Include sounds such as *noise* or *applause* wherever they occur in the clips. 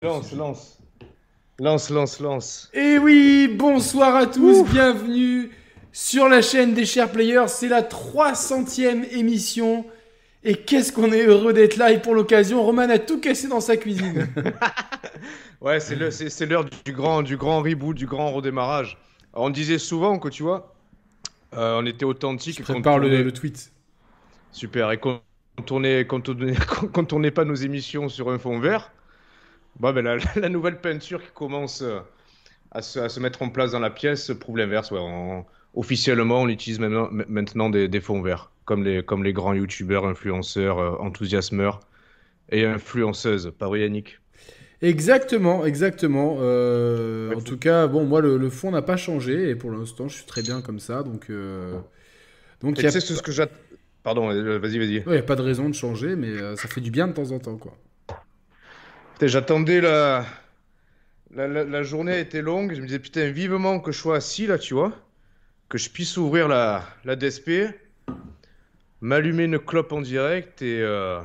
Lance, lance. Lance, lance, lance. Et Eh oui, bonsoir à tous, bienvenue sur la chaîne des chers players. C'est la 300e émission. Et qu'est-ce qu'on est heureux d'être là. Et pour l'occasion, Roman a tout cassé dans sa cuisine. *laughs* Ouais, c'est l'heure du grand, du grand reboot, du grand redémarrage. Alors, on disait souvent que tu vois, euh, on était authentique. Je prépare le, tournait- le tweet. Super. Et tournait, qu'on *laughs* tournait pas nos émissions sur un fond vert. Bah, ben, la, *laughs* la nouvelle peinture qui commence euh, à se, à se mettre en place dans la pièce prouve l'inverse. Ouais, on- officiellement, on utilise maintenant, maintenant des, des fonds verts, comme les, comme les grands youtubeurs, influenceurs, euh, enthousiasmeurs et influenceuses. Pas vrai, Yannick? Exactement, exactement. Euh, en tout cas, bon, moi, le, le fond n'a pas changé. Et pour l'instant, je suis très bien comme ça. Donc, euh, donc il y a, ce que j'attends. Pardon, vas-y, vas-y. ouais, y a pas de raison de changer, mais ça fait du bien de temps en temps, quoi. J'attendais la... La, la- la journée été longue. Je me disais, putain, vivement que je sois assis là, tu vois. Que je puisse ouvrir la, la DSP, m'allumer une clope en direct et. Euh,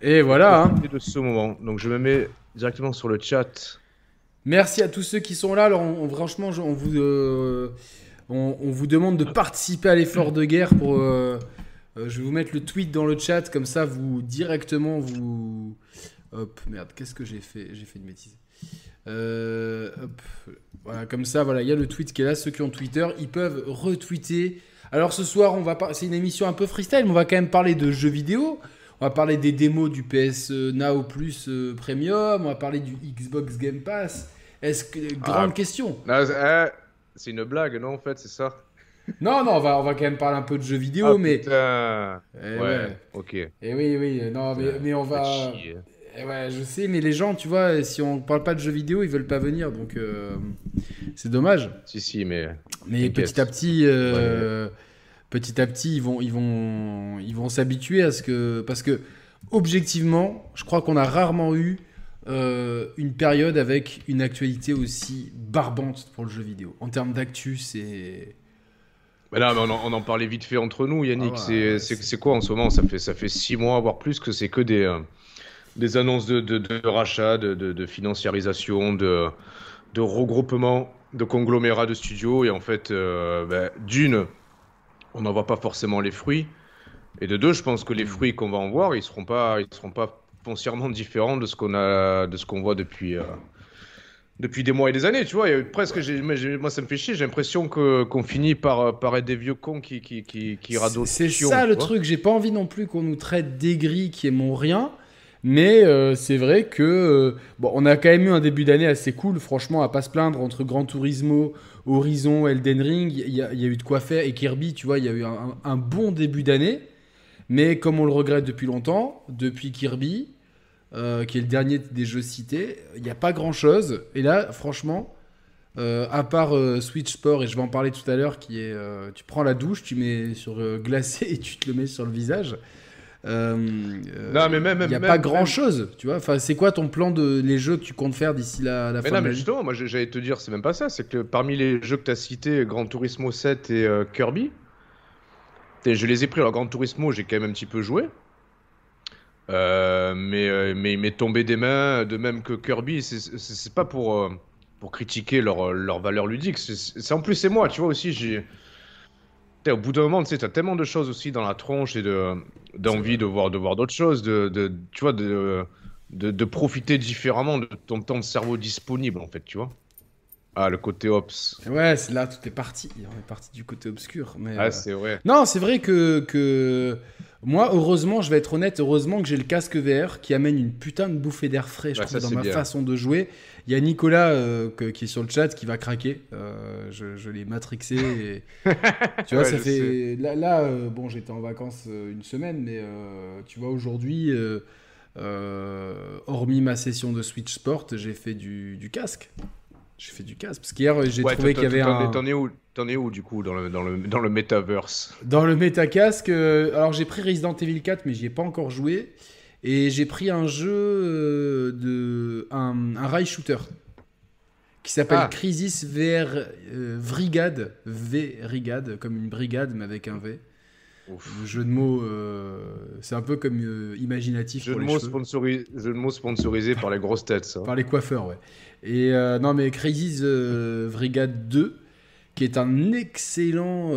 Et voilà, hein. de ce moment. Donc je me mets directement sur le chat. Merci à tous ceux qui sont là. Alors, on, on- franchement, on vous, euh, on, on vous demande de participer à l'effort de guerre. Pour, euh, euh, je vais vous mettre le tweet dans le chat, comme ça, vous directement vous. Hop, merde, qu'est-ce que j'ai fait? J'ai fait une bêtise. Euh, hop, voilà, comme ça, voilà, il y a le tweet qui est là. Ceux qui ont Twitter, ils peuvent retweeter. Alors ce soir, on va par- c'est une émission un peu freestyle, mais on va quand même parler de jeux vidéo. On va parler des démos du PS Now Plus euh, Premium. On va parler du Xbox Game Pass. Est-ce que grande Ah. question Ah, c'est une blague, non, en fait, c'est ça? Non, non, on va on va quand même parler un peu de jeux vidéo, Ah, mais Putain. Eh ouais, ouais. ok. Eh oui, oui, non, mais, mais on va. Eh ouais, je sais, mais les gens, tu vois, si on parle pas de jeux vidéo, ils veulent pas venir, donc euh, c'est dommage. Si, si, mais. Mais petit à petit, euh, petit à petit, ils vont, ils vont, ils vont s'habituer à ce que, parce que objectivement, je crois qu'on a rarement eu euh, une période avec une actualité aussi barbante pour le jeu vidéo. En termes d'actu, c'est Mais là, on, en, on en parlait vite fait entre nous, Yannick. Ah ouais, c'est quoi en ce moment? Ça fait, ça fait six mois, voire plus, que c'est que des, des annonces de, de, de rachat, de, financiarisation, de, de regroupement, de conglomérats de studios. Et en fait, euh, ben, d'une, on n'en voit pas forcément les fruits. Et de deux, je pense que les fruits qu'on va en voir, ils seront pas, ils seront pas foncièrement différents de ce qu'on qu'on voit depuis. euh, depuis des mois et des années, tu vois, et presque, moi, ça me fait chier, j'ai l'impression qu'on finit par, par être des vieux cons qui, qui, qui, qui radotent C'est ça le truc. J'ai pas envie non plus qu'on nous traite d'aigris qui aimons rien. Mais euh, c'est vrai que euh, bon, on a quand même eu un début d'année assez cool, franchement, à pas se plaindre entre Gran Turismo, Horizon, Elden Ring, il y, a- eu de quoi faire et Kirby, tu vois, il y a eu un, bon début d'année. Mais comme on le regrette depuis longtemps, depuis Kirby, euh, qui est le dernier des jeux cités, il n'y a pas grand chose. Et là, franchement, à part Switch Sport, et je vais en parler tout à l'heure, qui est tu prends la douche, tu mets sur glacé et tu te le mets sur le visage. Euh, Non, mais même- il n'y a même- pas même- grand chose, tu vois. Enfin, c'est quoi ton plan de les jeux que tu comptes faire d'ici la, la Mais fin non, de mais justement, moi j'allais te dire, c'est même pas ça, c'est que parmi les jeux que tu as cités, Gran Turismo 7 et euh, Kirby, je les ai pris. Alors, Gran Turismo, j'ai quand même un petit peu joué. Euh, mais, mais il m'est tombé des mains, de même que Kirby. C'est- pas pour, pour critiquer leur, leur valeur ludique. c'est- en plus, c'est moi, tu vois aussi. j'ai Au bout d'un moment, tu sais, t'as tellement de choses aussi dans la tronche et de d'envie de voir, de voir d'autres choses, de, de, tu vois, de, de, de profiter différemment de ton temps de cerveau disponible, en fait, tu vois. Ah, le côté ops. Ouais, c'est là, tout est parti. On est parti du côté obscur. Mais, euh, Ah, c'est vrai. Non, c'est vrai que, que moi, heureusement, je vais être honnête, heureusement que j'ai le casque VR qui amène une putain de bouffée d'air frais, je trouve, ça, dans ma bien. façon de jouer. Il y a Nicolas euh, que- qui est sur le chat qui va craquer. Euh, je je l'ai matrixé. et- *laughs* tu vois, Ouais, ça fait. Là, là, euh, bon, j'étais en vacances une semaine, mais tu vois, aujourd'hui, hormis ma session de Switch Sport, j'ai fait du, du casque. J'ai fait du casque. Parce qu'hier, j'ai Ouais, trouvé qu'il y avait un. T'en es où, t'en es où, du coup, dans le, dans le, dans le metaverse? Dans le métacasque, euh, alors j'ai pris Resident Evil 4, mais j'y ai pas encore joué. Et j'ai pris un jeu euh, de. un, un rail shooter. Qui s'appelle Ah. Crisis VR euh, Brigade. V Brigade, comme une brigade, mais avec un V. Jeu de mots, euh, c'est un peu comme euh, imaginatif Jeu pour de, les mots sponsorisé, jeu de mots sponsorisé par les grosses têtes, ça. Par les coiffeurs, ouais. Et non, mais euh, Brigade 2, qui est un excellent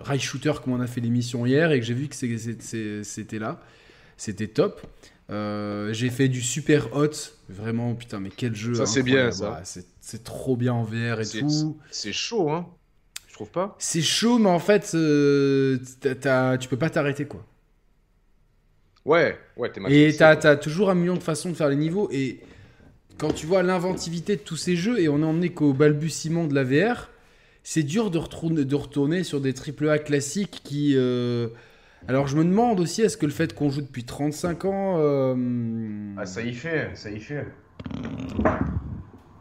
rail shooter, comme on a fait l'émission hier, et que j'ai vu que c'était là. C'était top. Euh, j'ai fait du super hot, vraiment, putain, mais quel jeu! Ça, c'est bien, ça. Ouais, c'est- trop bien en VR et C'est- tout. C'est chaud, hein Je trouve pas C'est chaud, mais en fait, euh, tu peux pas t'arrêter, quoi. Ouais, ouais, t'es Et t'as as toujours un million de façons de faire les niveaux. Et quand tu vois l'inventivité de tous ces jeux, et on est qu'au balbutiement de la VR, c'est dur de retourner, de retourner sur des AAA classiques qui. euh, Alors je me demande aussi, est-ce que le fait qu'on joue depuis 35 ans. euh, Ah, ça y fait, ça y fait.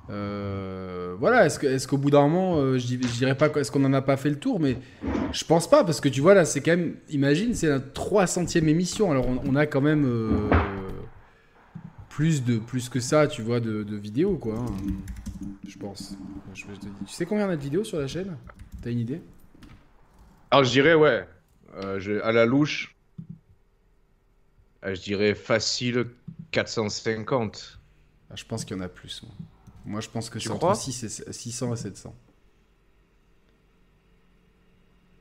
euh, voilà, est-ce que- est-ce qu'au bout d'un moment, euh, je dirais pas, est-ce qu'on en a pas fait le tour, mais je pense pas, parce que tu vois là, c'est quand même, imagine, c'est la 300e émission, alors on, on a quand même euh, plus, de, plus que ça, tu vois, de, de vidéos, quoi, hein, je pense. Je, je te dis- tu sais combien on a de vidéos sur la chaîne? T'as une idée? Alors, je dirais, ouais, euh, je- à la louche, euh, je dirais facile 450. Ah, Je pense qu'il y en a plus. Moi, Moi, je pense que c'est entre 6 et, 600 et 700.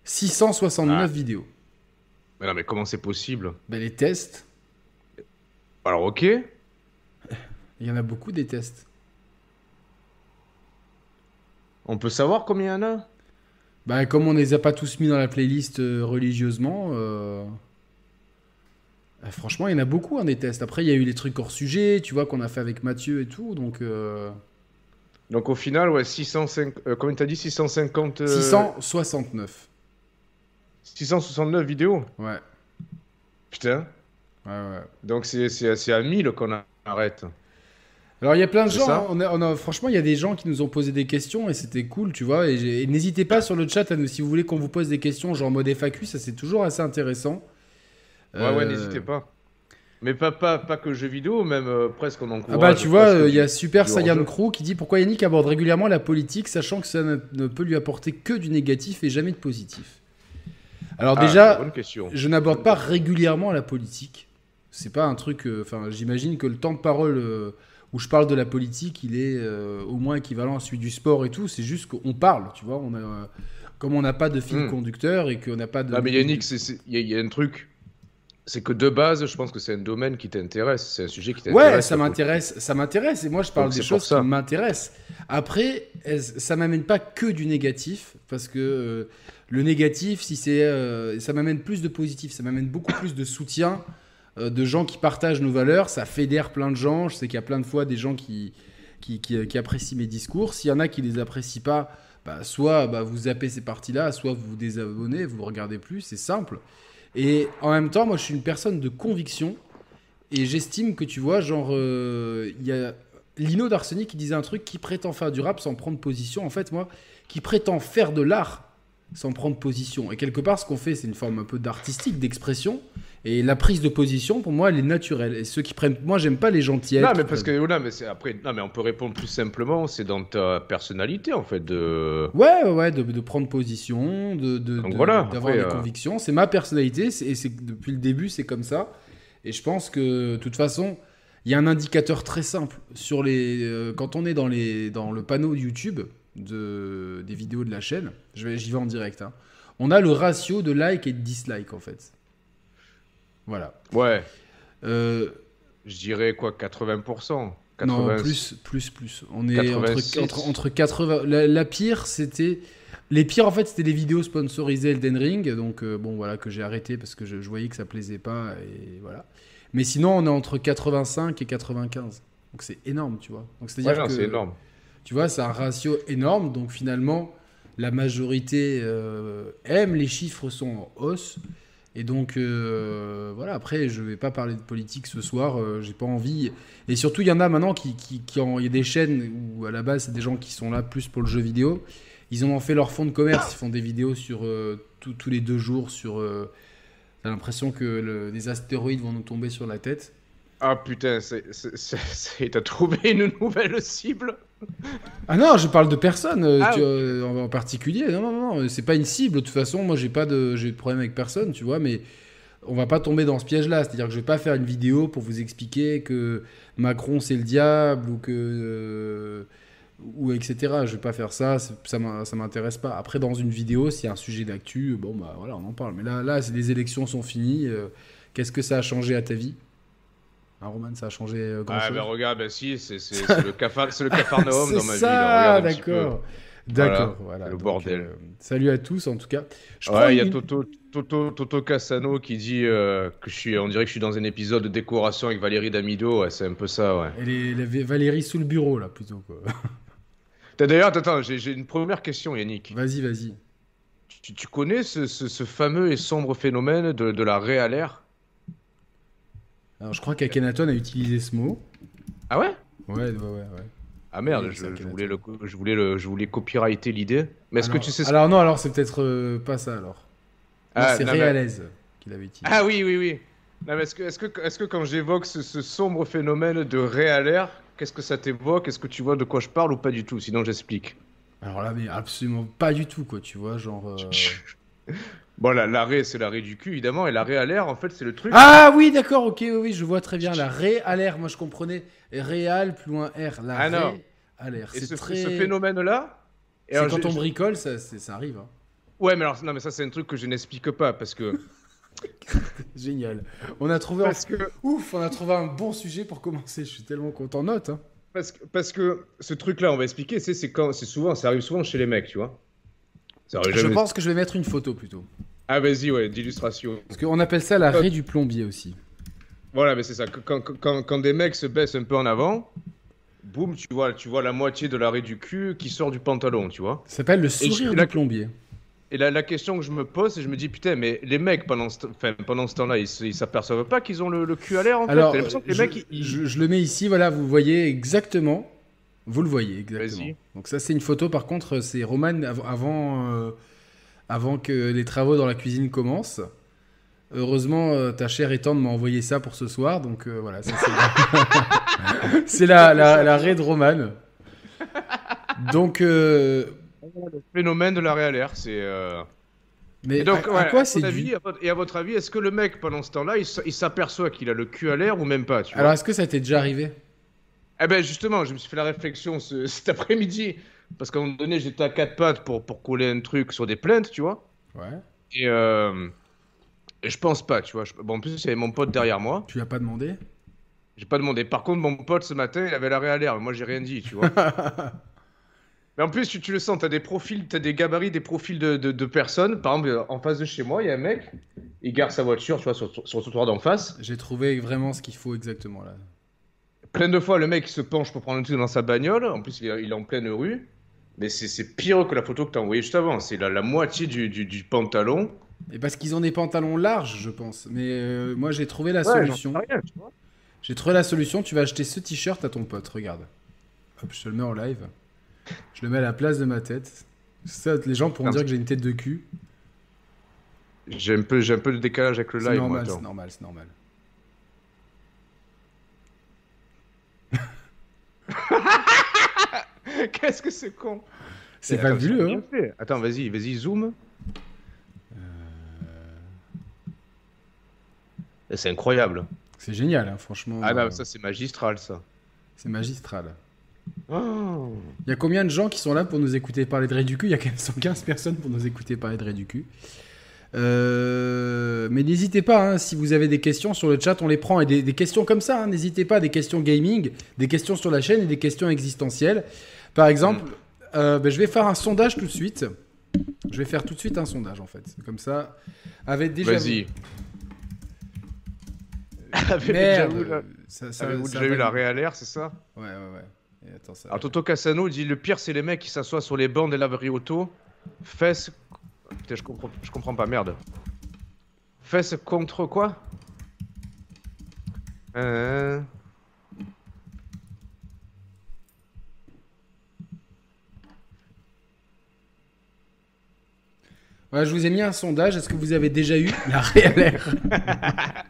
669 Ah. vidéos. Mais non, mais comment c'est possible? Ben, les tests, Alors, ok. *laughs* il y en a beaucoup des tests. On peut savoir combien il y en a? Bah, comme on les a pas tous mis dans la playlist euh, religieusement, euh, euh, franchement, il y en a beaucoup hein, des tests. Après, il y a eu les trucs hors sujet, tu vois, qu'on a fait avec Mathieu et tout. Donc, euh, Donc, au final, ouais, 605... euh, combien t'as dit 650... euh, 669. 669 vidéos? Ouais, Putain. ouais, ouais. Donc, c'est à 1000 qu'on arrête. Alors, il y a plein de gens. hein, on a- on a- franchement, il y a des gens qui nous ont posé des questions et c'était cool, tu vois. Et, n'hésitez pas sur le chat à nous, si vous voulez qu'on vous pose des questions, genre en mode FAQ, ça c'est toujours assez intéressant. Ouais, ouais, Euh, n'hésitez pas. Mais pas, pas, pas que jeux vidéo, même euh, presque on encourage. Ah bah tu vois, euh, il y a Super Saiyan. Crew qui dit pourquoi Yannick aborde régulièrement la politique, sachant que ça ne, ne peut lui apporter que du négatif et jamais de positif. Alors Ah, déjà, bonne question. je n'aborde pas régulièrement la politique. C'est pas un truc. Enfin, j'imagine que le temps de parole où je parle de la politique, il est euh, au moins équivalent à celui du sport et tout. C'est juste qu'on parle, tu vois. On a, comme on n'a pas de fil Hmm. conducteur et qu'on n'a pas de. Ah mais Yannick, il y, a- il y a un truc. C'est que de base, je pense que c'est un domaine qui t'intéresse. C'est un sujet qui t'intéresse. Ouais, ça m'intéresse, ça m'intéresse et moi je parle Donc, des choses qui m'intéressent. Après, ça m'amène pas que du négatif parce que euh, le négatif, si c'est, euh, ça m'amène plus de positif, ça m'amène beaucoup plus de soutien de gens qui partagent nos valeurs, ça fédère plein de gens. Je sais qu'il y a plein de fois des gens qui qui, qui- qui apprécient mes discours. S'il y en a qui les apprécient pas, bah, soit bah, vous zappez ces parties-là, soit vous vous désabonnez, vous regardez plus, c'est simple. Et en même temps, moi je suis une personne de conviction. Et j'estime que tu vois, genre, euh, il y a Lino d'Arsenic qui disait un truc qui prétend faire du rap sans prendre position. En fait, moi, qui prétend faire de l'art sans prendre position. Et quelque part, ce qu'on fait, c'est une forme un peu d'artistique, d'expression. Et la prise de position, pour moi, elle est naturelle. Et ceux qui prennent. Moi, j'aime pas les gentils. Non mais parce que non mais c'est après non mais on peut répondre plus simplement c'est dans ta personnalité en fait de Ouais, ouais, ouais, de, de prendre position, de, Donc de- voilà, d'avoir des euh, convictions. C'est ma personnalité, et c'est depuis le début, c'est comme ça. Et je pense que, de toute façon, il y a un indicateur très simple sur les. euh, quand on est dans, les, dans le panneau YouTube de, des vidéos de la chaîne, je vais- j'y vais en direct, hein, on a le ratio de like et de dislike, en fait. Voilà. ouais Euh, je dirais quoi 80% Non, 80 plus, plus, plus. On est 86. entre, entre, entre 80. La, la pire, c'était. Les pires, en fait, c'était les vidéos sponsorisées Elden Ring. Donc, euh, bon, voilà, que j'ai arrêté parce que je, je voyais que ça plaisait pas. Et voilà. Mais sinon, on est entre 85 et 95. Donc, c'est énorme, tu vois. Donc, c'est-à-dire Ouais, non, que. c'est énorme Tu vois, c'est un ratio énorme. Donc, finalement, la majorité euh, aime. Les chiffres sont en hausse. Et donc, euh, voilà, après, je vais pas parler de politique ce soir, euh, j'ai pas envie. Et surtout, il y en a maintenant qui, qui, qui ont. Il y a des chaînes où, à la base, c'est des gens qui sont là plus pour le jeu vidéo. Ils en ont fait leur fond de commerce, ils font des vidéos sur euh, tous- les deux jours sur. T'as l'impression que le- des astéroïdes vont nous tomber sur la tête. Ah putain, t'as trouvé une nouvelle cible? Ah non, je parle de personne euh, Ah, tu- euh, en, en particulier. Non, non, non, c'est pas une cible. De toute façon, moi, j'ai pas de, j'ai de problème avec personne, tu vois. Mais on va pas tomber dans ce piège-là. C'est-à-dire que je vais pas faire une vidéo pour vous expliquer que Macron c'est le diable ou que euh, ou etc. Je vais pas faire ça. Ça m'in- ça m'intéresse pas. Après, dans une vidéo, s'il y a un sujet d'actu, bon bah voilà, on en parle. Mais là, là, les élections sont finies. euh, Qu'est-ce que ça a changé à ta vie? Hein, Roman, ça a changé euh, grand Ah chose. bah regarde, bah si, c'est le *laughs* cafar, c'est le cafarnaum dans ma vie. un peu. d'accord. D'accord, voilà. le donc, bordel. euh, salut à tous, en tout cas. Ouais, il y a Toto, Toto, Toto Cassano qui dit euh, que je suis, on dirait que je suis dans un épisode de décoration avec Valérie Damido. Ouais, c'est un peu ça, ouais. Elle est, Valérie sous le bureau, là, plutôt. D'ailleurs, attends, j'ai j'ai une première question, Yannick. Vas-y, vas-y. Tu, tu connais ce, ce- ce fameux et sombre phénomène de, de la réalaire Alors, je crois qu'Akhenaton a utilisé ce mot. Ah ouais? Ouais, ouais, ouais. ouais. Ah merde, Oui, je, voulais le, je voulais le, je voulais copyrighter l'idée. Mais est-ce que Alors- tu sais ce Alors, non, alors, c'est peut-être euh, pas ça, alors. Ah, c'est non, mais- Réalaise qu'il avait utilisé. Ah oui, oui, oui. Est-ce que, est-ce que, est-ce que quand j'évoque ce, ce sombre phénomène de réalaire, qu'est-ce que ça t'évoque? Est-ce que tu vois de quoi je parle ou pas du tout? Sinon, j'explique. Alors là, mais absolument pas du tout, quoi, tu vois, genre... euh, *laughs* Bon, la- l'arrêt, c'est l'arrêt du cul, évidemment, et l'arrêt à l'air, en fait, c'est le truc. Ah oui, d'accord, ok, oui, oui, je vois très bien. La ré à l'air, moi je comprenais. Réal plus loin R. La Ah à l'air. et C'est ce, très... ce phénomène-là. C'est quand on bricole, ça, arrive. hein. Ouais, mais alors, non, mais ça, c'est un truc que je n'explique pas parce que. *laughs* Génial. On a trouvé un... Parce que, Ouf, on a trouvé un bon sujet pour commencer. Je suis tellement content. Note. Hein. parce que, parce que ce truc-là, on va expliquer, c'est c'est quand, c'est souvent, ça arrive souvent chez les mecs, tu vois. Je pense que je vais mettre une photo plutôt. Ah, vas-y, ouais, d'illustration. Parce qu'on appelle ça la raie du plombier aussi. Voilà, mais c'est ça. Quand, quand, quand- quand des mecs se baissent un peu en avant, boum, tu vois, tu vois la moitié de l'arrêt du cul qui sort du pantalon, tu vois. Ça s'appelle le sourire la- du plombier. Et la, la question que je me pose, c'est je me dis, putain, mais les mecs, pendant ce, enfin, pendant ce temps-là, ils, ils s'aperçoivent pas qu'ils ont le, le cul à l'air, en Alors, fait. Que les je, mecs, ils- je- je le mets ici, voilà, vous voyez exactement. Vous le voyez exactement. Donc ça, c'est une photo, par contre, c'est Roman av- avant, euh, avant que les travaux dans la cuisine commencent. Heureusement, euh, ta chère tendre m'a envoyé ça pour ce soir, donc euh, voilà, *laughs* c'est la, la, la raie de Roman. Donc, le phénomène de à l'air, c'est. mais Et donc, à, ouais, à quoi c'est dû Et à votre avis, est-ce que le mec, pendant ce temps-là, il s'aperçoit qu'il a le cul à l'air ou même pas, tu vois? Alors, est-ce que ça t'est déjà arrivé? Eh ben justement, je me suis fait la réflexion ce- *laughs* cet après-midi, parce qu'à un moment donné, j'étais à quatre pattes pour, pour coller un truc sur des plaintes, tu vois. Ouais. Et, euh, et je pense pas, tu vois. Je- Bon, en plus, il y avait mon pote derrière moi. Tu l'as pas demandé? J'ai pas demandé. Par contre, mon pote ce matin, il avait l'arrêt à l'air. mais Moi, j'ai rien dit, tu vois. *laughs* Mais en plus, tu, tu le sens, t'as des profils, t'as des gabarits, des profils de, de, de personnes. Par exemple, en face de chez moi, il y a un mec, il gare sa voiture, tu vois, sur, sur le trottoir d'en face. J'ai trouvé vraiment ce qu'il faut exactement là. Plein de fois, le mec il se penche pour prendre un truc dans sa bagnole. En plus, il est, il est en pleine rue. Mais c'est pire que la photo que t'as envoyée juste avant. C'est la, la moitié du, du, du pantalon. Et parce qu'ils ont des pantalons larges, je pense. Mais euh, moi, j'ai trouvé la Ouais, solution. J'ai trouvé la solution. Tu vas acheter ce t-shirt à ton pote. Regarde. Hop, je te le mets en live. Je le mets à la place de ma tête. Ça, les gens pourront dire que j'ai une tête de cul. J'ai un, peu- j'ai un peu de décalage avec le live. normal, c'est normal, c'est normal. *laughs* Qu'est-ce que c'est con C'est fabuleux, bien hein fait. Attends, vas-y, vas-y, zoom. Et C'est incroyable. C'est génial, hein, franchement. Ah euh, non, ça c'est magistral ça. C'est magistral. Oh. Il y a combien de gens qui sont là pour nous écouter parler de Ray du cul Il y a quand même 115 personnes pour nous écouter parler de Ray du cul. Euh, mais n'hésitez pas, hein, si vous avez des questions sur le chat, on les prend. Et des, des questions comme ça, hein, n'hésitez pas, des questions gaming, des questions sur la chaîne et des questions existentielles. Par exemple, euh, ben, je vais faire un sondage tout de suite. Je vais faire tout de suite un sondage en fait. Comme ça, avec déjà. Vas-y. *laughs* Avez-vous déjà Merde, eu la- ça- ça- avez-vous ça déjà eu à l'air, c'est ça? Ouais, ouais, ouais. Et attends, ça... Alors Toto Cassano dit le pire c'est les mecs qui s'assoient sur les bancs des laveries auto, fesses. Putain, je comprends, je comprends pas, merde. Fesses contre quoi? Euh... Voilà, je vous ai mis un sondage. Est-ce que vous avez déjà eu la réelle *laughs*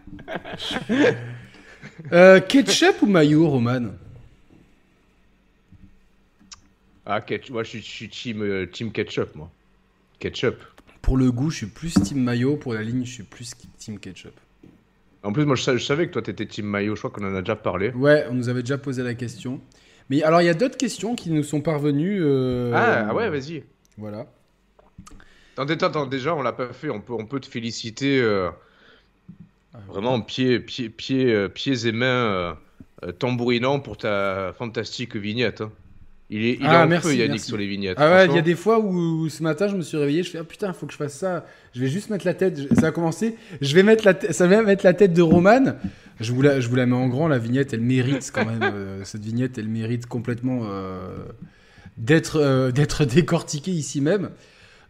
Euh, ketchup ou mayo, Roman? Ah, ketchup. Moi, je suis, je suis team, euh, team ketchup, moi. Ketchup. Pour le goût, je suis plus team mayo. Pour la ligne, je suis plus team ketchup. En plus, moi, je, sa- je savais que toi, t'étais team maillot. Je crois qu'on en a déjà parlé. Ouais, on nous avait déjà posé la question. Mais alors, il y a d'autres questions qui nous sont parvenues. euh, Ah, ah ouais, vas-y. Voilà. Attends, attends, déjà, on l'a pas fait. On peut, on peut te féliciter euh, Ah, vraiment pieds, pieds, pieds, euh, pieds et mains euh, tambourinants pour ta fantastique vignette. hein. Il est, il Ah, en merci, feu, Yannick, merci. sur les vignettes. Ah ouais, il y a des fois où, ce matin je me suis réveillé, je fais ah putain, faut que je fasse ça. Je vais juste mettre la tête. Ça a commencé. Je vais mettre la, tête- ça va mettre la tête de Roman. Je vous la, je vous la mets en grand. La vignette, elle mérite quand même. euh, *laughs* cette vignette, elle mérite complètement euh, d'être euh, d'être décortiquée ici même.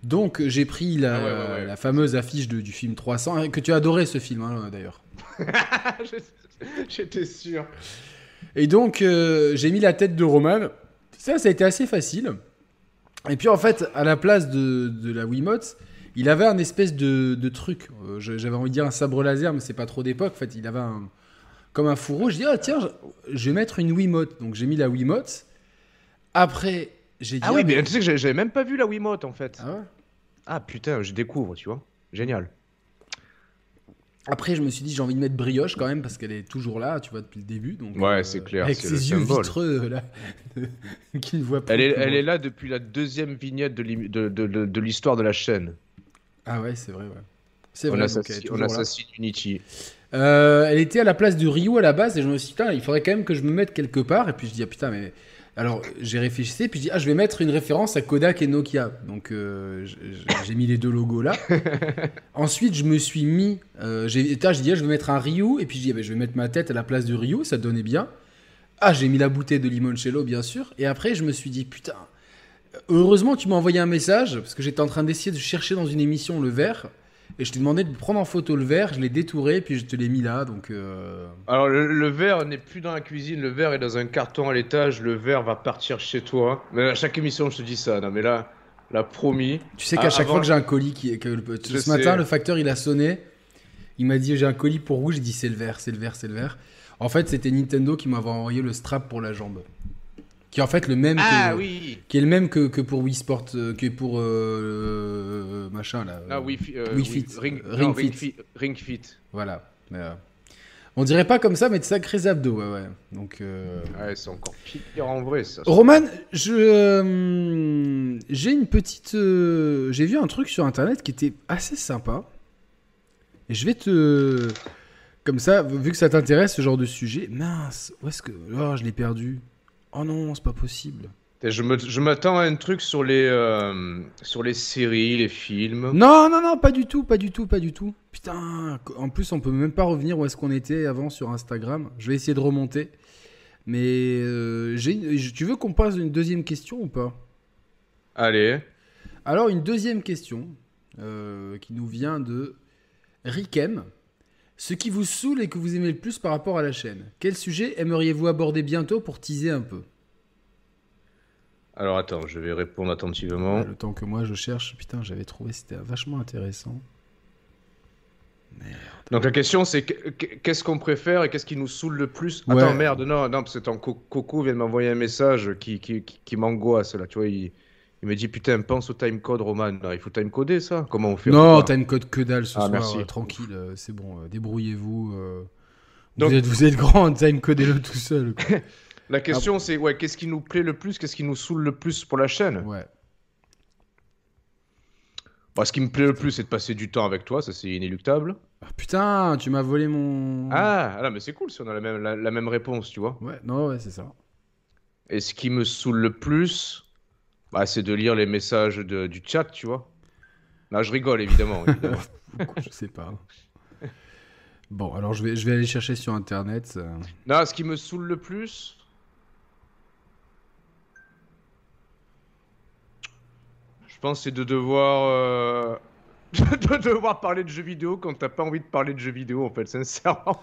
Donc j'ai pris la, Ah ouais, ouais, ouais. la fameuse affiche de- du film 300 hein, que tu as adoré ce film hein, d'ailleurs. *laughs* J'étais sûr. Et donc, j'ai mis la tête de Roman. Ça, ça a été assez facile. Et puis, en fait, à la place de, de la Wiimote, il avait un espèce de, de truc. Euh, J'avais envie de dire un sabre laser, mais c'est pas trop d'époque. En fait, il avait un, comme un fourreau. Je dis, ah, tiens, je, je vais mettre une Wiimote. Donc, j'ai mis la Wiimote. Après, j'ai dit. Ah oui, mais- mais tu sais que j'avais même pas vu la Wiimote en fait. Ah ouais? Ah putain, je découvre, tu vois. Génial. Après, je me suis dit, j'ai envie de mettre brioche quand même, parce qu'elle est toujours là, tu vois, depuis le début. Donc, euh, Ouais, c'est clair, Avec ses le yeux symbole. vitreux, euh, là, *laughs* qui ne voit pas. Elle est, elle là depuis la deuxième vignette de l'im- de, de, de- de l'histoire de la chaîne. Ah ouais, c'est vrai, ouais. C'est vrai, assassine, on assassine Unity. Euh, elle était à la place de Ryu à la base et je me suis dit, putain, il faudrait quand même que je me mette quelque part. Et puis je dis, ah putain, mais. Alors j'ai réfléchi, puis je dis, ah, je vais mettre une référence à Kodak et Nokia. Donc euh, j'ai mis les deux logos là. *laughs* Ensuite, je me suis mis. Euh, j'ai je dis, ah, je vais mettre un Ryu. Et puis je dis, ah, ben, je vais mettre ma tête à la place de Ryu, ça donnait bien. Ah, j'ai mis la bouteille de limoncello, bien sûr. Et après, je me suis dit, putain. Heureusement, tu m'as envoyé un message parce que j'étais en train d'essayer de chercher dans une émission le verre. Et je t'ai demandé de prendre en photo le verre, je l'ai détouré, puis je te l'ai mis là, donc... euh, Alors le, le verre n'est plus dans la cuisine, le verre est dans un carton à l'étage, le verre va partir chez toi. Mais à chaque émission je te dis ça, non mais là, la promis. Tu sais qu'à chaque avant- fois que j'ai un colis qui... Que ce matin, le facteur, il a sonné, il m'a dit j'ai un colis pour vous, j'ai dit c'est le verre, c'est le verre, c'est le verre. En fait, c'était Nintendo qui m'avait envoyé le strap pour la jambe. Qui est en fait le même Ah que... oui Qui est le même que, que pour Wii Sport, euh, que pour... euh, machin, là. Ah euh, Wii Fit. Ring, Ring non, Fit. Ring Fit. Ring Fit. Voilà. Mais, euh, on dirait pas comme ça, mais de sacrés abdos, ouais, ouais. Donc... euh, Ouais, c'est encore pire en vrai ça. Roman, je euh, j'ai une petite, euh, j'ai vu un truc sur internet qui était assez sympa. Et je vais te, comme ça, vu que ça t'intéresse ce genre de sujet. Mince, où est-ce que, oh, je l'ai perdu. Oh non, c'est pas possible. Je m'attends à un truc sur les, euh, sur les séries, les films. Non, non, non, pas du tout, pas du tout, pas du tout. Putain, en plus, on peut même pas revenir où est-ce qu'on était avant sur Instagram. Je vais essayer de remonter. Mais euh, tu veux qu'on passe une deuxième question ou pas? Allez. Alors, une deuxième question euh, qui nous vient de Rikem. Ce qui vous saoule et que vous aimez le plus par rapport à la chaîne. Quel sujet aimeriez-vous aborder bientôt pour teaser un peu? Alors attends, je vais répondre attentivement. Le temps que moi je cherche, putain, j'avais trouvé c'était vachement intéressant. Donc la question c'est que- que- qu'est-ce qu'on préfère et qu'est-ce qui nous saoule le plus? Ouais. Attends merde non non parce que ton co- Coco vient de m'envoyer un message qui qui, qui, qui m'angoisse là tu vois il, il me dit putain pense au timecode Roman il faut timecoder ça comment on fait Non, on peut t'as une code que dalle ce Ah, soir, merci. euh, tranquille, euh, c'est bon, euh, débrouillez-vous. Donc- Vous, êtes, vous êtes grand, *laughs* time codez-le tout seul. *laughs* La question c'est ouais qu'est-ce qui nous plaît le plus qu'est-ce qui nous saoule le plus pour la chaîne? Ouais. Bah, ce qui me plaît le plus c'est de passer du temps avec toi ça c'est inéluctable Ah, putain, tu m'as volé mon. ah, ah non mais c'est cool si on a la même la, la même réponse tu vois Ouais, non, ouais, c'est ça. et ce qui me saoule le plus bah, c'est de lire les messages de- du chat tu vois là je rigole évidemment, *laughs* évidemment. je sais pas. Bon, alors je vais, je vais aller chercher sur internet. euh. Non, ce qui me saoule le plus. Je pense c'est de devoir. euh, *laughs* de devoir parler de jeux vidéo quand t'as pas envie de parler de jeux vidéo en fait, sincèrement.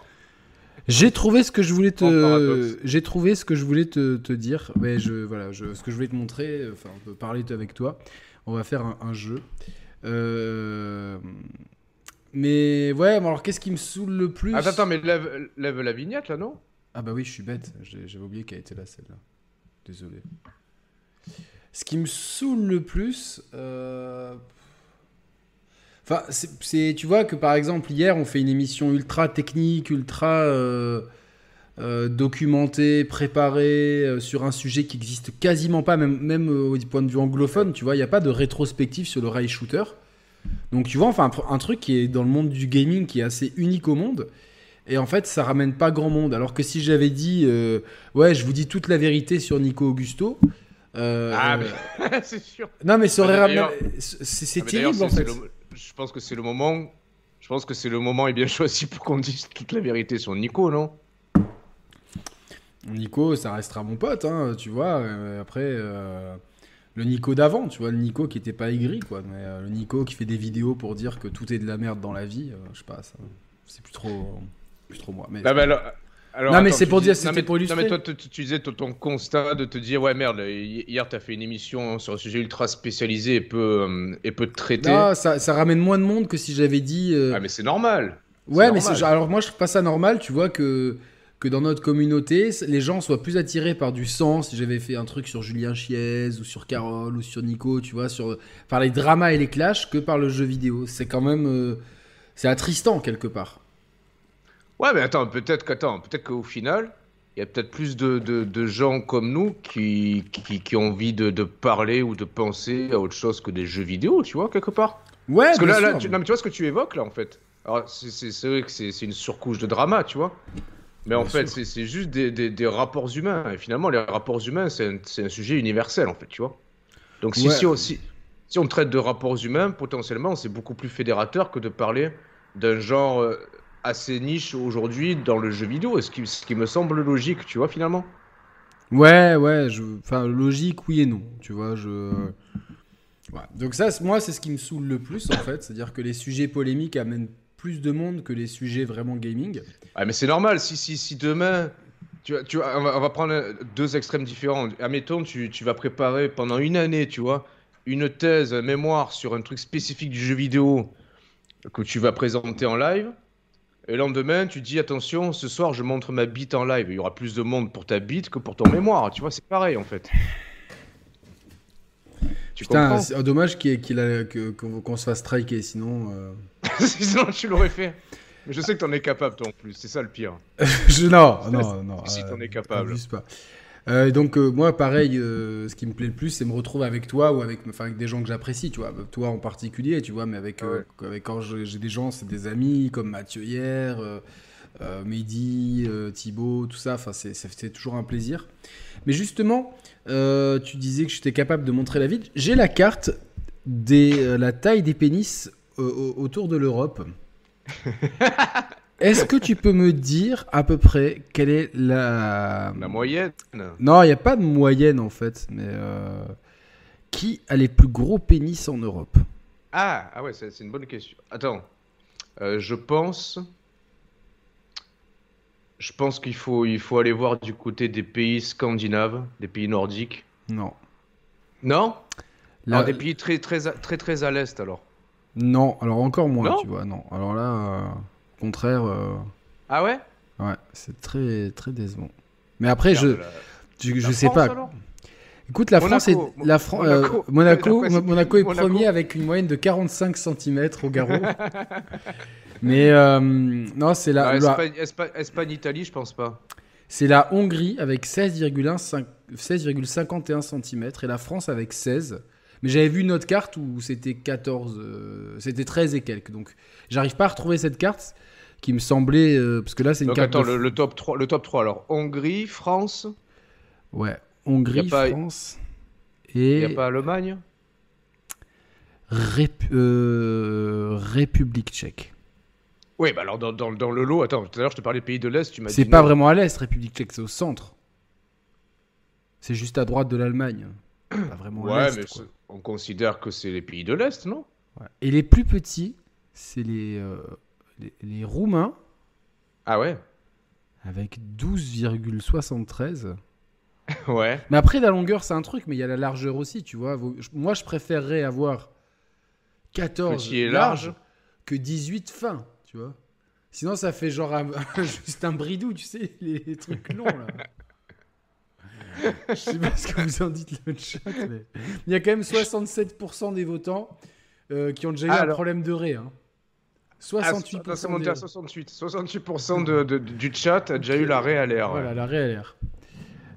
J'ai trouvé ce que je voulais te, j'ai trouvé ce que je voulais te, te dire. Mais je, voilà, je, ce que je voulais te montrer, enfin, on peut parler avec toi. On va faire un, un jeu. Euh, Mais ouais, mais alors qu'est-ce qui me saule le plus? Attends, attends, mais lève, lève la vignette là, non? Ah bah oui, je suis bête. J'avais oublié qu'elle était là, celle-là. Désolé. Ce qui me saoule le plus... euh, Enfin, c'est-. Tu vois que par exemple, hier, on fait une émission ultra technique, ultra euh, euh, documentée, préparée, euh, sur un sujet qui existe quasiment pas, même, même au point de vue anglophone, tu vois, il n'y a pas de rétrospective sur le rail shooter. Donc tu vois, enfin, un, un truc qui est dans le monde du gaming qui est assez unique au monde. Et en fait, ça ramène pas grand monde. Alors que si j'avais dit, ouais, je vous dis toute la vérité sur Nico Augusto. euh, Ah, mais *laughs* c'est sûr. Non, mais ça aurait Ah, mais ramené. C'est Ah, terrible en fait. Je pense que c'est le moment. Je pense que c'est le moment est bien *laughs* choisi pour qu'on dise toute la vérité sur Nico, non? Nico, ça restera mon pote, hein, tu vois. euh, après, euh, le Nico d'avant, tu vois, le Nico qui était pas aigri, quoi. Mais euh, le Nico qui fait des vidéos pour dire que tout est de la merde dans la vie, je sais pas, ça, c'est plus trop, plus trop moi. Mais Ah, bah, alors- alors, Non, mais c'est tu pour dire, non, c'était mais- pour illustrer. Non, mais toi, tu, tu disais ton- constat de te dire, ouais, merde, hi- hier, t'as fait une émission sur un sujet ultra spécialisé et peu, euh, et peu traité. Non, ça, ça ramène moins de monde que si j'avais dit. euh, Ah, mais c'est normal. Ouais, mais alors moi je trouve pas ça normal, tu vois que que dans notre communauté, les gens soient plus attirés par du sang. Si j'avais fait un truc sur Julien Chiez ou sur Carole ou sur Nico, tu vois, sur par les dramas et les clashs que par le jeu vidéo. C'est quand même euh, c'est attristant quelque part. Ouais, mais attends, peut-être qu'attends, peut-être qu'au final, il y a peut-être plus de, de, de gens comme nous qui, qui, qui ont envie de, de parler ou de penser à autre chose que des jeux vidéo, tu vois, quelque part. Ouais, Parce que là, là, sûr. tu, non, mais tu vois ce que tu évoques là en fait. Alors c'est- vrai que c'est une surcouche de drama, tu vois. Mais en Bien fait, c'est juste des, des, des rapports humains. Et finalement, les rapports humains, c'est un, un sujet universel en fait, tu vois. Donc si, Ouais. si, on, si, si on traite de rapports humains, potentiellement, c'est beaucoup plus fédérateur que de parler d'un genre euh, assez niche aujourd'hui dans le jeu vidéo. Ce qui, ce qui me semble logique, tu vois, finalement? Ouais, ouais, je... enfin logique, oui et non, tu vois, je. Ouais. Donc ça, moi, c'est ce qui me saoule le plus en fait, c'est-à-dire que les sujets polémiques amènent plus de monde que les sujets vraiment gaming. Ah, mais c'est normal. Si, si, si demain, tu, vois- tu vois, on, va, on va prendre deux extrêmes différents. Admettons, tu, tu vas préparer pendant une année, tu vois, une thèse, un mémoire sur un truc spécifique du jeu vidéo que tu vas présenter en live. Et le lendemain, tu dis attention, ce soir, je montre ma bite en live. Il y aura plus de monde pour ta bite que pour ton mémoire. Tu vois, c'est pareil en fait. Tu Putain, c'est dommage qu'il qu'on se fasse striker, sinon. euh, *laughs* Sinon, tu l'aurais fait. Mais je sais que t'en es capable, toi en plus. C'est ça le pire. *laughs* je... Non, non, non. Si euh, t'en es capable. pas. Euh, donc euh, moi pareil, euh, ce qui me plaît le plus, c'est me retrouver avec toi ou avec, enfin, avec des gens que j'apprécie, tu vois, toi en particulier, tu vois, mais avec, euh, avec quand j'ai des gens, c'est des amis comme Mathieu hier, Mehdi, Thibaut, tout ça, enfin c'est, toujours un plaisir. Mais justement, tu disais que j'étais capable de montrer la ville. J'ai la carte euh, la taille des pénis au- autour de l'Europe. *laughs* Est-ce que tu peux me dire à peu près quelle est la... La moyenne. Non, il n'y a pas de moyenne en fait, mais euh, qui a les plus gros pénis en Europe? Ah, ah ouais, c'est une bonne question. Attends, Euh, je pense, je pense qu'il faut, il faut aller voir du côté des pays scandinaves, des pays nordiques. Non. Non? La- Alors, des pays très, très, très, très à l'est alors. Non, alors encore moins, Non? tu vois, non. Alors là, euh, contraire, euh, Ah ouais? ouais, c'est très très décevant. Mais après, je, la- je, je sais France, pas. Écoute, la Monaco, France est, la Fran- Monaco. euh, Monaco, Monaco est Monaco. premier avec une moyenne de 45 cm au garrot. *laughs* Mais euh, non, c'est la, Ah, la- Espagne, Espagne- Espagne, Italie, je pense pas. c'est la Hongrie avec 16,1 16,51 cm et la France avec 16. Mais j'avais vu une autre carte où c'était 14, euh, c'était 13 et quelques. Donc j'arrive pas à retrouver cette carte qui me semblait euh, parce que là c'est une Donc carte. attends, de- le, le top 3, le top 3 alors. Hongrie, France, Ouais, Hongrie, pas- France il et n'y a pas Allemagne? Rép- euh, République tchèque. Oui, bah alors dans, dans, dans le lot, attends, tout à l'heure je te parlais des pays de l'Est, tu m'as dit C'est pas non. vraiment à l'est, République tchèque, c'est au centre. C'est juste à droite de l'Allemagne. Pas vraiment à Ouais, l'est. mais on considère que c'est les pays de l'Est, non? Ouais. Et les plus petits, c'est les, euh, les, les Roumains Ah ouais? avec 12,73. *laughs* Ouais. Mais après, la longueur, c'est un truc, mais il y a la largeur aussi, tu vois. Moi, je préférerais avoir 14 Petit et larges large. que 18 fins, tu vois. Sinon, ça fait genre un- *laughs* juste un bridou, tu sais, les, les trucs longs là. *laughs* Je sais pas ce que vous en dites le chat, mais il y a quand même 67% des votants euh, qui ont déjà eu Ah, un alors- problème de ré. Hein. Ah, 68%. attends, c'est mon des- dire 68. 68% de, de- du chat a déjà eu l'arrêt à l'air. ouais. Voilà, la RELR.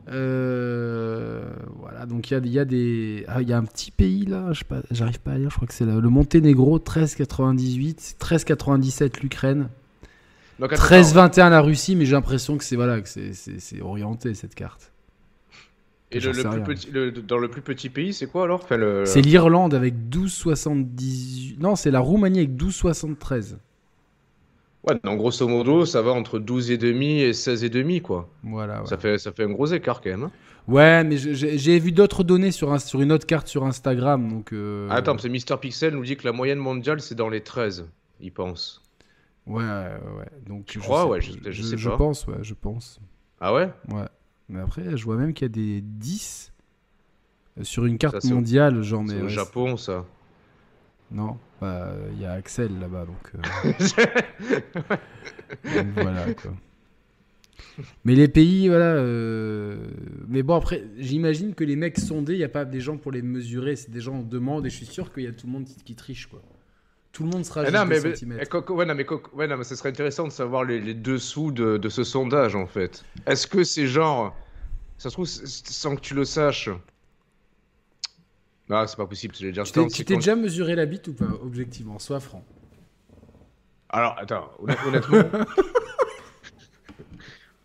Euh, voilà, donc il y y a des. Ah, il y a un petit pays là, sais pas, j'arrive pas à lire, je crois que c'est le, Monténégro, 13,98, 13,97 l'Ukraine, Donc, attends, 13,21 la Russie, mais j'ai l'impression que c'est voilà, que c'est orienté cette carte. Et le, plus petit, le- dans le plus petit pays, c'est quoi alors? Enfin, le... C'est l'Irlande avec 12,78. Non, c'est la Roumanie avec 12,73. Ouais, donc grosso modo, ça va entre 12,5 et 16,5 quoi. Voilà. ouais. Ça, fait, ça fait un gros écart quand même. hein. Ouais, mais je- j'ai vu d'autres données sur, un- sur une autre carte sur Instagram, donc. euh, Ah, Attends, c'est Mister Pixel nous dit que la moyenne mondiale c'est dans les 13, il pense. Ouais, ouais. Donc, Tu je crois? sais- Ouais, je- je sais pas. pense, ouais, je pense. Ah ouais? Ouais. Mais après, je vois même qu'il y a des 10 euh, sur une carte Ça, mondiale, genre, mais. Au ouais, Japon ça. Non, bah, il y a Axel là-bas, donc. euh, *laughs* donc voilà, quoi. Mais les pays, voilà. euh, Mais bon, après, j'imagine que les mecs sondés, il n'y a pas des gens pour les mesurer, c'est des gens en demande, et je suis sûr qu'il y a tout le monde qui, qui triche, quoi. Tout le monde sera Ah juste non, mais, eh, ouais, non, mais, ouais, non, mais ce serait intéressant de savoir les, les dessous de, de ce sondage en fait. Est-ce que c'est genre. Ça se trouve, sans que tu le saches. Ah, c'est pas possible, je vais dire. Tu t'es- déjà mesuré la bite ou pas, objectivement? Sois franc. Alors, attends, honn- honnêtement. *laughs*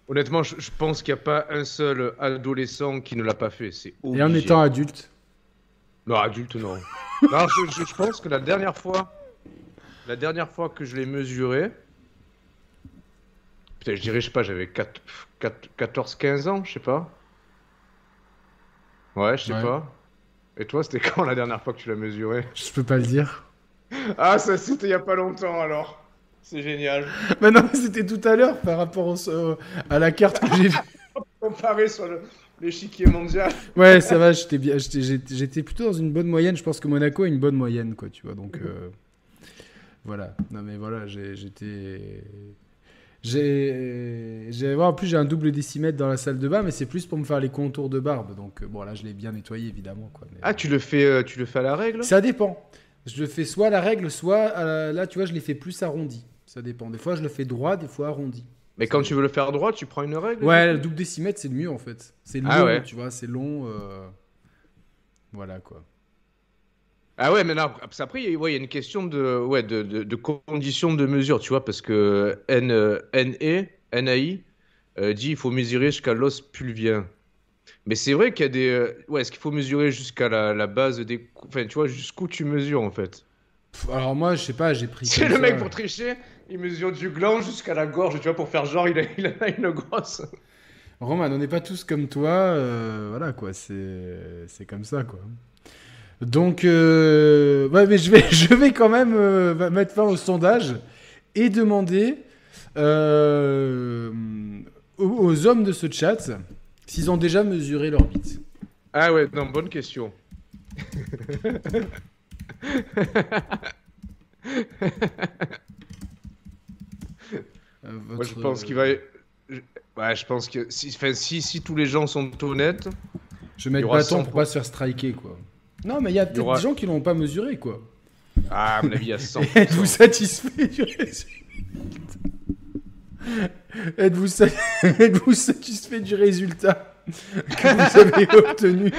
honnêtement, je, je pense qu'il n'y a pas un seul adolescent qui ne l'a pas fait. C'est Et en étant adulte? Non, adulte, non. non je, je- je pense que la dernière fois. La dernière fois que je l'ai mesuré. Putain, je dirais, je sais pas, j'avais 14-15 ans, je sais pas. Ouais, je sais Ouais. pas. Et toi, c'était *laughs* quand la dernière fois que tu l'as mesuré? Je peux pas le dire. Ah, ça c'était il y a pas longtemps alors. C'est génial. Mais non, c'était tout à l'heure par rapport au- à la carte que j'ai vue. *laughs* Comparé sur le- l'échiquier mondial. Ouais, ça va, j'étais bien, j'étais- j'étais j'étais plutôt dans une bonne moyenne. Je pense que Monaco a une bonne moyenne, quoi, tu vois. Donc euh, voilà. Non mais voilà, j'ai- j'étais, j'ai, en plus j'ai un double décimètre dans la salle de bain, mais c'est plus pour me faire les contours de barbe. Donc euh, bon, là je l'ai bien nettoyé évidemment, quoi. mais- Ah, tu le fais, euh, tu le fais à la règle? Ça dépend. Je le fais soit à la règle, soit la- là, tu vois, je l'ai fait plus arrondi. Ça dépend. Des fois, je le fais droit, des fois arrondi. Mais quand tu veux le faire droit, tu prends une règle Ouais, le double décimètre, c'est le mieux en fait. C'est long, Ah ouais. tu vois, c'est long. euh, Voilà quoi. Ah ouais, mais non, qu'après, il y a- ouais, il y a une question de, ouais, de, de, de conditions de mesure, tu vois, parce que N, euh, NE, NAI euh, dit il faut mesurer jusqu'à l'os pulvien. Mais c'est vrai qu'il y a des. euh, ouais, est-ce qu'il faut mesurer jusqu'à la, la base des. Enfin, tu vois, jusqu'où tu mesures en fait? Alors moi, je sais pas, j'ai pris. C'est le ça. mec pour tricher, il mesure du gland jusqu'à la gorge, tu vois, pour faire genre, il a, il a une grosse. Roman, on n'est pas tous comme toi. euh, voilà quoi, c'est comme ça quoi. Donc, euh, ouais, mais je vais, *laughs* je vais quand même euh, mettre fin au sondage et demander euh, aux, aux hommes de ce chat s'ils ont déjà mesuré leur bite. Ah ouais, non, bonne question. *laughs* Euh, Moi, je pense qu'il va. je- Ouais, je pense que si, enfin, si, si tous les gens sont honnêtes, Je vais mettre bâton 100 pour pas se faire striker, quoi. Non, mais il y a peut-être aura- des gens qui l'ont pas mesuré, quoi. ah, à mon avis, il y a 100%. *laughs* Êtes-vous satisfait du résultat Êtes-vous sa- *laughs* Êtes-vous satisfait du résultat que vous *laughs* avez obtenu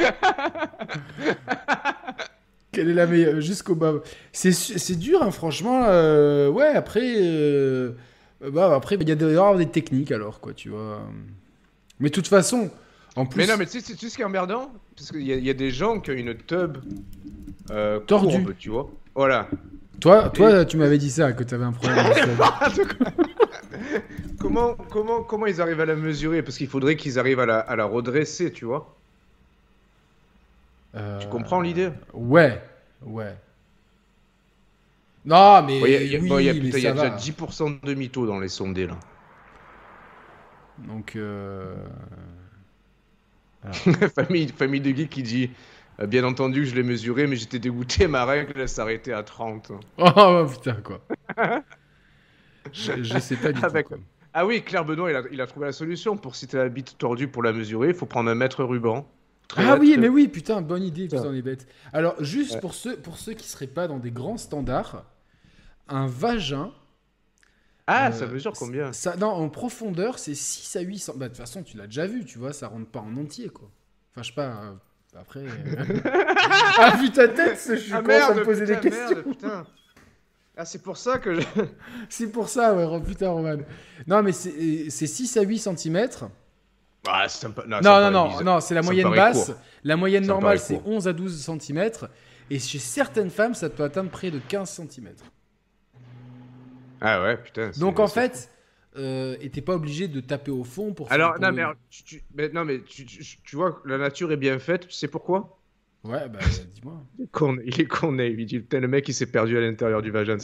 Quelle est la meilleure Jusqu'au bas. C'est dur, hein, franchement. euh, Ouais, après. euh, Bah, après, il y a des, des techniques, alors, quoi, tu vois. Mais de toute façon, en plus. Mais non, mais tu sais, tu sais ce qui est emmerdant Parce qu'il y, y a des gens qui ont une tub euh, Tordue. tu vois. Voilà. Toi, toi tu m'avais dit ça, que tu avais un problème. *laughs* comment, comment, comment ils arrivent à la mesurer Parce qu'il faudrait qu'ils arrivent à la, à la redresser, tu vois. Tu Euh, comprends l'idée Ouais, ouais. Non, mais Il y a, il y a- oui, bon, y a- putain, y déjà va. 10% de mythos dans les sondés, là. Donc, euh... *laughs* famille, famille de geek qui dit euh, Bien entendu, je l'ai mesuré, mais j'étais dégoûté, ma règle s'arrêtait à 30. oh *laughs* putain quoi. je, je sais pas du *laughs* tout. quoi. Ah oui, Claire Benoît, il a, il a trouvé la solution. Pour si t'as la bite tordue pour la mesurer, il faut prendre un mètre ruban. Ah oui, mais oui, putain, bonne idée, Putain. putain, on est bête. Alors, juste Ouais. pour, ceux, pour ceux qui seraient pas dans des grands standards, un vagin. Ah, euh, ça mesure combien ça, Non, en profondeur, c'est 6 à 8 cm. Bah, de toute façon, tu l'as déjà vu, tu vois, ça rentre pas en entier, quoi. Enfin, je sais pas. euh, après. euh, *laughs* ah, vu ta tête, je suis Ah à merde, me poser putain, des questions. merde, putain. Ah, c'est pour ça que je... *laughs* C'est pour ça, ouais, oh, putain, Roman. Non, mais c'est c'est 6 à 8 cm. Ah, ça me pa- Non, non, non, non, non, c'est la moyenne basse. court. La moyenne normale, c'est court. 11 à 12 cm. Et chez certaines femmes, ça peut atteindre près de 15 cm. Ah ouais, putain. Donc en fait, euh, et t'es pas obligé de taper au fond pour Alors, non, mais, alors, tu, mais non, mais tu, tu, tu vois, la nature est bien faite, tu sais pourquoi? Ouais, bah *laughs* dis-moi. il est con, il dit, putain, le mec, il s'est perdu à l'intérieur du vagin.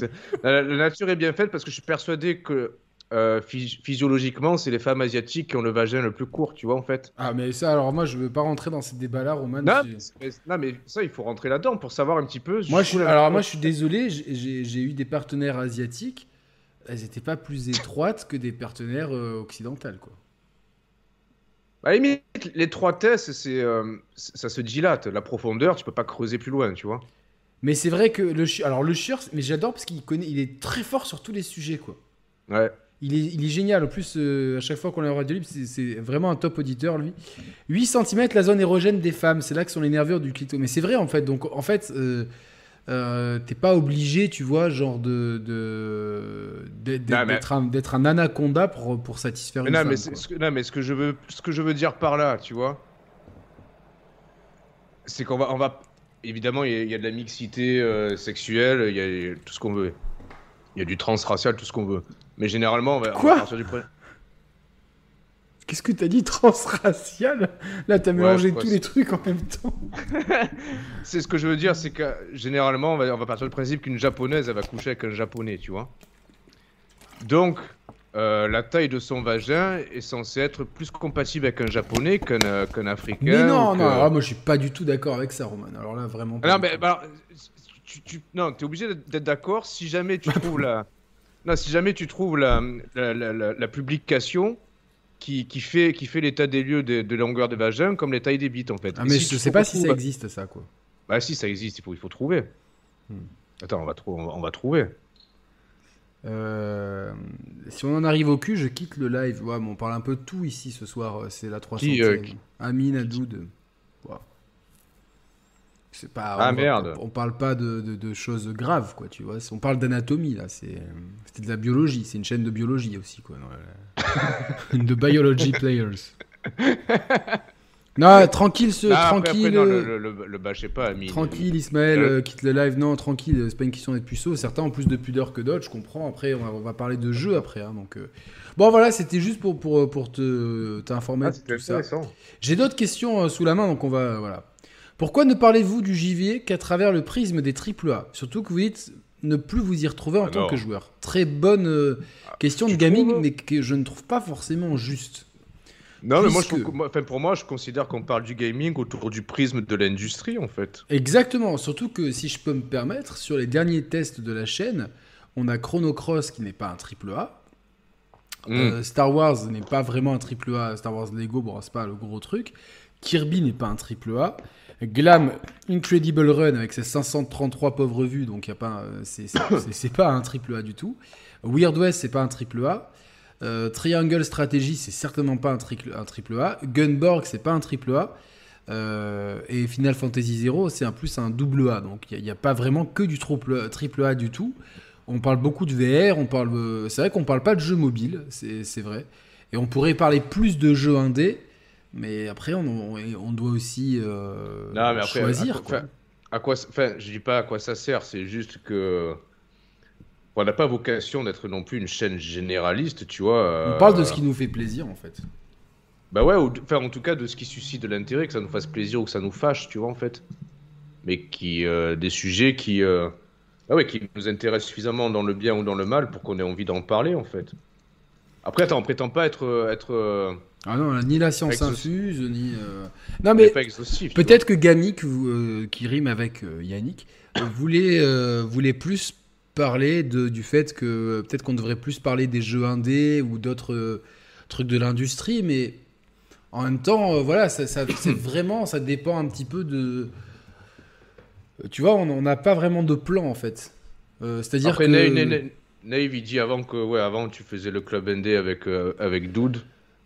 La, la nature est bien faite parce que je suis persuadé que euh, phys- physiologiquement, c'est les femmes asiatiques qui ont le vagin le plus court, tu vois, en fait. Ah, mais ça, alors moi, je veux pas rentrer dans ces débats-là, Roman. Non, mais, non, mais ça, il faut rentrer là-dedans pour savoir un petit peu. Moi, je suis... Alors moi, je suis désolé, j'ai eu des partenaires asiatiques. Elles étaient pas plus étroites que des partenaires euh, occidentales, quoi. À la limite, l'étroitesse, c'est, euh, ça se dilate. La profondeur, tu peux pas creuser plus loin, tu vois. Mais c'est vrai que le alors le mais j'adore parce qu'il connaît, il est très fort sur tous les sujets, quoi. Ouais. Il est, il est génial. En plus, euh, à chaque fois qu'on en radio libre, c'est- c'est vraiment un top auditeur, lui. 8 cm, la zone érogène des femmes. C'est là que sont les nervures du clito. Mais c'est vrai, en fait. Donc, en fait, euh, t'es pas obligé, tu vois, genre de. d'être un, d'être un anaconda pour, pour satisfaire Mais une non, femme. mais ce que, non, mais ce que je veux, ce que je veux dire par là, tu vois, c'est qu'on va, on va, évidemment, il y, a- il y a de la mixité euh, sexuelle, il y a- il y a tout ce qu'on veut, il y a du transracial, tout ce qu'on veut. Mais généralement, on va, on va Quoi partir du Qu'est-ce que t'as dit transracial? Là, t'as mélangé tous les trucs en même temps. *laughs* C'est ce que je veux dire, c'est que généralement, on va, on va partir du principe qu'une japonaise, elle va coucher avec un japonais, tu vois. Donc, euh, la taille de son vagin est censée être plus compatible avec un japonais qu'un euh, africain. Mais non, non, alors là, moi, je suis pas du tout d'accord avec ça, Roman. Alors là, vraiment pas. Ah Non, mais bah, alors, tu, tu, non, t'es obligé d'être d'accord si jamais tu *laughs* trouves la, non, si jamais tu trouves la, la- la publication qui, qui fait, qui fait l'état des lieux de, de longueur de vagin comme les tailles des bites en fait. Ah, mais si je tu sais pas si ça existe, ça, quoi. Bah si, ça existe, il faut, il faut trouver. Hmm. Attends, on va, trou- on va, on va trouver. Euh, si on en arrive au cul, je quitte le live. Ouais, mais on parle un peu de tout ici ce soir. euh, C'est la 300 Qui, euh, qui- Amine, Adoud. Ouais. C'est pas. Ah, on merde. on parle pas de, de- de choses graves, quoi. Tu vois. On parle d'anatomie là. C'est c'était de la biologie. C'est une chaîne de biologie aussi, quoi. *laughs* de biology players. Non, tranquille, ce, après, tranquille. après, non, euh, le, le, bâchez pas, Amine. Tranquille, Ismaël, Euh. quitte le live. Non, tranquille, c'est pas une question d'être puceau. Certains ont plus de pudeur que d'autres, je comprends. Après, on va, on va parler de jeu après. hein, donc, euh. Bon, voilà, c'était juste pour, pour, pour te, t'informer Ah, de c'était tout ça. intéressant. J'ai d'autres questions euh, sous la main, donc on va. Voilà. Pourquoi ne parlez-vous du JV qu'à travers le prisme des AAA Surtout que vous dites ne plus vous y retrouver en Ah tant que joueur. Très bonne euh, question de gaming, trouves mais que je ne trouve pas forcément juste. Non, mais moi, je Puisque- trouve que- moi, enfin, pour moi, je considère qu'on parle du gaming autour du prisme de l'industrie, en fait. Exactement, surtout que si je peux me permettre, sur les derniers tests de la chaîne, on a Chrono Cross qui n'est pas un triple A. Mm. Euh, Star Wars n'est pas vraiment un triple A. Star Wars Lego, bon, c'est pas le gros truc. Kirby n'est pas un triple A. Glam Incredible Run avec ses 533 pauvres vues, donc y a pas, euh, *coughs* c'est, pas un triple A du tout. Weird West, c'est pas un triple A. Euh, Triangle Strategy, c'est certainement pas un, triple- un triple A. Gunborg, c'est pas un triple A. Euh, et Final Fantasy Zero, c'est un plus un double A. Donc il n'y a, pas vraiment que du triple, triple A du tout. On parle beaucoup de VR, on parle, c'est vrai qu'on parle pas de jeux mobiles, c'est c'est vrai. Et on pourrait parler plus de jeux indés, mais après on, doit aussi euh, Non, mais après, choisir. à, quoi. à quoi, enfin, je dis pas à quoi ça sert, c'est juste que on n'a pas vocation d'être non plus une chaîne généraliste, tu vois. On euh, parle de ce qui nous fait plaisir en fait. Bah ouais, ou, enfin, en tout cas de ce qui suscite de l'intérêt, que ça nous fasse plaisir ou que ça nous fâche, tu vois, en fait. Mais qui, euh, des sujets qui, euh, ah ouais, qui nous intéressent suffisamment dans le bien ou dans le mal pour qu'on ait envie d'en parler, en fait. Après, attends, on prétend pas être, euh, être, euh, Ah non, ni la science infuse, ni. euh, Non on mais Peut-être que Gamik, euh, qui rime avec euh, Yannick, voulait, voulait plus parler de, du fait que peut-être qu'on devrait plus parler des jeux indés ou d'autres trucs de l'industrie, mais en même temps, voilà, ça, ça- c'est *coughs* vraiment, ça dépend un petit peu de. Tu vois, on n'a pas vraiment de plan en fait. C'est-à-dire que. Nave, il dit avant que, ouais, avant tu faisais le club ND avec, avec Dude.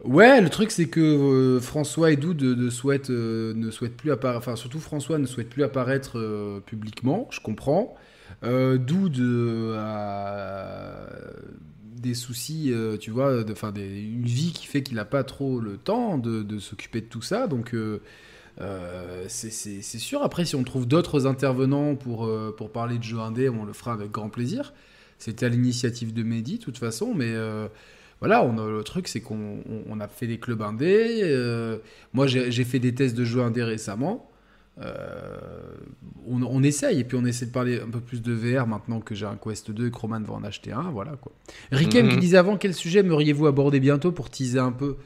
Ouais, le truc c'est que euh, François et Doud ne souhaitent, euh, ne souhaitent plus apparaître, enfin surtout François ne souhaite plus apparaître euh, publiquement, je comprends. Euh, Doud euh, a des soucis, euh, tu vois, de, des- une vie qui fait qu'il n'a pas trop le temps de, s'occuper de tout ça, donc euh, euh, c'est sûr. Après, si on trouve d'autres intervenants pour, euh, pour parler de jeux indés, on le fera avec grand plaisir. C'était à l'initiative de Mehdi, de toute façon, mais euh, voilà, on a, le truc, c'est qu'on on- a fait des clubs indés. euh, moi, j'ai fait des tests de jeux indés récemment. Euh, on, on essaye, et puis on essaie de parler un peu plus de VR maintenant que j'ai un Quest 2 et que Roman va en acheter un. Voilà quoi. Rikem qui Mhm. disait avant, quel sujet aimeriez-vous aborder bientôt pour teaser un peu?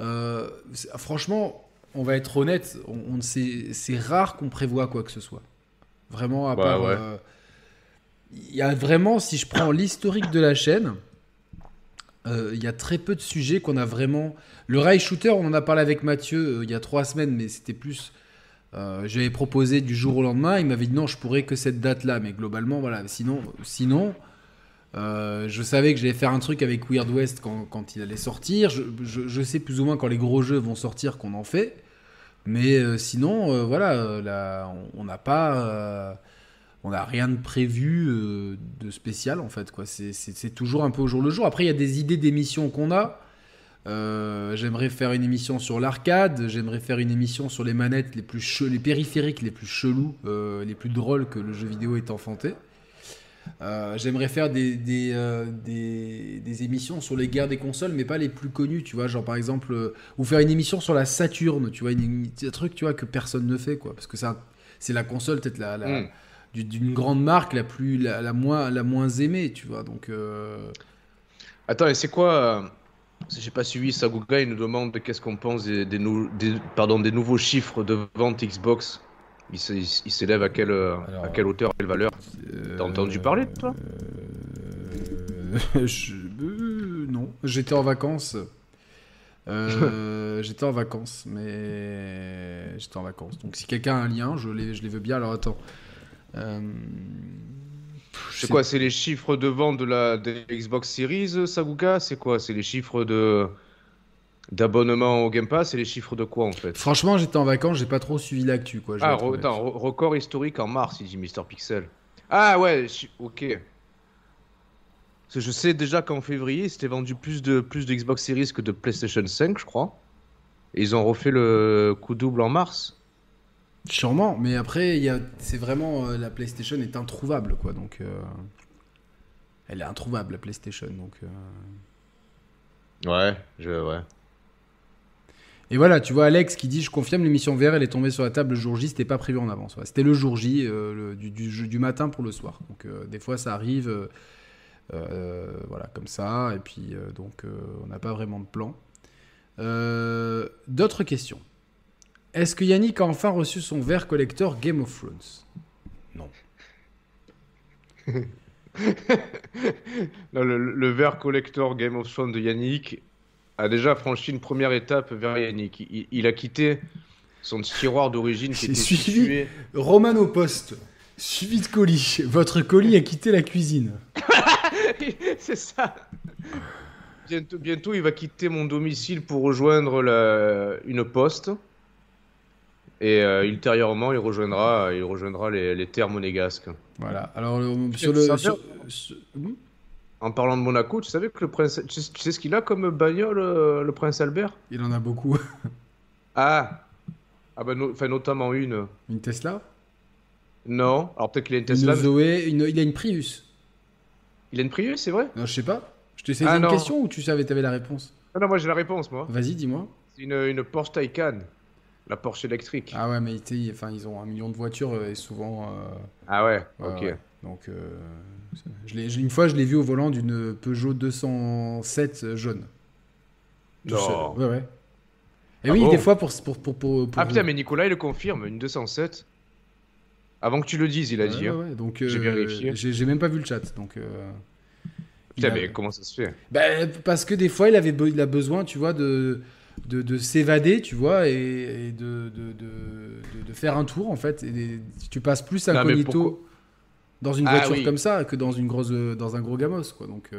Euh, Franchement, on va être honnête, on, on- c'est rare qu'on prévoit quoi que ce soit. Vraiment, à Ouais, part. ouais. euh, Il y a vraiment, si je prends l'historique de la chaîne, euh, il y a très peu de sujets qu'on a vraiment. Le rail shooter, on en a parlé avec Mathieu euh, il y a trois semaines, mais c'était plus. euh, J'avais proposé du jour au lendemain, il m'avait dit non, je pourrais que cette date-là, mais globalement, voilà. Sinon, sinon je savais que j'allais faire un truc avec Weird West quand, il allait sortir. Je, sais plus ou moins quand les gros jeux vont sortir qu'on en fait. Mais sinon, voilà, là, on n'a pas. On n'a rien de prévu euh, de spécial en fait quoi. C'est- toujours un peu au jour le jour. Après il y a des idées d'émissions qu'on a. Euh, j'aimerais faire une émission sur l'arcade. J'aimerais faire une émission sur les manettes les plus les périphériques les plus chelous, euh, les plus drôles que le jeu vidéo ait enfanté. J'aimerais faire des, des, des, émissions sur les guerres des consoles, mais pas les plus connues, tu vois, genre par exemple, ou faire une émission sur la Saturne, tu vois, une, un truc, tu vois, que personne ne fait, quoi, parce que c'est la console peut-être la, la- Mm. Du- d'une grande marque la plus, la, la moins, la moins aimée, tu vois, donc. euh, Attends, et c'est quoi euh, J'ai pas suivi Saguga, il nous demande qu'est-ce qu'on pense des, des, nou- des- pardon, des nouveaux chiffres de vente Xbox. Il s'é- il s'élève à quelle, euh, Alors, à quelle hauteur, à quelle valeur? T'as entendu parler, toi? Euh, *laughs* je- euh, Non, j'étais en vacances. Euh, *laughs* j'étais en vacances, mais j'étais en vacances. Donc si quelqu'un a un lien, je les, je les veux bien. Alors attends. Euh, C'est quoi C'est les chiffres de vente de la de Xbox Series, Saguga C'est quoi? C'est les chiffres de d'abonnement au Game Pass? C'est les chiffres de quoi en fait? Franchement, j'étais en vacances, j'ai pas trop suivi l'actu, quoi. Ah, re- attends, re- record historique en mars, il dit Mister Pixel. Ah ouais, ok. Parce que je sais déjà qu'en février, c'était vendu plus de, plus de Xbox Series que de PlayStation 5, je crois. Et ils ont refait le coup double en mars. Sûrement, mais après, il y a- c'est vraiment euh, la PlayStation est introuvable, quoi. Donc, euh, elle est introuvable la PlayStation, donc. euh, Ouais, je, ouais. Et voilà, tu vois Alex qui dit Je confirme, l'émission VR, elle est tombée sur la table le jour J, c'était pas prévu en avance. Ouais, C'était le jour J, le- du, du, du matin pour le soir. Donc, des fois, ça arrive, voilà, comme ça, et puis, donc, on n'a pas vraiment de plan. D'autres questions? Est-ce que Yannick a enfin reçu son verre collector Game of Thrones? Non. Non, le, le verre collector Game of Thrones de Yannick a déjà franchi une première étape vers Yannick. Il, il a quitté son tiroir d'origine qui était suivi. situé. Roman au poste, suivi de colis. Votre colis a quitté la cuisine. *laughs* C'est ça. Bientôt, bientôt, il va quitter mon domicile pour rejoindre la- une poste. Et euh, ultérieurement, il rejoindra, il rejoindra les, les terres monégasques. Voilà. Alors, le- Tu sur le. sur- sur- Hmm? En parlant de Monaco, tu savais que le prince, tu sais, tu sais ce qu'il a comme bagnole, euh, le prince Albert? Il en a beaucoup. Ah, ah bah, no- enfin, notamment une. Une Tesla? Non, alors peut-être qu'il a une Une Tesla. mais- Zoé une... Il a une Prius. Il a une Prius, c'est vrai? Non, je sais pas. Je te saisi Ah, une non. question ou tu savais, t'avais la réponse? Ah non, moi j'ai la réponse, moi. Vas-y, dis-moi. C'est une, une Porsche Taycan, la Porsche électrique. Ah ouais, mais sais, enfin, ils ont un million de voitures euh, et souvent. euh, Ah ouais, ouais, ok. ouais. Donc, euh, je une fois, je l'ai vu au volant d'une Peugeot 207 jaune. Tout Non. Ouais, ouais. Et Ah oui, bon des fois, pour. pour, pour, pour, pour- Ah putain, mais Nicolas il le confirme, une 207. Avant que tu le dises, il a dit. Hein. donc j'ai vérifié. J'ai même pas vu le chat, donc. Putain, mais comment ça se fait? Ben, Parce que des fois, il, avait il a besoin, tu vois, de, de, s'évader, tu vois, et, de, de, faire un tour, en fait. Et tu passes plus incognito dans une ah voiture comme ça que dans, une grosse, dans un gros gamos, quoi. Donc.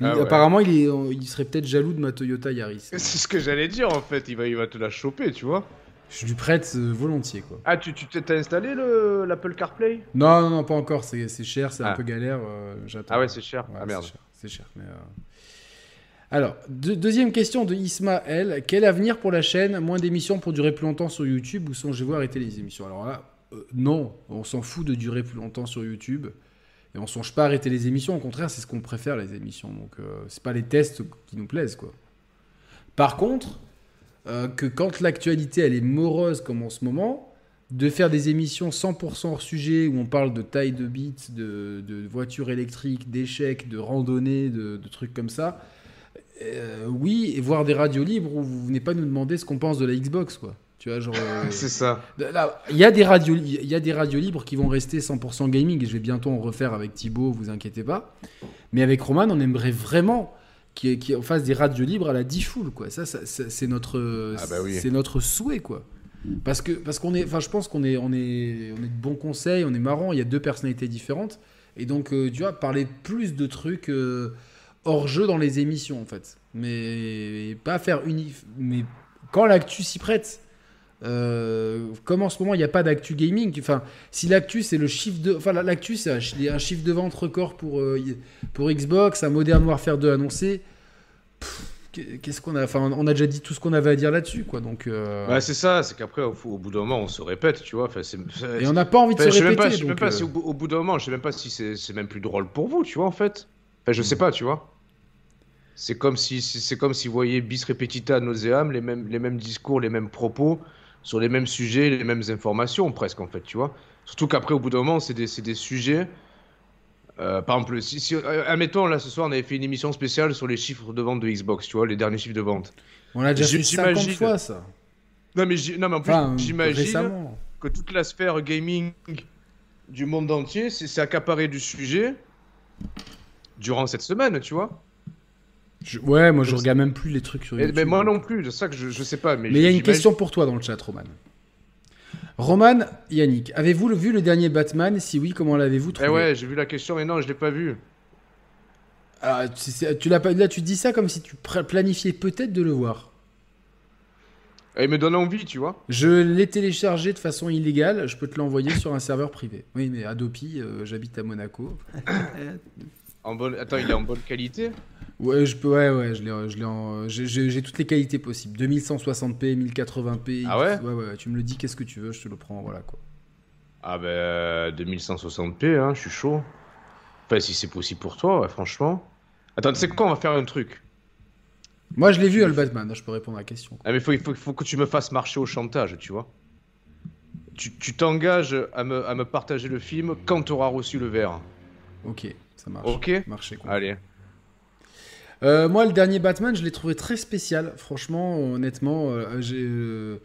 Ah apparemment, il, est, il serait peut-être jaloux de ma Toyota Yaris. *laughs* C'est ce que j'allais dire en fait. Il va, il va te la choper, tu vois. Je lui prête euh, volontiers quoi. Ah, tu t'es installé l'Apple CarPlay? Non, non, non, pas encore. C'est cher, c'est un ah. peu galère. Euh, ah ouais, c'est cher. ah merde. C'est cher. Mais, euh. Alors, deuxième question de Ismaël. Quel avenir pour la chaîne Moins d'émissions pour durer plus longtemps sur YouTube ou songez-vous arrêter les émissions? Alors là, non, on s'en fout de durer plus longtemps sur YouTube. Et on songe pas à arrêter les émissions, au contraire, c'est ce qu'on préfère, les émissions. Donc, euh, c'est pas les tests qui nous plaisent, quoi. Par contre, euh, que quand l'actualité, elle est morose comme en ce moment, de faire des émissions 100% hors sujet, où on parle de taille de bits, de, voitures électriques, d'échecs, de randonnées, de, trucs comme ça, euh, oui, et voir des radios libres où vous venez pas nous demander ce qu'on pense de la Xbox, quoi. Tu vois, genre. Euh, *laughs* c'est ça. Il y, a des radios, y a des radios libres qui vont rester 100% gaming et je vais bientôt en refaire avec Thibaut, vous inquiétez pas. Mais avec Roman, on aimerait vraiment qu'on fasse des radios libres à la D-Full, quoi. Ça, c'est notre, ah bah c'est notre souhait, quoi. Parce que parce qu'on est, enfin, je pense qu'on est, on est, on est de bons conseils, on est marrant. Il y a deux personnalités différentes et donc, euh, tu vois, parler plus de trucs euh, hors jeu dans les émissions, en fait. Mais pas faire unif. Mais quand l'actu s'y prête euh, comme en ce moment il n'y a pas d'actu gaming, enfin si l'actu c'est le chiffre de, enfin l'actu c'est un, chiffre de vente record pour euh, pour Xbox, un Modern Warfare 2 annoncé. Qu'est-ce qu'on a, enfin on a déjà dit tout ce qu'on avait à dire là-dessus quoi, donc. Euh... c'est ça, c'est qu'après au, bout d'un moment on se répète, tu vois. Enfin, Et on n'a pas envie de se répéter. je sais même pas si au, bout d'un moment, je sais même pas si c'est même plus drôle pour vous, tu vois en fait. Enfin, je sais pas, tu vois. C'est comme si c'est comme si vous voyez bis repetita nauseam, les mêmes les mêmes discours, les mêmes propos sur les mêmes sujets, les mêmes informations presque en fait, tu vois. Surtout qu'après au bout d'un moment, c'est des, des, sujets. Euh, par exemple, si, si, euh, admettons là ce soir on avait fait une émission spéciale sur les chiffres de vente de Xbox, tu vois, les derniers chiffres de vente. On a déjà fait 50 fois ça. Non mais, non, mais en plus j'imagine que toute la sphère gaming du monde entier s'est accaparé du sujet durant cette semaine, tu vois. Ouais, moi je regarde même plus les trucs sur YouTube. Mais moi non plus, c'est ça que je, je sais pas. Mais il y a une question pour toi dans le chat, Roman. Roman, Yannick, avez-vous vu le dernier Batman? Si oui, comment l'avez-vous trouvé? Eh ouais, j'ai vu la question, mais non, je l'ai pas vu. Ah, tu, l'as pas, là, tu dis ça comme si tu planifiais peut-être de le voir. Eh, il me donne envie, tu vois. Je l'ai téléchargé de façon illégale. Je peux te l'envoyer sur un serveur privé. Oui, mais Adopi, euh, j'habite à Monaco. *laughs* en. Attends, il est en bonne qualité? Ouais, je peux, ouais, ouais, je l'ai, j'ai toutes les qualités possibles. 2160p, 1080p. Ah ouais? Ouais, ouais, tu me le dis, qu'est-ce que tu veux, je te le prends, voilà quoi. Ah ben, 2160p, hein, je suis chaud. Enfin, si c'est possible pour toi, ouais, franchement. Attends, tu sais quoi, on va faire un truc? Moi, je l'ai vu, le Batman, je peux répondre à la question. Ah, mais il faut, faut, que tu me fasses marcher au chantage, tu vois. Tu t'engages à me, à me partager le film quand tu auras reçu le verre. Ok, ça marche. Ok Marché, quoi. Allez. Euh, moi, le dernier Batman, je l'ai trouvé très spécial. Franchement, honnêtement, euh, euh,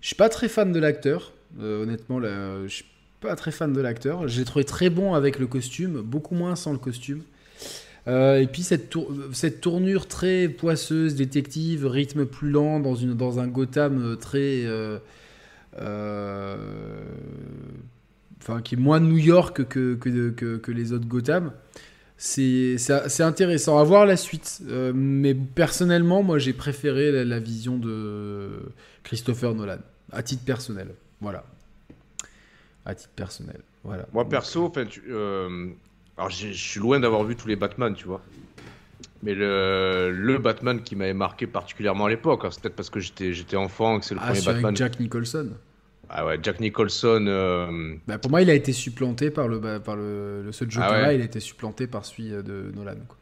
je suis pas très fan de l'acteur. honnêtement, je suis pas très fan de l'acteur. J'ai trouvé très bon avec le costume, beaucoup moins sans le costume. et puis cette, cette, tournure très poisseuse, détective, rythme plus lent dans, une, dans un Gotham très... Enfin, qui est moins New York que, que, que, que les autres Gotham c'est intéressant à voir la suite. Euh, mais personnellement, moi, j'ai préféré la, vision de Christopher Nolan, à titre personnel. Voilà. À titre personnel. Voilà. Moi, perso, euh, alors je suis loin d'avoir vu tous les Batman, tu vois. Mais le, le Batman qui m'avait marqué particulièrement à l'époque, hein, c'est peut-être parce que j'étais enfant que c'est le ah, premier Batman. Avec Jack Nicholson. Ah ouais, Jack Nicholson. Euh, bah, pour moi, il a été supplanté par le, bah, par le, le ce Joker-là, ah il a été supplanté par celui euh, de Nolan. Quoi.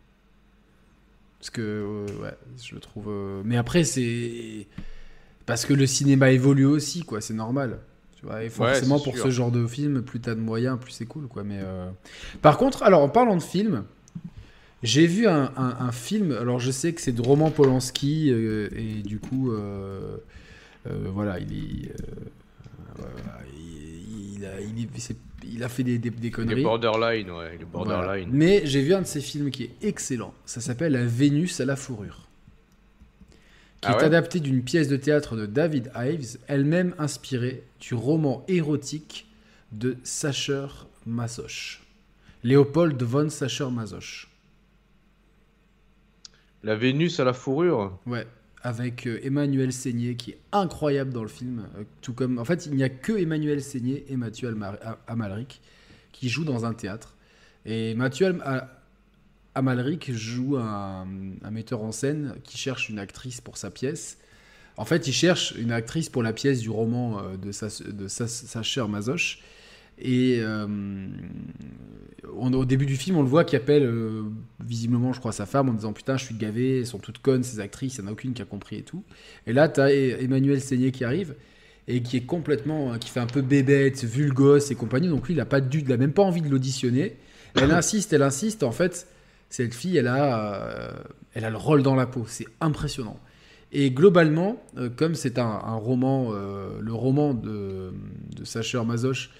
Parce que, euh, ouais, je le trouve. Mais après, c'est. Parce que le cinéma évolue aussi, quoi, c'est normal. Tu vois, et forcément, pour ce genre de film, plus t'as de moyens, plus c'est cool, quoi. Mais. Par contre, alors, en parlant de film. J'ai vu un, un, film, alors je sais que c'est de Roman Polanski, et du coup, voilà, il est il a, il, est- c'est- il a fait des, des, des Il est conneries. borderline, ouais, il est Voilà. borderline. Mais j'ai vu un de ses films qui est excellent. Ça s'appelle La Vénus à la fourrure. Qui Ah est ouais adapté d'une pièce de théâtre de David Ives, elle-même inspirée du roman érotique de Sacher Masoch. Léopold von Sacher Masoch. La Vénus à la fourrure? Ouais, avec euh, Emmanuel Seigné qui est incroyable dans le film. euh, tout comme, en fait, il n'y a que Emmanuel Seigné et Mathieu Amalric qui jouent dans un théâtre. Et Mathieu Amalric joue un, metteur en scène qui cherche une actrice pour sa pièce. En fait, il cherche une actrice pour la pièce du roman euh, de, sa, de sa, Sacher Masoch. Et euh, au début du film, on le voit qui appelle euh, visiblement, je crois, sa femme en disant Putain, je suis gavé, elles sont toutes connes, ces actrices, il n'y en a aucune qui a compris et tout. Et là, tu as Emmanuel Seigné qui arrive et qui est complètement, qui fait un peu bébête, vulgos et compagnie. Donc lui, il a pas du, il a même pas envie de l'auditionner. Elle insiste, elle insiste. En fait, cette fille, elle a, euh, elle a le rôle dans la peau. C'est impressionnant. Et globalement, euh, comme c'est un, roman, euh, le roman de, de Sacher Masoch,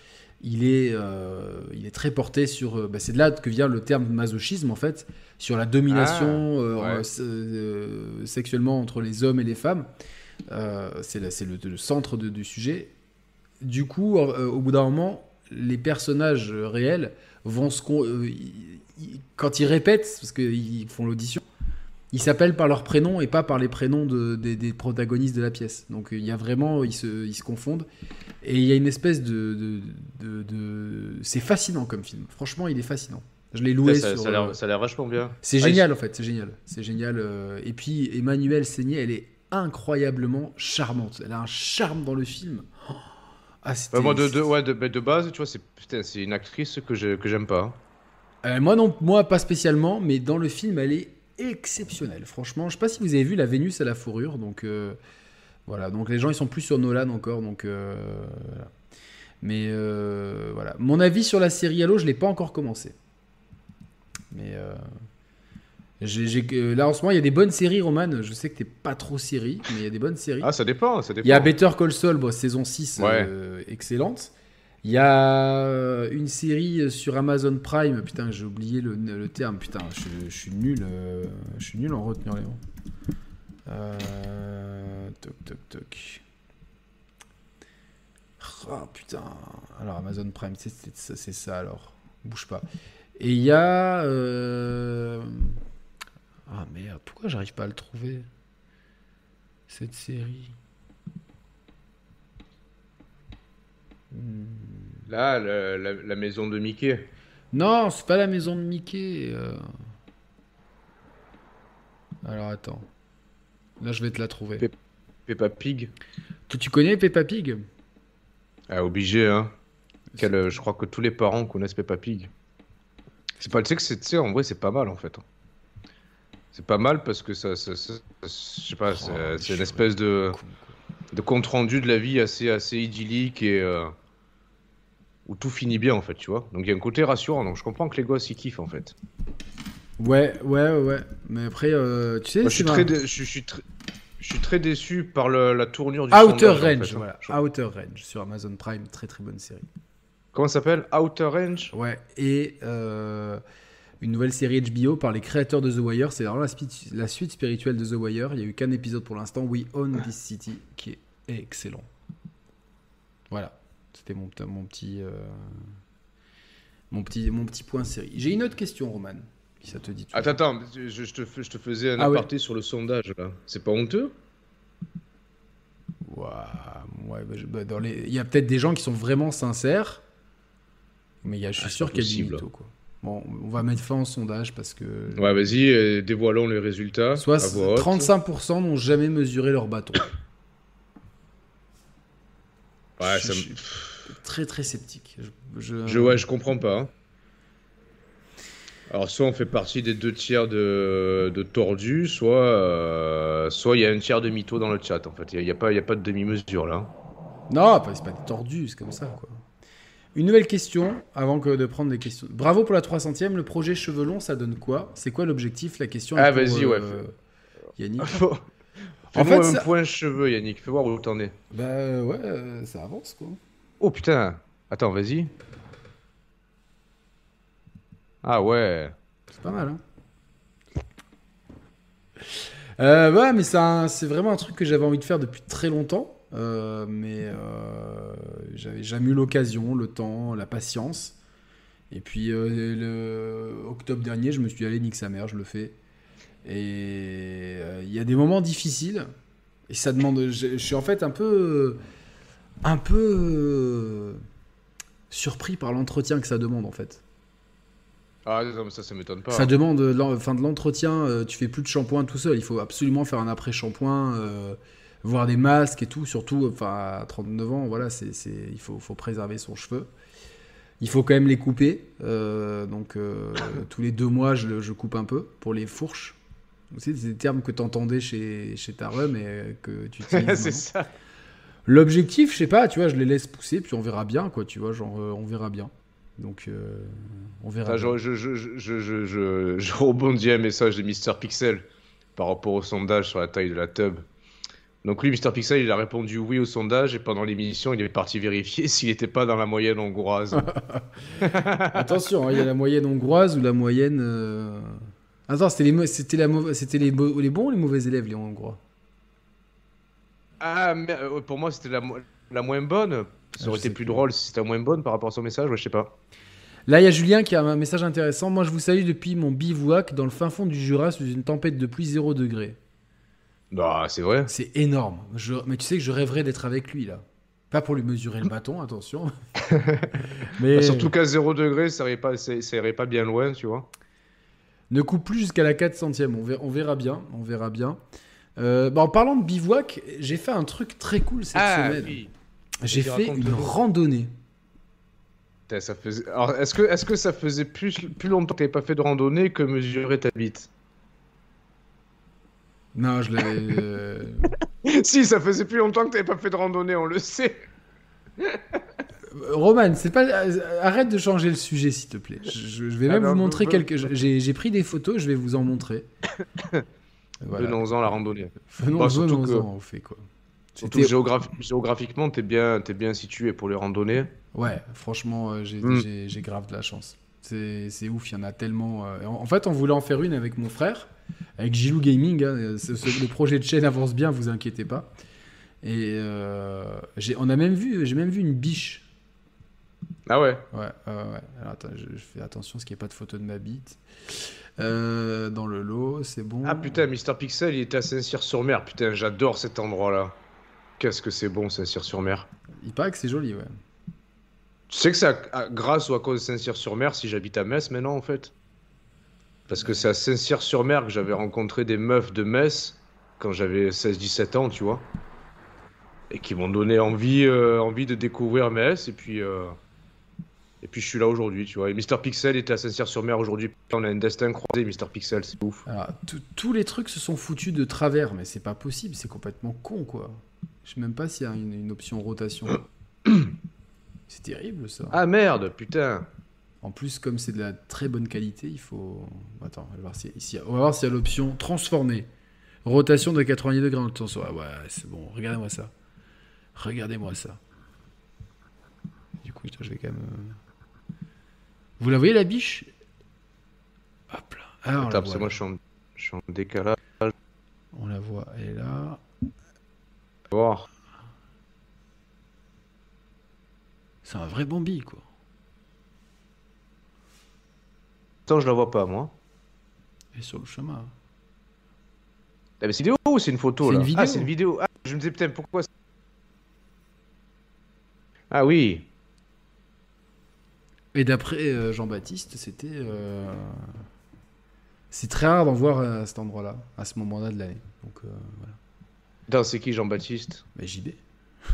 il est, euh, il est très porté sur. euh, bah, c'est de là que vient le terme masochisme en fait, sur la domination Ah, euh, ouais. sexuellement entre les hommes et les femmes. Euh, c'est le, le centre de- du sujet. Du coup, au bout d'un moment, les personnages réels vont se. con- quand ils répètent, parce qu'ils font l'audition, ils s'appellent par leur prénom et pas par les prénoms de- des, des protagonistes de la pièce. Donc il y a vraiment, ils se, ils se confondent. Et il y a une espèce de. de, de- de- C'est fascinant comme film. Franchement, il est fascinant. Je l'ai loué ça, sur. ça a l'air- euh, ça a l'air vachement bien. C'est Ah, génial en fait, c'est génial. C'est génial. euh, Et puis Emmanuelle Seigné, elle est incroyablement charmante. Elle a un charme dans le film. Oh, Ah, Ouais, moi, de, de, ouais, de, bah, de base, tu vois, c'est une actrice que j'aime pas. Euh, moi non, moi pas spécialement, mais dans le film, elle est exceptionnelle. Franchement, je sais pas si vous avez vu La Vénus à la fourrure, donc euh, voilà. Donc les gens ils sont plus sur Nolan encore, donc euh, voilà. Mais euh, voilà. Mon avis sur la série Halo, je l'ai pas encore commencé. Mais là en ce moment, il y a des bonnes séries, Roman. Je sais que t'es pas trop série, mais il y a des bonnes séries. Ah, ça dépend, ça dépend. Il y a Better Call Saul, bon, saison 6, Ouais. excellente. Il y a une série sur Amazon Prime, putain, j'ai oublié le, terme, putain, je, suis nul, euh, je suis nul en retenir les noms. Euh, toc, toc, toc. Ah putain, alors Amazon Prime, c'est ça, ça alors, bouge pas. Et il y a... euh, Ah merde, pourquoi j'arrive pas à le trouver Cette série? Là, la, la- la maison de Mickey. Non, c'est pas la maison de Mickey. euh. Alors attends. Là, je vais te la trouver. Pep- Peppa Pig. Tu, tu connais Peppa Pig? Ah, obligé, hein. Quel, euh, je crois que tous les parents connaissent Peppa Pig. C'est pas, tu sais que c'est, en vrai, c'est pas mal en fait. C'est pas mal parce que ça, ça- ça- je sais pas, c'est, Oh, c'est une espèce de compte rendu de la vie assez, assez idyllique et euh, où tout finit bien en fait, tu vois. Donc il y a un côté rassurant. Donc je comprends que les gosses ils kiffent en fait. Ouais, ouais, ouais. Mais après, euh, tu sais, Moi, je suis très, dé- je, je suis je suis très déçu par le- la tournure du Outer sondage, en Range, fait. voilà. Je- Outer Range sur Amazon Prime, très très bonne série. Comment ça s'appelle? Outer Range? Ouais, et euh, une nouvelle série HBO par les créateurs de The Wire. C'est vraiment la, la suite spirituelle de The Wire. Il n'y a eu qu'un épisode pour l'instant, We Own This City, qui est excellent. Voilà, c'était mon, petit- mon petit, euh, mon petit, mon petit point série. J'ai une autre question, Roman, si ça te dit. Attends, attends, je, je te, je te faisais un Ah ouais. aparté sur le sondage là. C'est pas honteux ouais, bah, je- bah, dans les- Il y a peut-être des gens qui sont vraiment sincères, mais y a, je suis Ah, sûr qu'il y a du mytho, quoi. Bon, on va mettre fin au sondage parce que. Ouais, vas-y, euh, dévoilons les résultats. Soit à voix haute. 35% n'ont jamais mesuré leur bâton. Ouais, je, ça me- très très sceptique. Je, je- Je, ouais, je comprends pas. hein. Alors, soit on fait partie des deux tiers de, de tordus, soit euh, soit il y a un tiers de mythos dans le chat. En fait, il n'y a, il y a pas, il y a pas de demi-mesure là. Non, pas- c'est pas des tordus, c'est comme ça. Quoi. Une nouvelle question avant que de prendre des questions. Bravo pour la 300ème. Le projet cheveux longs, ça donne quoi? C'est quoi l'objectif? La question est Ah, vas-y, ouais, Yannick. *laughs* Fais-moi fait, un ça- point cheveux, Yannick. Fais voir où t'en es. Bah ouais, euh, ça avance quoi. Oh putain Attends, vas-y. Ah ouais. C'est pas mal, hein euh, ouais, mais c'est vraiment un truc que j'avais envie de faire depuis très longtemps. euh, mais euh, j'avais jamais eu l'occasion, le temps, la patience. Et puis, le octobre dernier, je me suis dit, allez, nique sa mère, je le fais. Et il y a des moments difficiles. Et ça demande. Je suis en fait un peu. Un peu. euh, surpris par l'entretien que ça demande, en fait. Ah non, mais ça, ça m'étonne pas. Ça demande euh, l'en- fin de l'entretien, euh, tu fais plus de shampoing tout seul. Il faut absolument faire un après-shampoing, euh, voir des masques et tout. Surtout, enfin, à 39 ans, voilà, c'est, il faut, faut préserver son cheveu. Il faut quand même les couper. euh, donc, euh, *laughs* tous les deux mois, je, je coupe un peu pour les fourches. C'est des termes que tu entendais chez, chez ta rhum et euh, que tu utilises. *laughs* c'est ça. L'objectif, je sais pas, tu vois, je les laisse pousser, puis on verra bien, quoi, tu vois, genre, euh, on verra bien. Donc, euh, on verra. Bien. *laughs* je, rebondis à un message de Mister Pixel par rapport au sondage sur la taille de la tub. Donc lui, Mister Pixel, il a répondu oui au sondage et pendant l'émission, il est parti vérifier *laughs* s'il n'était pas dans la moyenne hongroise. *laughs* Attention, hein, il y a la moyenne hongroise ou la moyenne. euh, Attends, c'était les, c'était la mau- c'était les, les bons ou les mauvais élèves, les hongrois? Ah, mais euh, pour moi, c'était la, mo- la moins bonne. Ça Ah, aurait je été plus drôle si c'était la moins bonne par rapport à son message, ouais, je sais pas. Là, il y a Julien qui a un message intéressant. Moi, je vous salue depuis mon bivouac dans le fin fond du Jura sous une tempête de pluie 0 degré. Bah, c'est vrai. C'est énorme. Je- Mais tu sais que je rêverais d'être avec lui, là. Pas pour lui mesurer le *laughs* bâton, attention. Mais Bah, surtout qu'à 0 degré, ça irait pas, ça, irait pas bien loin, tu vois. ne coupe plus jusqu'à la 4 centième. On verra, on verra bien. On verra bien. Euh, bah, en parlant de bivouac, j'ai fait un truc très cool cette semaine. Ah, oui. J'ai fait une randonnée. Ça faisait... Alors, est-ce que, est-ce que ça faisait plus, plus longtemps que t'avais pas fait de randonnée que mesurer ta bite? Non, je l'avais. euh, *laughs* Si, ça faisait plus longtemps que t'avais pas fait de randonnée, on le sait. Roman, c'est pas. euh, Arrête de changer le sujet, s'il te plaît. Je, vais Ah même non, vous montrer quelques. J'ai j'ai pris des photos, je vais vous en montrer. *laughs* Voilà. Venons-en la randonnée. Bah, venons-en au fait quoi. Surtout géographiquement, t'es bien, t'es bien situé pour les randonnées. Ouais, franchement, euh, j'ai Mm. j'ai- grave de la chance. C'est ouf, il y en a tellement. euh, En fait, on voulait en faire une avec mon frère, avec Gilou Gaming. hein, ce- ce- le projet de chaîne avance bien, vous inquiétez pas. Et euh, j'ai- on a même vu, j'ai même vu une biche. Ah ouais? Ouais, ouais, ouais. Alors attends, je, je fais attention parce qu'il n'y a pas de photo de ma bite. Euh, dans le lot, c'est bon. Ah putain, Mister Pixel, il était à Saint-Cyr-sur-Mer. Putain, j'adore cet endroit-là. Qu'est-ce que c'est bon, Saint-Cyr-sur-Mer. Il paraît que c'est joli, ouais. Tu sais que c'est grâce ou à cause de Saint-Cyr-sur-Mer si j'habite à Metz maintenant, en fait Parce que c'est à Saint-Cyr-sur-Mer que j'avais rencontré des meufs de Metz quand j'avais 16-17 ans, tu vois. Et qui m'ont donné envie, euh, envie de découvrir Metz. Et puis, euh, et puis je suis là aujourd'hui, tu vois. Et Mister Pixel était à Saint-Cyr-sur-Mer aujourd'hui. On a un destin croisé, Mister Pixel, c'est ouf. Alors, tous les trucs se sont foutus de travers, mais c'est pas possible, c'est complètement con, quoi. Je sais même pas s'il y a une, une option rotation. *coughs* c'est terrible, ça. Ah merde, putain En plus, comme c'est de la très bonne qualité, il faut. Attends, on va voir s'il y a- y l'option transformer. Rotation de 90 degrés dans le sens. Ah ouais, c'est bon. Regardez-moi ça. Regardez-moi ça. Du coup, je vais quand même. Vous la voyez la biche? Hop là. Alors, on, la Attends, parce voit, que moi je suis en, je suis en décalage. on la voit, elle est là. Voir. C'est un vrai Bambi, quoi. Attends, je la vois pas, moi. Elle est sur le chemin. Ah, mais c'est une vidéo ou c'est une photo C'est là? Une vidéo. Ah, c'est une vidéo. Ah, je me disais putain, pourquoi Ah oui. Et d'après euh, Jean-Baptiste, c'était. euh, C'est très rare d'en voir à cet endroit-là, à ce moment-là de l'année. Donc euh, voilà. C'est qui Jean-Baptiste? JB. *laughs*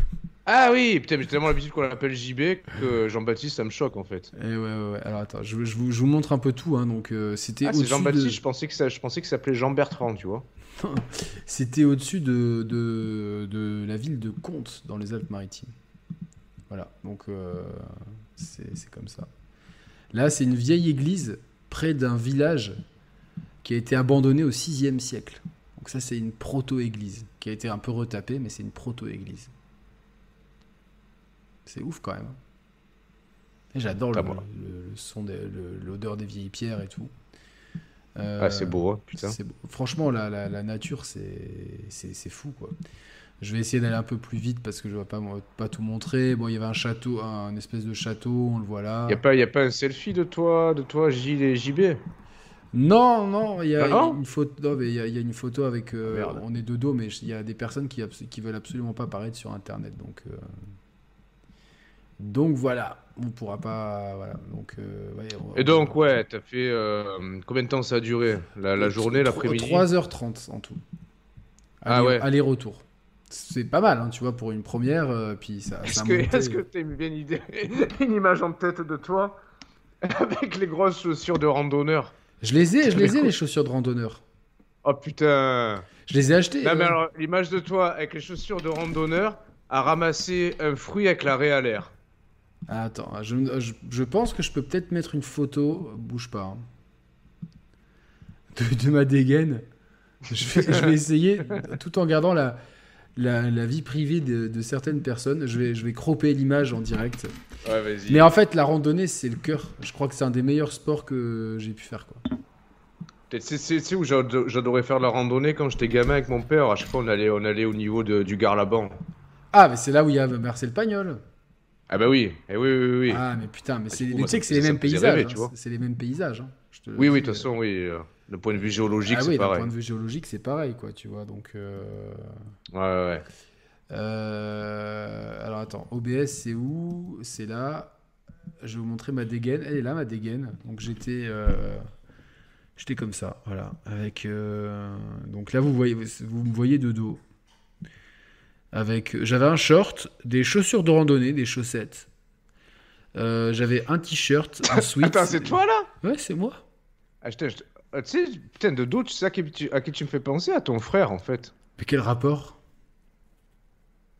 Ah oui, putain, j'ai tellement l'habitude qu'on l'appelle JB que Jean-Baptiste, ça me choque en fait. Eh ouais, ouais, ouais. Alors attends, je, je vous, je vous montre un peu tout. Hein. Donc euh, c'était Ah, c'est Jean-Baptiste, de- je pensais que ça, je pensais que ça s'appelait Jean-Bertrand, tu vois. *laughs* C'était au-dessus de, de, de la ville de Comte, dans les Alpes-Maritimes. Voilà, donc euh, c'est comme ça. Là, c'est une vieille église près d'un village qui a été abandonné au 6e siècle. Donc ça, c'est une proto-église qui a été un peu retapée, mais c'est une proto-église. C'est ouf quand même. J'adore le, moi. le- le son, l'odeur des vieilles pierres et tout. Euh, Ah, c'est beau, hein, putain. c'est beau. Franchement, la, la- la nature, c'est fou, quoi. Je vais essayer d'aller un peu plus vite parce que je ne vais pas, pas tout montrer. Bon, il y avait un château, un, espèce de château, on le voit là. Y a pas, y a pas un selfie de toi, de toi, J et JB Non, non, il y a Ah non une photo. non, mais il y, a- il y a une photo avec. euh, on est de dos, mais il y a des personnes qui, qui veulent absolument pas apparaître sur Internet. Donc, euh, donc voilà, on pourra pas. Voilà. Donc, euh, ouais, on- Et donc, ouais, t'as fait. combien de temps ça a duré la, la journée, l'après-midi? 3h30 en tout. Ah ouais. Aller-retour. C'est pas mal, hein, tu vois, pour une première. euh, puis ça, Est-ce ça que est-ce que t'as une bien idée *laughs* Une image en tête de toi *laughs* avec les grosses chaussures de randonneur? Je les ai, je les ai, les chaussures de randonneur. Oh putain Je les ai achetées. Non mais euh, alors, l'image de toi avec les chaussures de randonneur à ramasser un fruit avec la raie à l'air. Attends, je, je- je pense que je peux peut-être mettre une photo, bouge pas, hein, de, de ma dégaine. Je vais, je vais *laughs* essayer, tout en gardant la, la, la vie privée de, de certaines personnes, je vais, je vais cropper l'image en direct. Ouais, vas-y. Mais en fait, la randonnée, c'est le cœur. Je crois que c'est un des meilleurs sports que j'ai pu faire. Quoi. C'est c'est- c'est où j'ado- j'adorais faire la randonnée quand j'étais gamin avec mon père? À chaque fois, on allait, on allait au niveau de- du Garlaban. Ah, mais c'est là où il y a Marcel Pagnol. Ah bah oui, eh oui, oui, oui. Ah, mais putain, mais, c'est- mais moi, tu sais que c'est les mêmes paysages. rêver, hein, tu vois. c'est- C'est les mêmes paysages. hein, je te le oui, oui, de toute façon, oui. Le point de vue géologique, Ah c'est oui, d'un pareil. point de vue géologique, c'est pareil, quoi, tu vois. Donc, euh, Ouais, ouais, ouais. euh, alors attends, OBS, c'est où? C'est là. Je vais vous montrer ma dégaine. Elle est là, ma dégaine. Donc j'étais, euh, j'étais comme ça, voilà. Avec, donc là, vous voyez, vous me voyez de dos. Avec, j'avais un short, des chaussures de randonnée, des chaussettes. J'avais un t-shirt, un *laughs* sweat. Attends, c'est toi là? Ouais, c'est moi. ah, je Tu sais, putain, de dos, tu sais à qui, tu, à qui tu me fais penser À ton frère, en fait. Mais quel rapport?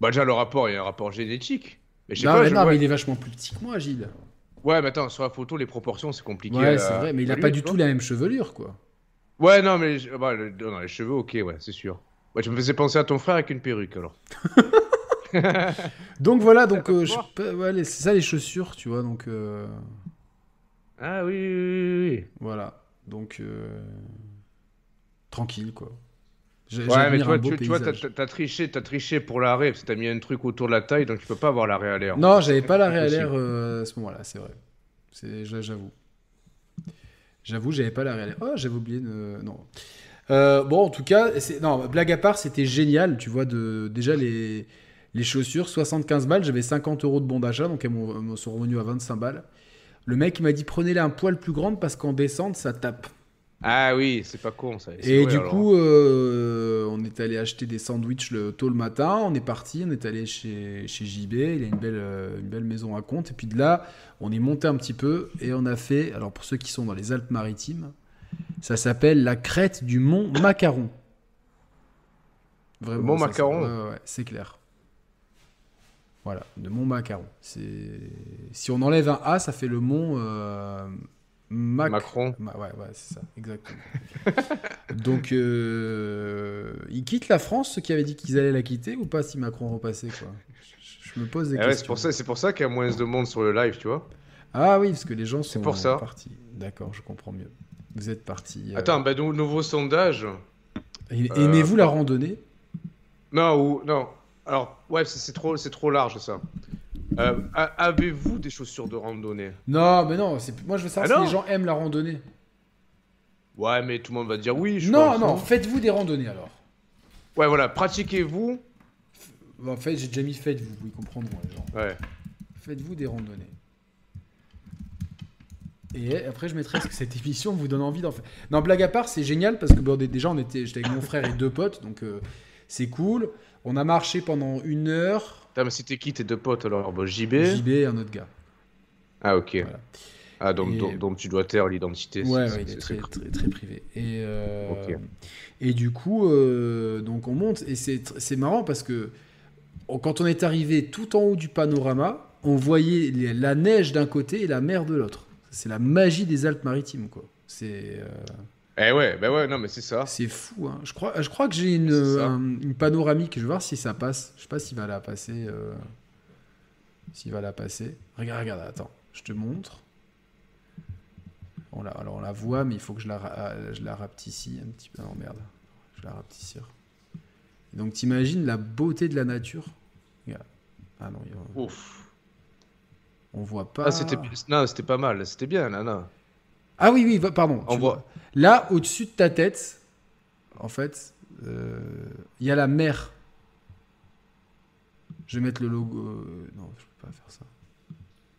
Bah, déjà, le rapport, il y a un rapport génétique. Mais je sais Non, pas, mais, je non, vois- mais il est vachement plus petit que moi, Gilles. Ouais, mais attends, sur la photo, les proportions, c'est compliqué. Ouais, à- c'est vrai, mais il a pas du tout la même chevelure, quoi. Ouais, non, mais bah, le- non, les cheveux, ok, ouais, c'est sûr. Ouais, tu me faisais penser à ton frère avec une perruque, alors. *laughs* Donc voilà, donc euh, je- ouais, c'est ça les chaussures, tu vois, donc euh, Ah oui, oui, oui, oui. voilà, donc euh, tranquille quoi. Ouais, mais j'admire tu vois, tu, t'as, t'as triché, triché pour l'arrêt, parce que t'as mis un truc autour de la taille, donc tu peux pas avoir l'arrêt à l'air. Non, j'avais pas l'arrêt à l'air euh, à ce moment-là, c'est vrai. J'avoue. J'avoue, j'avais pas l'arrêt à l'air. Oh, j'avais oublié de. Non. Euh, bon, en tout cas, non, blague à part, c'était génial, tu vois, de... déjà les... les chaussures, 75 balles, j'avais 50 euros de bon d'achat, donc elles sont revenues à 25 balles. Le mec, il m'a dit, prenez-les un poil plus grande parce qu'en descente, ça tape. Ah oui, c'est pas con ça. Et vrai, du alors. coup, euh, on est allé acheter des sandwichs le, tôt le matin. On est parti, on est allé chez, chez JB. Il a une belle, euh, une belle maison à Comte. Et puis de là, on est monté un petit peu et on a fait. Alors pour ceux qui sont dans les Alpes-Maritimes, ça s'appelle la crête du mont Macaron. Vraiment. Le mont Macaron ouais, ouais, c'est clair. Voilà, le mont Macaron. Si on enlève un A, ça fait le mont euh, Mac- Macron. Ma- ouais, ouais, c'est ça, exactement. *laughs* Donc, euh, ils quittent la France, ceux qui avaient dit qu'ils allaient la quitter, ou pas si Macron repassait, quoi? Je, me pose des Ah ouais, c'est questions. pour ça, c'est pour ça qu'il y a moins de monde sur le live, tu vois. Ah oui, parce que les gens sont pour ça. partis. D'accord, je comprends mieux. Vous êtes partis. euh, Attends, bah, nou- nouveau sondage. et- euh, Aimez-vous la randonnée? Non, ou non. Alors, ouais, c'est trop, c'est trop large ça. Euh, Avez-vous des chaussures de randonnée? Non, mais non, moi je veux savoir Ah si les gens aiment la randonnée. Ouais, mais tout le monde va dire oui. Je Non, pense, non, faites-vous des randonnées alors. Ouais, voilà, pratiquez-vous. En fait, j'ai déjà mis faites-vous, les gens. Ouais. Faites-vous des randonnées. Et après, je mettrai est-ce que cette émission vous donne envie d'en faire. Non, blague à part, c'est génial parce que bon, déjà, on était, j'étais avec mon frère et deux potes, donc euh, c'est cool. On a marché pendant une heure. Putain, mais c'était qui tes deux potes alors Bon, JB. JB et un autre gars. Ah, ok. Voilà. Ah, donc, Et- donc, donc tu dois taire l'identité. Ouais, c'est- ouais, très, très, très privé. Et, euh, et du coup, euh, donc on monte et c'est c'est marrant parce que quand on est arrivé tout en haut du panorama, on voyait les- la neige d'un côté et la mer de l'autre. C'est la magie des Alpes-Maritimes, quoi. C'est euh, Eh ouais, bah ouais, non, mais c'est ça. c'est fou. Hein. Je crois, je crois que j'ai une, un- une panoramique. Je vais voir si ça passe. Je sais pas s'il va la passer. euh, S'il va la passer. Regarde, regarde, attends. Je te montre. On la, alors on la voit, mais il faut que je la, ra- je la rapetisse un petit peu. Non, merde. Je vais la rapetissir. Donc t'imagines la beauté de la nature? Regarde. Ah non, il y a- Ouf. on voit pas. Ah, c'était non, c'était pas mal. C'était bien, Nana. Ah oui, oui, pardon. On voit. vois. Là, au-dessus de ta tête, en fait, euh, il y a la mer. Je vais mettre le logo. euh, Non, je peux pas faire ça.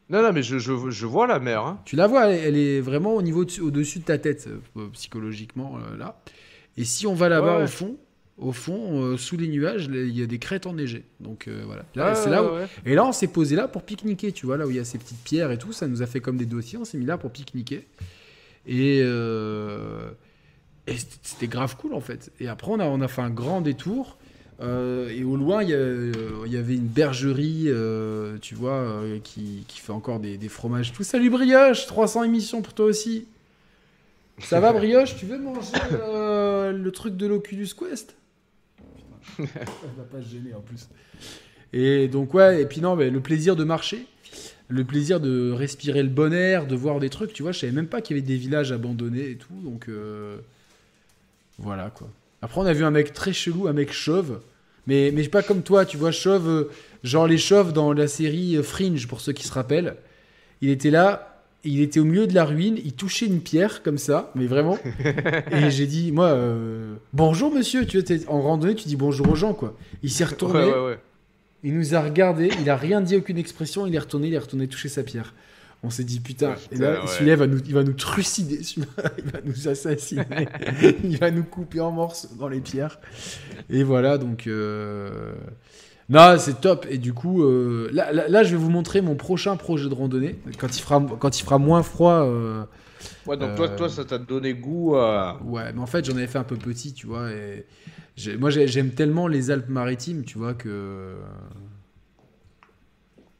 Non, non, mais je, je, je vois la mer. Hein. Tu la vois, elle, elle est vraiment au niveau de- au-dessus de ta tête, euh, psychologiquement, euh, là. Et si on va là-bas Ouais. au fond, au fond, euh, sous les nuages, il y a des crêtes enneigées. Donc voilà. Là, Ouais, c'est là où- ouais, ouais. Et là, on s'est posé là pour pique-niquer, tu vois, là où il y a ces petites pierres et tout, ça nous a fait comme des dossiers, on s'est mis là pour pique-niquer. Et, euh, et c'était grave cool en fait. Et après, on a, on a fait un grand détour. euh, et au loin, il y, y avait une bergerie, euh, tu vois, euh, qui, qui fait encore des, des fromages. Tout salut Brioche, 300 émissions pour toi aussi. Ça va Brioche, tu veux manger le truc de l'Oculus Quest? *laughs* Elle va pas se gêner en plus. Et donc ouais, et puis non, mais le plaisir de marcher, le plaisir de respirer le bon air, de voir des trucs, tu vois, je savais même pas qu'il y avait des villages abandonnés et tout, donc euh, voilà quoi. Après on a vu un mec très chelou, un mec chauve, mais mais pas comme toi, tu vois, chauve, euh, genre les chauves dans la série euh, Fringe pour ceux qui se rappellent. Il était là, il était au milieu de la ruine, il touchait une pierre comme ça, mais vraiment. *laughs* et j'ai dit, moi, euh, bonjour monsieur, tu vois, en randonnée, tu dis bonjour aux gens quoi. Il s'est retourné. Ouais, ouais, ouais. Il nous a regardé, il a rien dit, aucune expression, il est retourné, il est retourné toucher sa pierre. On s'est dit putain, Ouais, et là, ouais. celui-là il va nous, il va nous trucider, celui-là, *laughs* il va nous assassiner, il va nous couper en morceaux dans les pierres. Et voilà, donc euh, non, c'est top. Et du coup, euh, là, là, là, je vais vous montrer mon prochain projet de randonnée quand il fera, quand il fera moins froid. euh, Ouais, donc toi, Euh, toi, ça t'a donné goût à. Ouais, mais en fait, j'en avais fait un peu petit, tu vois. Et moi, j'ai- j'aime tellement les Alpes-Maritimes, tu vois, que.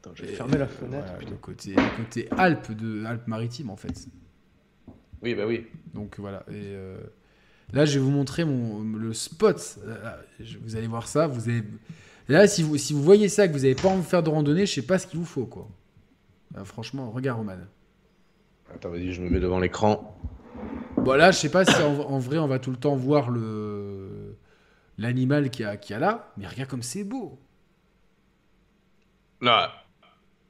Attends, j'ai fermé la fenêtre. Le côté, le côté Alpes de Alpes-Maritimes, en fait. Oui, bah oui. Donc voilà. Et euh, là, je vais vous montrer mon, le spot. Là, je- Vous allez voir ça. Vous avez... Là, si vous, si vous voyez ça, que vous n'avez pas envie de faire de randonnée, je sais pas ce qu'il vous faut, quoi. Euh, franchement, regarde, Roman. Attends, vas-y, je me mets devant l'écran. Bon, là, je sais pas si en, en vrai, on va tout le temps voir le l'animal qu'il y, y a là, mais regarde comme c'est beau. Là,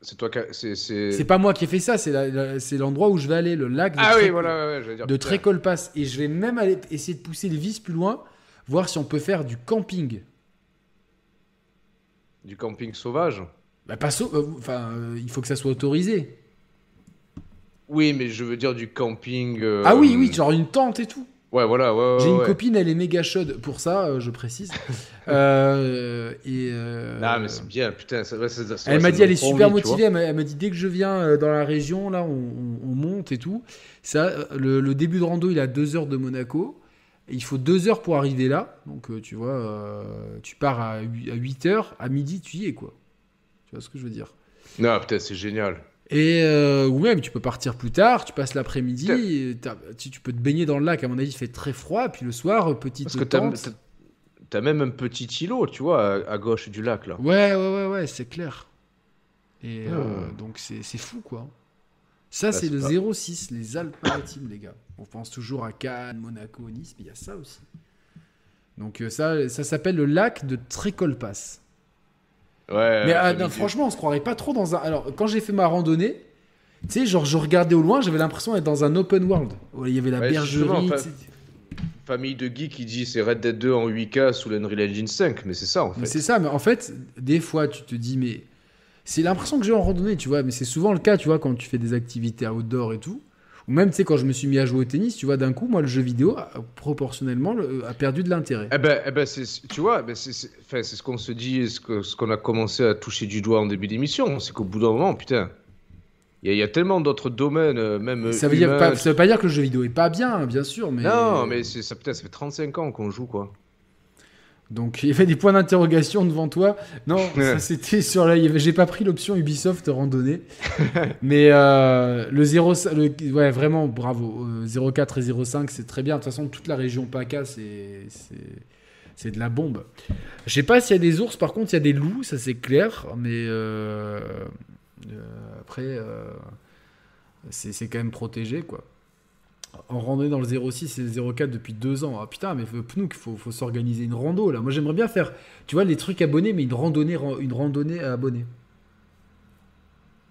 c'est toi qui. C'est. c'est- C'est pas moi qui ai fait ça, c'est l'endroit où je vais aller, le lac de, Ah Tré- oui, voilà, ouais, ouais, j'allais dire. de putain. Trécolpasse. Et je vais même aller essayer de pousser le vis plus loin, voir si on peut faire du camping. Du camping sauvage. Bah, pas sau- euh, enfin, euh, il faut que ça soit autorisé. Oui, mais je veux dire du camping. euh, Ah oui, oui, genre une tente et tout. Ouais, voilà, ouais, ouais. J'ai une ouais. copine, elle est méga chaude pour ça, euh, je précise. *laughs* Euh, et euh, Ah, mais c'est bien, putain. ça- ouais, ça- ça- Elle m'a dit, elle est super envie, motivée. Elle m'a, dit, dès que je viens dans la région, là, on, on- on monte et tout. Ça, le, le début de rando, il a deux heures de Monaco. Il faut deux heures pour arriver là. Donc, tu vois, tu pars à 8 heures, à midi, tu y es, quoi. Tu vois ce que je veux dire? Non, putain, c'est génial. Et euh, ou même, tu peux partir plus tard, tu passes l'après-midi, tu, tu peux te baigner dans le lac. À mon avis, il fait très froid. Puis le soir, euh, petite Parce que t'as, tente. t'as- t'as même un petit îlot, tu vois, à, à gauche du lac, là. Ouais, ouais, ouais, ouais, c'est clair. Et Oh. euh, donc c'est fou quoi. Ça, c'est c'est le pas- 06, les Alpes-Maritimes, les gars. On pense toujours à Cannes, Monaco, Nice, mais il y a ça aussi. Donc euh, ça, ça s'appelle le lac de Trécolpasse. Ouais. mais ah, non, franchement, on se croirait pas trop dans un. Alors, quand j'ai fait ma randonnée, tu sais, genre, je regardais au loin, j'avais l'impression d'être dans un open world. où Il y avait la Ouais, bergerie. sais. Famille de geeks qui dit c'est Red Dead 2 en 8K sous l'Unreal Engine 5, mais c'est ça en fait. c'est ça, mais en fait, des fois, tu te dis, mais c'est l'impression que j'ai en randonnée, tu vois, mais c'est souvent le cas, tu vois, quand tu fais des activités outdoor et tout. Ou même, tu sais, quand je me suis mis à jouer au tennis, tu vois, d'un coup, moi, le jeu vidéo, a- proportionnellement, le- a perdu de l'intérêt. Eh ben, eh ben c'est, tu vois, ben c'est, ce qu'on se dit, ce, qu'on a commencé à toucher du doigt en début d'émission, c'est qu'au bout d'un moment, putain, il y, a- il y a tellement d'autres domaines, euh, même Ça veut, dire pas, ça veut pas dire que le jeu vidéo est pas bien, bien sûr, mais. Non, mais ça, putain, ça fait 35 ans qu'on joue, quoi. Donc, il y avait des points d'interrogation devant toi. Non, *laughs* ça c'était sur la. J'ai pas pris l'option Ubisoft randonnée. *laughs* mais euh, le 0. le- ouais, vraiment, bravo. Euh, 04 et 05, c'est très bien. De toute façon, toute la région PACA, c'est. c'est- de la bombe. Je sais pas s'il y a des ours, par contre, il y a des loups, ça c'est clair. Mais euh, euh, après, euh, c'est quand même protégé, quoi. En randonnée dans le 06 et le 04 depuis deux ans. Ah putain, mais Pnouk, faut, faut s'organiser une rando là. Moi j'aimerais bien faire, tu vois, les trucs abonnés, mais une randonnée, ran- une randonnée à abonnés.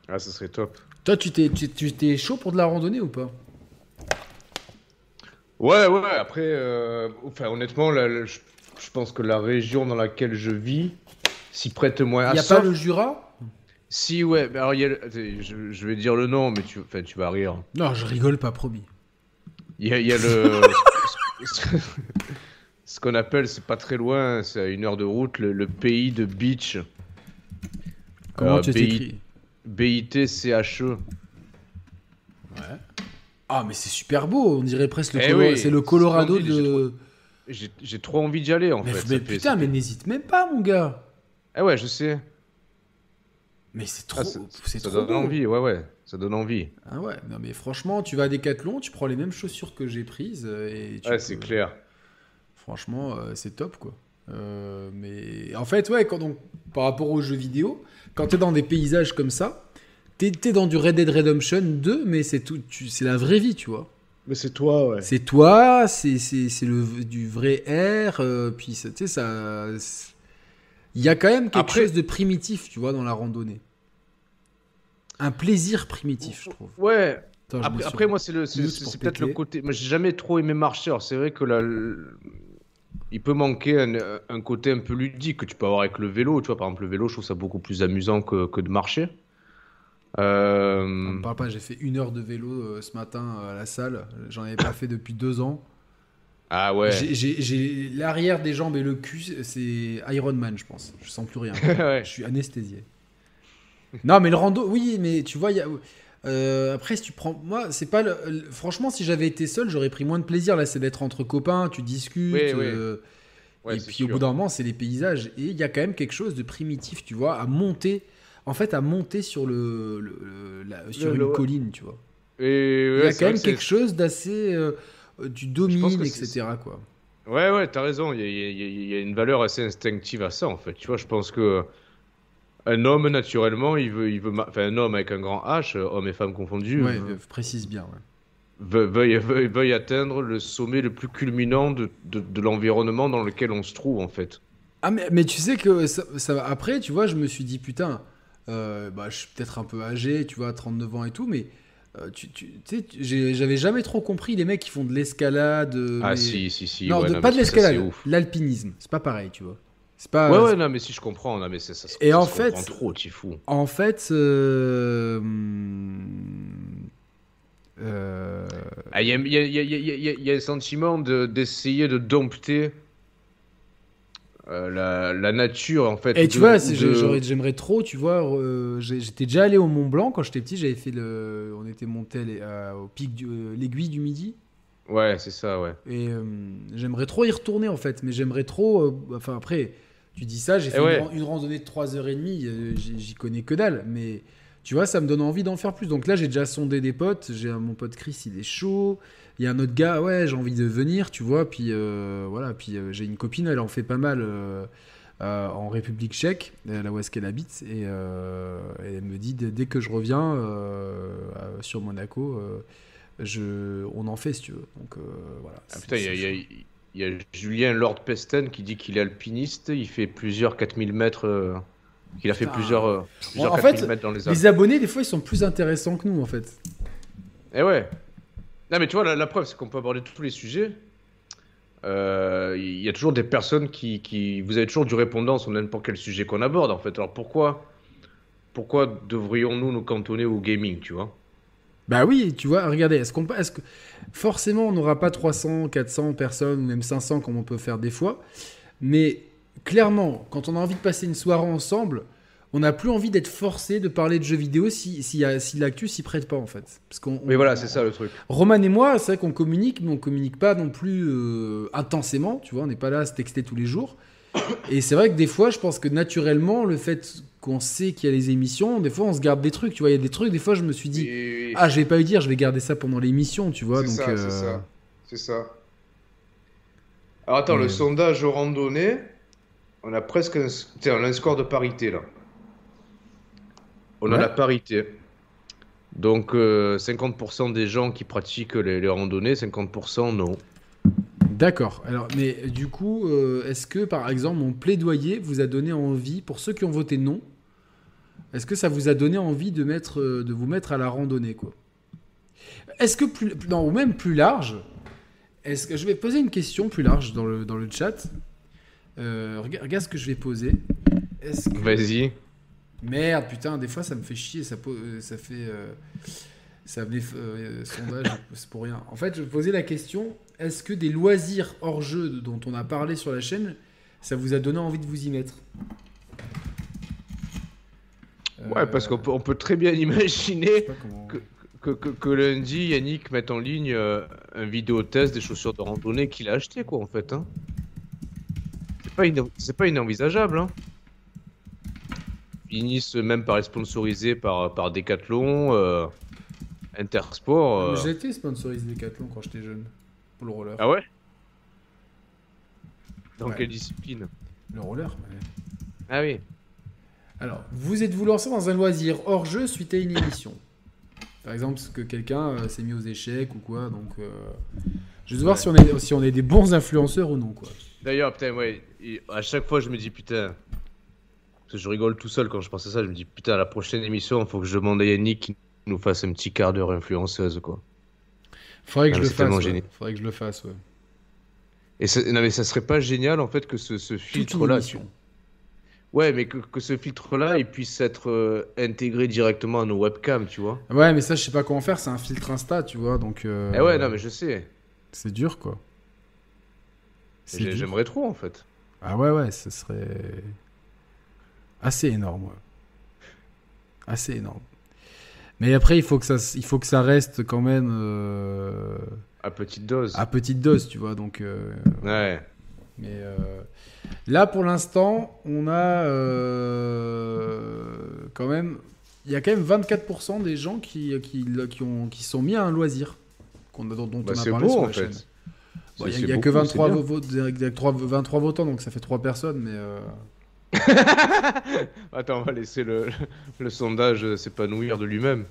Ah, ça serait top. Toi, tu t'es, tu, tu t'es chaud pour de la randonnée ou pas? Ouais, ouais, après, euh, enfin, honnêtement, là, là, je, je pense que la région dans laquelle je vis s'y prête moins à Il y a ça. pas le Jura? Si, ouais, mais alors, y a je, je vais dire le nom, mais tu, enfin, tu vas rire. Non, je rigole pas, promis. Il y a, il y a le. ce qu'on appelle, c'est pas très loin, c'est à une heure de route, le, le pays de Beach. Comment Euh, tu t'écris B-I-T-C-H-E. Ah, mais c'est super beau. On dirait presque le, Eh Colo- oui, c'est le c'est Colorado de. J'ai j'ai trop envie d'y aller en Mais, fait. mais fait- putain, mais n'hésite même pas, mon gars. Ah ouais, je sais. Mais c'est Ah, trop, ça- c'est ça trop donne beau. envie, ouais, ouais. Ça donne envie. Ah ouais, non mais franchement, tu vas à Decathlon, tu prends les mêmes chaussures que j'ai prises euh, et tu Ouais, peux- c'est clair. Franchement, euh, c'est top quoi. Euh, mais en fait, ouais, quand donc par rapport aux jeux vidéo, quand t'es dans des paysages comme ça, t'es t'es dans du Red Dead Redemption 2, mais c'est tout, tu- c'est la vraie vie, tu vois. Mais c'est toi, ouais. C'est toi, c'est c'est c'est le du vrai air, euh, puis ça- tu sais ça, c'est- il y a quand même quelque Après- chose de primitif, tu vois, dans la randonnée. Un plaisir primitif, je trouve. Ouais, Attends, Après, moi, c'est peut-être le côté. Moi, j'ai jamais trop aimé marcher. C'est vrai que là, il peut manquer un, un côté un peu ludique que tu peux avoir avec le vélo. Tu vois, par exemple, le vélo, je trouve ça beaucoup plus amusant que, que de marcher. Euh, On me parle pas, j'ai fait une heure de vélo euh, ce matin à la salle. J'en avais pas fait depuis deux ans. Ah ouais. J'ai- l'arrière des jambes et le cul, c'est Iron Man, je pense. Je sens plus rien. *laughs* Ouais. Je suis anesthésié. Non, mais le rando, oui, mais tu vois, il y a. euh, après, si tu prends. Moi, c'est pas. le- le- Franchement, si j'avais été seul, j'aurais pris moins de plaisir. Là, c'est d'être entre copains, tu discutes. Oui, oui. euh, Ouais, et puis au bout d'un moment, c'est les paysages. Et il y a quand même quelque chose de primitif, tu vois, à monter. En fait, à monter sur, le, le- le- la- sur une colline, tu vois. Il y a quand même quelque chose d'assez. euh, tu domines, etc. Quoi. Ouais, ouais, t'as raison. Il y, a- y y une valeur assez instinctive à ça, en fait. Tu vois, je pense que un homme, naturellement, il veut, il veut, ma- enfin, un homme avec un grand H, homme et femme confondus, Ouais, veut- euh, précise bien. ouais. veuille, veuille, veuille- veuille atteindre le sommet le plus culminant de, de, de l'environnement dans lequel on se trouve, en fait. Ah, mais, mais tu sais que ça, après, tu vois, je me suis dit, putain, euh, bah, je suis peut-être un peu âgé, tu vois, 39 ans et tout, mais euh, tu, sais, j'avais jamais trop compris les mecs qui font de l'escalade. euh, Ah mais- si, si, si. non, ouais, de- non, pas de ça, l'escalade, l'alpinisme, c'est pas pareil, tu vois. C'est pas. Ouais, ouais, non, mais si je comprends, non, mais c'est ça. se- Et ça en se fait- trop, t'y fous. En fait, euh, hum, euh, Ah, Il y, a, y a- y a- y a- un sentiment de- d'essayer de dompter euh, la, la nature, en fait. Et tu de- vois, de- j'aimerais trop, tu vois, euh, j'étais déjà allé au Mont Blanc quand j'étais petit, j'avais fait le, on était monté au pic de l'aiguille du Midi. Ouais, c'est ça, ouais. Et euh, j'aimerais trop y retourner en fait, mais j'aimerais trop. euh, enfin, après, tu dis ça, j'ai fait ouais. une, une randonnée de 3h30, euh, j'y j'y connais que dalle, mais tu vois, ça me donne envie d'en faire plus. Donc là, j'ai déjà sondé des potes, j'ai mon pote Chris, il est chaud. Il y a un autre gars, ouais, j'ai envie de venir, tu vois. Puis euh, voilà, puis euh, j'ai une copine, elle en fait pas mal euh, en République tchèque, là où est-ce qu'elle habite. Et euh, elle me dit, dès dès que je reviens euh, sur Monaco, je, on en fait si tu veux. Donc voilà. Ah, putain, il y a, y y Julien Lord Pesten qui dit qu'il est alpiniste, il fait plusieurs 4000 mètres, qu'il a fait plusieurs, plusieurs En 4000 fait, mètres dans les. Les abonnés, des fois, ils sont plus intéressants que nous, en fait. Eh ouais. Non, mais tu vois, la, preuve, c'est qu'on peut aborder tous les sujets. Euh, Il y a toujours des personnes qui. Vous avez toujours du répondant sur n'importe quel sujet qu'on aborde, en fait. Alors pourquoi, pourquoi devrions-nous nous cantonner au gaming, tu vois? Bah oui, tu vois, regardez, est-ce est que forcément on n'aura pas 300, 400 personnes même 500 comme on peut faire des fois, mais clairement, quand on a envie de passer une soirée ensemble, on n'a plus envie d'être forcé de parler de jeux vidéo si, si l'actu s'y prête pas en fait. Parce qu'on, Mais voilà, c'est ça le truc. Roman et moi, c'est vrai qu'on communique, mais on communique pas non plus euh, intensément, tu vois, on n'est pas là à se texter tous les jours. Et c'est vrai que des fois, je pense que naturellement, le fait qu'on sait qu'il y a les émissions, des fois on se garde des trucs, tu vois, il y a des trucs, des fois je me suis dit, Et- ah, je vais pas lui dire, je vais garder ça pendant l'émission, tu vois. C'est donc, ça, euh, c'est ça. C'est ça. Alors attends, Mais- le sondage randonnée, on a presque un, tiens, on a un score de parité là. On a la parité. Donc euh, 50% des gens qui pratiquent les, les randonnées, 50% non. D'accord. Alors, mais du coup, euh, est-ce que par exemple mon plaidoyer vous a donné envie, pour ceux qui ont voté non, est-ce que ça vous a donné envie de, mettre, euh, de vous mettre à la randonnée quoi? Est-ce que plus, non, ou même plus large, est-ce que je vais poser une question plus large dans le, dans le chat Euh, regarde, regarde ce que je vais poser. Vas-y. Merde, putain, des fois ça me fait chier, ça, euh, ça fait. euh, ça venait euh, sondage, *laughs* c'est pour rien. En fait, je posais la question est-ce que des loisirs hors jeu dont on a parlé sur la chaîne, ça vous a donné envie de vous y mettre? Ouais, parce Euh, qu'on peut, on peut très bien *laughs* imaginer comment- que- que, que, que lundi, Yannick mette en ligne un vidéo test des chaussures de randonnée qu'il a acheté, quoi, en fait. Hein. C'est pas, ina- c'est pas inenvisageable, hein. Finissent même par être sponsorisés par, par Decathlon, euh, Intersport. euh. J'ai été sponsorisé Decathlon quand j'étais jeune, pour le roller. Ah ouais? Dans Ouais. quelle discipline? Le roller ouais. Ah oui. Alors, vous êtes-vous lancé dans un loisir hors jeu suite à une émission? Par exemple, parce que quelqu'un euh, s'est mis aux échecs ou quoi, donc. Je vais voir si on, est, si on est des bons influenceurs ou non, quoi. D'ailleurs, putain, ouais, à chaque fois, je me dis, putain. Parce que je rigole tout seul quand je pense à ça. Je me dis, putain, à la prochaine émission, il faut que je demande à Yannick qu'il nous fasse un petit quart d'heure influenceuse, quoi. Faudrait que je le fasse. ouais. Faudrait que je le fasse, ouais. Et ça, non, mais ça serait pas génial, en fait, que ce, filtre-là. tu- Ouais, mais que, que ce filtre-là, il puisse être euh, intégré directement à nos webcams, tu vois. Ouais, mais ça, je sais pas comment faire. C'est un filtre Insta, tu vois, donc. euh, Eh ouais, non, mais je sais. C'est dur, quoi. C'est J'ai- dur. J'aimerais trop, en fait. Ah ouais, ouais, ce serait assez énorme. Assez énorme. Mais après, il faut que ça, il faut que ça reste quand même euh, À petite dose. à petite dose, tu vois. Donc, euh, Ouais. mais euh, là, pour l'instant, on a quand même, il y a quand même 24% des gens qui qui, qui ont qui sont mis à un loisir qu'on a dont, dont Bah, on a c'est parlé beau, sur en la fait. chaîne. Bon, Il y a- y a, que beaucoup, 23, c'est bien. votes, il y a trois- 23 votants, donc ça fait 3 personnes, mais. *laughs* Attends, on va laisser le, le sondage s'épanouir de lui-même.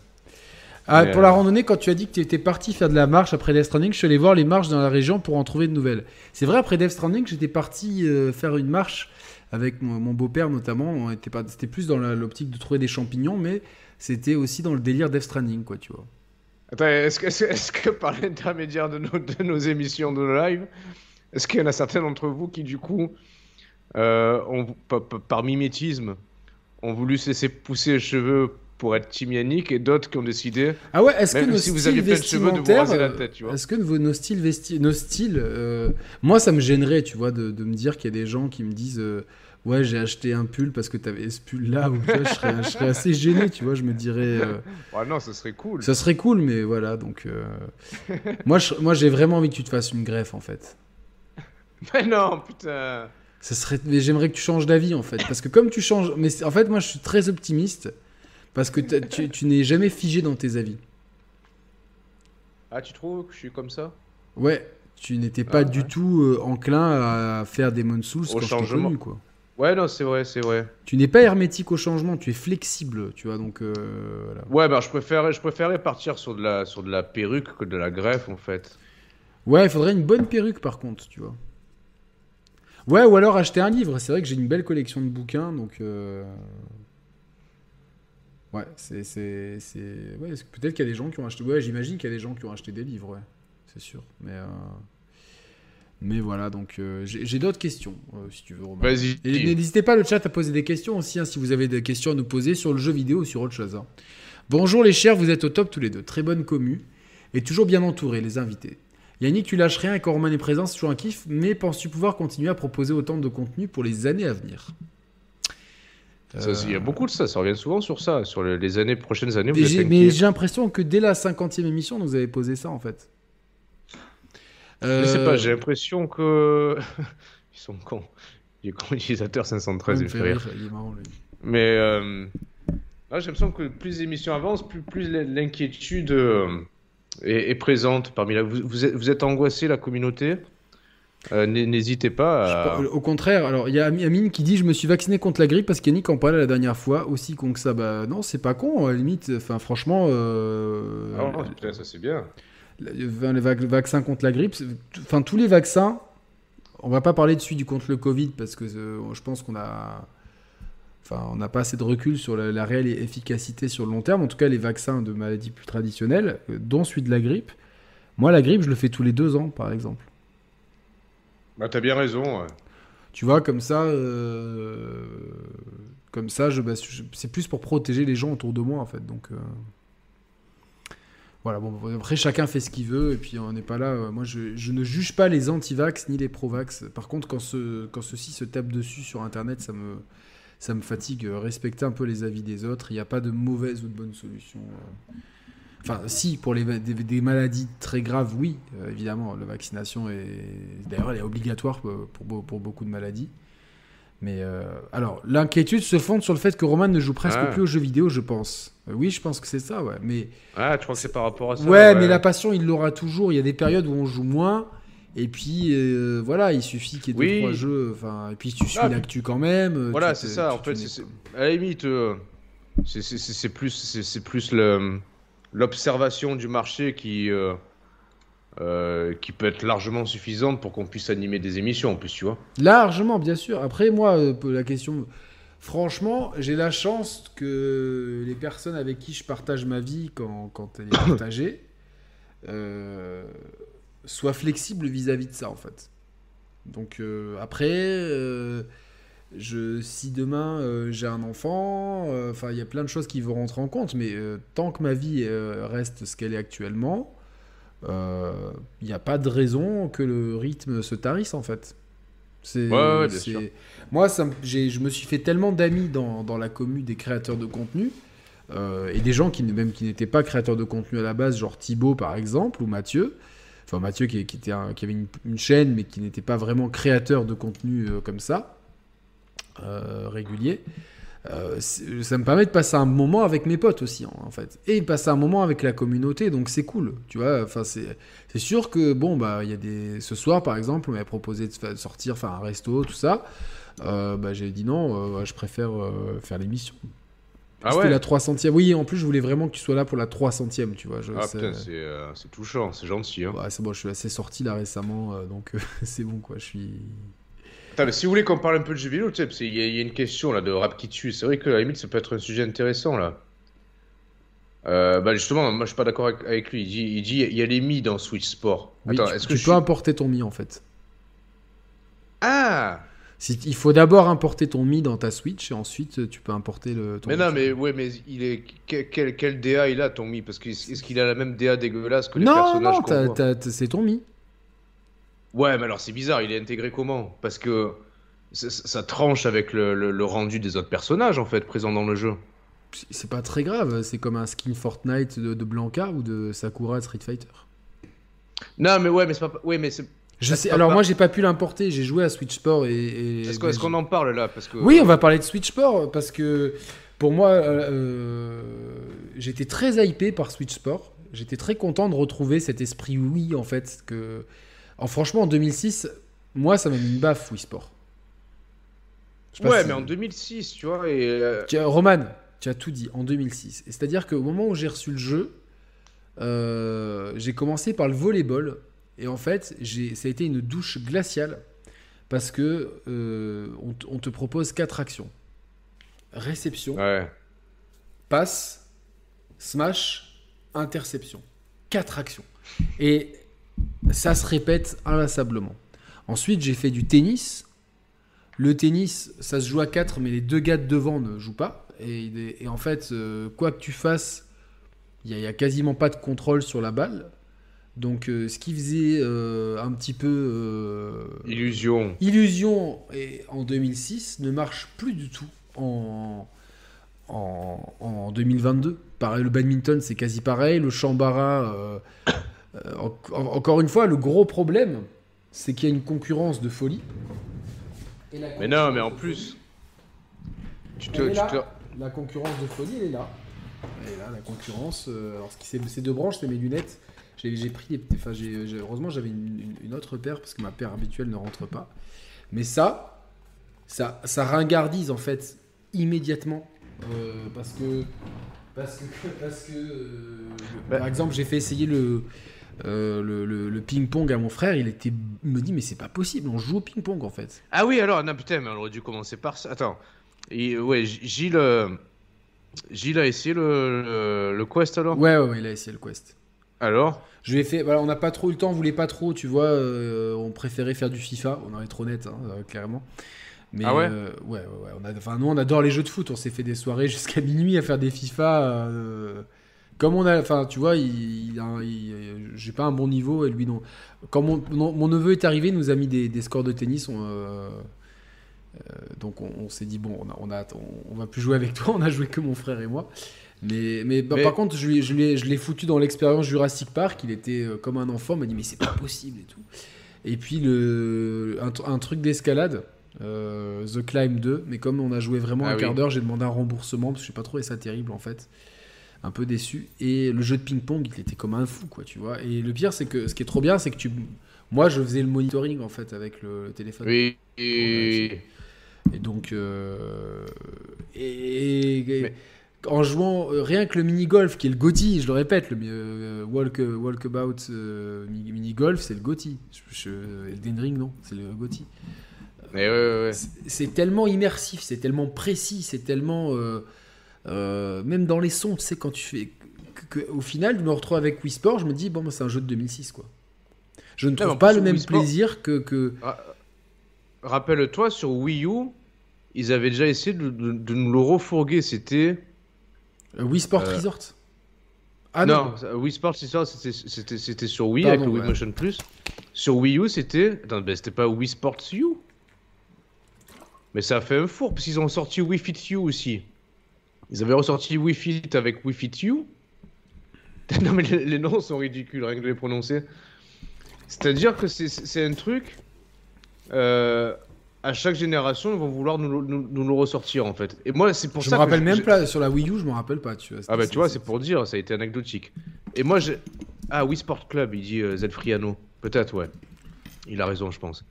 Ah, Mais, pour la euh, randonnée, quand tu as dit que tu étais parti faire de la marche après Death Stranding, je suis allé voir les marches dans la région pour en trouver de nouvelles. C'est vrai, après Death Stranding, j'étais parti euh, faire une marche avec mon, mon beau-père notamment. C'était plus dans l'optique de trouver des champignons, mais c'était aussi dans le délire Death Stranding, quoi, tu vois. Attends, est-ce que, par l'intermédiaire de nos, de nos émissions de live, est-ce qu'il y en a certains d'entre vous qui, du coup, euh, pa- par mimétisme, ont voulu se laisser pousser les cheveux pour être Team Yannick et d'autres qui ont décidé, Ah ouais, est-ce que nos si vous aviez plein de cheveux, de vous vestimentaires, raser la euh, tête, tu vois Est-ce que vos- nos styles, vesti- nos styles euh, moi ça me gênerait, tu vois, de, de me dire qu'il y a des gens qui me disent, euh, ouais, j'ai acheté un pull parce que t'avais ce pull là, ou je serais, je serais assez gêné, tu vois, je me dirais. euh, Ah non, ce serait cool. Ça serait cool, mais voilà, donc. moi, je- moi, j'ai vraiment envie que tu te fasses une greffe, en fait. *laughs* Mais non, putain. Ça serait... Mais j'aimerais que tu changes d'avis, en fait. Parce que comme tu changes. Mais en fait, moi, je suis très optimiste. Parce que tu, tu n'es jamais figé dans tes avis. Ah, tu trouves que je suis comme ça? Ouais, tu n'étais pas Ah, du ouais. tout euh, enclin à faire des Souls Au quand changement. connu, quoi. Ouais, non, c'est vrai, c'est vrai. Tu n'es pas hermétique au changement, tu es flexible, tu vois, donc euh, voilà. Ouais, bah je préférais, je préférais partir sur de la, sur de la perruque que de la greffe, en fait. Ouais, il faudrait une bonne perruque par contre, tu vois. Ouais, ou alors acheter un livre. C'est vrai que j'ai une belle collection de bouquins, donc. euh, Ouais, c'est. Ouais, peut-être qu'il y a des gens qui ont acheté. Ouais, j'imagine qu'il y a des gens qui ont acheté des livres, ouais. C'est sûr. Mais. euh, Mais voilà, donc euh, j'ai j'ai d'autres questions, euh, si tu veux, Romain. Vas-y. Et n'hésitez pas le chat à poser des questions aussi, hein, si vous avez des questions à nous poser sur le jeu vidéo ou sur autre chose. hein. Bonjour les chers, vous êtes au top tous les deux. Très bonne commu et toujours bien entourés, les invités. Yannick, tu lâches rien et quand Romain est présent, c'est toujours un kiff, mais penses-tu pouvoir continuer à proposer autant de contenu pour les années à venir? Ça, Il y a Euh, beaucoup de ça, ça revient souvent sur ça, sur les, années, prochaines années. Vous mais j'ai l'impression que dès la 50e émission, vous avez posé ça en fait. Je sais pas, Euh, j'ai l'impression que. *laughs* Ils sont cons. Il est con, utilisateur 513, il fait rire. il est marrant, lui. Mais. Euh... j'ai l'impression que plus les émissions avancent, plus, plus l'inquiétude euh, est, est présente parmi la. Vous, vous êtes, vous êtes angoissé, la communauté? Euh, n'hésitez pas à... Au contraire, alors il y a Amine qui dit Je me suis vacciné contre la grippe parce qu'Yannick en parlait la dernière fois, aussi con que ça. Bah non, c'est pas con, à la limite. Enfin, franchement. Euh... Ah, ça c'est bien. Les vaccins contre la grippe, enfin, tous les vaccins, on va pas parler de celui du contre le Covid parce que euh, je pense qu'on a. Enfin, on n'a pas assez de recul sur la, réelle efficacité sur le long terme. En tout cas, les vaccins de maladies plus traditionnelles, euh, dont celui de la grippe. Moi, la grippe, je le fais tous les deux ans, par exemple. Bah, t'as bien raison. Tu vois, comme ça, euh, comme ça, bah, je, c'est plus pour protéger les gens autour de moi, en fait. Donc, euh, voilà. Bon, après, chacun fait ce qu'il veut, et puis on n'est pas là. Euh, moi, je, ne juge pas les anti-vax ni les pro-vax. Par contre, quand, ce, quand ceux-ci se tapent dessus sur Internet, ça me, ça me fatigue. Respecter un peu les avis des autres. Il n'y a pas de mauvaise ou de bonne solution. Enfin, si, pour les, des, maladies très graves, oui, euh, évidemment, la vaccination est. D'ailleurs, elle est obligatoire pour, pour, beaucoup de maladies. Mais euh, alors, l'inquiétude se fonde sur le fait que Roman ne joue presque ah. plus aux jeux vidéo, je pense. Euh, oui, je pense que c'est ça, ouais. Mais ah, tu c'est par rapport à ça ouais, mais la passion, il l'aura toujours. Il y a des périodes où on joue moins. Et puis voilà, il suffit qu'il y ait deux trois jeux. Enfin, et puis tu suis ah, l'actu quand même. Voilà, c'est ça. En fait, à la limite, c'est plus, c'est plus l'observation du marché qui, euh, euh, qui peut être largement suffisante pour qu'on puisse animer des émissions en plus, tu vois. Largement, bien sûr. Après, moi, euh, la question. Franchement, j'ai la chance que les personnes avec qui je partage ma vie quand, quand elle est *coughs* partagée soient flexibles vis-à-vis de ça, en fait. Donc, après je, si demain euh, j'ai un enfant, euh, enfin il y a plein de choses qui vont rentrer en compte, mais euh, tant que ma vie reste ce qu'elle est actuellement, il n'y a pas de raison que le rythme se tarisse en fait. C'est, Moi, ça, je me suis fait tellement d'amis dans, dans, la commune des créateurs de contenu. et des gens qui, même qui n'étaient pas créateurs de contenu à la base, genre Thibaut par exemple, ou Mathieu. Enfin, Mathieu qui, avait une, chaîne, mais qui n'était pas vraiment créateur de contenu comme ça. Euh, régulier. Euh, ça me permet de passer un moment avec mes potes aussi en fait et passer un moment avec la communauté donc c'est cool tu vois enfin c'est sûr que bon bah il y a des ce soir par exemple on m'avait proposé de sortir enfin un resto tout ça euh, bah, j'ai dit non je préfère faire l'émission ah C'était la 300e. Oui, en plus, je voulais vraiment que tu sois là pour la 300e, tu vois. Je, ah putain, c'est touchant, c'est gentil. Hein. Ouais, c'est bon, je suis assez sorti là récemment, donc *laughs* c'est bon, quoi. Je suis si vous voulez qu'on parle un peu de jeux vidéo, tu sais, il y, a une question là de rap qui tue. C'est vrai que à la limite, ça peut être un sujet intéressant là. Euh, bah justement, moi je suis pas d'accord avec, lui. Il dit, il dit, il y a les Mi dans Switch Sport. Attends, est-ce que tu peux importer ton Mi en fait Ah. Si, il faut d'abord importer ton Mi dans ta Switch et ensuite tu peux importer le. Ton mais non, mais ouais, mais il est quel, quel, DA il a ton Mi? Parce que est-ce qu'il a la même DA dégueulasse que les personnages Non, non, c'est ton Mi. Ouais, mais alors c'est bizarre, il est intégré comment? Parce que ça, tranche avec le, rendu des autres personnages en fait présents dans le jeu. C'est pas très grave, c'est comme un skin Fortnite de, Blanca ou de Sakura Street Fighter. Non, mais ouais, mais c'est pas. Ouais, mais c'est. Je sais. Alors moi, j'ai pas pu l'importer. J'ai joué à Switch Sport et. Est-ce qu'on en parle là? Parce que... Oui, on va parler de Switch Sport parce que pour moi, euh, euh, j'étais très hypé par Switch Sport. J'étais très content de retrouver cet esprit oui en fait que alors, franchement, en 2006, moi, ça m'a mis une baffe, Wii Sport. Ouais, mais en 2006, tu vois. Et... Euh, Roman, tu as tout dit, en 2006. C'est-à-dire qu'au moment où j'ai reçu le jeu, euh, j'ai commencé par le volleyball. Et en fait, ça a été une douche glaciale. Parce que euh, on, te propose quatre actions réception, passe, smash, interception. Quatre actions. Et ça se répète inlassablement. Ensuite, j'ai fait du tennis. Le tennis, ça se joue à 4, mais les deux gars de devant ne jouent pas. Et, en fait, euh, quoi que tu fasses, il n'y a, quasiment pas de contrôle sur la balle. Donc, euh, ce qui faisait euh, un petit peu. illusion. Illusion et, en 2006 ne marche plus du tout en, en, 2022. Pareil, le badminton, c'est quasi pareil. Le chambara euh, encore une fois, le gros problème, c'est qu'il y a une concurrence de folie. mais non, mais en plus, tu te, La concurrence de folie, elle est là. Elle est là, la concurrence. Euh, alors, c'est deux branches, c'est mes lunettes. J'ai pris, enfin, heureusement j'avais une, autre paire parce que ma paire habituelle ne rentre pas. Mais ça, ça, ça ringardise en fait immédiatement euh, parce que parce que *laughs* parce que euh, bah par exemple j'ai fait essayer le euh, le, le, ping-pong à mon frère, il était me dit mais c'est pas possible, on joue au ping-pong en fait. Ah oui alors non putain mais on aurait dû commencer par ça. Attends, et, ouais Gilles Gilles a essayé le, le, Quest alors? Ouais, ouais, il a essayé le Quest. Alors Je lui ai fait, voilà, on n'a pas trop eu le temps, on voulait pas trop, tu vois, euh, on préférait faire du FIFA, on en est trop net, hein, euh, clairement. Mais ah ouais, euh, ouais, ouais, ouais, on a, enfin, nous on adore les jeux de foot, on s'est fait des soirées *laughs* jusqu'à minuit à faire des FIFA. comme on a, enfin, tu vois, il, j'ai pas un bon niveau et lui non. Quand mon, mon, neveu est arrivé, il nous a mis des, des scores de tennis. On, donc on, s'est dit bon, on, a, on, a, on, va plus jouer avec toi, *laughs* on a joué que mon frère et moi. Mais, mais, bah, par contre, je, je l'ai foutu dans l'expérience Jurassic Park. Il était euh, comme un enfant. Il m'a dit, mais c'est pas possible et tout. Et puis, le, un, truc d'escalade, euh, The Climb 2. Mais comme on a joué vraiment ah un quart d'heure, j'ai demandé un remboursement parce que je pas trouvé ça terrible en fait. Un peu déçu. Et le jeu de ping-pong, il était comme un fou, quoi, tu vois. Et le pire, c'est que ce qui est trop bien, c'est que tu. Moi, je faisais le monitoring en fait avec le, téléphone. Oui. Et, et donc. Euh, et en jouant euh, rien que le mini-golf, qui est le GOTY, je le répète, le euh, walk, euh, Walkabout mini-golf, c'est le GOTY. Elden Ring, non, c'est le GOTY. C'est tellement immersif, c'est tellement précis, c'est tellement. même dans les sons, tu sais, quand tu fais. Que, au final, je me retrouve avec Wii Sport, je me dis, bon, bah, c'est un jeu de 2006, quoi. Je ne trouve pas le même plaisir que. que... Ah, rappelle-toi, sur Wii U, ils avaient déjà essayé de, de nous le refourguer. C'était Wii Sport euh, Resort ah non, Wii Sport Resort c'était sur Wii avec le Wii Motion Plus. Sur Wii U c'était. Attends, ben, c'était pas Wii Sports U Mais ça a fait un four parce qu'ils ont sorti Wii Fit U aussi. Ils avaient ressorti Wii Fit avec Wii Fit U. *laughs* non mais les, noms sont ridicules, rien que de les prononcer. C'est-à-dire que c'est un truc. Euh, à chaque génération, ils vont vouloir nous, nous, le ressortir en fait. Et moi, c'est pour je ça. Me rappelle même pas sur la Wii U, je me rappelle pas. Tu vois, ah bah tu vois, c'est pour dire, ça a été anecdotique. Et moi, j'ai. Ah, Wii Sport Club, il dit euh, Zelfriano. Peut-être, ouais. Il a raison, je pense.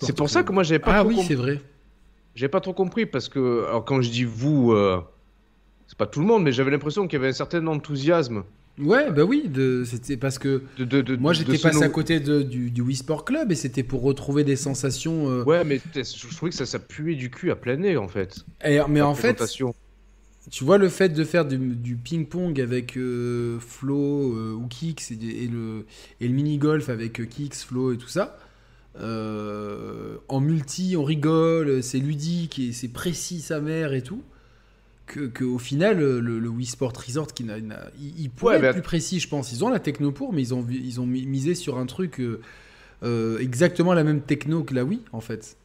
C'est pour ça que moi, j'avais pas. Ah oui, c'est vrai. J'ai pas trop compris parce que, alors quand je dis vous, euh, c'est pas tout le monde, mais j'avais l'impression qu'il y avait un certain enthousiasme Ouais, bah oui, c'était parce que moi j'étais passé à côté du, du, Wii Sport Club et c'était pour retrouver des sensations. Euh, ouais, mais je trouvais que ça, ça puait du cul à plein nez en fait. Et, mais en fait, tu vois le fait de faire du, ping-pong avec euh, Flo euh, ou Kix et, le, et le mini-golf avec Kix, Flo et tout ça. en multi, on rigole, c'est ludique et c'est précis sa mère et tout que, au final le, Wii Sport Resort qui n'a, il, pourrait être plus précis je pense. Ils ont la techno pour mais ils ont ils ont misé sur un truc euh, euh, exactement la même techno que la Wii en fait.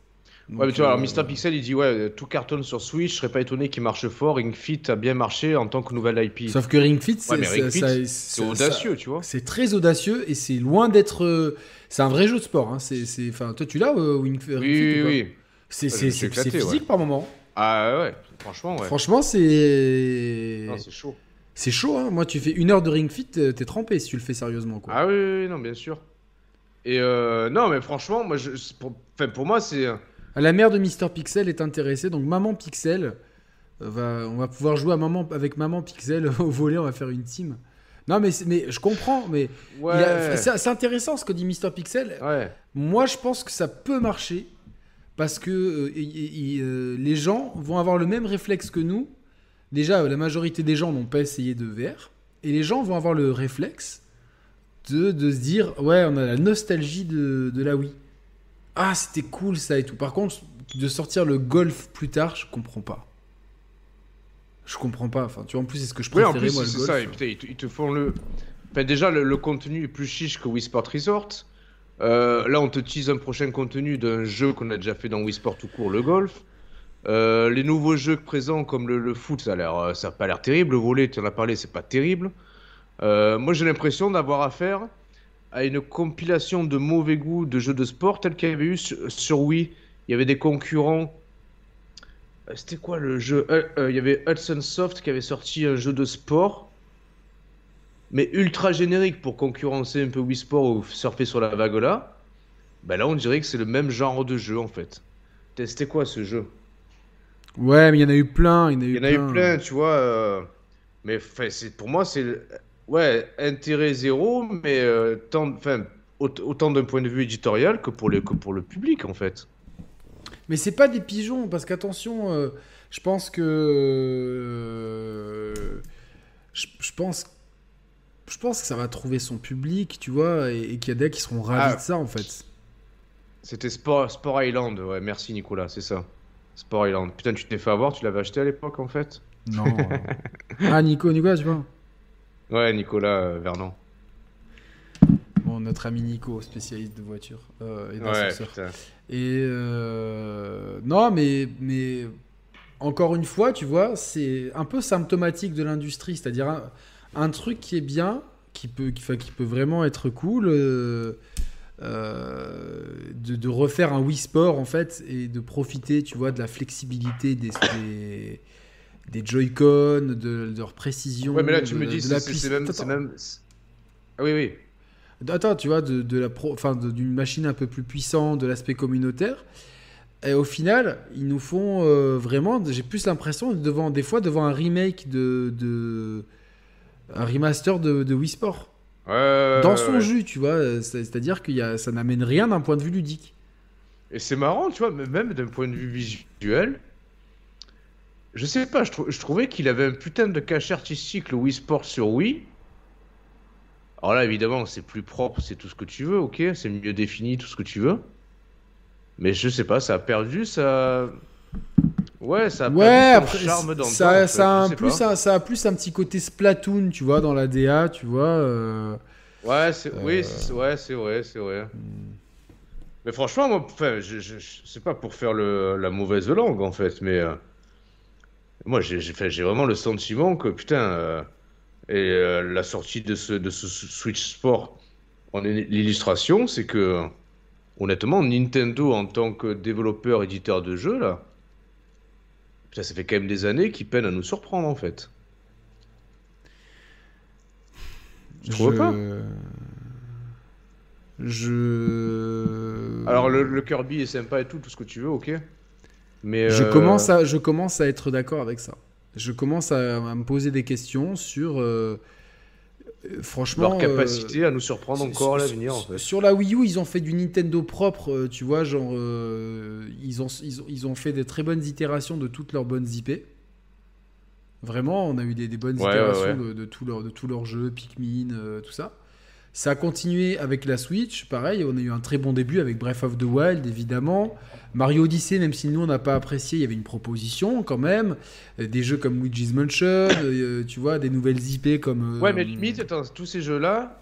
Ouais mais tu vois alors euh, Mr Pixel il dit ouais tout cartonne sur Switch je serais pas étonné qu'il marche fort. Ring Fit a bien marché en tant que nouvelle IP sauf que Ring Fit c'est, audacieux tu vois. c'est très audacieux et c'est loin d'être c'est un vrai jeu de sport hein. c'est enfin toi tu l'as Ring, Fit oui, oui. c'est, c'est, physique par moment ah ouais Franchement, ouais. Franchement, c'est. Non, c'est chaud. C'est chaud, hein. Moi, tu fais une heure de ring fit, euh, t'es trempé si tu le fais sérieusement, quoi. Ah oui, non, bien sûr. Et euh, non, mais franchement, moi, je, pour, pour moi, c'est. Euh, La mère de Mister Pixel est intéressée, donc Maman Pixel, va, on va pouvoir jouer à maman, avec Maman Pixel *laughs* au volet, on va faire une team. Non, mais, mais je comprends, mais ouais. c'est intéressant ce que dit Mister Pixel. Ouais. Moi, je pense que ça peut marcher parce que euh, euh, les gens vont avoir le même réflexe que nous. Déjà, la majorité des gens n'ont pas essayé de VR, et les gens vont avoir le réflexe de, de se dire ouais, on a la nostalgie de, de la Wii. Ah, c'était cool ça et tout. Par contre, de sortir le golf plus tard, je comprends pas. Je comprends pas. Enfin, tu vois, en plus, c'est ce que je préférais, oui, en plus, moi, le golf. ça. ils, te, font le. Enfin, déjà, le, le, contenu est plus chiche que Wii Sport Resort. Euh, là, on te tease un prochain contenu d'un jeu qu'on a déjà fait dans Wii Sport tout court, le golf. Euh, les nouveaux jeux présents comme le, foot, ça a euh, ça a pas l'air terrible. Le volet, tu en as parlé, c'est pas terrible. moi, j'ai l'impression d'avoir affaire à une compilation de mauvais goût de jeux de sport tel qu'il y avait eu sur, Wii. Il y avait des concurrents. C'était quoi le jeu? Il y avait Hudson Soft qui avait sorti un jeu de sport mais ultra générique pour concurrencer un peu Wii Sport ou surfer sur la vague là, bah là on dirait que c'est le même genre de jeu en fait. C'était quoi ce jeu? Ouais, mais il y en a eu plein. Il y en a eu, plein. tu vois. Euh, mais pour moi, c'est ouais intérêt zéro, mais euh, tant, autant d'un point de vue éditorial que pour, les, que pour le public en fait. Mais c'est pas des pigeons, parce qu'attention, euh, je pense que. je, pense. Je pense que ça va trouver son public, tu vois, et, qu'il y a des qui seront ravis ah. de ça en fait. C'était Sport, Sport Island, ouais, merci Nicolas, c'est ça. Sport Island. Putain, tu t'es fait avoir, tu l'avais acheté à l'époque en fait? Non. *laughs* ah, Nico, Nicolas, tu vois Ouais, Nicolas euh, Vernon. Bon, notre ami Nico, spécialiste de voitures euh, et d'ascenseurs. et euh, non, mais, mais encore une fois, tu vois, c'est un peu symptomatique de l'industrie, c'est-à-dire un, truc qui est bien, qui peut, qui, qui peut vraiment être cool. de, de, refaire un Wii Sport en fait et de profiter tu vois de la flexibilité des, des Joy-Con, de, leur précision. Ouais, mais là, tu me dis, c'est même, même, Ah oui, oui. Attends, tu vois, de, la pro... enfin, d'une machine un peu plus puissante, de l'aspect communautaire. Et au final, ils nous font euh, vraiment. J'ai plus l'impression devant des fois devant un remake de, de un remaster de, de Wii Sport. Ouais, dans son jus, tu vois. C'est-à-dire que ça n'amène rien d'un point de vue ludique. Et c'est marrant, tu vois, même d'un point de vue visuel, je sais pas, je, je trouvais qu'il avait un putain de cachet artistique, le Wii Sport sur Wii. Alors là, évidemment, c'est plus propre, c'est tout ce que tu veux, ok, c'est mieux défini, tout ce que tu veux. Mais je sais pas, ça a perdu ça. Ouais, ça a ouais, son charme dans ça, ça, a plus, ça, ça, a plus un petit côté Splatoon, tu vois, dans la DA, tu vois. Euh... Ouais, c'est euh... oui, ouais, c'est vrai, c'est vrai. Hmm. Mais franchement, moi, enfin, je, je, je c'est pas pour faire le, la mauvaise langue en fait, mais. Euh, moi, j'ai vraiment le sentiment que, putain, euh, et la sortie de ce, de ce Switch Sport en l'illustration, c'est que, honnêtement, Nintendo, en tant que développeur, éditeur de jeux, là, ça fait quand même des années qu'ils peinent à nous surprendre, en fait. Je trouve pas? Je. Alors, le, le, Kirby est sympa et tout, tout ce que tu veux, ok mais je, euh, commence à, je commence à être d'accord avec ça. Je commence à, me poser des questions sur. Euh, franchement. Leur capacité à nous surprendre encore à l'avenir, en fait. Sur la Wii U, ils ont fait du Nintendo propre, euh, tu vois, genre. ils, ont, ils, ont, ils, ont, fait des très bonnes itérations de toutes leurs bonnes IP. Vraiment, on a eu des, des bonnes itérations De, de tous leurs leur jeux, Pikmin, tout ça. Ça a continué avec la Switch, pareil, on a eu un très bon début avec Breath of the Wild, évidemment. Mario Odyssey, même si nous on n'a pas apprécié, il y avait une proposition quand même. Euh, des jeux comme Luigi's Mansion, *coughs* euh, tu vois, des nouvelles IP comme. Euh, ouais, mais limite, attends, tous ces jeux-là,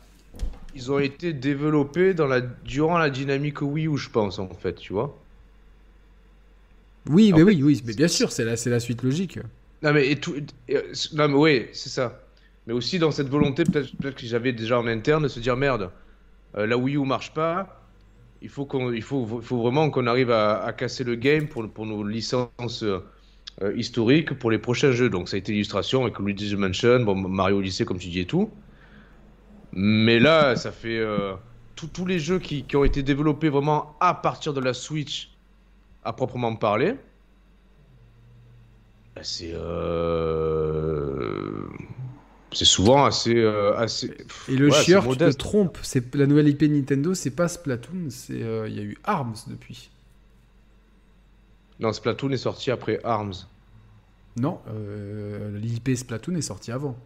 ils ont été développés dans la... durant la dynamique Wii U, je pense, en fait, tu vois. Oui, mais oui, oui, mais bien sûr, c'est la, la suite logique. Non, mais, et tout... non, mais oui, c'est ça. Mais aussi dans cette volonté, peut-être que j'avais déjà en interne, de se dire merde, la Wii U marche pas, il faut, qu'on, il faut, faut vraiment qu'on arrive à, casser le game pour, pour nos licences euh, historiques pour les prochains jeux. Donc ça a été l'illustration avec Luigi's Mansion, bon, Mario Odyssey comme tu dis et tout. Mais là, ça fait euh, tous les jeux qui, qui, ont été développés vraiment à partir de la Switch, à proprement parler. Bah, c'est euh, c'est souvent assez, euh, assez. Et le chieur, tu te trompes. C'est la nouvelle IP Nintendo, c'est pas Splatoon, c'est euh, il y a eu Arms depuis. Non, Splatoon est sorti après Arms. Non, euh, l'IP Splatoon est sorti avant.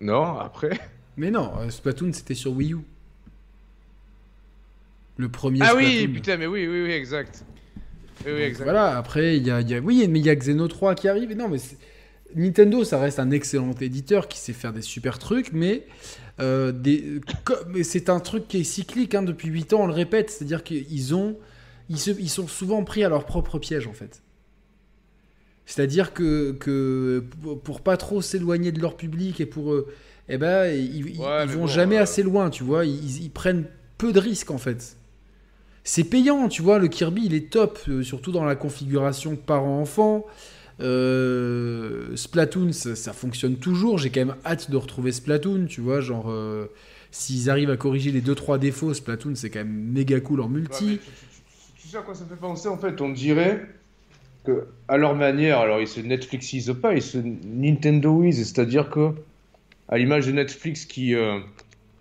Non, après? Mais non, Splatoon c'était sur Wii U. Le premier. Ah oui, putain, mais oui, oui, oui, exact. Oui, oui, exact. Voilà, après il y a, y a, oui, mais il y a Xeno 3 qui arrive. non, mais Nintendo, ça reste un excellent éditeur qui sait faire des super trucs, mais, euh, c'est un truc qui est cyclique hein, depuis 8 ans, on le répète, c'est-à-dire qu'ils ont, ils, ils, sont souvent pris à leur propre piège en fait. C'est-à-dire que, que pour pas trop s'éloigner de leur public et pour eux, eh ben, ils, vont jamais euh, assez loin, tu vois, ils, prennent peu de risques en fait. C'est payant, tu vois, le Kirby il est top, euh, surtout dans la configuration parent-enfant. Euh, Splatoon, ça, fonctionne toujours. J'ai quand même hâte de retrouver Splatoon, tu vois. Genre, euh, s'ils arrivent à corriger les 2-3 défauts, Splatoon, c'est quand même méga cool en multi. tu, sais à quoi ça fait penser en fait? On dirait que, à leur manière, alors ils se Netflixisent pas, ils se Nintendoisent, c'est-à-dire que, à l'image de Netflix qui. Euh,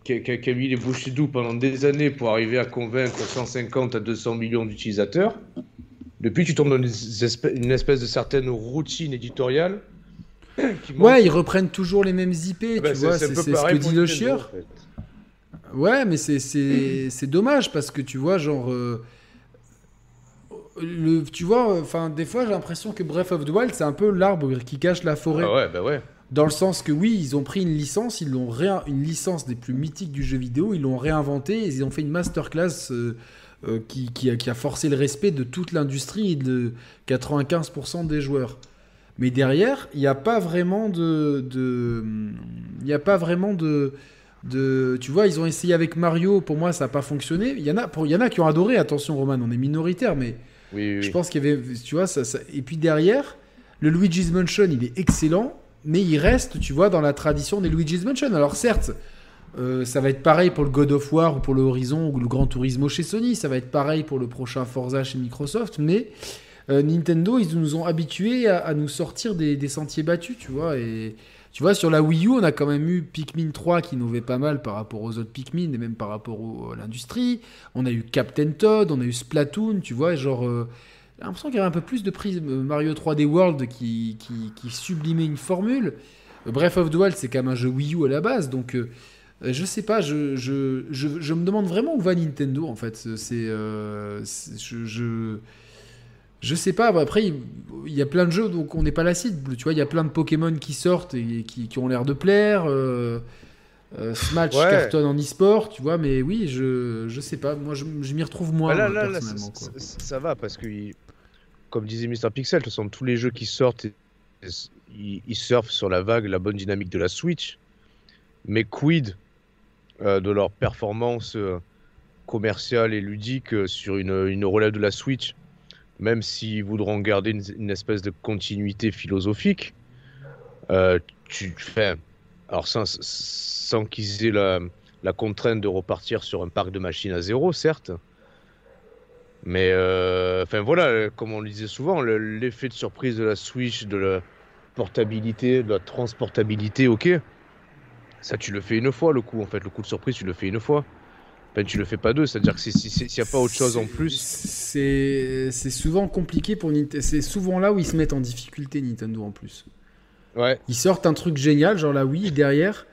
qui, a, mis les bouchées doux pendant des années pour arriver à convaincre 150 à 200 millions d'utilisateurs, depuis, tu tombes dans une espèce, de certaine routine éditoriale. ouais, ils reprennent toujours les mêmes IP, ah bah, tu vois, c'est ce que dit le chieur. Ouais, mais c'est dommage parce que tu vois, genre. Euh, le, tu vois, enfin, des fois, j'ai l'impression que Breath of the Wild, c'est un peu l'arbre qui cache la forêt. Ah ouais, bah ouais. Dans le sens que oui, ils ont pris une licence, ils l'ont une licence des plus mythiques du jeu vidéo, ils l'ont réinventée, ils ont fait une masterclass euh, euh, qui, a, forcé le respect de toute l'industrie et de 95% des joueurs. Mais derrière, il n'y a pas vraiment de, il n'y a pas vraiment de, de, tu vois, ils ont essayé avec Mario. Pour moi, ça n'a pas fonctionné. Il y en a, il y en a qui ont adoré. Attention, Roman, on est minoritaire, mais je pense qu'il y avait, tu vois, ça, et puis derrière, le Luigi's Mansion, il est excellent, mais il reste, tu vois, dans la tradition des Luigi's Mansion. Alors certes, euh, ça va être pareil pour le God of War ou pour le Horizon ou le Gran Turismo chez Sony. Ça va être pareil pour le prochain Forza chez Microsoft. Mais euh, Nintendo, ils nous ont habitués à, nous sortir des, sentiers battus, tu vois. Et tu vois, sur la Wii U, on a quand même eu Pikmin 3 qui innovait pas mal par rapport aux autres Pikmin et même par rapport à l'industrie. On a eu Captain Todd, on a eu Splatoon, tu vois. Genre, euh, j'ai l'impression qu'il y avait un peu plus de prise Mario 3D World qui, qui, sublimait une formule. Breath of the Wild, c'est quand même un jeu Wii U à la base, donc je sais pas, je, je, je, me demande vraiment où va Nintendo en fait. C'est, euh, je, je, sais pas. Après, il, y a plein de jeux donc on n'est pas la cible. Tu vois, il y a plein de Pokémon qui sortent et qui, qui ont l'air de plaire. Euh, Smash cartonne en e-sport, tu vois, mais oui, je, je sais pas. Moi, je, m'y retrouve moins. Bah là, personnellement, ça, va parce que, comme disait Mr. Pixel, de toute façon, tous les jeux qui sortent, ils, ils surfent sur la vague, la bonne dynamique de la Switch. Mais quid euh, de leur performance euh, commerciale et ludique euh, sur une, une, relève de la Switch, même s'ils voudront garder une, espèce de continuité philosophique, tu fais. Alors, sans, sans qu'ils aient la, la, contrainte de repartir sur un parc de machines à zéro, certes. Mais, enfin voilà, comme on le disait souvent, l'effet de surprise de la Switch, de la portabilité, de la transportabilité, ok. Ça, tu le fais une fois, le coup, en fait. Le coup de surprise, tu le fais une fois. Enfin, tu le fais pas deux, c'est-à-dire que s'il n'y a pas autre chose en plus. C'est souvent compliqué pour Nintendo. C'est souvent là où ils se mettent en difficulté, Nintendo, en plus. Ouais. Ils sortent un truc génial, genre la Wii, derrière.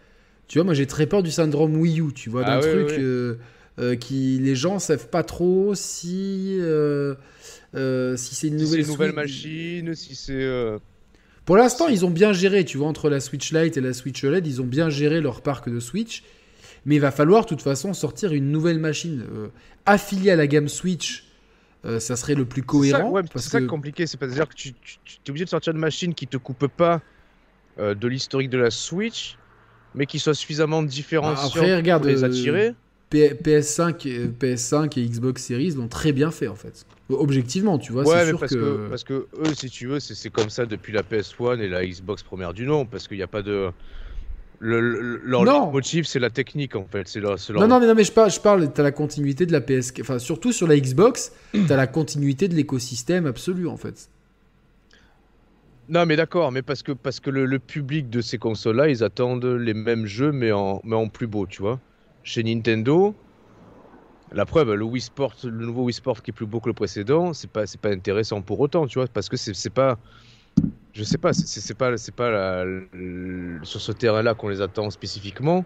Tu vois, moi j'ai très peur du syndrome Wii U, tu vois, d'un ah truc euh, euh, qui les gens savent pas trop si euh, si c'est une nouvelle, une nouvelle machine, si c'est pour l'instant, ils ont bien géré, tu vois, entre la Switch Lite et la Switch OLED, ils ont bien géré leur parc de Switch. Mais il va falloir, de toute façon, sortir une nouvelle machine euh, affiliée à la gamme Switch. Euh, ça serait le plus cohérent. C'est ça, compliqué, c'est pas dire que tu, es obligé de sortir une machine qui te coupe pas euh, de l'historique de la Switch, mais qui soit suffisamment différenciante regarde, pour les attirer. PS5, PS5 et Xbox Series l'ont très bien fait en fait. Objectivement, tu vois. Ouais, mais parce que... parce que eux, si tu veux, c'est comme ça depuis la PS1 et la Xbox première du nom, parce qu'il n'y a pas de. Le, leur motif, c'est la technique en fait. C'est leur, Non, non, mais, non, mais je parle, je parle t'as la continuité de la PS. Enfin, surtout sur la Xbox, *clears throat* t'as la continuité de l'écosystème absolu en fait. Non, mais d'accord, mais parce que, parce que le, public de ces consoles-là, ils attendent les mêmes jeux, mais en, mais en plus beau, tu vois. Chez Nintendo, la preuve, le Wii Sport, le nouveau Wii Sport qui est plus beau que le précédent, c'est pas, c'est pas intéressant pour autant, tu vois, parce que c'est, c'est pas, je sais pas, c'est, c'est pas, c'est pas sur ce terrain-là qu'on les attend spécifiquement.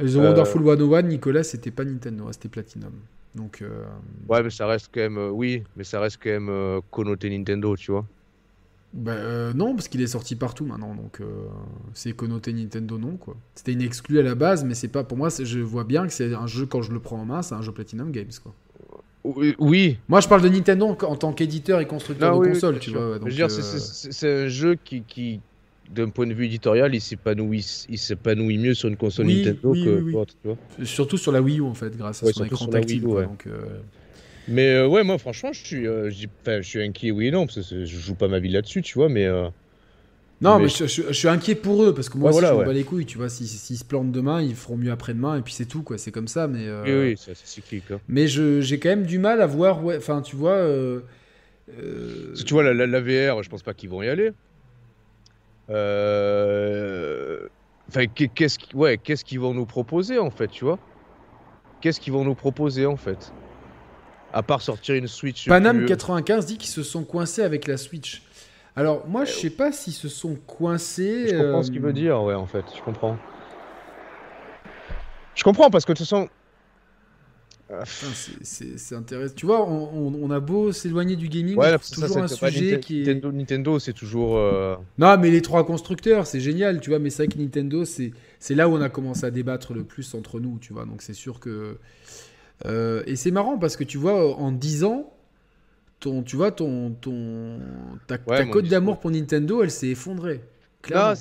Euh... Wonderful 101, Nicolas, c'était pas Nintendo, c'était Platinum. Donc. Euh, ouais, mais ça reste quand même, euh, oui, mais ça reste quand même euh, connoté Nintendo, tu vois. Bah, euh, non, parce qu'il est sorti partout maintenant, donc euh, c'est connoté Nintendo non quoi. C'était une exclue à la base, mais c'est pas pour moi. Je vois bien que c'est un jeu quand je le prends en main, c'est un jeu Platinum Games quoi. Oui. Moi, je parle de Nintendo en tant qu'éditeur et constructeur de console, tu vois. Euh, c'est un jeu qui, qui d'un point de vue éditorial, il s'épanouit, il s'épanouit mieux sur une console Nintendo que tu vois. Surtout sur la Wii U en fait, grâce à son écran tactile. donc, mais euh, ouais, moi franchement, je suis, euh, je, suis inquiet, oui et non, parce que je joue pas ma vie là-dessus, tu vois, mais, euh, Non, mais, Mais- je, je- je suis inquiet pour eux parce que moi Ouais, voilà, je ouais. bats les couilles. Tu vois, s'ils s'ils se plantent demain, ils feront mieux après-demain et puis c'est tout, quoi. C'est comme ça, mais. Oui, oui, c'est cyclique. hein. Mais je- j'ai quand même du mal à voir. Ouais, enfin, tu vois. que tu vois, la, la- la VR, je pense pas qu'ils vont y aller. Enfin, qu'est- qu'est-ce qui- ouais, qu'est-ce qu'ils vont nous proposer en fait, tu vois? Qu'est-ce qu'ils vont nous proposer en fait? À part sortir une Switch. Panam plus- 95 dit qu'ils se sont coincés avec la Switch. Alors, moi, je sais pas s'ils se sont coincés. Je comprends euh, ce qu'il veut dire, ouais, en fait, je comprends. Je comprends parce que de toute façon. Putain, c'est- c'est intéressant. Tu vois, on, on- on a beau s'éloigner du gaming, Ouais, c'est ça, toujours un sujet qui est. Nintendo, Nintendo, c'est toujours. euh, Non, mais les trois constructeurs, c'est génial, tu vois. Mais c'est vrai que Nintendo, c'est c'est là où on a commencé à débattre le plus entre nous, tu vois. Donc c'est sûr que. Euh, et c'est marrant parce que tu vois, en 10 ans, ton, tu vois, ton, ton, ta, Ouais, ta cote d'amour pour Nintendo, elle s'est effondrée. Clairement.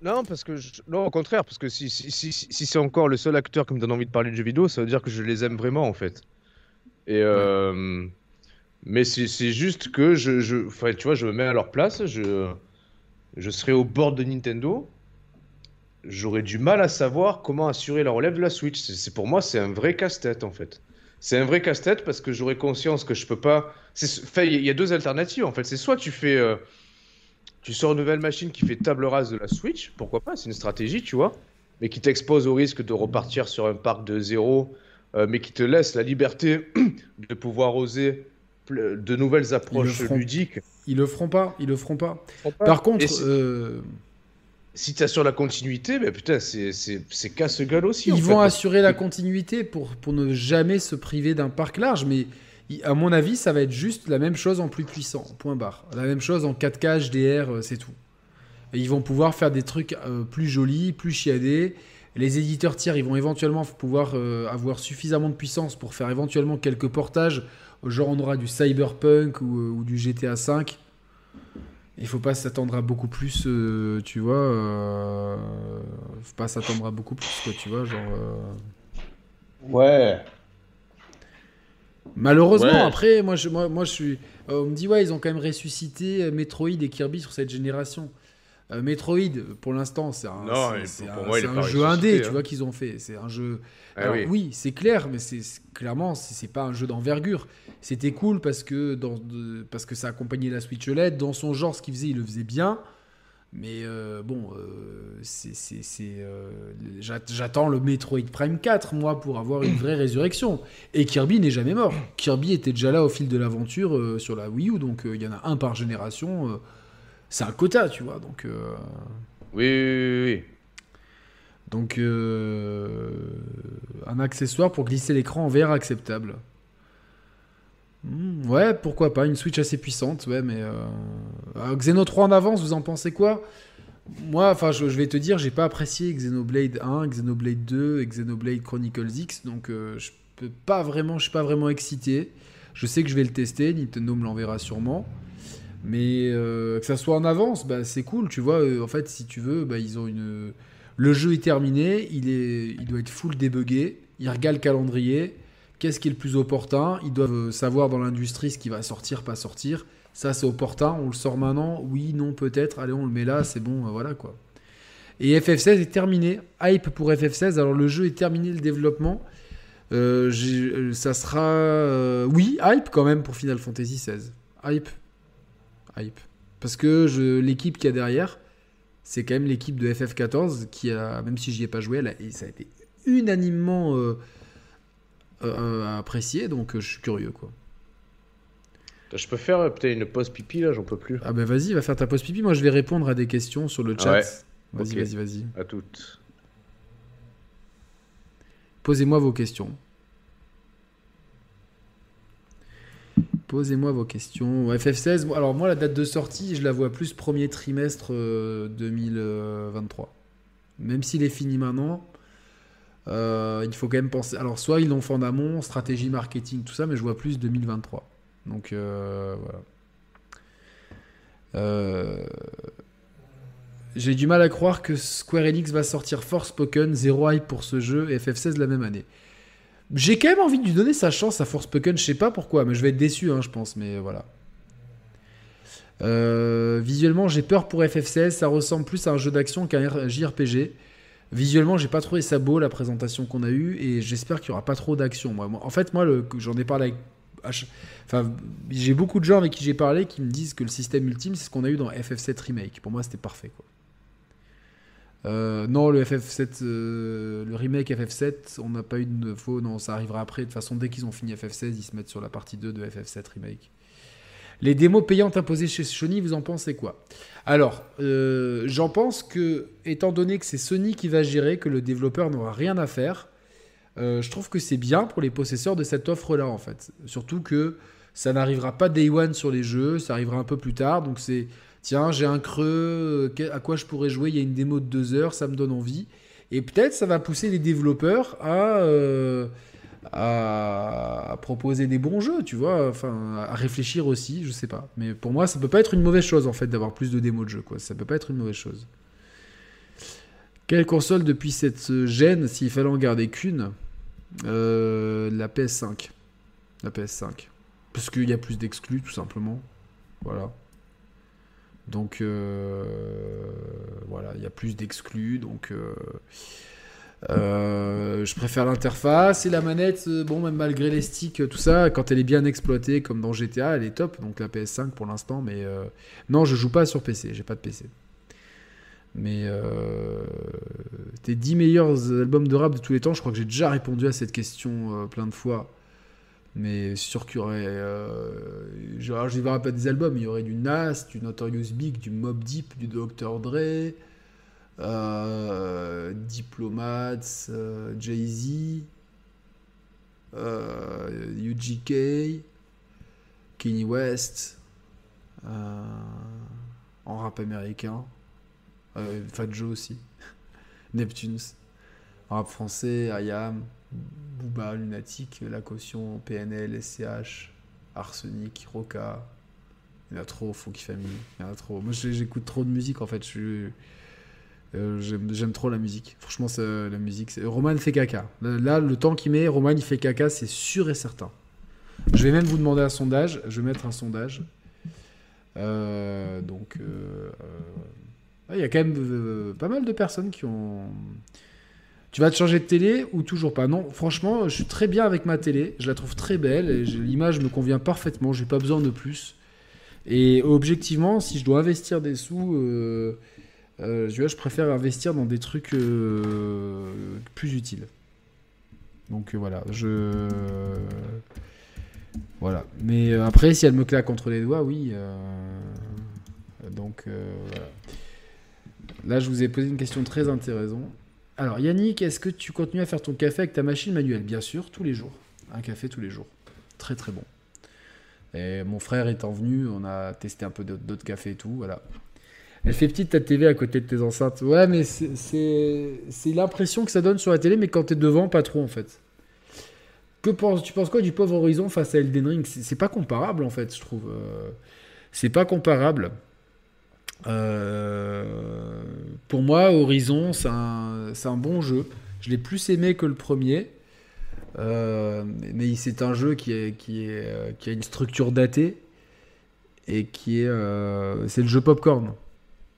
Non, parce que je- non, au contraire, parce que si, si, si, si c'est encore le seul acteur qui me donne envie de parler de jeux vidéo, ça veut dire que je les aime vraiment en fait. Et euh, mais c'est juste que je, je, enfin, tu vois, je me mets à leur place, je, je serais au bord de Nintendo, j'aurais du mal à savoir comment assurer la relève de la Switch. C'est c'est- pour moi, c'est un vrai casse-tête en fait. C'est un vrai casse-tête parce que j'aurais conscience que je peux pas. c'est- enfin, Il y, a- deux alternatives en fait. C'est soit tu fais euh, tu sors une nouvelle machine qui fait table rase de la Switch, pourquoi pas, c'est une stratégie, tu vois, mais qui t'expose au risque de repartir sur un parc de zéro, euh, mais qui te laisse la liberté *clears throat* de pouvoir oser de nouvelles approches ludiques. Ils le feront pas, ils le feront pas. Par contre, euh, si tu assures la continuité, ben putain, c'est- casse-gueule aussi. ils en vont fait, assurer la continuité pour, pour ne jamais se priver d'un parc large, mais à mon avis, ça va être juste la même chose en plus puissant, point barre. La même chose en 4K HDR, euh, c'est tout. Et ils vont pouvoir faire des trucs euh, plus jolis, plus chiadés. Les éditeurs tiers, ils vont éventuellement pouvoir euh, avoir suffisamment de puissance pour faire éventuellement quelques portages. Genre, on aura du Cyberpunk ou, euh, ou du GTA V. Il faut pas s'attendre à beaucoup plus, euh, tu vois. Euh, faut pas s'attendre à beaucoup plus, quoi, tu vois. Genre. euh, Ouais. Malheureusement, Ouais. après, moi je, moi, moi, je suis. euh, on me dit, ouais, ils ont quand même ressuscité Metroid et Kirby sur cette génération. Euh, Metroid, pour l'instant, c'est un, Non, c'est- moi, c'est jeu indé, tu hein. vois, qu'ils ont fait. C'est un jeu. Ah Alors, oui. oui, c'est clair, mais c'est c'est- clairement, c'est c'est pas un jeu d'envergure. C'était cool parce que, dans, de- parce que ça accompagnait la Switch OLED. Dans son genre, ce qu'il faisait, il le faisait bien. Mais euh, bon, euh, c'est, c'est- c'est, euh, j'at- j'attends le Metroid Prime 4, moi, pour avoir une vraie résurrection. Et Kirby n'est jamais mort. Kirby était déjà là au fil de l'aventure sur la Wii U, donc il y en a un par génération. C'est un quota, tu vois. Donc, euh, Oui, oui, oui, oui. donc euh, un accessoire pour glisser l'écran en VR acceptable. Hmm, ouais, pourquoi pas, une Switch assez puissante, ouais, mais euh, Xeno 3 en avance, vous en pensez quoi? Moi, enfin, je, je vais te dire, j'ai pas apprécié Xenoblade 1, Xenoblade 2 et Xenoblade Chronicles X, donc je peux pas vraiment, je suis pas vraiment excité. Je sais que je vais le tester, Nintendo me l'enverra sûrement. Mais euh, que ça soit en avance, bah, c'est cool, tu vois. euh, en fait, si tu veux, bah, ils ont une. Le jeu est terminé, il, est... il doit être full débugué. Ils regardent le calendrier. Qu'est-ce qui est le plus opportun Ils doivent euh, savoir dans l'industrie ce qui va sortir, pas sortir. Ça, c'est opportun. On le sort maintenant Oui, non, peut-être. Allez, on le met là, c'est bon, voilà quoi. Et FF16 est terminé. Hype pour FF16. Alors, le jeu est terminé, le développement. Ça sera. oui, hype quand même pour Final Fantasy XVI. Hype. Hype. Parce que je... l'équipe qu'il y a derrière, c'est quand même l'équipe de FF14 qui a, même si j'y ai pas joué, elle a- et ça a été unanimement euh, euh, euh, apprécié, donc je suis curieux quoi. Je peux faire peut-être une pause pipi là, j'en peux plus. Ah bah vas-y, va faire ta pause pipi. Moi je vais répondre à des questions sur le chat. Ouais. Vas-y, vas-y, vas-y. À toutes. Posez-moi vos questions. Posez-moi vos questions. FF16, moi- alors moi la date de sortie, je la vois plus premier trimestre euh, 2023. Même s'il est fini maintenant, euh, il faut quand même penser. Alors soit ils l'ont fait en amont, stratégie marketing, tout ça, mais je vois plus 2023. Donc euh, voilà. Euh, J'ai du mal à croire que Square Enix va sortir Forspoken, zéro hype pour ce jeu, et FF16 la même année. J'ai quand même envie de lui donner sa chance à Forspoken, je sais pas pourquoi, mais je vais être déçu, hein, je pense, mais voilà. visuellement, j'ai peur pour FF16. Ça ressemble plus à un jeu d'action qu'à un JRPG. Visuellement, j'ai pas trouvé ça beau la présentation qu'on a eue et j'espère qu'il y aura pas trop d'action. Moi, en fait, moi, j'en ai parlé avec. Enfin, j'ai beaucoup de gens avec qui j'ai parlé qui me disent que le système ultime, c'est ce qu'on a eu dans FF7 Remake. Pour moi, c'était parfait. Quoi. Euh, non, le FF7, euh, le remake FF7, on n'a pas eu de faux. Non, ça arrivera après. De toute façon, dès qu'ils ont fini FF16, ils se mettent sur la partie 2 de FF7 Remake. Les démos payantes imposées chez Sony, vous en pensez quoi? Alors, euh, j'en pense que, étant donné que c'est Sony qui va gérer, que le développeur n'aura rien à faire, je trouve que c'est bien pour les possesseurs de cette offre-là, en fait. Surtout que ça n'arrivera pas day one sur les jeux, ça arrivera un peu plus tard. Donc c'est, tiens, j'ai un creux, euh, à quoi je pourrais jouer Il y a une démo de deux heures, ça me donne envie. Et peut-être ça va pousser les développeurs à à, proposer des bons jeux, tu vois, enfin à réfléchir aussi, je sais pas. Mais pour moi, ça peut pas être une mauvaise chose en fait d'avoir plus de démos de jeux, quoi. Ça peut pas être une mauvaise chose. Quelle console depuis cette gêne, s'il fallait en garder qu'une? Euh, La PS5. La PS5. Parce qu'il y a plus d'exclus, tout simplement. Voilà. Donc, euh, voilà, il y a plus d'exclus. Donc, euh, euh, je préfère l'interface et la manette, bon, même malgré les sticks, tout ça, quand elle est bien exploitée, comme dans GTA, elle est top. Donc la PS5 pour l'instant, mais non, je joue pas sur PC, j'ai pas de PC. Mais tes 10 meilleurs albums de rap de tous les temps, je crois que j'ai déjà répondu à cette question plein de fois. Mais sûr qu'il y aurait. genre, je ne pas des albums, il y aurait du Nas, du Notorious Big, du Mob Deep, du Dr. Dre. Euh, Diplomats, euh, Jay-Z, euh, UGK, Kanye West, en rap américain, Fat Joe aussi, *laughs* Neptunes, en rap français, IAM, Booba, Lunatic, La Caution, PNL, SCH, Arsenic, Roca. Il y en a trop, Funky Family. Il y en a trop. Moi, j'écoute trop de musique en fait. Euh, j'aime trop la musique. Franchement, la musique. Roman fait caca. Là, le temps qu'il met, Roman il fait caca, c'est sûr et certain. Je vais même vous demander un sondage. Je vais mettre un sondage. Euh, donc, euh, il y a quand même pas mal de personnes qui ont. Tu vas te changer de télé ou toujours pas? Non, franchement, je suis très bien avec ma télé. Je la trouve très belle. L'image me convient parfaitement. J'ai pas besoin de plus. Et objectivement, si je dois investir des sous euh, je préfère investir dans des trucs euh, plus utiles. Donc euh, voilà, je. Voilà. Mais après, si elle me claque entre les doigts, oui. Donc voilà. Là, je vous ai posé une question très intéressante. Alors, Yannick, est-ce que tu continues à faire ton café avec ta machine manuelle? Bien sûr, tous les jours. Un café tous les jours. Très très bon. Et mon frère étant venu, on a testé un peu d'autres cafés et tout. Voilà. Elle fait petite ta TV à côté de tes enceintes. Ouais, mais c'est l'impression que ça donne sur la télé, mais quand t'es devant, pas trop en fait. Que penses, tu penses quoi du pauvre Horizon face à Elden Ring? C'est pas comparable en fait, je trouve. Euh, c'est pas comparable. Euh, pour moi, Horizon, c'est un, bon jeu. Je l'ai plus aimé que le premier. Euh, mais c'est un jeu qui, est, qui, a une structure datée et qui est. c'est le jeu popcorn.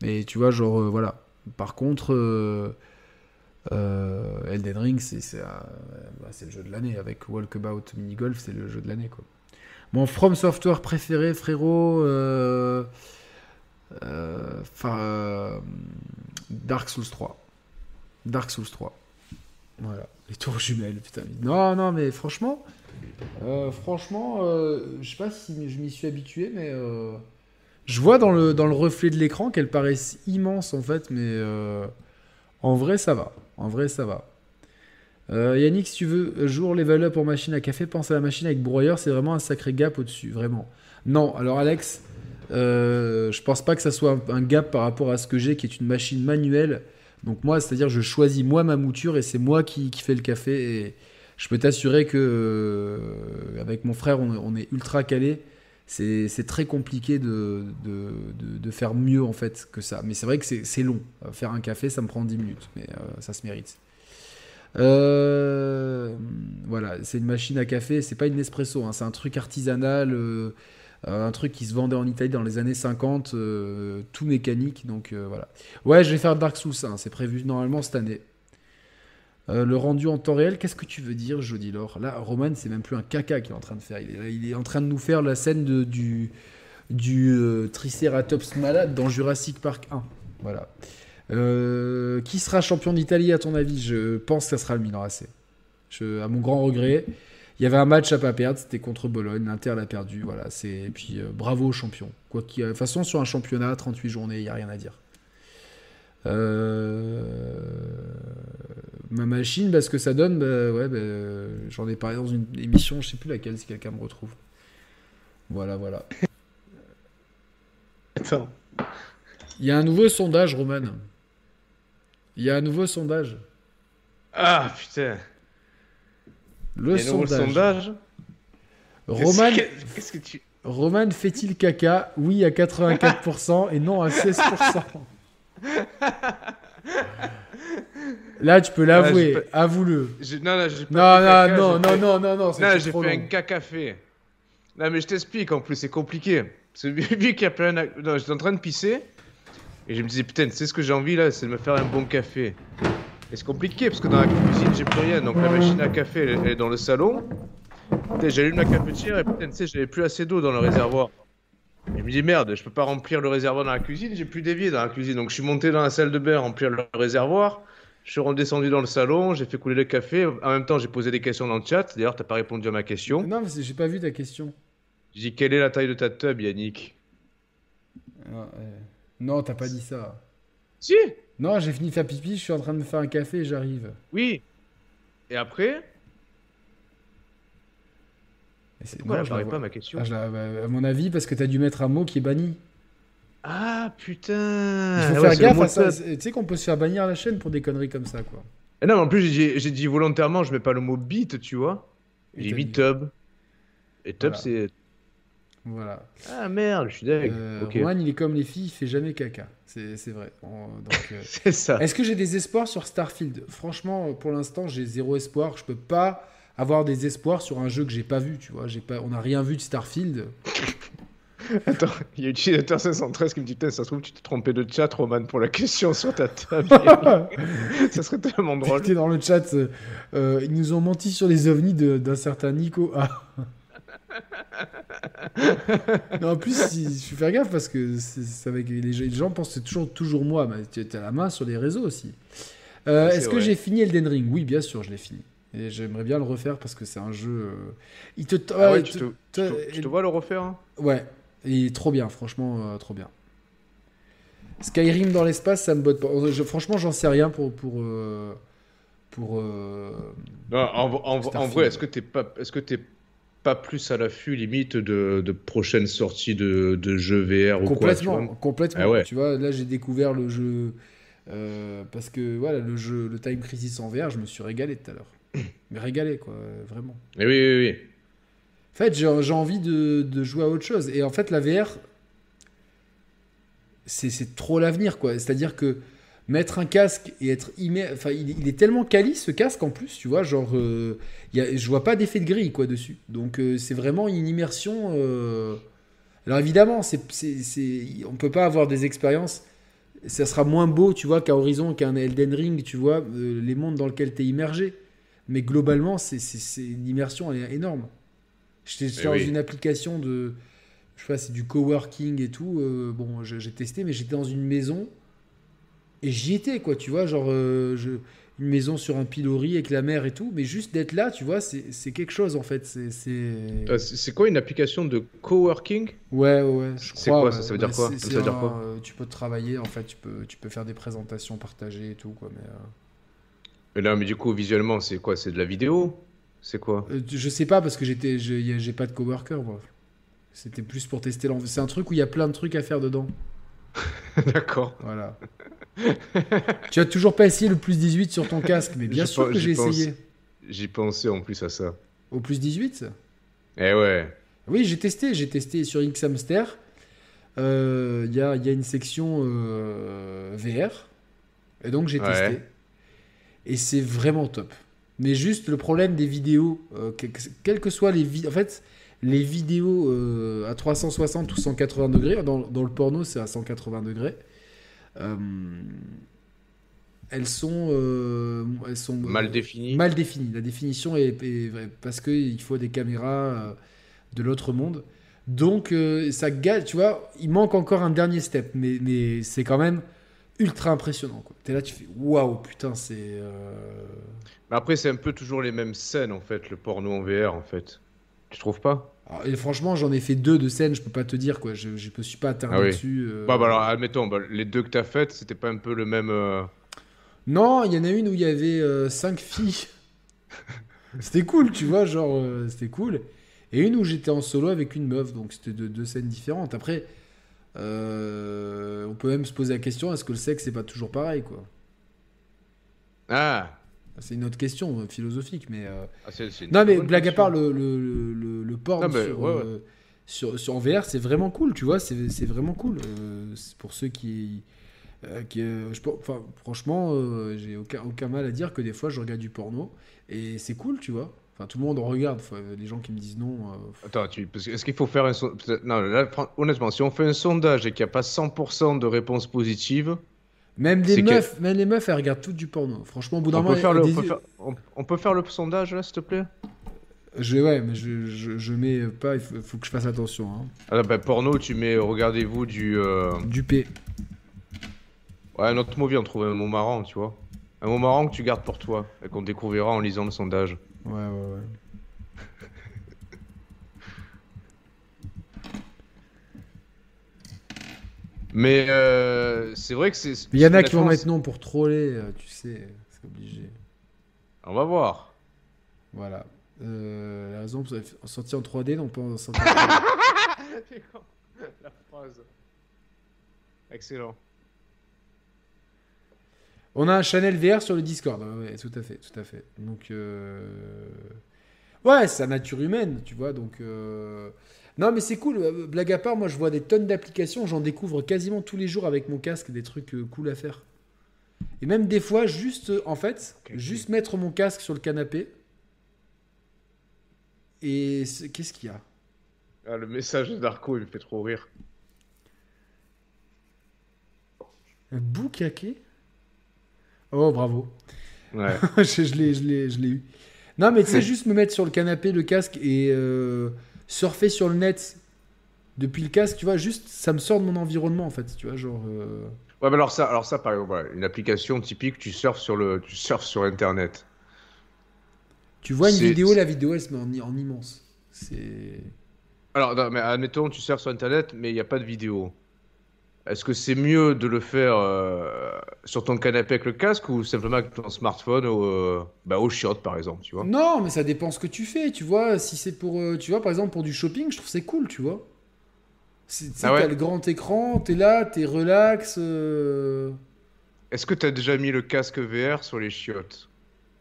Mais tu vois, genre, euh, voilà. Par contre, euh, euh, Elden Ring, c'est bah, le jeu de l'année. Avec Walkabout Mini Golf, c'est le jeu de l'année. Mon From Software préféré, frérot. Dark Souls 3. Dark Souls 3. Voilà. Les tours jumelles, putain. Non, non, mais franchement, franchement, je sais pas si je m'y suis habitué, mais je vois dans le, dans le reflet de l'écran qu'elles paraissent immenses en fait, mais euh, en vrai ça va. En vrai ça va. Euh, Yannick, si tu veux, jour level up en machine à café, pense à la machine avec broyeur, c'est vraiment un sacré gap au-dessus, vraiment. Non, alors Alex, euh, je pense pas que ça soit un, gap par rapport à ce que j'ai, qui est une machine manuelle. Donc moi, c'est-à-dire je choisis moi ma mouture et c'est moi qui, qui fais le café. Et je peux t'assurer que euh, avec mon frère, on, est ultra calé c'est très compliqué de, faire mieux en fait que ça. Mais c'est vrai que c'est long. Euh, faire un café, ça me prend 10 minutes, mais euh, ça se mérite. Voilà, c'est une machine à café, c'est pas une espresso, hein, c'est un truc artisanal un truc qui se vendait en Italie dans les années 50, euh, tout mécanique. Donc euh, voilà. Ouais, je vais faire Dark Souls, c'est prévu normalement cette année. Euh, le rendu en temps réel, qu'est-ce que tu veux dire, Jody Laure? Là, Roman, c'est même plus un caca qu'il est en train de faire. Il est, en train de nous faire la scène du, du euh, Triceratops malade dans Jurassic Park 1. Voilà. Euh, qui sera champion d'Italie à ton avis? Je pense que ça sera le Milan AC. À mon grand regret, il y avait un match à pas perdre, c'était contre Bologne, l'Inter l'a perdu, voilà. C'est et puis euh, bravo au champion. Quoi qu'il, de toute façon sur un championnat, 38 journées, il y a rien à dire. Euh, ma machine, bah, ce que ça donne, bah, ouais, bah, j'en ai parlé dans une émission, je sais plus laquelle, si quelqu'un me retrouve. Voilà, voilà. Attends. Il y a un nouveau sondage, Roman. Il y a un nouveau sondage. Ah putain. Le sondage. sondage. Roman, Qu'est-ce que tu. Roman fait-il caca Oui à 84% et non à 16%. Là, tu peux l'avouer. Avoue-le. Non, non, j'ai Non, pas fait caca, non, non, j'ai non, fait- non, non, non, Non, c'est j'ai fait un long. cacafé. Non, mais je t'explique, en plus, c'est compliqué. C'est vu *laughs* qu'il y a plein. Non, j'étais en train de pisser, et je me disais, putain, tu sais ce que j'ai envie, là, c'est de me faire un bon café. Et c'est compliqué, parce que dans la cuisine, j'ai plus rien, donc la machine à café, elle, elle est dans le salon. J'allume la cafetière, et putain, tu sais, j'avais plus assez d'eau dans le réservoir. Et je me dis, merde, je peux pas remplir le réservoir dans la cuisine, j'ai plus d'évier dans la cuisine. Donc je suis monté dans la salle de bain, remplir le réservoir. Je suis redescendu dans le salon, j'ai fait couler le café. En même temps, j'ai posé des questions dans le chat. D'ailleurs, t'as pas répondu à ma question. Non, mais j'ai pas vu ta question. J'ai dit, quelle est la taille de ta tub, Yannick? Non, euh, Non, t'as pas dit ça. Si Non, j'ai fini de faire pipi, je suis en train de me faire un café et j'arrive. Oui. Et après? Et Pourquoi non, je vois- pas ma question Ah, je bah, à mon avis, parce que t'as dû mettre un mot qui est banni. Ah putain Il faut Ah faire gaffe à ça. Tu sais qu'on peut se faire bannir la chaîne pour des conneries comme ça, quoi. Et non, mais en plus, j'ai dit- volontairement, je mets pas le mot beat, tu vois. J'ai mis dit- tub. Et tub, Voilà. c'est. Voilà. Ah merde, je suis deg. Euh, ok. Roman, il est comme les filles, il fait jamais caca. C'est vrai. *laughs* Euh, C'est ça. Est-ce que j'ai des espoirs sur Starfield? Franchement, pour l'instant, j'ai zéro espoir. Je peux pas avoir des espoirs sur un jeu que j'ai pas vu, tu vois. Pas, on n'a rien vu de Starfield. *laughs* Attends, il y a utilisateur 513 qui me dit Putain, ça se trouve, tu t'es trompé de chat, Roman, pour la question sur ta table. *laughs* ça serait tellement drôle. T'es dans le chat. euh, euh, ils nous ont menti sur les ovnis d'un certain Nico A. non, en plus, si- je suis faire gaffe parce que c'est avec les, les gens pensent que c'est toujours, toujours moi, mais tu as la main sur les réseaux aussi. Euh, Est-ce que j'ai fini Elden Ring? Oui, bien sûr, je l'ai fini. Et j'aimerais bien le refaire parce que c'est un jeu. euh, Il te. Ah ouais, tu te- tu te- tu te vois le refaire hein? Ouais, il est trop bien, franchement, euh, trop bien. Skyrim dans l'espace, ça me botte pas. Je- franchement, j'en sais rien pour. pour, euh, pour euh, Non, en, en- vrai, est-ce que t'es pas, est-ce que t'es pas plus à l'affût limite de, de prochaines sorties de, de jeux VR ou quoi tu vois complètement. Ah ouais. Tu vois, là, j'ai découvert le jeu. euh, parce que voilà, le jeu, le Time Crisis en VR, je me suis régalé tout à l'heure. *clears throat* Mais régalé, quoi, vraiment. Eh oui, oui, oui. En fait, j'ai envie de, de jouer à autre chose. Et en fait, la VR, c'est c'est trop l'avenir, quoi. C'est-à-dire que mettre un casque et être. Enfin, il, il est tellement quali, ce casque, en plus, tu vois, genre... euh, il y a, je vois pas d'effet de grille, quoi, dessus. Donc, euh, c'est vraiment une immersion... euh, Alors, évidemment, c'est, on peut pas avoir des expériences... Ça sera moins beau, tu vois, qu'un Horizon, qu'un Elden Ring, tu vois, euh, les mondes dans lesquels tu es immergé. Mais globalement, c'est, une immersion elle est énorme. J'étais Eh dans oui. une application de. Je sais pas, c'est du coworking et tout. bon, j'ai testé, mais j'étais dans une maison et j'y étais, quoi, tu vois. Genre, euh, je- une maison sur un pilori avec la mer et tout. Mais juste d'être là, tu vois, c'est c'est quelque chose en fait. C'est. c'est- Euh, c'est c'est quoi une application de coworking? Ouais, ouais, je C'est crois. quoi, ouais. ça, ça veut dire Bah, quoi? c'est- Ça c'est veut dire un- quoi? euh, Tu peux travailler, en fait, tu peux, tu peux faire des présentations partagées et tout, quoi. Mais, euh, Mais là, mais du coup, visuellement, c'est quoi? C'est de la vidéo? C'est quoi? Euh, je sais pas parce que j'étais, j'ai pas de coworker, moi. C'était plus pour tester l'envie. C'est un truc où il y a plein de trucs à faire dedans. *laughs* D'accord. Voilà. tu as toujours pas essayé le plus 18 sur ton casque, mais bien sûr que j'ai essayé. J'y pensais en plus à ça. Au plus 18 Eh ouais. Oui, j'ai testé. J'ai testé sur X-Hamster. Euh, Il y, a, y a une section euh, VR. Et donc j'ai Ouais. testé. Et c'est vraiment top. Mais juste le problème des vidéos, euh, que- que- quelles que soient les vidéos. En fait, les vidéos euh, à 360 ou 180 degrés, dans, dans le porno c'est à 180 degrés, euh, elles sont, euh, elles sont Mal définies. Mal définies. La définition est, est- parce qu'il faut des caméras de l'autre monde. Donc ça gâte, tu vois, il manque encore un dernier step, mais, mais c'est quand même ultra impressionnant. quoi. T'es là, tu fais waouh, putain, c'est. Mais après, c'est un peu toujours les mêmes scènes, en fait, le porno en VR, en fait. Tu trouves pas Alors, et franchement, j'en ai fait deux de scènes, je peux pas te dire quoi, je, je me suis pas attarné Ah oui. dessus. euh. Bah, bah, alors, admettons, bah, les deux que t'as faites, c'était pas un peu le même. euh, Non, il y en a une où il y avait euh, cinq filles. *laughs* c'était cool, tu vois, genre, euh, c'était cool. Et une où j'étais en solo avec une meuf, donc c'était deux, deux scènes différentes. Après, euh, on peut même se poser la question est-ce que le sexe c'est pas toujours pareil, quoi? Ah, C'est une autre question euh, philosophique, mais. euh, Ah, c'est une Non, mais blague à part, le, le, le, le- porn Non, sur, ouais, ouais. euh, sur, sur- en VR, c'est vraiment cool, tu vois, c'est vraiment cool. Euh, pour ceux qui. qui je, enfin, franchement, j'ai aucun, aucun mal à dire que des fois je regarde du porno et c'est cool, tu vois. Enfin, tout le monde en regarde. Les gens qui me disent non. euh, Attends, tu... est-ce qu'il faut faire un Non, là, honnêtement, si on fait un sondage et qu'il n'y a pas 100% de réponses positives, Même que- meufs, même les meufs, elles regardent toutes du porno. Franchement, au bout d'un on moment, peut, faire le... des- on, peut faire... on- on peut faire le sondage là, s'il te plaît? Je, ouais, mais je, je, je mets pas. Il faut, faut que je fasse attention. Hein. ah, bah, Porno, tu mets, regardez-vous du. euh, Du P. Ouais, un autre movie, on trouve un mot marrant, tu vois. Un mot marrant que tu gardes pour toi et qu'on découvrira en lisant le sondage. Ouais, ouais, ouais. Mais euh, c'est vrai que c'est. Il y en a qui vont honnêtement, mettre non pour troller, euh, tu sais, c'est obligé. On va voir. Voilà. Euh, la raison, c'est sorti en 3D, donc pas en sorti en *laughs* La phrase. Excellent. On a un channel VR sur le Discord, ouais, ouais, tout à fait, tout à fait. Donc, euh... ouais, c'est la nature humaine, tu vois, donc... euh, Non, mais c'est cool, euh, blague à part, moi je vois des tonnes d'applications, j'en découvre quasiment tous les jours avec mon casque, des trucs euh, cool à faire. Et même des fois, juste, euh, en fait, juste mettre mon casque sur le canapé. Et qu'est-ce qu'il y a? Ah, le message de Darko, il me fait trop rire. Un boucaquet? Oh, bravo. Ouais. *laughs* je l'ai, je eu. Non, mais tu sais, *laughs* juste me mettre sur le canapé, le casque et euh, surfer sur le net depuis le casque, tu vois, juste ça me sort de mon environnement en fait, tu vois, genre. euh, Ouais, mais alors ça, alors ça, par exemple, voilà, une application typique, tu surfes sur le, tu surfes sur Internet. Tu vois une vidéo, la vidéo elle se met en, i- en immense. C'est. Alors, non, mais admettons, tu surfes sur Internet, mais il n'y a pas de vidéo. Est-ce que c'est mieux de le faire euh, sur ton canapé avec le casque ou simplement avec ton smartphone au, euh, bah, au par exemple, tu vois? Non, mais ça dépend ce que tu fais, tu vois. Si c'est pour, euh, tu vois, par exemple pour du shopping, je trouve c'est cool, tu vois. C'est- Ah ouais? t'as le grand écran, t'es là, t'es relax. euh, Est-ce que tu as déjà mis le casque VR sur les chiottes?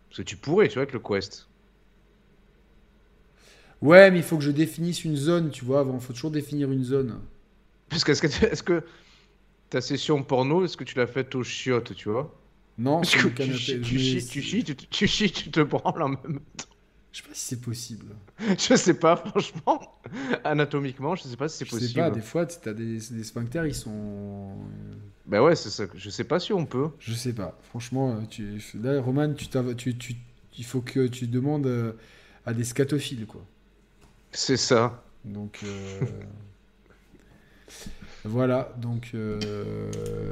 Parce que tu pourrais, tu vois, avec le Quest. Ouais, mais il faut que je définisse une zone, tu vois. Avant, il faut toujours définir une zone. Parce que est-ce que, est-ce que ta session porno, est-ce que tu l'as faite aux chiottes, tu vois? Non, Parce que le tu canapé. chies, tu chies, tu chies, tu, tu chies, tu te branles en même temps. Je sais pas si c'est possible. *laughs* Je sais pas, franchement. Anatomiquement, je sais pas si c'est Je possible. sais pas, des fois, t'as des, des sphincters, ils sont. Bah ouais, c'est ça. Je sais pas si on peut. Je sais pas. Franchement, euh, tu... là, Roman, tu, tu, tu... il faut que tu demandes euh, à des scatophiles, quoi. C'est ça. Donc. euh, *laughs* voilà, donc. euh,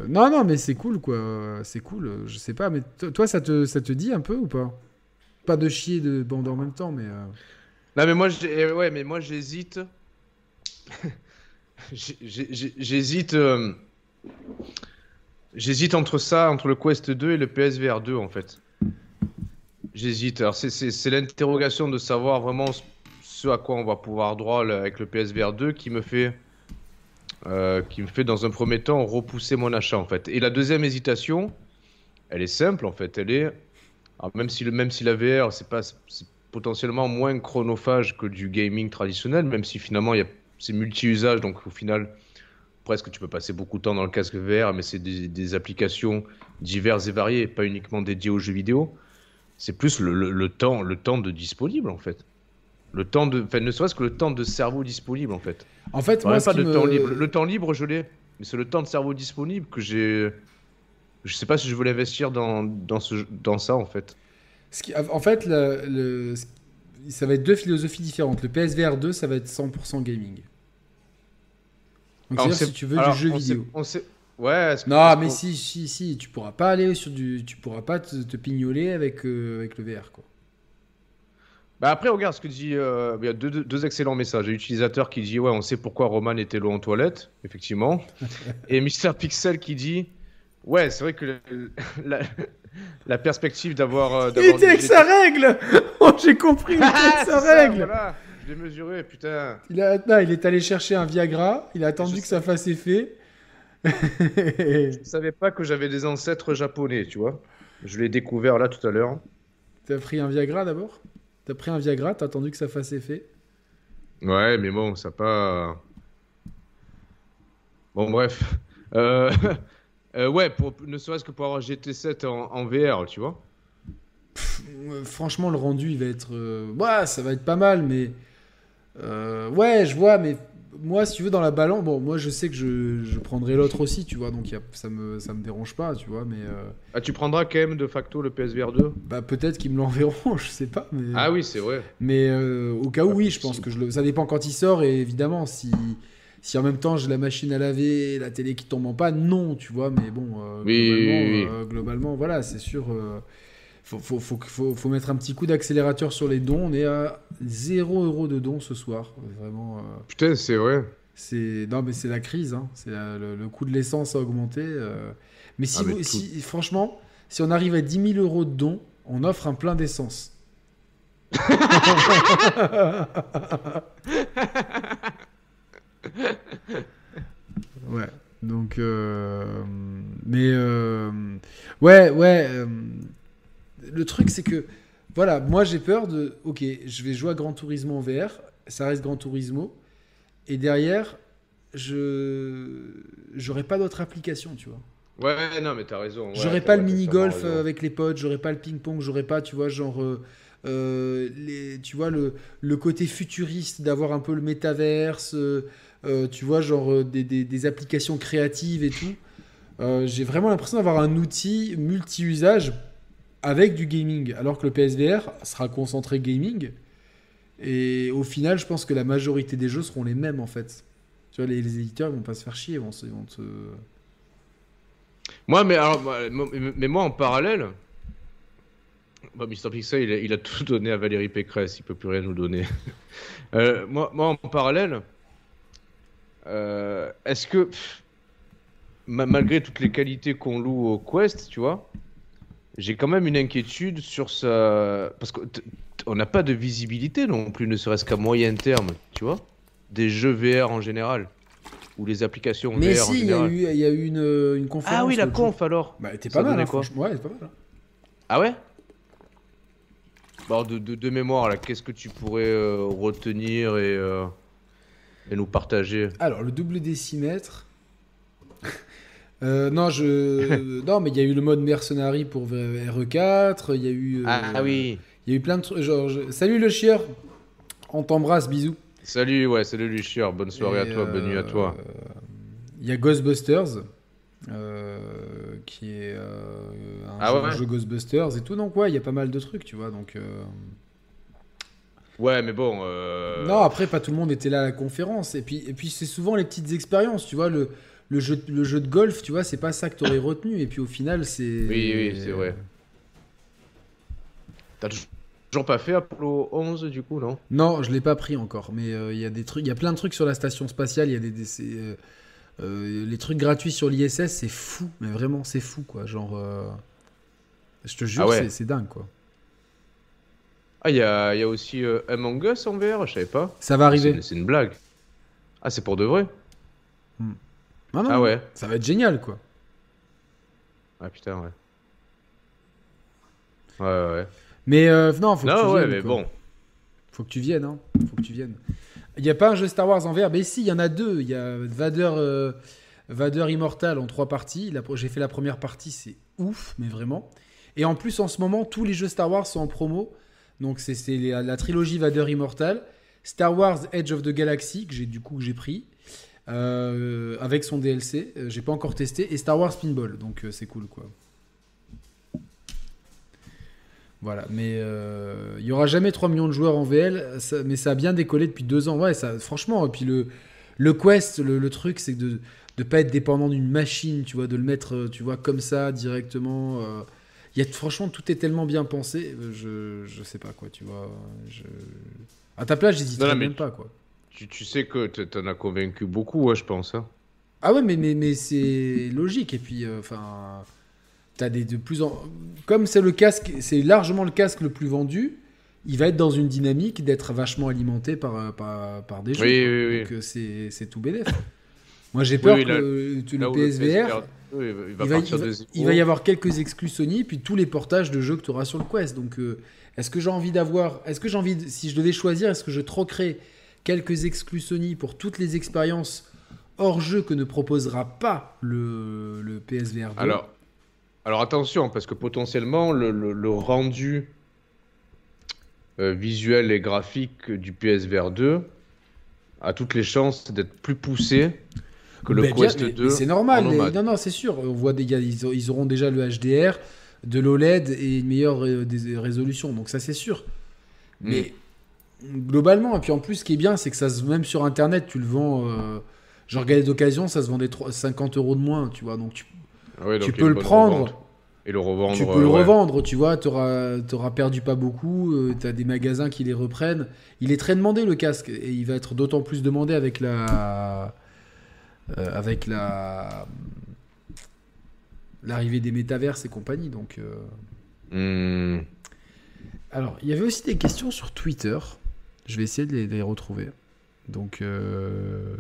Non, non, mais c'est cool, quoi. C'est cool. Je sais pas, mais to- toi, ça te, ça te dit un peu ou pas? Pas de chier de bande en même temps, mais. euh, Non, mais moi, eh ouais, mais moi, j'hésite. *laughs* J'hésite. euh, J'hésite entre ça, entre le Quest 2 et le PSVR 2, en fait. J'hésite. Alors, c'est- l'interrogation de savoir vraiment ce- à quoi on va pouvoir droit avec le PSVR 2 qui me fait. Euh, qui me fait dans un premier temps repousser mon achat en fait. Et la deuxième hésitation, elle est simple en fait. Elle est, même si le même si la VR c'est pas potentiellement moins chronophage que du gaming traditionnel, même si finalement il y a c'est multi-usage, donc au final presque tu peux passer beaucoup de temps dans le casque VR, mais c'est des, applications diverses et variées, pas uniquement dédiées aux jeux vidéo. C'est plus le- le temps le temps de disponible en fait. Le temps de, enfin, ne serait-ce que le temps de cerveau disponible en fait. En fait, moi, pas de me- temps libre. Le temps libre, je l'ai, mais c'est le temps de cerveau disponible que j'ai. Je sais pas si je veux l'investir dans, dans, ce, dans ça en fait. Ce qui- en fait, le- le- ce- ça va être deux philosophies différentes. Le PSVR 2, ça va être 100% gaming. Donc, c'est-à-dire c'est- si tu veux alors, du jeu on vidéo. sait- on sait- Ouais. Non, mais si, si, si, tu pourras pas aller sur du, tu pourras pas te, te pignoler avec euh, avec le VR quoi. Bah après, regarde ce que dit. euh, Il y a deux, deux- deux excellents messages. Un utilisateur qui dit Ouais, on sait pourquoi Roman était loin en toilette, effectivement. *laughs* Et Mister Pixel qui dit Ouais, c'est vrai que le- la, la perspective d'avoir. euh, Il était avec sa règle. *laughs* Oh, j'ai compris. Il était Ah, avec sa ça, règle. voilà. Je l'ai mesuré, putain. Il a, non, il est allé chercher un Viagra. Il a attendu Je que ça fasse effet. Je savais pas que j'avais des ancêtres japonais, tu vois. Je l'ai découvert là tout à l'heure. T'as pris un Viagra d'abord? T'as pris un Viagra, t'as attendu que ça fasse effet Ouais, mais bon, ça pas. Bon, bref. Euh, *laughs* euh, ouais, pour, ne serait-ce que pour avoir GT7 en, en VR, tu vois. Euh, Franchement, le rendu, il va être. Ouais, ça va être pas mal, mais. euh, Ouais, je vois, mais moi, si tu veux, dans la balance. Bon, moi, je sais que je, je prendrai l'autre aussi, tu vois, donc y a- ça, me, ça me dérange pas, tu vois, mais. euh, Ah, tu prendras quand même de facto le PSVR 2 Bah, peut-être qu'ils me l'enverront, *laughs* je sais pas, mais. Ah oui, c'est vrai. Mais euh, au cas où, Pas oui, je pense que je le... ça dépend quand il sort, et évidemment, si. Si en même temps j'ai la machine à laver, la télé qui tombe en panne, non, tu vois, mais bon, euh, Oui, globalement, oui, oui. euh, globalement, voilà, c'est sûr. Faut, faut, faut, faut, faut mettre un petit coup d'accélérateur sur les dons. On est à 0 euros de dons ce soir. Vraiment, euh, Putain, c'est vrai. c'est non mais c'est la crise. Hein. C'est la- le, le coût de l'essence a augmenté. euh. Mais si, Ah, mais vous- si franchement, si on arrive à 10 000 euros de dons, on offre un plein d'essence. *laughs* ouais. Donc, euh, mais ouais, ouais. Le truc, c'est que voilà, moi j'ai peur de. Ok, je vais jouer à Gran Turismo en VR, ça reste Gran Turismo, et derrière, je j'aurai pas d'autre application, tu vois. Ouais, non, mais t'as raison. ouais, j'aurais pas le mini-golf avec les potes, j'aurais pas le ping-pong, j'aurais pas, tu vois, genre. euh, euh, les, tu vois, le, le côté futuriste d'avoir un peu le métaverse, euh, tu vois, genre des, des- des applications créatives et tout. Euh, J'ai vraiment l'impression d'avoir un outil multi-usage avec du gaming, alors que le PSVR sera concentré gaming. Et au final, je pense que la majorité des jeux seront les mêmes en fait. Tu vois, les, éditeurs ils vont pas se faire chier, ils vont se. te- Moi, mais, alors, mais moi, en parallèle, bah, Mr. Pixel, il a, il a tout donné à Valérie Pécresse, il peut plus rien nous donner. *laughs* Euh, moi, moi, en parallèle, euh, est-ce que, malgré toutes les qualités qu'on loue au Quest, tu vois, j'ai quand même une inquiétude sur sa... Parce qu'on n'a pas de visibilité non plus, ne serait-ce qu'à moyen terme, tu vois, des jeux VR en général, ou les applications Mais VR en si, il y, a eu, il y a eu une, une conférence. Ah oui, la conf alors Bah, Ça pas mal, hein, quoi. Ouais, pas mal. hein. Ah ouais? Bon, de, de, de mémoire, là, qu'est-ce que tu pourrais euh, retenir et, euh, et nous partager? Alors, le double décimètre. Euh, non, je... *laughs* non, mais il y a eu le mode mercenary pour RE4. Il y a eu. euh, Ah oui Il y a eu plein de trucs. Genre, je- Salut le chieur. On t'embrasse, bisous. Salut, ouais, salut Luchier, bonne soirée Et, à toi, bonne nuit à toi. euh, Il y a Ghostbusters. euh, qui est euh, un, Ah jeu, ouais? jeu Ghostbusters et tout. Donc, ouais, il y a pas mal de trucs, tu vois. Donc. euh, Ouais, mais bon... euh, Non, après, pas tout le monde était là à la conférence. Et puis, et puis c'est souvent les petites expériences, tu vois. Le, le, jeu, le jeu de golf, tu vois, c'est pas ça que t'aurais *coughs* retenu. Et puis au final, c'est. Oui, oui, c'est vrai. T'as toujours pas fait Apollo 11, du coup, non? Non, je l'ai pas pris encore. Mais euh, il y a des trucs, il y a plein de trucs sur la station spatiale. Il y a des. euh, euh, les trucs gratuits sur l'ISS, c'est fou. Mais vraiment, c'est fou, quoi. Genre. Je te jure, Ah ouais. c'est- dingue, quoi. Ah, il y y a aussi Among Us en VR, je savais pas. Ça va arriver. c'est une blague. Ah, c'est pour de vrai? Ah, non, Ah ouais Ça va être génial, quoi. Ah putain, ouais. Ouais, ouais, ouais. Mais euh, non, faut que tu Non, ouais, viennes, mais quoi. bon. Faut que tu viennes, hein. Faut que tu viennes. Il n'y a pas un jeu Star Wars en VR, mais si, il y en a deux. Il y a Vader, euh, Vader Immortal en trois parties. J'ai fait la première partie, c'est ouf, mais vraiment. Et en plus, en ce moment, tous les jeux Star Wars sont en promo. Donc c'est la, la trilogie Vader Immortal, Star Wars Edge of the Galaxy que j'ai du coup que j'ai pris euh, avec son DLC. Euh, j'ai pas encore testé et Star Wars Pinball. Donc euh, c'est cool quoi. Voilà, mais euh, il y aura jamais 3 millions de joueurs en VL, ça- mais ça a bien décollé depuis deux ans. Ouais, ça, franchement, et puis le, le quest, le, le truc, c'est de ne pas être dépendant d'une machine, tu vois, de le mettre, tu vois, comme ça, directement. Il y a, franchement, tout est tellement bien pensé, je, je sais pas quoi, tu vois. Je... À ta place, j'hésiterais même pas, quoi. Tu, tu sais que t- t'en as convaincu beaucoup, ouais, je pense. hein. Ah ouais, mais, mais, mais c'est logique. Et puis, euh, enfin, t'as des de plus en. Comme c'est le casque, c'est largement le casque le plus vendu, il va être dans une dynamique d'être vachement alimenté par, euh, par, par des jeux. Oui, oui, oui. Donc euh, c'est tout bénéf. Moi j'ai peur que là- le, tu- le PSVR, il va il va, il partir va- de il va y avoir quelques exclus Sony, puis tous les portages de jeux que tu auras sur le Quest. Donc, euh, est-ce que j'ai envie d'avoir, est-ce que j'ai envie, de- si je devais choisir, est-ce que je troquerais quelques exclus Sony pour toutes les expériences hors jeu que ne proposera pas le, le PSVR 2 Alors, alors attention, parce que potentiellement, le, le- le rendu euh, visuel et graphique du PSVR 2 a toutes les chances d'être plus poussé que le Ben, bien, Quest mais- 2. mais c'est normal. les- non, non, c'est sûr. On voit des gars, ils, ont- ils auront déjà le HDR, de l'OLED et une meilleure euh, des résolutions. Donc ça, c'est sûr. Mm. Globalement, et puis en plus, ce qui est bien, c'est que ça se, même sur Internet, tu le vends. Euh, genre d'occasion, ça se vendait trois- 50 euros de moins, tu vois. Donc tu, Ah ouais, donc tu peux le prendre. revente. Et le revendre. tu peux euh, le ouais. revendre, tu vois. Tu auras, perdu pas beaucoup. tu as des magasins qui les reprennent. Il est très demandé le casque et il va être d'autant plus demandé avec la. euh, avec la. L'arrivée des métaverses et compagnie. Donc. euh, Hmm. Alors, il y avait aussi des questions sur Twitter. Je vais essayer de les, retrouver. Donc, euh...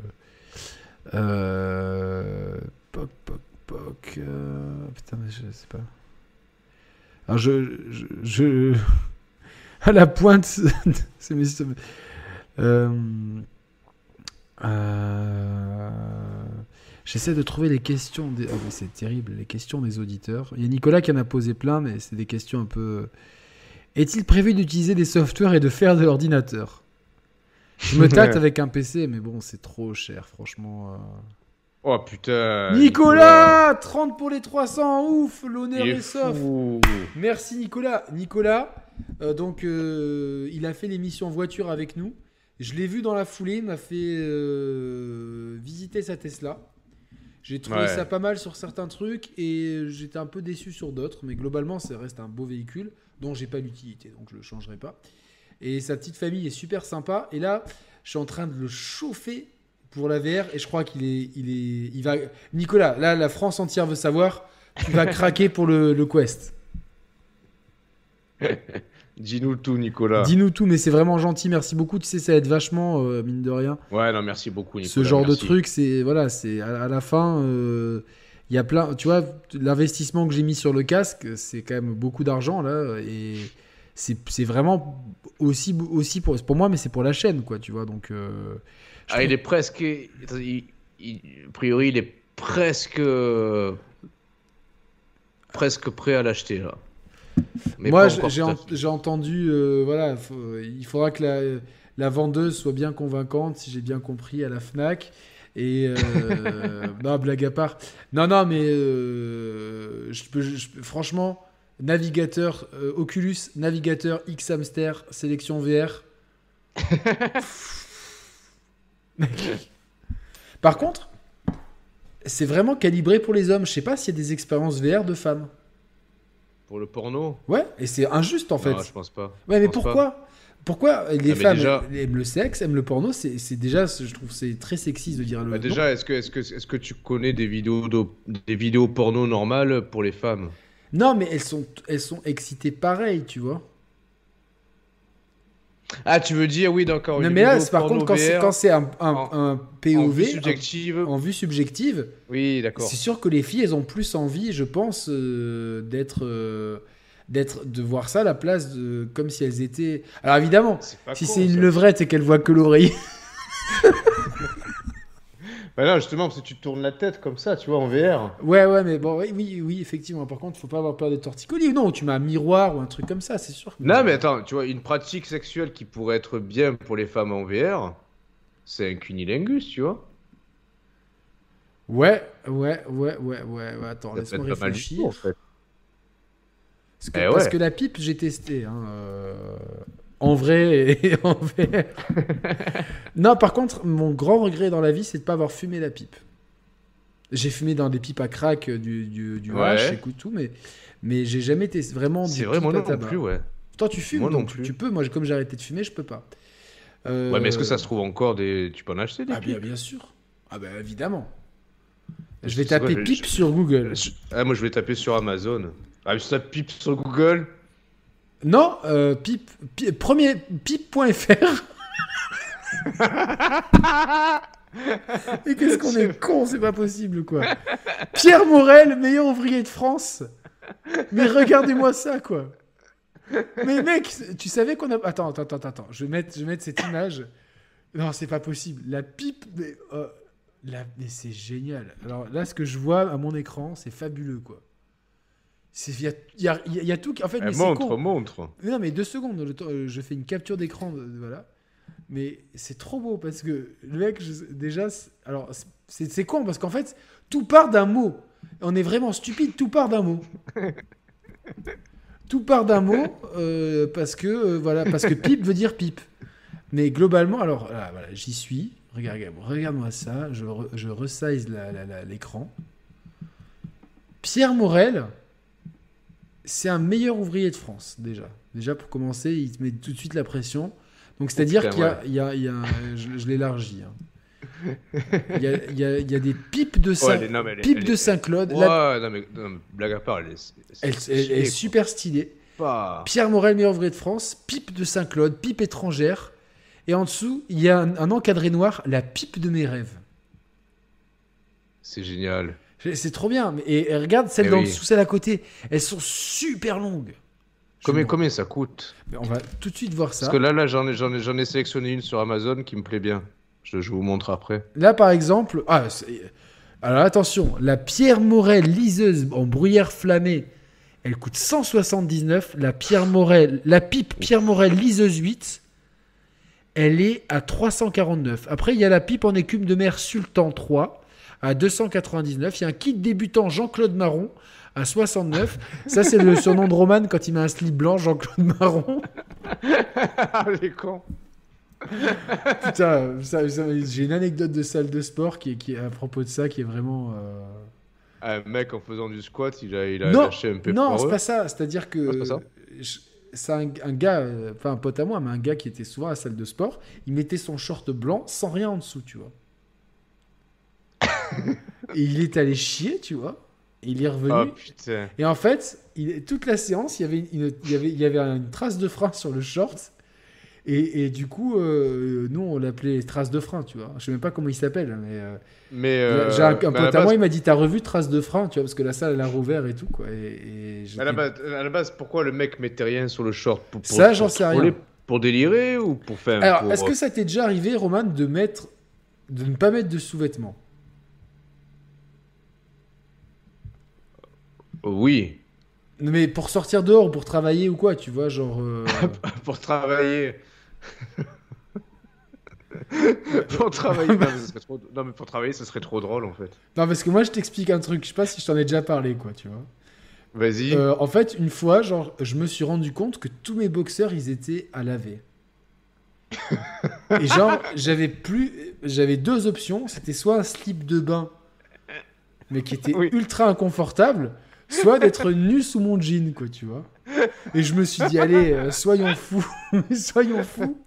euh, Poc, poc, poc. euh, Putain, mais je sais pas. Alors, je. je, *laughs* À la pointe. *laughs* c'est mes- J'essaie de trouver les questions. Des... oh, c'est terrible, les questions des auditeurs. Il y a Nicolas qui en a posé plein, mais c'est des questions un peu. Est-il prévu d'utiliser des softwares et de faire de l'ordinateur? Je me tâte *laughs* avec un PC, mais bon, c'est trop cher, franchement. euh. Oh putain. Nicolas 30 pour les 300, ouf L'honneur est est sauf. Merci Nicolas. Nicolas, euh, donc euh, il a fait l'émission voiture avec nous. Je l'ai vu dans la foulée, il m'a fait euh, visiter sa Tesla. J'ai trouvé Ouais. ça pas mal sur certains trucs et j'étais un peu déçu sur d'autres, mais globalement ça reste un beau véhicule dont j'ai pas l'utilité, donc je le changerai pas. Et sa petite famille est super sympa. Et là, je suis en train de le chauffer pour la VR et je crois qu'il est, il est, il va. Nicolas, là, la France entière veut savoir. Tu vas craquer pour le, le Quest. *laughs* Dis-nous tout, Nicolas. Dis-nous tout, mais c'est vraiment gentil. Merci beaucoup. Tu sais, ça aide vachement, euh, mine de rien. Ouais, non, merci beaucoup, Nicolas. Ce genre merci. de truc, c'est voilà, c'est à, à la fin, euh, il y a plein. Tu vois, l'investissement que j'ai mis sur le casque, c'est quand même beaucoup d'argent là, et c'est vraiment aussi aussi pour pour moi, mais c'est pour la chaîne, quoi. Tu vois, donc. euh, Ah, trouve- il est presque. il- il- a priori, il est presque. Presque prêt à l'acheter, là. Mais Moi, j'ai en- entendu, euh, voilà, faut- il faudra que la, la vendeuse soit bien convaincante, si j'ai bien compris, à la Fnac. Et euh, *laughs* non, blague à part. Non, non, mais euh, je peux, je peux- franchement, navigateur euh, Oculus, navigateur X Hamster, sélection VR. *laughs* Par contre, c'est vraiment calibré pour les hommes. Je sais pas s'il y a des expériences VR de femmes. Pour le porno? Ouais, et c'est injuste en fait. Non, je pense pas. Ouais, Je mais pourquoi? Pourquoi les mais femmes déjà- aiment le sexe, aiment le porno C'est déjà, je trouve, c'est très sexiste de dire le. Bah déjà, est-ce que, est que, est que tu connais des vidéos, des vidéos porno normales pour les femmes? Non, mais elles sont, elles sont excitées pareil, tu vois. Ah, tu veux dire, oui, d'accord. non, mais là, par contre, quand c'est un, un, en- un en POV, vue subjective. un- en vue subjective, Oui, d'accord. c'est sûr que les filles, elles ont plus envie, je pense, euh, d'être, euh, d'être, de voir ça à la place de, comme si elles étaient. Alors évidemment, si c'est une ça. levrette et qu'elle voit que l'oreiller. *laughs* Bah non, justement, parce que tu tournes la tête comme ça, tu vois, en VR. Ouais, ouais, mais bon, oui, oui, oui, effectivement. Par contre, faut pas avoir peur des torticolis. Non, tu mets un miroir ou un truc comme ça, c'est sûr. que- Non, mais attends, tu vois, une pratique sexuelle qui pourrait être bien pour les femmes en VR, c'est un cunilingus, tu vois. Ouais, ouais, ouais, ouais, ouais, ouais. Attends, laisse-moi pas mal du réfléchir. tout, en fait. Parce que, Eh parce que la pipe, j'ai testé. Hein, euh, en vrai et *laughs* en VR. *laughs* non, par contre, mon grand regret dans la vie, c'est de pas avoir fumé la pipe. J'ai fumé dans des pipes à crack euh, du, du, du Ouais. hash, écoute tout, mais, mais j'ai jamais testé vraiment du C'est vrai, moi non plus, ouais. Toi, tu fumes, Moi non donc plus. tu peux. Moi, comme j'ai arrêté de fumer, je peux pas. Euh, Ouais, mais est-ce que ça se trouve encore des. Tu peux en acheter des Ah, bien, pipes? bien sûr. Ah, bah évidemment. Je vais taper pipe je- sur Google. Ah, moi je vais taper sur Amazon. Ah, tu tapes pipe sur Google. Non, euh, pipe, pi- premier pipe.fr. *laughs* Et qu'est-ce qu'on est con, c'est pas possible quoi. Pierre Morel, meilleur ouvrier de France. Mais regardez-moi ça quoi. Mais mec, tu savais qu'on a. Attends, attends, attends, attends. Je vais mettre, je vais mettre cette image. Non, c'est pas possible. La pipe. Mais, euh, la- mais c'est génial. Alors là, ce que je vois à mon écran, c'est fabuleux quoi. Il y a, y a- y a tout. qui- En fait, mais montre, con. montre. Mais non, mais deux secondes, le euh, je fais une capture d'écran, de- voilà. Mais c'est trop beau parce que le mec, je- déjà, alors c'est c'est con parce qu'en fait, tout part d'un mot. On est vraiment stupide, tout part d'un mot. tout part d'un mot euh, parce que euh, voilà, parce que pipe veut dire pipe. Mais globalement, alors là, voilà, j'y suis. Regarde, regarde, regarde-moi ça. Je, re- je resize l'écran. Pierre Morel, c'est un meilleur ouvrier de France, déjà. Déjà, pour commencer, il te met tout de suite la pression. Donc, c'est-à-dire qu'il y a, il y a- il y a je, je l'élargis. hein. Il y a, il y a- il y a des pipes de, Saint, Ouais, elle est- non, mais elle est- pipes de Saint-Claude. La- non, mais, non, blague à part, elle est. elle, c'est elle- elle est stylé, super stylée. Pas- Pierre Morel, meilleur ouvrier de France. Pipe de Saint-Claude, pipe étrangère. Et en dessous, il y a un, un encadré noir, la pipe de mes rêves. C'est génial. C'est trop bien. Et, et regarde celle Eh dans oui. dessous, celle à côté. Elles sont super longues. Combien, ça coûte? On va tout de suite voir ça. Parce que là, là j'en ai, ai, sélectionné une sur Amazon qui me plaît bien. Je, je vous montre après. Là, par exemple, ah, alors attention, la Pierre Morel liseuse en bruyère flammée, elle coûte 179. La Pierre Morel, la pipe Pierre Morel liseuse 8, elle est à 349. Après, il y a la pipe en écume de mer Sultan 3 à 299. Il y a un kit débutant Jean-Claude Marron à 69. Ça, c'est le surnom de Roman quand il met un slip blanc, Jean-Claude Marron. Ah, *laughs* les cons Putain, ça- ça- j'ai une anecdote de salle de sport qui est, qui à propos de ça qui est vraiment. euh, Un mec en faisant du squat, il a, il a non, lâché un peu non, c'est pas ça. C'est-à-dire que Ah, c'est pas ça je- c'est un, un gars, euh, enfin un pote à moi, mais un gars qui était souvent à la salle de sport. Il mettait son short blanc sans rien en dessous, tu vois. Et il est allé chier, tu vois. Et il est revenu. Oh. Et en fait, il- toute la séance, il y avait une, il y avait, il y avait une trace de frein sur le short. Et, et du coup, euh, nous, on l'appelait trace de frein, tu vois. Je sais même pas comment il s'appelle, mais. euh, Mais. euh, j'ai un, pote à base- moi, il m'a dit T'as revu trace de frein, tu vois, parce que la salle, elle a rouvert et tout, quoi. Et, à, la base, à la base, pourquoi le mec mettait rien sur le short pour, pour- Ça, pour j'en sais rien. Pour délirer ou pour faire. Alors, pour- est-ce que ça t'est déjà arrivé, Roman, de mettre, de ne pas mettre de sous-vêtements? Oui. Mais pour sortir dehors ou pour travailler ou quoi, tu vois, genre. euh, *laughs* pour travailler. *laughs* pour travailler. Non mais, ce serait trop... non, mais pour travailler, ce serait trop drôle en fait. Non, parce que moi, je t'explique un truc. Je sais pas si je t'en ai déjà parlé, quoi, tu vois. Vas-y. Euh, en fait, une fois, genre, je me suis rendu compte que tous mes boxeurs, ils étaient à laver. Et genre, j'avais plus, j'avais deux options. C'était soit un slip de bain, mais qui était Oui. ultra inconfortable, soit d'être nu sous mon jean, quoi, tu vois. Et je me suis dit, allez, euh, soyons fous, *laughs* soyons fous,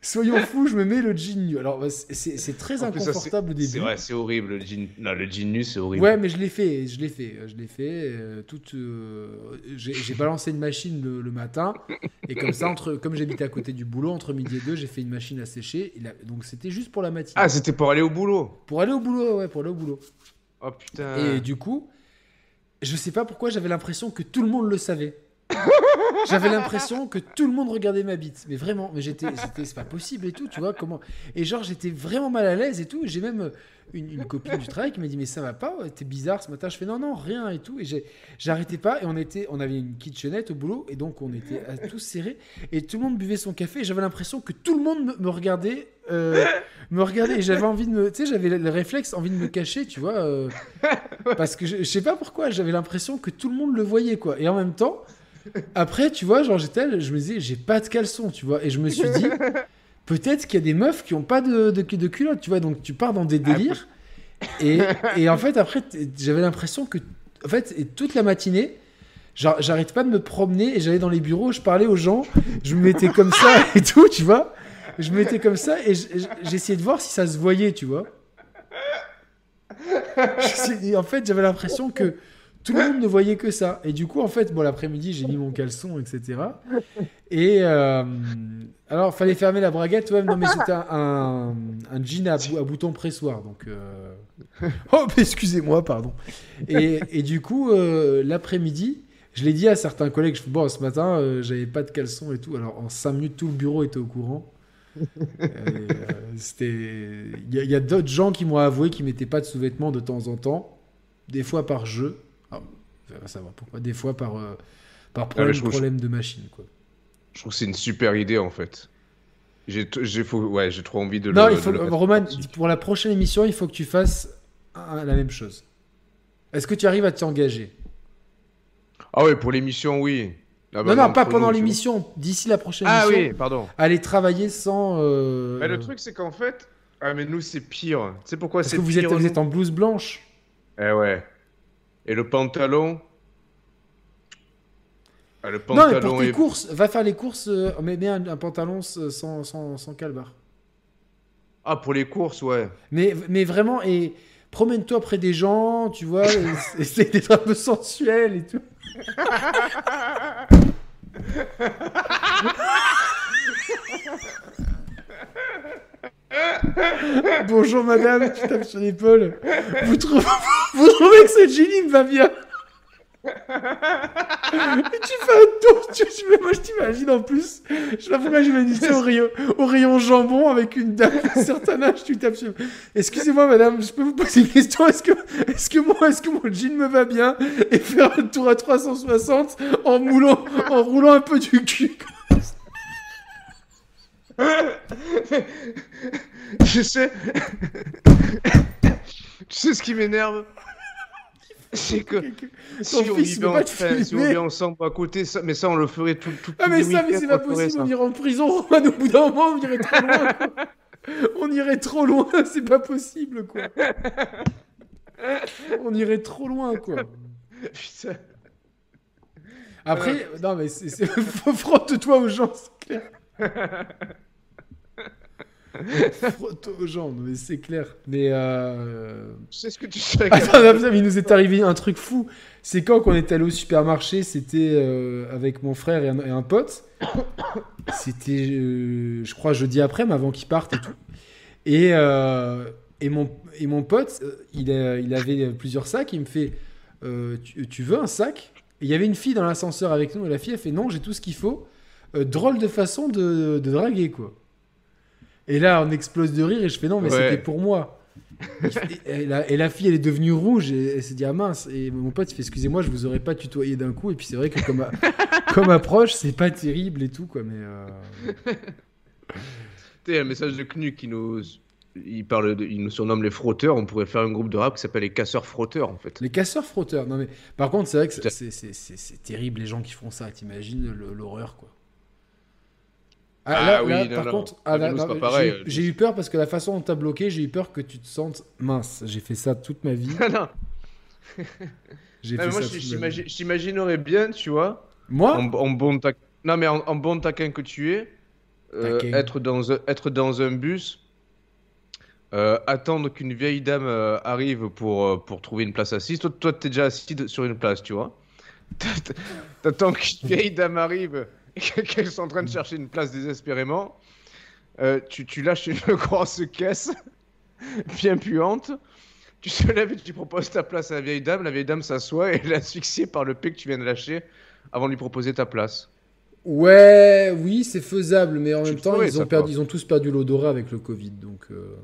soyons fous. Je me mets le jean nu. Alors, bah, c'est- très En inconfortable au début. C'est vrai, c'est horrible. Le jean... Non, le jean nu, c'est horrible. Ouais, mais je l'ai fait, je l'ai fait, je l'ai fait. euh, toute, euh, j'ai balancé une machine le, le matin et comme ça, entre, comme j'habitais à côté du boulot, entre midi et deux, j'ai fait une machine à sécher. Et donc c'était juste pour la matinée. Ah, c'était pour aller au boulot. pour aller au boulot, ouais, pour aller au boulot. Oh putain. Et du coup, je sais pas pourquoi j'avais l'impression que tout le monde le savait. *laughs* J'avais l'impression que tout le monde regardait ma bite, mais vraiment, mais j'étais, c'est pas possible et tout, tu vois comment. Et genre, j'étais vraiment mal à l'aise et tout. J'ai même une, une copine du travail qui m'a dit mais ça va pas, t'es bizarre ce matin. Je fais non non rien et tout. Et j'arrêtais pas et on était, on avait une kitchenette au boulot et donc on était tous serrés et tout le monde buvait son café. et J'avais l'impression que tout le monde me, regardait, euh, me regardait et j'avais envie de me, tu sais, j'avais le, le réflexe, envie de me cacher, tu vois, euh, parce que je sais pas pourquoi, j'avais l'impression que tout le monde le voyait quoi. Et en même temps. Après, tu vois, genre j'étais, je me disais, j'ai pas de caleçon, tu vois, et je me suis dit, *laughs* peut-être qu'il y a des meufs qui ont pas de, de, de culotte, tu vois, donc tu pars dans des délires. Et, *laughs* et en fait, après, j'avais l'impression que, en fait, et toute la matinée, j'arrête pas de me promener et j'allais dans les bureaux, je parlais aux gens, je me mettais comme ça et tout, tu vois. Je me mettais comme ça et j'essayais de voir si ça se voyait, tu vois. Et en fait, j'avais l'impression que tout le monde ne voyait que ça. Et du coup, en fait, bon, l'après-midi, j'ai mis mon caleçon, etc. Et euh, alors, fallait fermer la braguette. Ouais, non, mais c'était un, un, jean à, bou- à bouton pressoir. Donc, euh... *laughs* oh, excusez-moi, pardon. Et, et du coup, euh, l'après-midi, je l'ai dit à certains collègues. Je bon, ce matin, euh, j'avais pas de caleçon et tout. Alors, en 5 minutes, tout le bureau était au courant. Il y a, a d'autres gens qui m'ont avoué qu'ils mettaient pas de sous-vêtements de temps en temps, des fois par jeu. Ah, on va savoir pourquoi. Des fois par euh, par problème, trouve- problème de machine, quoi. Je trouve que c'est une super idée en fait. J'ai ouais, trop envie de Non, le. il faut, le Roman, pour la prochaine émission, il faut que tu fasses la même chose. Est-ce que tu arrives à t'engager? Ah ouais, pour l'émission, oui. Ah bah Non, non, pas pendant l'émission, d'ici la prochaine. Ah émission. oui, pardon. Aller travailler sans. euh, Mais le truc, c'est qu'en fait. Ah, mais nous, c'est pire. Tu sais pourquoi Parce c'est que vous pire êtes, vous êtes en blouse blanche. Eh ouais. Et le pantalon. Ah, le Non, mais pantalon pour tes est. courses, va faire les courses, euh, mais mets un, un pantalon sans, sans, sans, calbar. Ah, pour les courses, ouais. Mais, mais vraiment, et promène-toi près des gens, tu vois, et- *laughs* essaye d'être un peu sensuel et tout. *laughs* *laughs* Bonjour madame, tu tapes sur l'épaule. Vous trouvez, *laughs* vous trouvez que ce jean me va bien. Et tu fais un tour, tu, mais moi je t'imagine en plus, je ça au rayon, au rayon jambon avec une dame d'un certain âge, tu tapes sur... Excusez-moi madame, je peux vous poser une question, est-ce que, est-ce que est-ce que mon jean me va bien? Et faire un tour à 360 en moulant, en roulant un peu du cul *laughs* Je sais. *laughs* tu sais ce qui m'énerve? C'est que si on, vivait en- enfin, si on vient ensemble à côté, ça, mais ça on le ferait tout, tout, Ah mais ça, mais c'est pas possible, on ça. irait en prison, *laughs* au bout d'un moment, on irait trop loin. On irait trop loin, c'est pas possible, quoi. On irait trop loin, quoi. Putain. Après, non mais c'est, c'est- frotte-toi aux gens, c'est clair. *laughs* Frotte-toi aux non, mais c'est clair. Mais euh... Sais ce que tu sais *laughs* Attends, attends, il nous est arrivé un truc fou. C'est quand qu'on est allé au supermarché, c'était euh, avec mon frère et un, et un pote. C'était, euh, je crois, jeudi après, mais avant qu'ils partent et tout. Et, euh, et, mon, et mon pote, il, a- il avait plusieurs sacs. Il me fait tu, tu veux un sac? Il y avait une fille dans l'ascenseur avec nous. Et la fille, elle fait Non, j'ai tout ce qu'il faut. Drôle de façon de, de draguer, quoi. Et là, on explose de rire. Et je fais Non, mais Ouais. c'était pour moi. Et, et la, et la fille, elle est devenue rouge et elle s'est dit ah mince. Et mon pote, il fait excusez-moi, je vous aurais pas tutoyé d'un coup. Et puis c'est vrai que comme, a- *laughs* comme approche, c'est pas terrible et tout quoi. Mais euh, Tu un message de Knu qui nous. Il, parle de- il nous surnomme les frotteurs. On pourrait faire un groupe de rap qui s'appelle les casseurs frotteurs en fait. les casseurs frotteurs. Non mais par contre, c'est vrai que c'est- c'est c'est- c'est terrible les gens qui font ça. T'imagines le- l'horreur quoi. Ah, Ah là, oui, là, non, par non. contre, Ah, là, non, pareil. j'ai- j'ai eu peur parce que la façon dont t'as bloqué, j'ai eu peur que tu te sentes mince. J'ai fait ça toute ma vie. *laughs* Ah non, J'ai fait moi ça j'imagine- j'imaginerais bien, tu vois, Moi? en, en bon tac- Non mais en, en bon taquin que tu es, euh, être, dans un, être dans un bus, euh, attendre qu'une vieille dame euh, arrive pour, pour trouver une place assise. Toi, toi t'es déjà assis de- sur une place, tu vois. *laughs* T'attends qu'une vieille dame arrive *laughs* et qu'elle soit en train de chercher une place désespérément. Euh, tu, tu lâches une *laughs* grosse caisse *laughs* bien puante. Tu te lèves et tu proposes ta place à la vieille dame. La vieille dame s'assoit et elle est asphyxiée par le P que tu viens de lâcher avant de lui proposer ta place. Ouais, oui, c'est faisable, mais en Tu même temps, ils ont, perdu, ils ont tous perdu l'odorat avec le Covid. Donc, euh,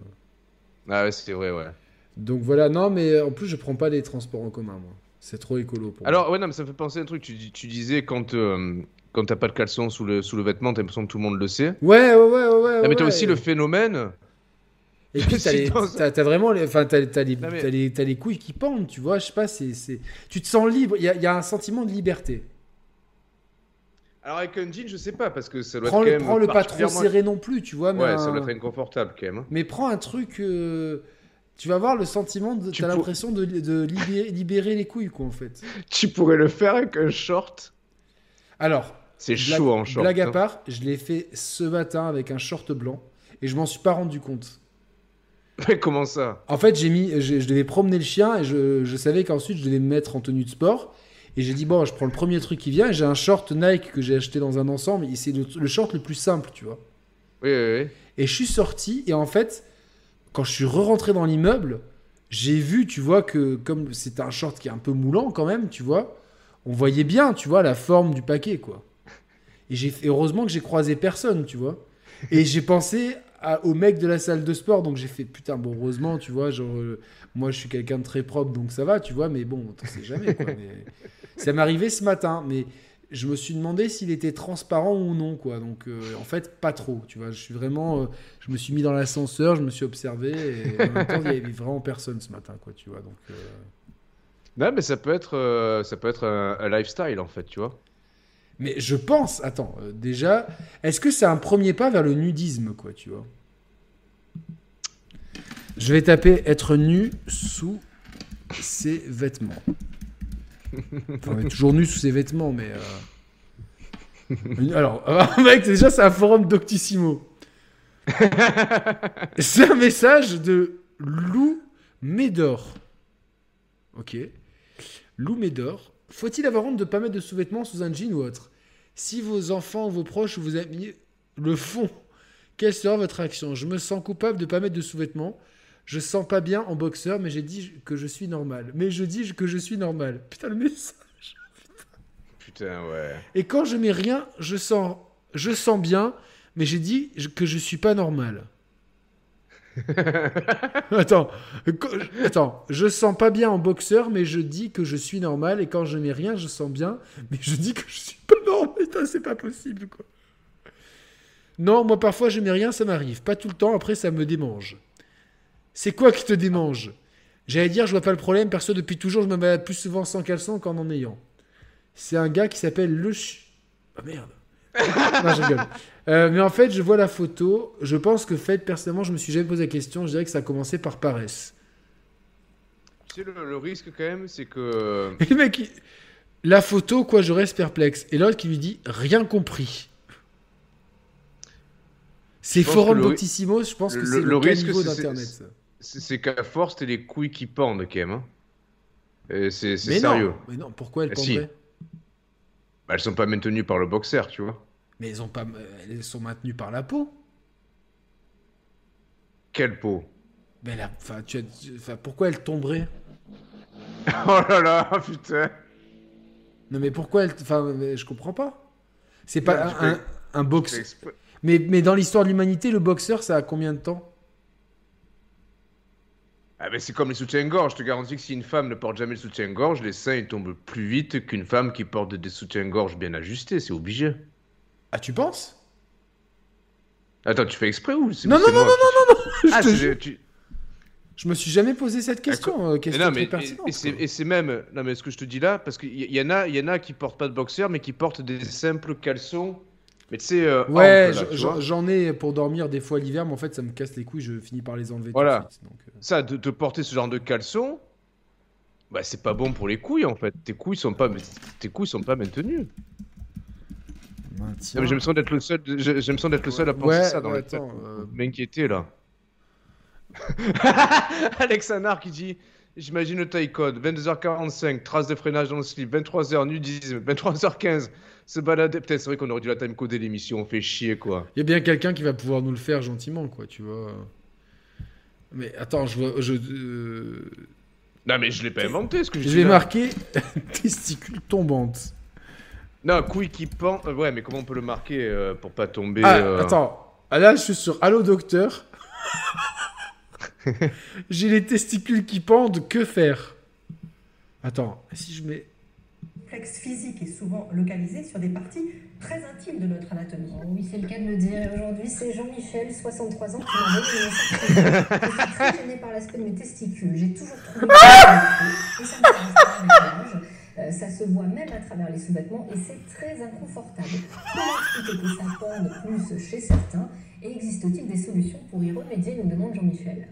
Ah ouais, c'est vrai, ouais. donc voilà, non, mais en plus, je prends pas les transports en commun, moi. C'est trop écolo pour moi. Alors, ouais, non, mais ça me fait penser à un truc. Tu, dis- tu disais quand, euh, quand t'as pas de caleçon sous le, sous le vêtement, t'as l'impression que tout le monde le sait. Ouais, ouais, ouais, ouais. Ah, mais t'as ouais. aussi le phénomène. Et puis, t'as, *laughs* les- dans- t'as- t'as vraiment les, enfin, t'as, t'as les, Non, mais- t'as les, t'as les couilles qui pendent, tu vois. Je sais pas, c'est, c'est... tu te sens libre. Il y a, il y a un sentiment de liberté. Alors, avec un jean, je sais pas, parce que ça doit Prends être quand le, même. prends le pas trop serré non plus, tu vois. Mais, Ouais, un- ça doit être inconfortable quand même. hein. mais prends un truc. euh, Tu vas avoir le sentiment de. Tu T'as pour- l'impression de, de libérer, libérer les couilles, quoi, en fait. *laughs* Tu pourrais le faire avec un short? Alors, C'est chaud en short. blague à hein. part, je l'ai fait ce matin avec un short blanc et je m'en suis pas rendu compte. Mais comment ça? En fait, j'ai mis, je, je devais promener le chien et je, je savais qu'ensuite je devais me mettre en tenue de sport. Et j'ai dit, bon, je prends le premier truc qui vient. J'ai un short Nike que j'ai acheté dans un ensemble. et C'est le, le short le plus simple, tu vois. Oui, oui, oui. Et je suis sorti. Et en fait, quand je suis re-rentré dans l'immeuble, j'ai vu, tu vois, que comme c'était un short qui est un peu moulant quand même, tu vois, on voyait bien, tu vois, la forme du paquet, quoi. Et j'ai heureusement que j'ai croisé personne, tu vois. Et j'ai pensé à- au mec de la salle de sport, donc j'ai fait putain, bon, heureusement, tu vois, genre, euh, moi je suis quelqu'un de très propre, donc ça va, tu vois, mais bon, on sait jamais, quoi. mais- *laughs* Ça m'est arrivé ce matin, mais je me suis demandé s'il était transparent ou non, quoi. Donc, euh, en fait, pas trop, tu vois. Je suis vraiment. euh, je me suis mis dans l'ascenseur, je me suis observé, et en même temps, il y avait vraiment personne ce matin, quoi, tu vois. Donc, euh, Non, mais ça peut être, ça peut être un, un lifestyle en fait, tu vois. Mais je pense, attends, euh, déjà, est-ce que c'est un premier pas vers le nudisme, quoi, tu vois? Je vais taper être nu sous ses vêtements. *laughs* Enfin, on est toujours nu sous ses vêtements, mais. euh, Alors, euh, *laughs* mec, déjà, c'est un forum Doctissimo. *laughs* c'est un message de Lou Médor. Ok. Lou Médor. Faut-il avoir honte de pas mettre de sous-vêtements sous un jean ou autre? Si vos enfants, vos proches ou vos amis le font, quelle sera votre action Je me sens coupable de pas mettre de sous-vêtements. Je sens pas bien en boxeur, mais j'ai dit que je suis normal. Mais je dis que je suis normal. Putain, le message. Putain, ouais. Et quand je mets rien, je sens, je sens bien, mais j'ai dit que je suis pas normal. *laughs* attends, attends, je sens pas bien en boxeur, mais je dis que je suis normal. Et quand je mets rien, je sens bien, mais je dis que je suis pas normal. C'est pas possible, quoi. Non, moi parfois je mets rien, ça m'arrive. Pas tout le temps, après ça me démange. C'est quoi qui te démange? J'allais dire, je vois pas le problème, perso, depuis toujours, je me balade plus souvent sans caleçon qu'en en ayant. C'est un gars qui s'appelle Le Ch... Ah merde. *laughs* non, je rigole. Euh, mais en fait, je vois la photo. Je pense que, fait, personnellement, je me suis jamais posé la question. Je dirais que ça a commencé par paresse. Tu sais, le, le risque quand même, c'est que. Et *laughs* le mec, il- la photo, quoi, je reste perplexe. Et l'autre qui lui dit rien compris. C'est forum Doctissimo, je pense que c'est le, le risque, d'internet. c'est- qu'à force, t'as les couilles qui pendent quand même. hein. C'est sérieux. non, mais non, pourquoi elles Ah, si. Bah, elles sont pas maintenues par le boxer, tu vois. Mais elles, ont pas, elles sont maintenues par la peau. Quelle peau? Mais enfin, tu as- enfin, pourquoi elles tomberaient *laughs* Oh là là, putain Non, mais pourquoi elles. Enfin, je comprends pas. C'est pas Non, un, fais- un, un box. C'est exprès. Mais, mais dans l'histoire de l'humanité, le boxeur, ça a combien de temps? Ah ben c'est comme les soutiens-gorge, je te garantis que si une femme ne porte jamais le soutien-gorge, les seins ils tombent plus vite qu'une femme qui porte des soutiens-gorge bien ajustés, c'est obligé. Ah, tu penses? Attends, tu fais exprès ou c'est Non, c'est non, non, moi qui- *laughs* Je Ah, jure. tu- Je me suis jamais posé cette question. euh, question non, mais et, et c'est même non mais ce que je te dis là parce qu'il y, y en a y en a qui portent pas de boxer mais qui portent des simples caleçons mais tu sais euh, Ouais, j'en ai pour dormir des fois l'hiver, mais en fait, ça me casse les couilles. Je finis par les enlever Voilà. tout de suite. donc, euh. ça de te porter ce genre de caleçon bah c'est pas bon pour les couilles en fait tes couilles sont pas tes couilles sont pas maintenues Maintien. Mais j'ai l'impression d'être le seul j'ai l'impression d'être le seul à penser Ouais, ça dans ouais, la tête euh, m'inquiéter là *laughs* Alex Anar qui dit J'imagine le taille code 22h45, trace de freinage dans le slip, 23h nudisme, *laughs* 23h15, se balader. Peut-être c'est vrai qu'on aurait dû la time coder l'émission, on fait chier quoi. Il y a bien quelqu'un qui va pouvoir nous le faire gentiment, quoi, tu vois. Mais attends, je vois. Je, euh, Non mais je l'ai pas inventé ce que je je dis vais là. marquer *laughs* testicule tombante. Non, couille qui pend. euh, ouais, mais comment on peut le marquer euh, pour pas tomber Ah, euh, attends. Ah, là, je suis sur Allo Docteur. *laughs* *laughs* J'ai les testicules qui pendent, que faire? Attends, si je mets. complexe physique est souvent localisé sur des parties très intimes de notre anatomie. Oh oui, c'est le cas de le dire. Et Aujourd'hui, c'est Jean-Michel, 63 ans, qui m'a envoyé une. *laughs* Je suis très gênée par l'aspect de mes testicules. J'ai toujours trouvé *laughs* et ça me. Euh, Ça se voit même à travers les sous-vêtements et c'est très inconfortable. Comment expliquer que ça pende plus chez certains? Et existe-t-il des solutions pour y remédier? Nous demande Jean-Michel.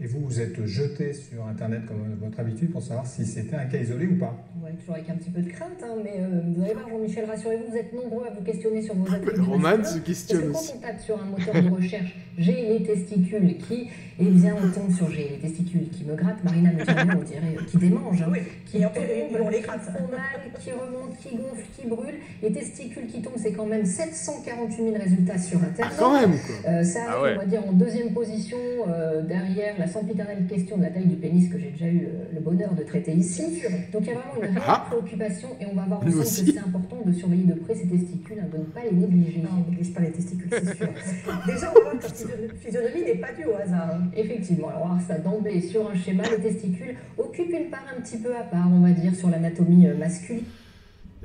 Et vous, vous êtes jeté sur Internet comme votre habitude pour savoir si c'était un cas isolé ou pas Ouais, toujours avec un petit peu de crainte, hein, mais euh, vous allez voir Jean-Michel, rassurez-vous, vous êtes nombreux à vous questionner sur vos attributs. Roman masculins. se Parce questionne que quand on tape sur un moteur de recherche, j'ai les testicules qui, eh bien, on tombe sur j'ai les testicules qui me grattent, Marina me dirait, on dirait, qui démangent, hein, Oui, qui et on- et on les gratte. qui font mal, qui remontent, qui gonflent, qui brûlent. Les testicules qui tombent, c'est quand même 748 000 résultats sur Ah, Internet. quand même, quoi. Euh, ça Ah ouais. on va dire, en deuxième position, euh, derrière la sempiternelle question de la taille du pénis que j'ai déjà eu euh, le bonheur de traiter ici. Donc il y a vraiment une réelle Ah. préoccupation et on va voir ensemble aussi. que c'est important de surveiller de près ces testicules, hein, de ne pas les négliger. Non, on néglige pas les testicules, c'est sûr. *laughs* Déjà, on que leur physio- physionomie n'est pas due au hasard. Effectivement, alors on va voir ça d'emblée sur un schéma, les testicules occupent une part un petit peu à part, on va dire, sur l'anatomie euh, masculine.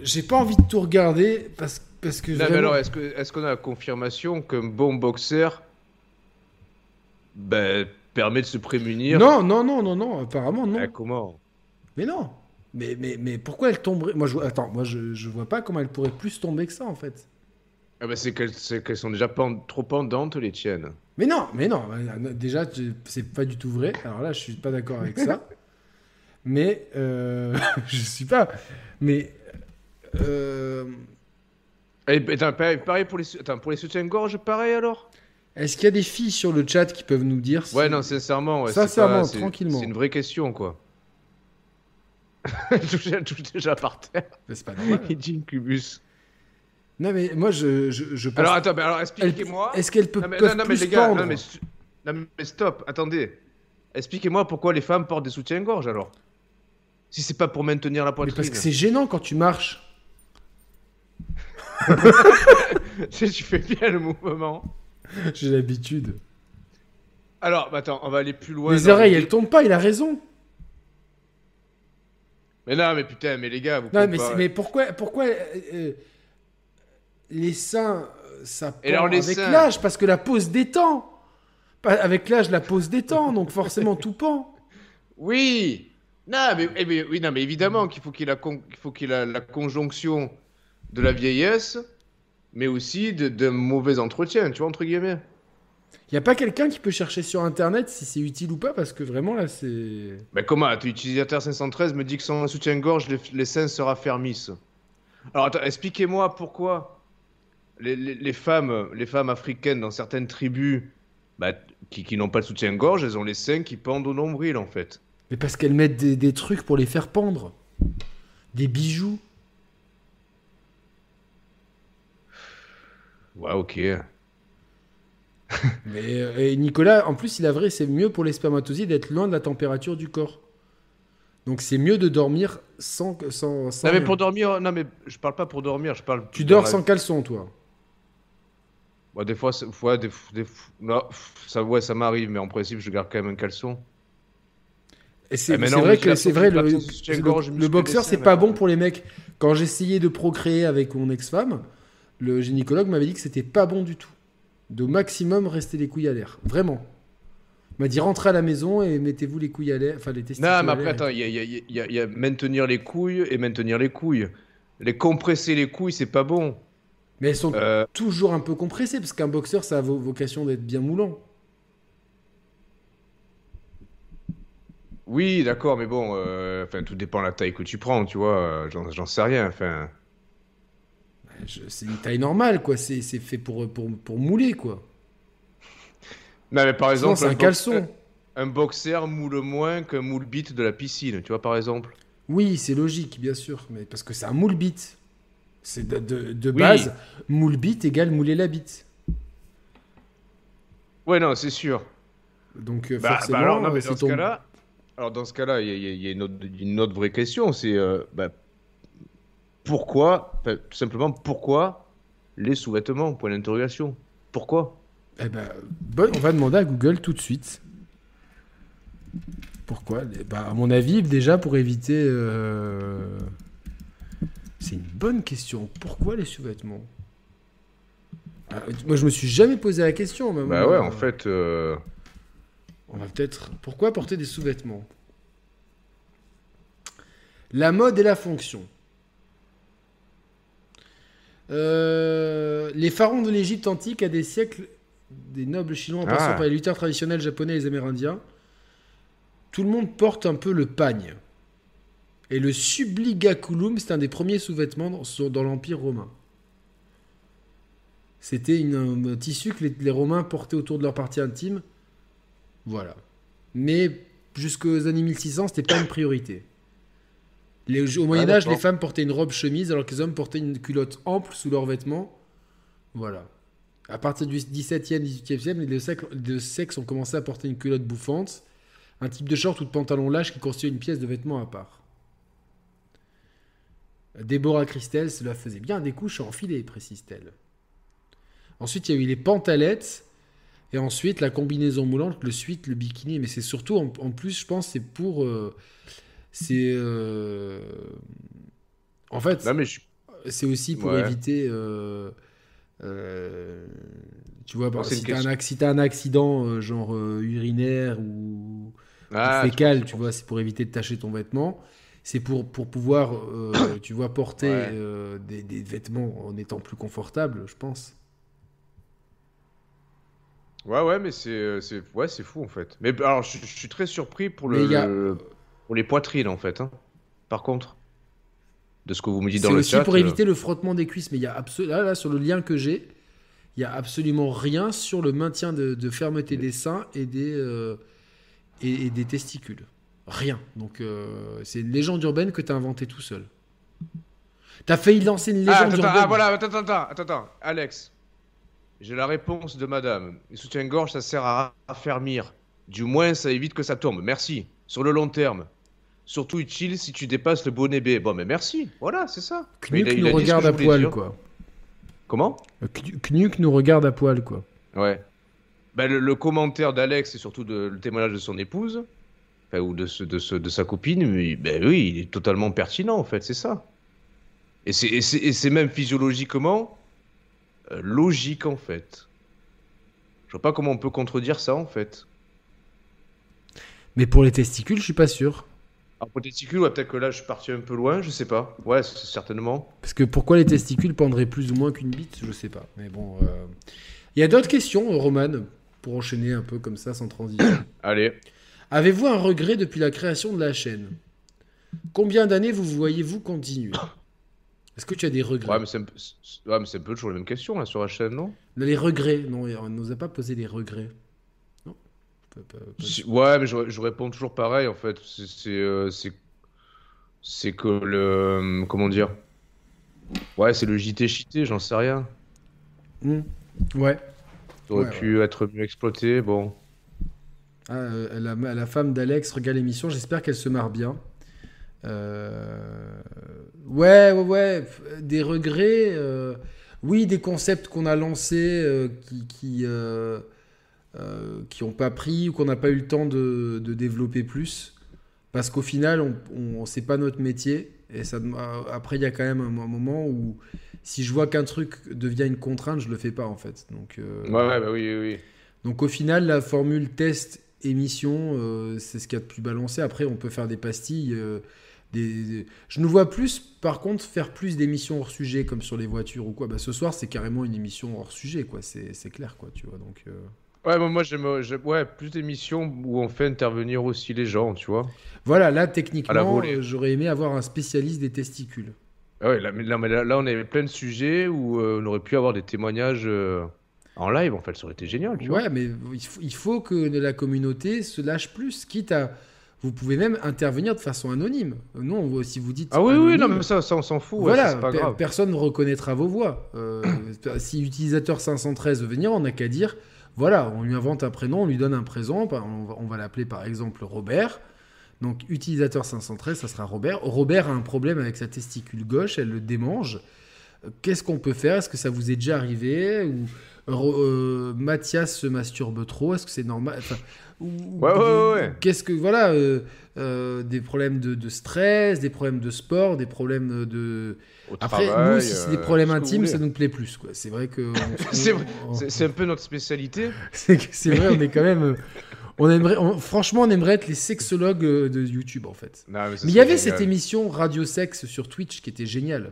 J'ai pas envie de tout regarder parce, parce que. Non, mais alors, est-ce que- est-ce qu'on a la confirmation qu'un bon boxeur ben, permet de se prémunir? Non, non, non, non, non, apparemment non. Ah, comment? Mais non. Mais, mais, mais pourquoi elle tomberait? Moi, je vois... Attends, moi, je, je vois pas comment elle pourrait plus tomber que ça, en fait. ah ben, C'est qu'elles c'est qu'elles sont déjà trop pendantes, les tiennes. Mais non, mais non. euh, Déjà, c'est pas du tout vrai. Alors là, je suis pas d'accord avec ça. *laughs* mais euh, *laughs* je suis pas. Mais euh, Et, attends, pareil, pour les, attends, pour les soutiens-gorge, pareil alors? Est-ce qu'il y a des filles sur le chat qui peuvent nous dire si- Ouais, non, sincèrement. Ouais, Sincèrement, pas- tranquillement. C'est une vraie question, quoi. *laughs* Elle touche, déjà par terre. C'est pas normal. Il dit incubus. Non, mais moi, je, je, je pense. Alors, attends, mais alors expliquez-moi. Est-ce qu'elles peuvent, Non mais, non, mais les gars, non mais, non, mais stop, attendez. Expliquez-moi pourquoi les femmes portent des soutiens-gorge alors. Si c'est pas pour maintenir la Mais poitrine. parce que c'est gênant quand tu marches. *laughs* Tu fais bien le mouvement. J'ai l'habitude. Alors, bah, attends, on va aller plus loin. Les oreilles, le- elles tombent pas, il a raison. Mais non, mais putain, mais les gars, vous Non, pouvez mais, pas- mais pourquoi, pourquoi euh, euh, les seins, ça alors, pend les avec seins l'âge Parce que la pose détend. Avec l'âge, la pose détend, donc forcément tout pend. *laughs* Oui Non, mais, eh, oui, non, mais évidemment qu'il faut qu'il y ait la, con- qu'il faut qu'il y ait la, la conjonction de la vieillesse, mais aussi de- d'un mauvais entretien, tu vois, entre guillemets. Il y a pas quelqu'un qui peut chercher sur internet si c'est utile ou pas Parce que vraiment là, c'est. Mais comment Ton utilisateur 513 me dit que sans un soutien-gorge, les, les seins se raffermissent. Alors attends, expliquez-moi pourquoi les, les- les femmes, les femmes africaines dans certaines tribus bah, qui, qui n'ont pas de soutien-gorge, elles ont les seins qui pendent au nombril en fait. Mais parce qu'elles mettent des, des trucs pour les faire pendre. Des bijoux. Ouais, ok. *laughs* Mais euh, et Nicolas, en plus, il a vrai, c'est mieux pour les spermatozoïdes d'être loin de la température du corps. Donc c'est mieux de dormir sans sans. sans Non mais pour dormir, non mais je parle pas pour dormir, je parle. Tu dors la- sans caleçon, toi. Ouais, des fois, ouais, des, ça, ouais, ça m'arrive, mais en principe, je garde quand même un caleçon. Et c'est Eh, mais c'est non, vrai que c'est vrai, le, le- boxeur, c'est pas bon pour les mecs. Quand j'essayais de procréer avec mon ex-femme, le gynécologue m'avait dit que c'était pas bon du tout. De maximum rester les couilles à l'air. Vraiment. Il m'a dit rentrez à la maison et mettez-vous les couilles à l'air. Enfin, les testicules. Non, mais après, attends, il y y a maintenir les couilles et maintenir les couilles. Les compresser les couilles, c'est pas bon. Mais elles sont Euh, toujours un peu compressées parce qu'un boxeur, ça a vo- vocation d'être bien moulant. oui, d'accord, mais bon, euh, enfin, tout dépend de la taille que tu prends, tu vois. euh, J'en sais rien, enfin. C'est une taille normale, quoi. C'est c'est fait pour, pour, pour mouler, quoi. Non, mais par exemple, c'est un caleçon. un boxer moule moins qu'un moule bite de la piscine, tu vois, par exemple. Oui, c'est logique, bien sûr, mais parce que c'est un moule bite. C'est de, de, de Oui. base, moule bite égale mouler la bite. Ouais, non, c'est sûr. Donc euh, Bah, forcément, bah alors, non, mais c'est dans ce ton- cas-là, alors dans ce cas-là, il y, a- y y une autre, une autre vraie question, c'est, euh, bah, pourquoi, tout simplement, pourquoi les sous-vêtements? Point d'interrogation. Pourquoi? Eh ben, bon, on va demander à Google tout de suite. Pourquoi? Les- bah, À mon avis, déjà pour éviter. euh, C'est une bonne question. Pourquoi les sous-vêtements? Ah, Moi, je me suis jamais posé la question. mais Bah ouais, euh, en fait. euh, On va peut-être. Pourquoi porter des sous-vêtements? La mode et la fonction. Euh, les pharaons de l'Égypte antique à des siècles, des nobles chinois en Ah. passant par les lutteurs traditionnels japonais et les amérindiens, tout le monde porte un peu le pagne. Et le subligaculum, c'est un des premiers sous-vêtements dans, l'Empire romain. C'était un tissu que les, les Romains portaient autour de leur partie intime. Voilà. Mais jusqu'aux années 1600, c'était pas une priorité. Les- au Moyen Âge, les femmes portaient une robe chemise alors que les hommes portaient une culotte ample sous leurs vêtements. Voilà. À partir du 17e, 18e siècle, les deux sexes, les deux sexes ont commencé à porter une culotte bouffante, un type de short ou de pantalon lâche qui constitue une pièce de vêtement à part. Déborah Christel, cela faisait bien des couches à enfiler, précise-t-elle. Ensuite, il y a eu les pantalettes. Et ensuite, la combinaison moulante, le suite, le bikini. Mais c'est surtout, en, en plus, je pense, c'est pour. euh, c'est. euh, en fait, je c'est aussi pour Ouais. éviter. euh, tu vois, bah, si t'as un, si un accident, genre urinaire ou, ou Ah, fécal, tu vois, c'est pour éviter de tacher ton vêtement. C'est pour, pour pouvoir, euh, *coughs* tu vois, porter Ouais. euh, des, des vêtements en étant plus confortable, je pense. Ouais, ouais, mais c'est, euh, c'est, ouais, c'est fou en fait. Mais alors, je, je suis très surpris pour le, a- pour les poitrines en fait. hein. Par contre, de ce que vous me dites C'est dans le aussi chat. pour euh, éviter le frottement des cuisses. Mais il y a absolument là, là, sur le lien que j'ai, il y a absolument rien sur le maintien de, de fermeté des seins et des et, et des testicules. Rien. Donc euh, c'est une légende urbaine que tu as inventée tout seul. T'as failli lancer une Ah, légende attends, urbaine. ah, voilà, attends, attends, attends, attends. Alex, j'ai la réponse de madame. Les soutiens-gorge, ça sert à raffermir. Du moins, ça évite que ça tombe. Merci. Sur le long terme. Surtout utile si tu dépasses le bonnet B. Bon, mais merci. Voilà, c'est ça. Knuck il a nous regarde à poil, dire. quoi. Comment? Euh, Knu- Knuck nous regarde à poil, quoi. Ouais. Ben, le, le commentaire d'Alex et surtout de, le témoignage de son épouse, enfin, ou de, ce, de, ce- de sa copine, mais, ben oui, il est totalement pertinent en fait, c'est ça. Et c'est- même physiologiquement euh, logique en fait. Je vois pas comment on peut contredire ça en fait. Mais pour les testicules, je suis pas sûr. Alors pour les testicules, ouais, peut-être que là je suis parti un peu loin, je sais pas. Ouais, certainement. Parce que pourquoi les testicules pendraient plus ou moins qu'une bite, je sais pas. Mais bon. euh, Il y a d'autres questions, Roman, pour enchaîner un peu comme ça, sans transition. *coughs* Allez. Avez-vous un regret depuis la création de la chaîne? Combien d'années vous voyez-vous continuer? Est-ce que tu as des regrets? Ouais, mais c'est un, peu- ouais, un toujours la même question là sur la chaîne, non? Les regrets Non, on ne nous a pas posé des regrets. Non Pas- pas- pas- Si- Ouais, mais je, je réponds toujours pareil en fait. C'est c'est euh, que le comment dire? Ouais, c'est le JT cheaté, j'en sais rien. Hmm. Ouais. Ça aurait Ouais, pu être mieux exploité. Bon, euh, la, la femme d'Alex regarde l'émission, j'espère qu'elle se marre bien. Euh, Ouais, ouais, ouais, des regrets. euh, Oui, des concepts qu'on a lancés qui qui qui ont pas pris ou qu'on n'a pas eu le temps de, de développer plus. Parce qu'au final, on, on c'est pas notre métier. Et ça, après, il y a quand même un, mo- moment où si je vois qu'un truc devient une contrainte, je le fais pas en fait. Donc, ouais, ouais, bah oui, oui, oui. donc au final, la formule test émission, euh, c'est ce qu'il y a de plus balancé. Après, on peut faire des pastilles. euh, des, des- Je nous vois plus, par contre, faire plus d'émissions hors sujet, comme sur les voitures ou quoi. Bah, ce soir, c'est carrément une émission hors sujet, quoi. C'est clair, quoi, tu vois. Donc, euh, Ouais, moi, moi j'aime ouais, plus d'émissions où on fait intervenir aussi les gens, tu vois. Voilà, là, techniquement, euh, j'aurais aimé avoir un spécialiste des testicules. Ah ouais, là, mais là, là, on avait plein de sujets où euh, on aurait pu avoir des témoignages euh, en live, en fait, ça aurait été génial, tu vois. Ouais, mais il faut, il faut que la communauté se lâche plus, quitte à. Vous pouvez même intervenir de façon anonyme. Non, vous- si vous dites. Ah oui, oui, non, mais ça, ça on s'en fout, voilà, pas grave. personne ne reconnaîtra vos voix. Euh, *coughs* si utilisateur 513 veut venir, on n'a qu'à dire voilà, on lui invente un prénom, on lui donne un présent, on va, l'appeler par exemple Robert. Donc utilisateur 513, ça sera Robert. Robert a un problème avec sa testicule gauche, elle le démange. Euh, Qu'est-ce qu'on peut faire? Est-ce que ça vous est déjà arrivé? Ou euh, Mathias se masturbe trop Est-ce que c'est normal? Enfin, ou- Ouais, ouais, ouais. Qu'est-ce que voilà euh, euh, Des problèmes de, de stress, des problèmes de sport, des problèmes de. Au Après, travail, nous, si c'est des problèmes intimes, ça nous plaît plus. quoi. C'est vrai que. *laughs* C'est on- un peu notre spécialité. *laughs* c'est vrai, on est quand même. On aimerait, on- franchement, on aimerait être les sexologues de YouTube en fait. Non, mais il y avait génial. cette émission Radio Sexe sur Twitch qui était géniale.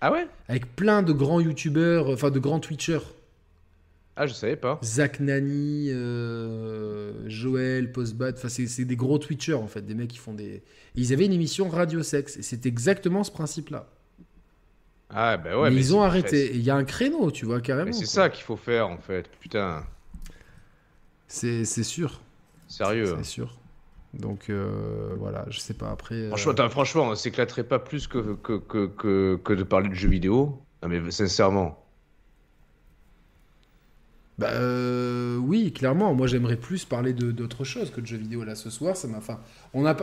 Ah ouais? Avec plein de grands youtubeurs, enfin de grands twitchers. Ah, je savais pas. Zach Nani, euh, Joël, Postbad, enfin c'est des gros twitchers en fait, des mecs qui font des... Et ils avaient une émission Radio Sexe et c'est exactement ce principe-là. Ah, bah ouais. mais, ils ont arrêté. Il y a un créneau, tu vois, carrément. C'est ça qu'il faut faire en fait. Putain, C'est c'est sûr. sérieux. C'est sûr. Donc euh, voilà, je sais pas après. euh, Franchement, franchement, on s'éclaterait pas plus que, que, que, que, que de parler de jeux vidéo. Non, mais sincèrement. Bah euh, oui, clairement. Moi, j'aimerais plus parler d'autre chose que de jeux vidéo là ce soir. Ça m'a. Enfin, on a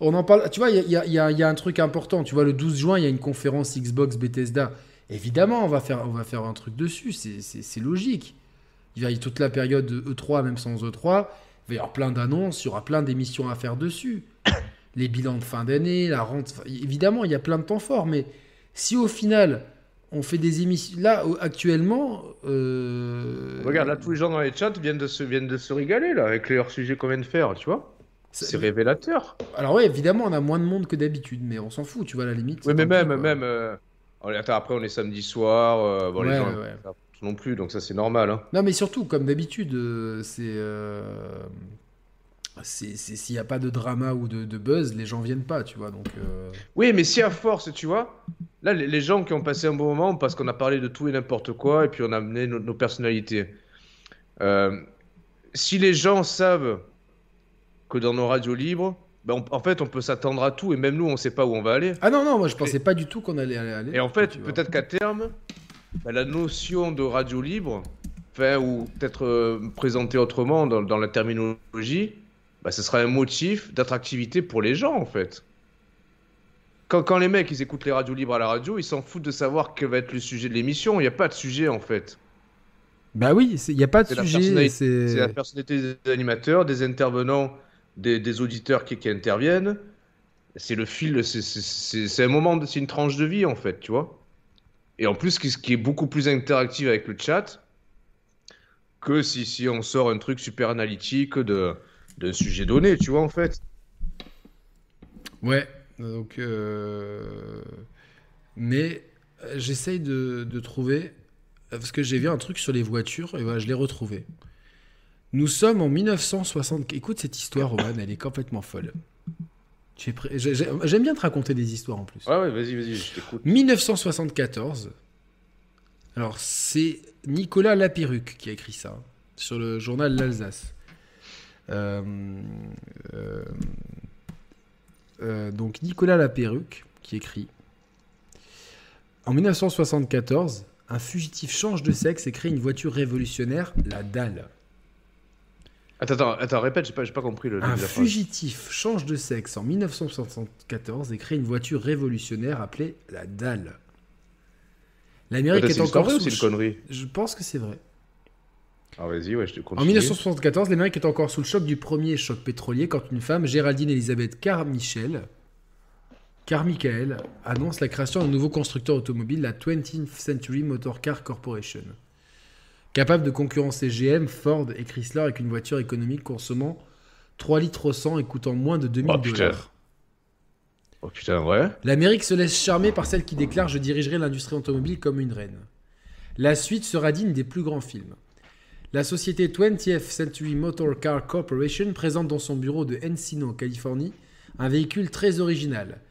on en parle. Tu vois, il y a, y a- y a- a un truc important. Tu vois, le 12 juin, il y a une conférence Xbox Bethesda. Évidemment, on va faire, on va faire un truc dessus. C'est- logique. Il y avoir toute la période de E3, même sans E3. Il va y avoir plein d'annonces. Il y aura plein d'émissions à faire dessus. *coughs* Les bilans de fin d'année, la rente. évidemment, il y a plein de temps forts. Mais si au final, on fait des émissions. Là, actuellement. euh, Regarde, là, tous les gens dans les chats viennent de se, viennent de se régaler là, avec les hors-sujets qu'on vient de faire, tu vois. C'est révélateur. Alors ouais, évidemment, on a moins de monde que d'habitude, mais on s'en fout, tu vois, à la limite. Oui, mais même, même. euh, attends, après, on est samedi soir. euh, bon, Ouais, les gens ouais, non plus, donc ça, c'est normal. Hein. Non, mais surtout, comme d'habitude, euh, c'est... S'il n'y a pas de drama ou de, de buzz, les gens viennent pas, tu vois, donc... euh, Oui, mais si à force, tu vois, là, les, les gens qui ont passé un bon moment parce qu'on a parlé de tout et n'importe quoi et puis on a amené nos, nos personnalités. Euh, si les gens savent que dans nos radios libres, ben, on- en fait, on peut s'attendre à tout et même nous, on sait pas où on va aller. Ah non, non, moi je pensais pas du tout qu'on allait aller... Et en fait, peut-être qu'à terme, ben, la notion de radio libre, ou peut-être euh, présentée autrement dans, dans la terminologie, ben, ce sera un motif d'attractivité pour les gens, en fait. Quand, quand les mecs ils écoutent les radios libres à la radio, ils s'en foutent de savoir quel va être le sujet de l'émission. Il n'y a pas de sujet, en fait. Bah oui, il n'y a pas de sujet, c'est... La personnalité des animateurs, des intervenants, des, des auditeurs qui, qui interviennent. C'est le fil, c'est- un moment, c'est une tranche de vie en fait, tu vois. Et en plus, ce qui est beaucoup plus interactif avec le chat que si, si on sort un truc super analytique de d'un sujet donné, tu vois en fait. Ouais, donc... euh, Mais euh, j'essaye de, de trouver... Parce que j'ai vu un truc sur les voitures, et voilà, je l'ai retrouvé. Nous sommes en 1960. Écoute cette histoire, Roman, elle est complètement folle. Pré- J'aime bien te raconter des histoires en plus. Ouais, ouais, vas-y, vas-y, je t'écoute. 1974. Alors, c'est Nicolas Lapéruc qui a écrit ça, sur le journal L'Alsace. Euh, euh, euh, donc, Nicolas Lapéruc qui écrit En 1974, un fugitif change de sexe et crée une voiture révolutionnaire, la dalle. Attends, attends, attends, répète, j'ai pas, pas compris le Un fugitif change de sexe en 1974 et crée une voiture révolutionnaire appelée la dalle. L'Amérique est encore ou sous une connerie? Je pense que c'est vrai. Ah, vas-y, ouais, je te En continue. 1974, l'Amérique est encore sous le choc du premier choc pétrolier quand une femme, Géraldine Elisabeth Carmichael, Carmichael, annonce la création d'un nouveau constructeur automobile, la 20th Century Motor Car Corporation. Capable de concurrencer GM, Ford et Chrysler avec une voiture économique consommant 3 litres au 100 et coûtant moins de 2000 Oh, putain. dollars. Oh putain, ouais. L'Amérique se laisse charmer par celle qui déclare Je dirigerai l'industrie automobile comme une reine. La suite sera digne des plus grands films. La société 20th Century Motor Car Corporation présente dans son bureau de Encino, Californie, un véhicule très original.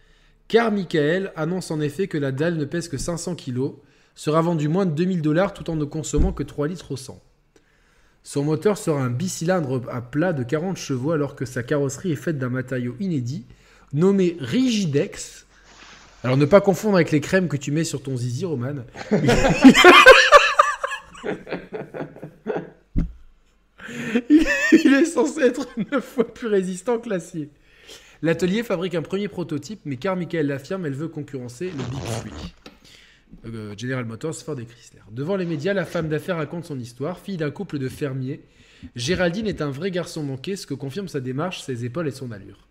Car Michael annonce en effet que la dalle ne pèse que 500 kg, sera vendue moins de 2000 dollars tout en ne consommant que 3 litres au 100. Son moteur sera un bicylindre à plat de 40 chevaux alors que sa carrosserie est faite d'un matériau inédit nommé Rigidex. Alors ne pas confondre avec les crèmes que tu mets sur ton zizi, Roman. *laughs* *laughs* Il est censé être 9 fois plus résistant que l'acier. L'atelier fabrique un premier prototype, mais Carmichael l'affirme, elle veut concurrencer le Big Three. Euh, General Motors, Ford et Chrysler. Devant les médias, la femme d'affaires raconte son histoire. Fille d'un couple de fermiers, Géraldine est un vrai garçon manqué, ce que confirme sa démarche, ses épaules et son allure.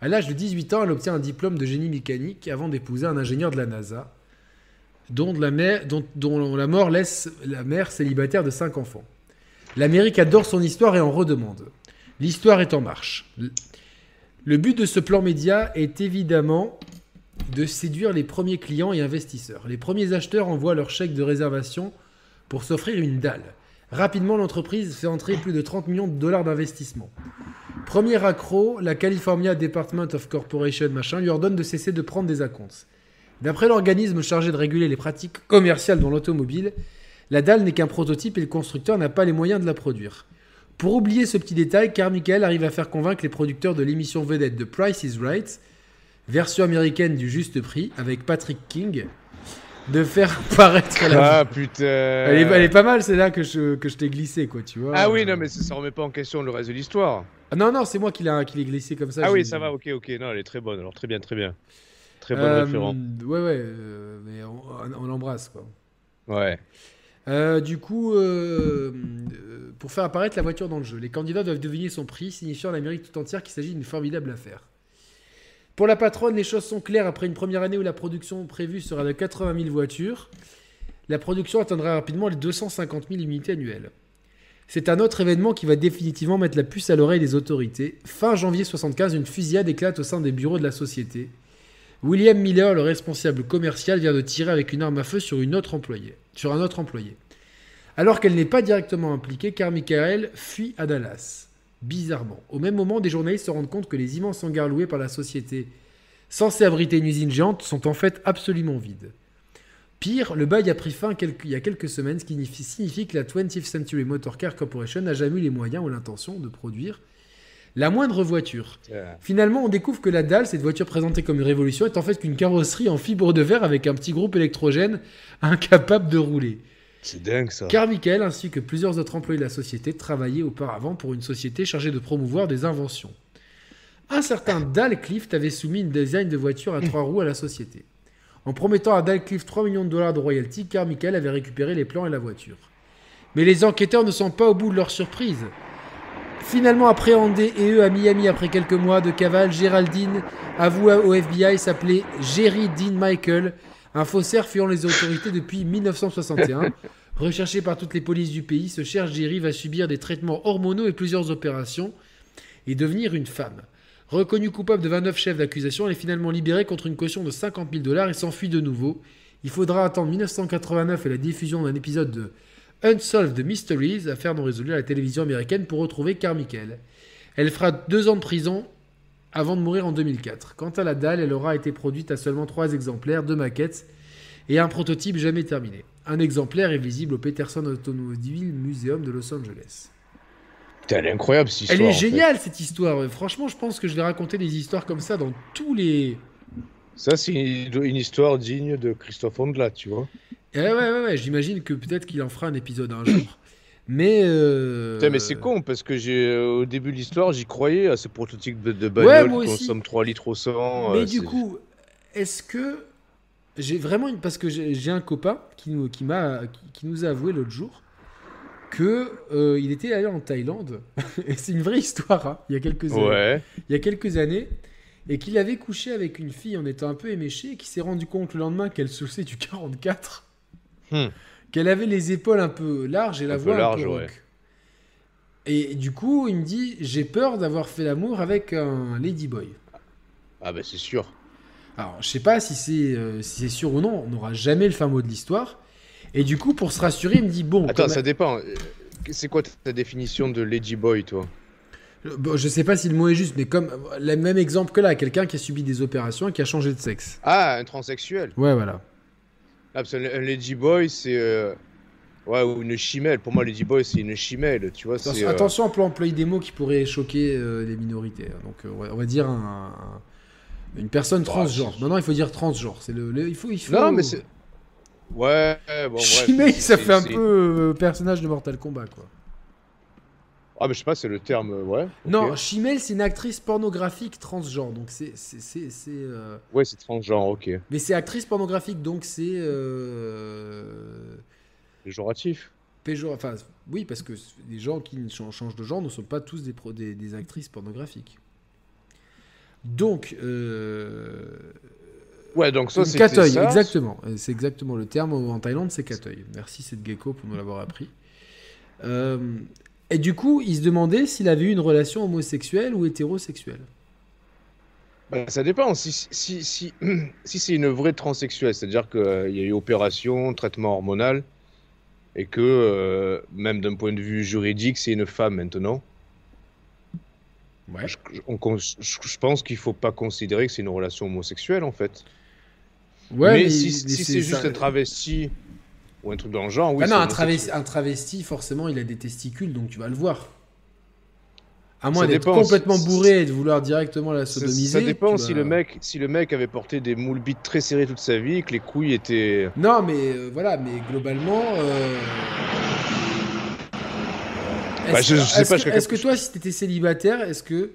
À l'âge de 18 ans, elle obtient un diplôme de génie mécanique avant d'épouser un ingénieur de la NASA, dont, la mère, dont la mort laisse la mère célibataire de 5 enfants. L'Amérique adore son histoire et en redemande. L'histoire est en marche. Le but de ce plan média est évidemment de séduire les premiers clients et investisseurs. Les premiers acheteurs envoient leur chèque de réservation pour s'offrir une dalle. Rapidement, l'entreprise fait entrer plus de 30 millions de dollars d'investissement. Premier accro, la California Department of Corporation machin lui ordonne de cesser de prendre des acomptes. D'après l'organisme chargé de réguler les pratiques commerciales dans l'automobile, la dalle n'est qu'un prototype et le constructeur n'a pas les moyens de la produire. Pour oublier ce petit détail, Carmichael arrive à faire convaincre les producteurs de l'émission vedette de Price is Right, version américaine du juste prix, avec Patrick King, de faire *laughs* paraître la... Ah putain. Elle est, elle est pas mal, c'est là que je, que je t'ai glissé, quoi, tu vois. Ah oui, non, mais ça, ça remet pas en question le reste de l'histoire. Ah non, non, c'est moi qui l'ai qui glissé comme ça. Ah oui, ça va, ok, ok. Non, elle est très bonne, alors très bien, très bien. Très bonne Euh, référence. Ouais, ouais, euh, mais on, on l'embrasse, quoi. Ouais. Euh, du coup, euh, euh, pour faire apparaître la voiture dans le jeu, les candidats doivent deviner son prix, signifiant à l'Amérique tout entière qu'il s'agit d'une formidable affaire. Pour la patronne, les choses sont claires. Après une première année où la production prévue sera de 80 000 voitures, la production atteindra rapidement les 250 000 unités annuelles. C'est un autre événement qui va définitivement mettre la puce à l'oreille des autorités. Fin janvier 75, une fusillade éclate au sein des bureaux de la société. William Miller, le responsable commercial, vient de tirer avec une arme à feu sur, une autre employée, sur un autre employé. Alors qu'elle n'est pas directement impliquée, Carmichael fuit à Dallas. Bizarrement. Au même moment, des journalistes se rendent compte que les immenses hangars loués par la société, censés abriter une usine géante, sont en fait absolument vides. Pire, le bail a pris fin il y a quelques semaines, ce qui signifie que la 20th Century Motor Car Corporation n'a jamais eu les moyens ou l'intention de produire la moindre voiture. Finalement, on découvre que la dalle, cette voiture présentée comme une révolution, est en fait qu'une carrosserie en fibre de verre avec un petit groupe électrogène *laughs* incapable de rouler. C'est dingue ça. Carmichael ainsi que plusieurs autres employés de la société travaillaient auparavant pour une société chargée de promouvoir des inventions. Un certain Dal Clift avait soumis une design de voiture à trois roues à la société. En promettant à Dal Clift 3 millions de dollars de royalties, Carmichael avait récupéré les plans et la voiture. Mais les enquêteurs ne sont pas au bout de leur surprise. Finalement appréhendé et eux à Miami après quelques mois de cavale, Géraldine avoue au FBI s'appeler Jerry Dean Michael, un faussaire fuyant les autorités depuis 1961. *laughs* Recherché par toutes les polices du pays, ce cher Jerry va subir des traitements hormonaux et plusieurs opérations et devenir une femme. Reconnu coupable de 29 chefs d'accusation, elle est finalement libérée contre une caution de 50 000 dollars et s'enfuit de nouveau. Il faudra attendre 1989 et la diffusion d'un épisode de Unsolved Mysteries, affaire non résolue à la télévision américaine, pour retrouver Carmichael. Elle fera deux ans de prison avant de mourir en 2004. Quant à la dalle, elle aura été produite à seulement trois exemplaires, deux maquettes et un prototype jamais terminé. Un exemplaire est visible au Peterson Automobile Museum de Los Angeles. Putain, elle est incroyable cette histoire. Elle est fait. géniale cette histoire. Franchement, je pense que je vais raconter des histoires comme ça dans tous les. Ça, c'est une, une histoire digne de Christophe Ondelat, tu vois. Eh ouais, ouais, ouais. J'imagine que peut-être qu'il en fera un épisode un jour. Mais. euh, Putain, mais c'est con parce que j'ai euh, au début de l'histoire, j'y croyais à ce prototype de, de Ouais, bagnole moi qui consomme 3 litres au 100. Mais euh, du coup, est-ce que j'ai vraiment une parce que j'ai un copain qui nous qui m'a qui, nous a avoué l'autre jour que euh, il était allé en Thaïlande *laughs* et c'est une vraie histoire hein, il y a quelques années, Ouais. il y a quelques années et qu'il avait couché avec une fille en étant un peu éméché et qui s'est rendu compte le lendemain qu'elle soufflait du 44 Hmm. qu'elle avait les épaules un peu larges et la Un peu voix un peu ouais. Et du coup, il me dit j'ai peur d'avoir fait l'amour avec un ladyboy. Ah, bah, c'est sûr. Alors, je sais pas si c'est euh, si c'est sûr ou non, on n'aura jamais le fin mot de l'histoire. Et du coup, pour se rassurer, il me dit bon, Attends, ça dépend. C'est quoi ta définition de Lady Boy, toi? Bon, je sais pas si le mot est juste, mais comme le même exemple que là, quelqu'un qui a subi des opérations et qui a changé de sexe. Ah, un transsexuel. Ouais, voilà. Ah, parce un Lady Boy, c'est. euh, Ouais, ou une chimelle. Pour moi, Lady Boy, c'est une chimelle, tu vois. Attention, c'est, euh, attention, on peut employer des mots qui pourraient choquer euh, les minorités. hein. Donc, euh, on, va, on va dire un- un- une personne transgenre. c'est- Maintenant, il faut dire transgenre. C'est le, le- il faut, il faut. Non, mais c'est. Ouais, bon, c'est- ça fait un peu euh, personnage de Mortal Kombat, quoi. Ah, mais je sais pas, c'est le terme, euh, ouais. Non, Chimel, c'est une actrice pornographique transgenre. Donc c'est. c'est, c'est, c'est, euh, Ouais, c'est transgenre, ok. Mais c'est actrice pornographique, donc c'est. Euh... Péjoratif. péjor- Enfin, oui, parce que les gens qui ch- changent de genre ne sont pas tous des, pro- des, des actrices pornographiques. Donc. Euh... Ouais, donc ça, Katoi, ça. exactement. C'est exactement le terme en Thaïlande, c'est Katoi. Merci cette gecko pour nous l'avoir appris. Euh, et du coup, il se demandait s'il avait eu une relation homosexuelle ou hétérosexuelle. Bah, ça dépend. Si, si, si, *clears throat* si c'est une vraie transsexuelle, c'est-à-dire qu'il y a eu opération, traitement hormonal, et que, euh, même d'un point de vue juridique, c'est une femme maintenant, Ouais. je, on con- je- je pense qu'il faut pas considérer que c'est une relation homosexuelle, en fait. mais, si, si c'est juste ça- un travesti ou un truc dans le genre, oui. Ah non, un travesti, un travesti, forcément, il a des testicules, donc tu vas le voir. À moins d'être complètement bourré et de vouloir directement la sodomiser. ça dépend si vas- le mec, si le mec avait porté des moules bites très serrés toute sa vie, que les couilles étaient. Non, mais euh, voilà, mais globalement. euh, Bah, Est-ce je- je sais est-ce pas, que, je- est-ce que toi, si t'étais célibataire, est-ce que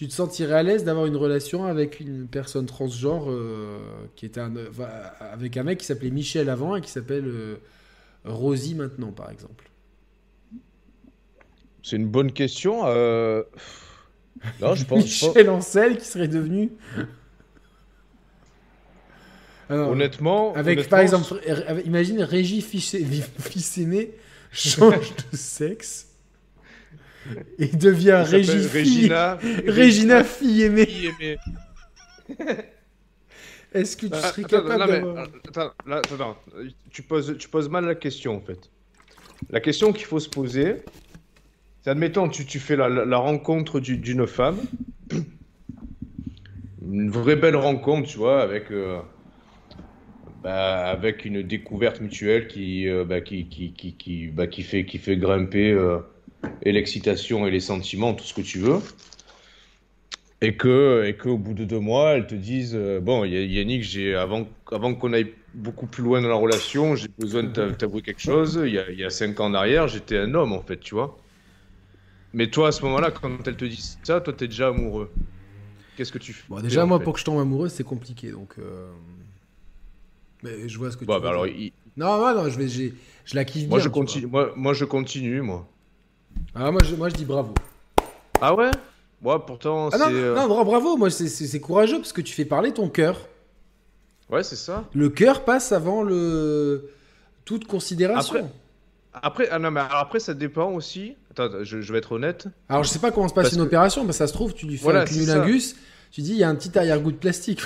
tu te sentirais à l'aise d'avoir une relation avec une personne transgenre euh, qui était un, enfin, avec un mec qui s'appelait Michel avant et qui s'appelle euh, Rosie maintenant, par exemple? C'est une bonne question. euh, Non, je *laughs* pense. Michel Ancel qui serait devenu? Alors, Honnêtement. Avec, honnêtement, par exemple, imagine Régis fils, aimé change de sexe et devient il fille, Regina. Regina fille aimée. fille aimée. Est-ce que tu Ah, serais attends, capable non, mais, d'avoir... attends, là, attends. Tu poses, tu poses mal la question en fait. La question qu'il faut se poser, c'est admettons, tu, tu fais la, la- la rencontre du- d'une femme, une vraie belle rencontre, tu vois, avec, euh, bah, avec une découverte mutuelle qui, euh, bah, qui, qui, qui, qui, bah, qui fait, qui fait grimper euh, et l'excitation et les sentiments, tout ce que tu veux. Et que, et qu'au bout de deux mois, elles te disent euh, Bon, Yannick, j'ai, avant, avant qu'on aille beaucoup plus loin dans la relation, j'ai besoin de t'a- t'avouer quelque chose. Il y, a, il y a cinq ans en arrière, j'étais un homme, en fait, tu vois. Mais toi, à ce moment-là, quand elles te disent ça, toi, t'es déjà amoureux. Qu'est-ce que tu fais Bon, déjà, moi, fait pour que je tombe amoureux, c'est compliqué, donc... euh, Mais je vois ce que Bon, tu bah veux alors, dire. il- Non, non, non, je, vais, je la kiffe moi, bien, je continue, moi, moi, je continue, moi. Ah, moi, je, moi, je dis bravo. Ah ouais? Moi, pourtant, Ah c'est. euh, non, bra- bravo, moi, c'est- courageux parce que tu fais parler ton cœur. Ouais, c'est ça. Le cœur passe avant le... toute considération. Après, ah non, mais après, ça dépend aussi. Attends, je, je vais être honnête. Alors, je sais pas comment se passe Parce une opération, que ça se trouve, tu lui fais Voilà, un cunnilingus, tu dis, il y a un petit arrière-goût de plastique.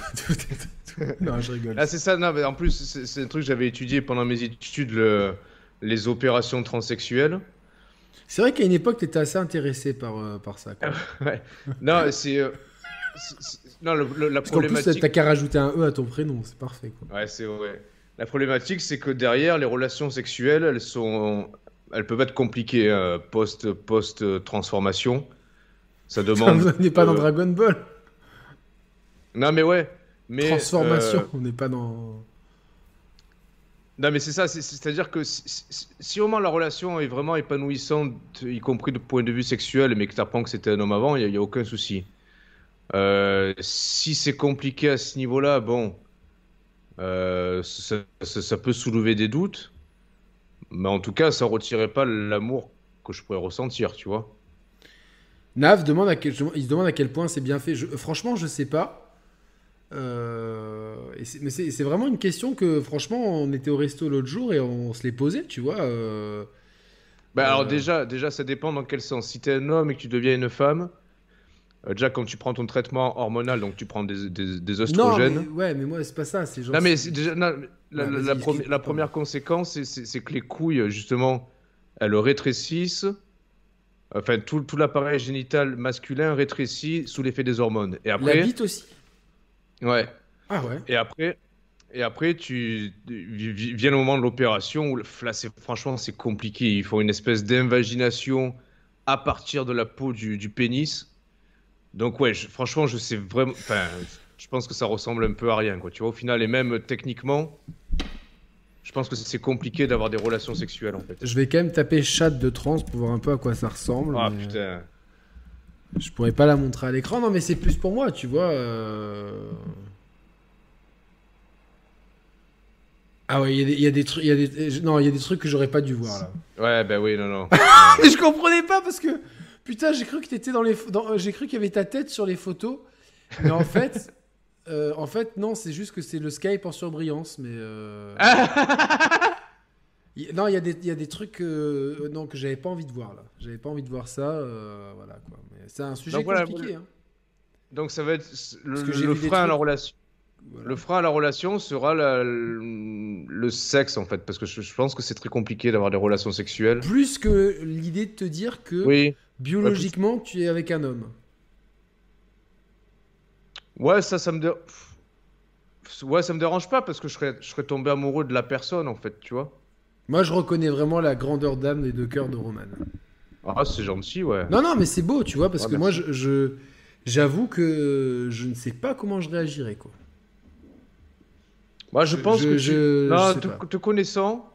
*laughs* non, je rigole. Ah, c'est ça, non, mais en plus, c'est c'est un truc que j'avais étudié pendant mes études, le- les opérations transsexuelles. C'est vrai qu'à une époque, tu étais assez intéressé par, euh, par ça. quoi. *laughs* Ouais. Non, c'est. euh, Non, le- le- la Parce qu'en plus, problématique. t'as qu'à rajouter un E à ton prénom, c'est parfait. Quoi. Ouais, c'est vrai. La problématique, c'est que derrière, les relations sexuelles, elles sont. Elles peuvent être compliquées euh, post, post-transformation. *laughs* Ça demande. on n'est pas dans euh, Dragon Ball? Non, mais ouais. Mais, Transformation, euh, on n'est pas dans. Non, mais c'est ça, c'est- c'est-à-dire que si, si- si au moins la relation est vraiment épanouissante, y compris de point de vue sexuel, mais que tu apprends que c'était un homme avant, il n'y a, aucun souci. Euh, si c'est compliqué à ce niveau-là, bon, euh, ça, peut soulever des doutes, mais en tout cas, ça retirait pas l'amour que je pourrais ressentir, tu vois. Nav demande à quel... il se demande à quel point c'est bien fait. Franchement, je sais pas. Euh, et c'est- Mais c'est c'est vraiment une question que, franchement, on était au resto l'autre jour et on se l'est posé, tu vois. euh, Bah, Euh. Alors déjà, déjà, ça dépend dans quel sens. Si tu es un homme et que tu deviens une femme, euh, déjà quand tu prends ton traitement hormonal, donc tu prends des, des, des Non, oestrogènes. mais, ouais, mais moi, c'est pas ça. C'est genre. Non, mais déjà, non, la, Ouais, la- la premi- la première conséquence, c'est- que les couilles, justement, elles rétrécissent. Enfin, tout, tout l'appareil génital masculin rétrécit sous l'effet des hormones. Et La après, bite aussi. Ouais. Ah ouais. Et après, et après, tu vi- vi- vient le moment de l'opération où là, c'est franchement, c'est compliqué. Ils font une espèce d'invagination à partir de la peau du, du pénis. Donc ouais, je- franchement, je sais vraiment. Enfin, je pense que ça ressemble un peu à rien, quoi. Tu vois, au final, et même techniquement, Je pense que c'est compliqué d'avoir des relations sexuelles en fait. Je vais quand même taper chat de trans pour voir un peu à quoi ça ressemble. Ah mais, putain. Je pourrais pas la montrer à l'écran. Non, mais c'est plus pour moi, tu vois. euh. Ah ouais, il y a des- il y, a des trucs. il y a des- Non, il y a des trucs que j'aurais pas dû voir là. Ouais, bah oui, non, non. *laughs* Mais je comprenais pas parce que putain, j'ai cru que t'étais dans les, dans- euh, j'ai cru qu'il y avait ta tête sur les photos, mais en fait, euh, en fait non, c'est juste que c'est le Skype en surbrillance, mais euh, *laughs* il- non, il y a des, il y a des trucs euh, non que j'avais pas envie de voir là, j'avais pas envie de voir ça, euh, voilà quoi. Mais c'est un sujet Donc voilà, compliqué. hein. Donc ça va être le, frein à la relation. Voilà. Le frein à la relation sera la- le, le sexe en fait, parce que je, je pense que c'est très compliqué d'avoir des relations sexuelles. Plus que l'idée de te dire que Oui. biologiquement tu es avec un homme. Ouais, ça, ça me dé- Ouais, ça me dérange pas parce que je serais, je serais tombé amoureux de la personne en fait, tu vois. Moi, je reconnais vraiment la grandeur d'âme des deux cœurs de Roman. Ah, c'est gentil, ouais. Non, non, mais c'est beau, tu vois, parce Ouais, que moi, merci. je, je- j'avoue que je ne sais pas comment je réagirais, quoi. Moi, je pense je- que tu... je- non, te, pas. te connaissant,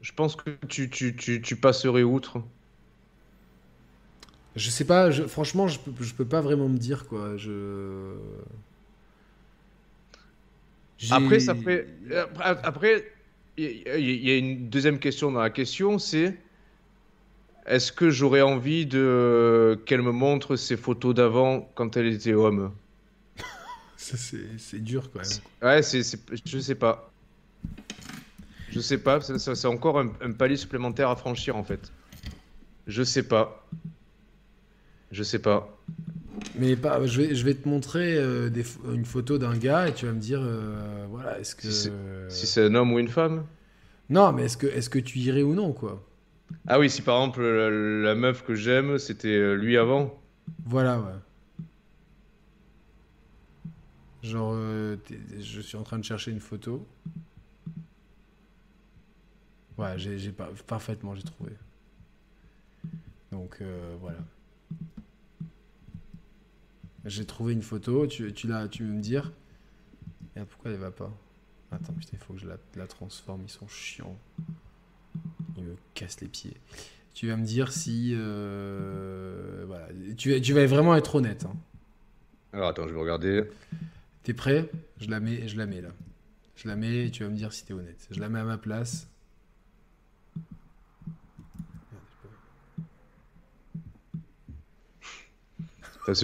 je pense que tu, tu, tu, tu passerais outre. Je sais pas, franchement, je peux, je peux pas vraiment me dire, quoi. Je. Après, ça fait. Après, après, il y, a- une deuxième question dans la question, c'est est-ce que j'aurais envie de qu'elle me montre ses photos d'avant quand elle était homme? *laughs* C'est, dur, quand même. Ouais, c'est, je sais pas. Je sais pas, c'est encore un, un palier supplémentaire à franchir en fait. Je sais pas. Je sais pas. Mais pas, je, vais, je vais te montrer euh, des une photo d'un gars et tu vas me dire, euh, voilà, est-ce que. Si Si c'est un homme ou une femme? Non, mais est-ce que, est-ce que tu irais ou non, quoi? Ah oui, si par exemple la, la meuf que j'aime, c'était euh, lui avant? Voilà, ouais. Genre, euh, je suis en train de chercher une photo. Ouais, j'ai j'ai pas parfaitement, j'ai trouvé. Donc euh, voilà. J'ai trouvé une photo, tu, tu, l'as- tu veux me dire? Et pourquoi elle va pas? Attends, putain, il faut que je la, la transforme, ils sont chiants. Ils me cassent les pieds. Tu vas me dire si. euh, voilà. Tu, vas- tu vas vraiment être honnête. hein. Alors attends, je vais regarder. T'es prêt? Je la mets, je la mets là. Je la mets et tu vas me dire si t'es honnête. Je la mets à ma place.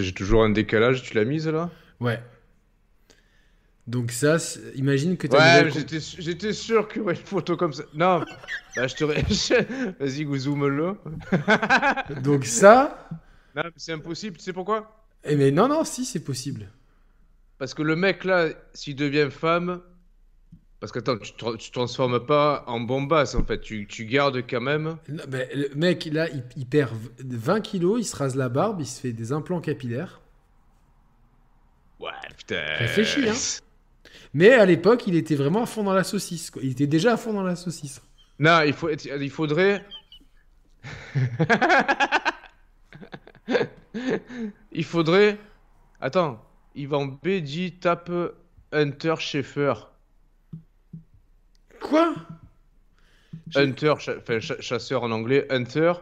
J'ai toujours un décalage, tu l'as mise là? Ouais. Donc ça, imagine que t'as Ouais, j'étais sûr qu'il y aurait une photo comme ça. Non, *laughs* bah, je te. *laughs* Vas-y, zoome-le. com- *laughs* Donc ça, Non, c'est impossible, tu sais pourquoi? Eh mais non non, si c'est possible. Parce que le mec là, s'il devient femme. Parce que attends, tu te tu te transformes pas en bombasse en fait, tu, tu gardes quand même. Non, mais le mec là, il, il perd v- 20 kilos, il se rase la barbe, il se fait des implants capillaires. Ouais, putain. Réfléchis, hein. Mais à l'époque, il était vraiment à fond dans la saucisse. quoi. Il était déjà à fond dans la saucisse. Non, il, faut, il faudrait. *laughs* il faudrait. Attends, Yvan B dit tape Hunter Schaeffer. Quoi? Hunter, cha- enfin, cha- chasseur en anglais, Hunter,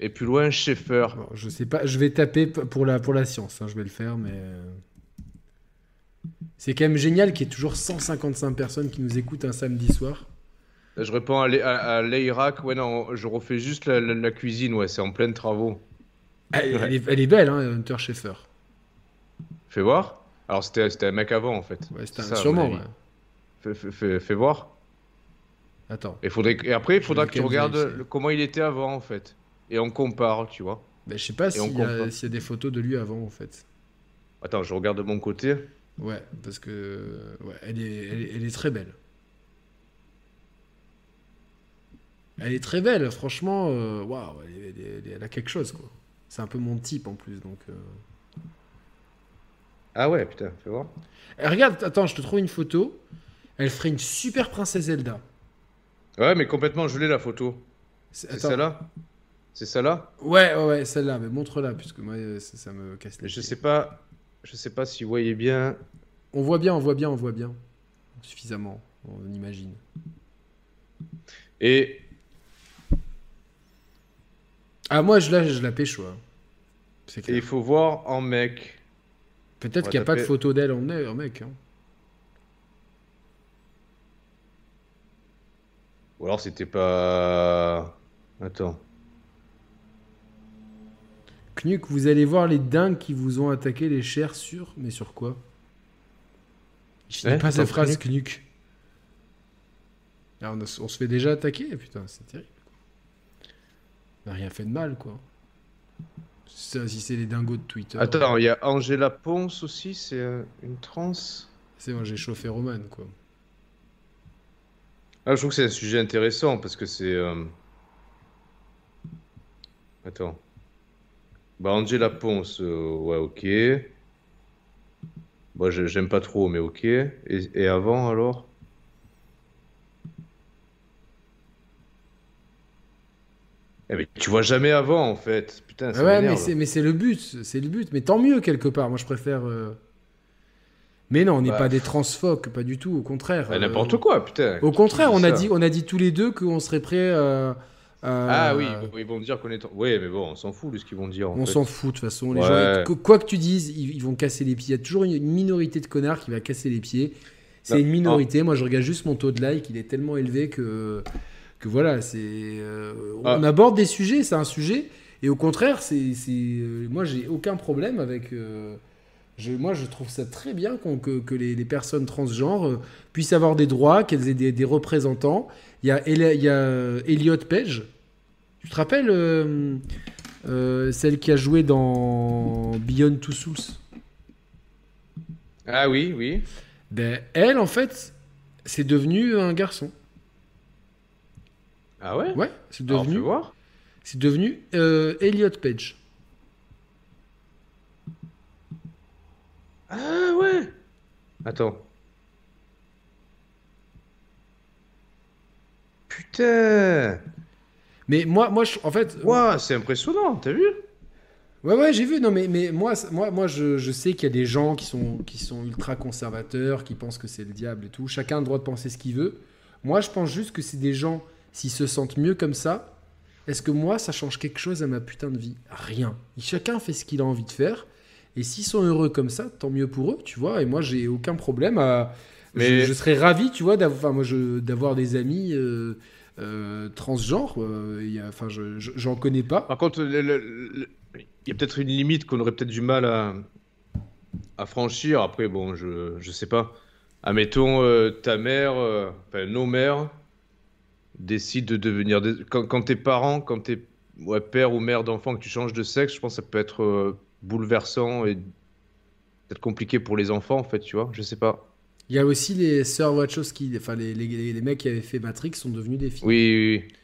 et plus loin Schaeffer. Bon, je sais pas, je vais taper pour la, pour la science, hein, je vais le faire, mais. euh, C'est quand même génial qu'il y ait toujours 155 personnes qui nous écoutent un samedi soir. Je réponds à, l'I- à, à l'Irak, ouais, non, je refais juste la, la- la cuisine, ouais, c'est en pleine travaux. Elle, Ouais. elle est, elle est belle, hein, Hunter Schaeffer. Fais voir. Alors, c'était c'était un mec avant, en fait. Ouais, à sûrement, ouais. fais- fais- fais voir. Attends. Et, faudrait, et après, il faudra que tu regardes le- comment il était avant, en fait. Et on compare, tu vois. Ben, je sais pas s'il y, a- y a des photos de lui avant, en fait. Attends, je regarde de mon côté. Ouais, parce que. Ouais, elle est, elle est, elle est très belle. Elle est très belle, franchement. euh, Waouh, elle a quelque chose, quoi. C'est un peu mon type en plus, donc. euh. Ah ouais, putain, fais voir. Eh, regarde, attends, je te trouve une photo. Elle ferait une super princesse Zelda. Ouais, mais complètement gelé la photo. C'est celle-là? C'est celle-là? Ouais, ouais, ouais, celle-là, mais montre-la, puisque moi, euh, ça, ça me casse les Je sais pas. Je sais pas si vous voyez bien. On voit bien, on voit bien, on voit bien. Suffisamment. on imagine. Et Ah, moi, je, je la hein. C'est et il faut voir en mec. Peut-être qu'il n'y a pas de photo d'elle en, en mec. hein. Ou alors c'était pas. Attends. Knuck, vous allez voir les dingues qui vous ont attaqué les chairs sur. Mais sur quoi? Je finis Ouais, pas sa phrase, Knuck. Ah, on, a- on se fait déjà attaquer, putain, c'est terrible. On n'a rien fait de mal, quoi. Ça, si c'est les dingos de Twitter. Attends, il y a Angela Ponce aussi, c'est euh, une trans? C'est moi, j'ai chauffé Roman, quoi. Ah, je trouve que c'est un sujet intéressant parce que c'est. euh, Attends. Bah, Angela Ponce, euh, ouais, ok. Moi, je- j'aime pas trop, mais ok. Et, et avant, alors? Eh, mais tu vois jamais avant, en fait. Putain, ça Ah ouais, mais m'énerve. c'est, mais c'est le but, c'est le but. Mais tant mieux, quelque part. Moi, je préfère. euh, Mais non, on n'est Bah. pas des transphoques, pas du tout, au contraire. Bah, Euh, n'importe quoi, putain. Au contraire, on a, dit, on a dit tous les deux qu'on serait prêts à. à- Ah oui, ils- vont dire qu'on est. Oui, mais bon, on s'en fout de ce qu'ils vont dire. En On s'en fout de toute façon. Les Ouais. gens, qu- quoi que tu dises, ils, ils vont casser les pieds. Il y a toujours une, minorité de connards qui va casser les pieds. C'est Non. une minorité. Moi, je regarde juste mon taux de like. Il est tellement élevé que, que voilà, c'est. euh, Ah. On aborde des sujets, c'est un sujet. Et au contraire, c'est, euh, moi, j'ai aucun problème avec. Je, moi, je trouve ça très bien qu'on- que, que les, les personnes transgenres euh, puissent avoir des droits, qu'elles aient des, des représentants. Il y a, il y a euh, Elliot Page. Tu te rappelles euh, euh, celle qui a joué dans Beyond Two Souls? Ah oui, oui. ben, Elle, en fait, c'est devenu un garçon. Ah ouais? Ouais, c'est devenu, c'est devenu Elliot Page. Ah ouais. Attends. Putain. Mais moi, moi je, en fait, Waouh, c'est impressionnant, t'as vu? Ouais, ouais, j'ai vu. Non, mais, mais moi, moi, moi je, je sais qu'il y a des gens qui sont, qui sont ultra conservateurs, qui pensent que c'est le diable et tout. Chacun a le droit de penser ce qu'il veut. Moi, je pense juste que c'est des gens, s'ils se sentent mieux comme ça, est-ce que moi, ça change quelque chose à ma putain de vie? Rien. Chacun fait ce qu'il a envie de faire. Et s'ils sont heureux comme ça, tant mieux pour eux, tu vois. Et moi, j'ai aucun problème à. Mais- Je, je serais ravi, tu vois, d'avoir, enfin, moi, je- d'avoir des amis euh, euh, transgenres. euh, Enfin, je- je- j'en connais pas. Par contre, il y a peut-être une limite qu'on aurait peut-être du mal à, à franchir. Après, bon, je, je sais pas. Admettons, euh, ta mère, euh, enfin, nos mères décident de devenir. des- Quand, quand tes parents, quand t'es ouais, père ou mère d'enfant, que tu changes de sexe, je pense que ça peut être euh, bouleversant et peut-être compliqué pour les enfants, en fait, tu vois. Je sais pas. Il y a aussi les sœurs Wachowski, enfin les, les, les mecs qui avaient fait Matrix sont devenus des filles. Oui, oui, oui.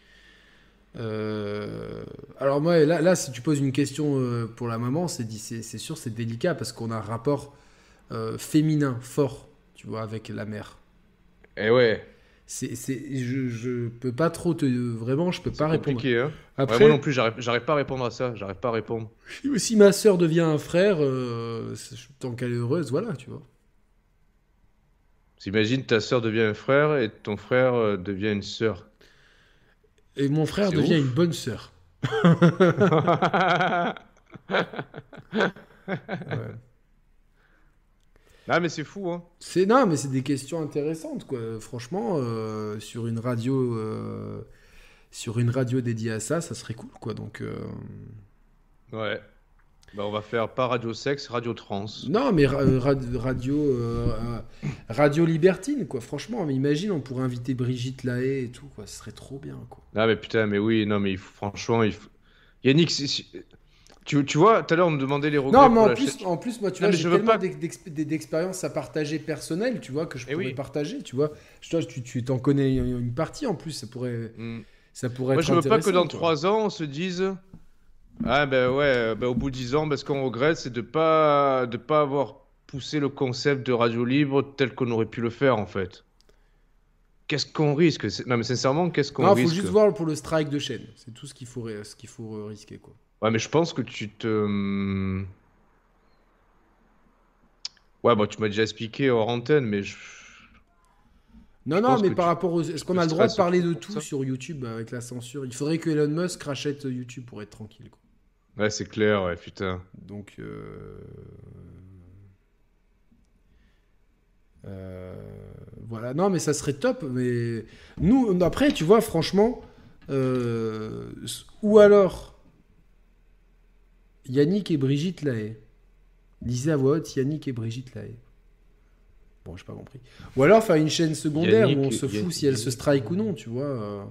Euh, alors moi, là, là, si tu poses une question euh, pour la maman, c'est c'est sûr, c'est délicat parce qu'on a un rapport euh, féminin fort, tu vois, avec la mère. Eh ouais, C'est, je, je peux pas trop te, vraiment, je peux pas répondre. hein. Ouais, Après, moi non plus, j'arrive pas à répondre à ça. J'arrive pas à répondre. si ma sœur devient un frère, euh, tant qu'elle est heureuse, voilà, tu vois. Imagine ta sœur devient un frère et ton frère euh, devient une sœur. Et mon frère devient ouf. une bonne sœur. *laughs* *laughs* Ouais. Ah mais c'est fou hein. C'est non, mais c'est des questions intéressantes, quoi. Franchement, euh, sur une radio, euh, sur une radio dédiée à ça, ça serait cool, quoi. Donc, euh, Ouais. Bah on va faire pas radio sexe, radio trans. non, mais ra- ra- radio, radio libertine, quoi. Franchement, mais imagine, on pourrait inviter Brigitte Lahaye et tout, quoi. Ce serait trop bien, quoi. Ah mais putain mais oui non mais il faut- franchement il faut... Yannick si- si- tu, tu vois tout à l'heure on me demandait les regrets Non, mais en plus, chaîne- en plus, moi, tu Non, vois, j'ai tellement pas- d'expériences à partager personnelles, tu vois, que je Eh pourrais oui. partager, tu vois. Toi, tu, tu t'en connais une partie en plus, ça pourrait, Hmm. ça pourrait Moi être je veux pas que dans trois ans on se dise ah ben ouais ben, au bout de dix ans ben, ce qu'on regrette c'est de pas de pas avoir poussé le concept de radio libre tel qu'on aurait pu le faire en fait. Qu'est-ce qu'on risque? Non mais sincèrement qu'est-ce qu'on Non, risque? faut juste voir pour le strike de chaîne. C'est tout ce qu'il faut, ce qu'il faut euh, risquer, quoi. Ouais, mais je pense que tu te. hum, Ouais, bon, tu m'as déjà expliqué hors antenne, mais je. Non, Je non, mais par tu- rapport aux. Est-ce qu'on a le droit de parler de tout sur YouTube avec la censure? Il faudrait que Elon Musk rachète YouTube pour être tranquille. Quoi. Ouais, c'est clair, ouais, putain. Donc. euh, euh, Voilà, non, mais ça serait top. Mais nous, après, tu vois, franchement, euh, ou alors Yannick et Brigitte Lahaye. Lisez à voix haute Yannick et Brigitte Lahaye. Bon, j'ai pas compris. Ou alors faire une chaîne secondaire Yannick où on se fout Yannick- si elle se strike ou non, tu vois. euh.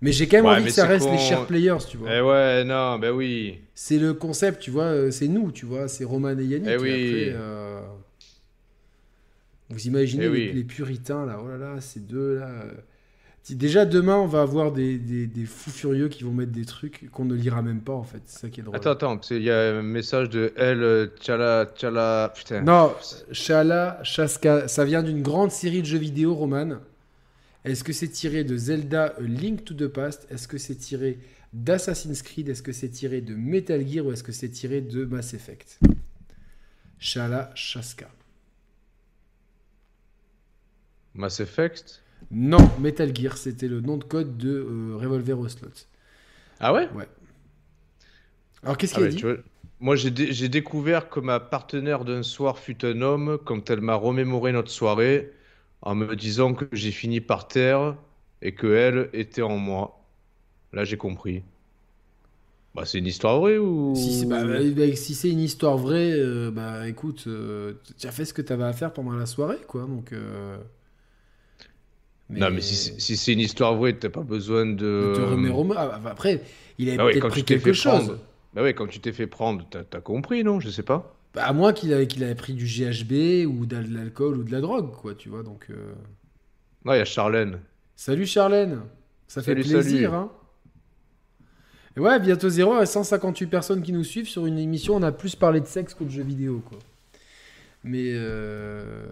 Mais j'ai quand même Ouais, envie que ça reste con. les share players, tu vois. Eh ouais, non, ben oui. C'est le concept, tu vois, euh, c'est nous, tu vois, c'est Roman et Yannick. Eh et oui. après, euh, Vous imaginez Eh les, les puritains, là, oh là là, ces deux, là. Si- Déjà, demain, on va avoir des, des- des fous furieux qui vont mettre des trucs qu'on ne lira même pas, en fait. C'est ça qui est drôle. Attends, attends, parce qu'il y a un message de elle, euh, tchala, tchala, putain. Non, Shala, Shaska, ça vient d'une grande série de jeux vidéo, Roman. Est-ce que c'est tiré de Zelda A Link to the Past? Est-ce que c'est tiré d'Assassin's Creed? Est-ce que c'est tiré de Metal Gear? Ou est-ce que c'est tiré de Mass Effect? Shala, Shaska. Mass Effect? Non, Metal Gear, c'était le nom de code de euh, Revolver Ocelot. Ah ouais? Alors qu'est-ce Ah qu'il a ouais, dit vois, Moi, j'ai dé- j'ai découvert que ma partenaire d'un soir fut un homme quand elle m'a remémoré notre soirée en me disant que j'ai fini par terre et que elle était en moi. Là, j'ai compris. Bah, c'est une histoire vraie ou Si c'est bah, si une histoire vraie, euh, bah écoute, euh, tu as fait ce que tu avais à faire pendant la soirée, quoi. Donc. euh, Non, mais si, c'est- si c'est une histoire vraie, t'as pas besoin de. de te remettre au- ah, bah, après, il avait Bah ouais, peut-être pris quelque chose. prendre. Bah ouais, quand tu t'es fait prendre, t'as compris, non? Je sais pas. Bah, à moins qu'il avait, qu'il avait pris du GHB ou de l'alcool ou de la drogue, quoi, tu vois. Donc. euh, Non, il y a Charlène. Salut Charlène, ça fait Salut, plaisir, salut. hein. Et ouais, bientôt zéro et 158 personnes qui nous suivent sur une émission. On a plus parlé de sexe que de jeux vidéo, quoi. Mais euh,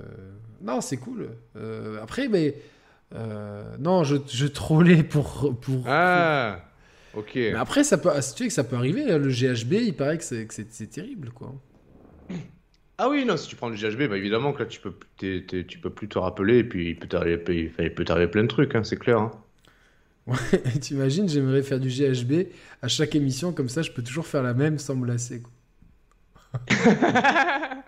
non, c'est cool. Euh, après, mais euh, non, je, je trollais pour pour. Ah Ok. Mais après, ça peut, tu sais que ça peut arriver. hein, Le GHB, il paraît que c'est terrible, quoi. Ah oui, non, si tu prends du GHB, bah évidemment que là, tu peux, t'es- t'es- tu peux plus te rappeler, et puis il peut t'arriver enfin, il peut t'arriver plein de trucs, hein, c'est clair. hein. Ouais, *laughs* T'imagines, j'aimerais faire du GHB à chaque émission, comme ça, je peux toujours faire la même sans me lasser. quoi. *laughs*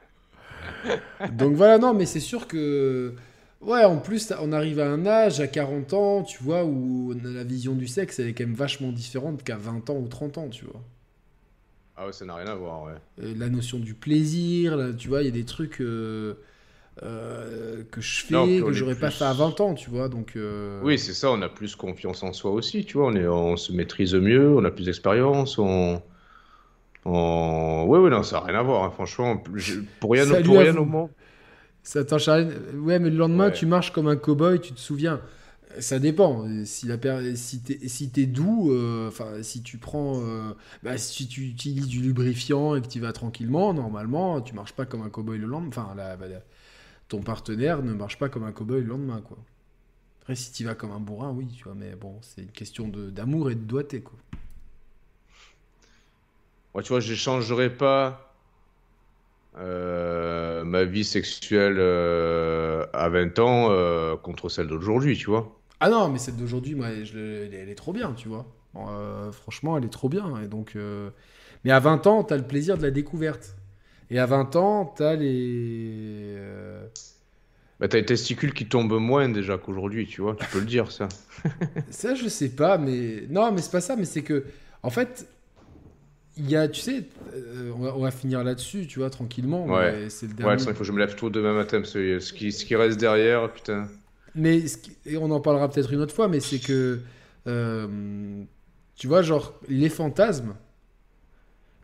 Donc voilà, non, mais c'est sûr que. Ouais, en plus, on arrive à un âge, à 40 ans, tu vois, où la vision du sexe, elle est quand même vachement différente qu'à 20 ans ou 30 ans, tu vois. Ah ouais, ça n'a rien à voir, ouais. Euh, La notion du plaisir, là, tu vois, il y a des trucs euh, euh, que je fais, Non, que j'aurais pas fait à 20 ans, tu vois, donc... euh, Oui, c'est ça, on a plus confiance en soi aussi, tu vois, on, est, on se maîtrise mieux, on a plus d'expérience, on... on... Oui, oui, non, ça n'a rien à voir, hein, franchement, pour rien, Salut pour à rien vous. au monde. Ça, euh, ouais, mais le lendemain, Ouais. tu marches comme un cow-boy, tu te souviens. Ça dépend. Si la si t'es si doux, euh, enfin, si tu prends, euh, bah, si tu utilises du lubrifiant et que tu vas tranquillement, normalement, tu marches pas comme un cow-boy le lendemain. Enfin, la- bah, la- ton partenaire ne marche pas comme un cow-boy le lendemain, quoi. Après, si tu vas comme un bourrin, oui, tu vois, mais bon, c'est une question d'amour et de doigté, quoi. Moi, tu vois, je n'échangerai pas euh, ma vie sexuelle euh, à 20 ans euh, contre celle d'aujourd'hui, tu vois. Ah non, mais celle d'aujourd'hui, moi, je elle, elle est trop bien, tu vois. Franchement, elle est trop bien. Et donc, Mais à 20 ans, t'as le plaisir de la découverte. Et à 20 ans, t'as les. Bah, t'as les testicules qui tombent moins déjà qu'aujourd'hui, tu vois, tu peux le dire, ça. Ça, je sais pas, mais. Non, mais c'est pas ça, mais c'est que. En fait, il y a. Tu sais, euh, on, va, on va finir là-dessus, tu vois, tranquillement. Ouais. C'est le dernier. il faut que je me lève tôt demain matin, parce que ce qui, ce qui reste derrière, putain. Mais ce qui- et on en parlera peut-être une autre fois, mais c'est que euh, tu vois, genre les fantasmes.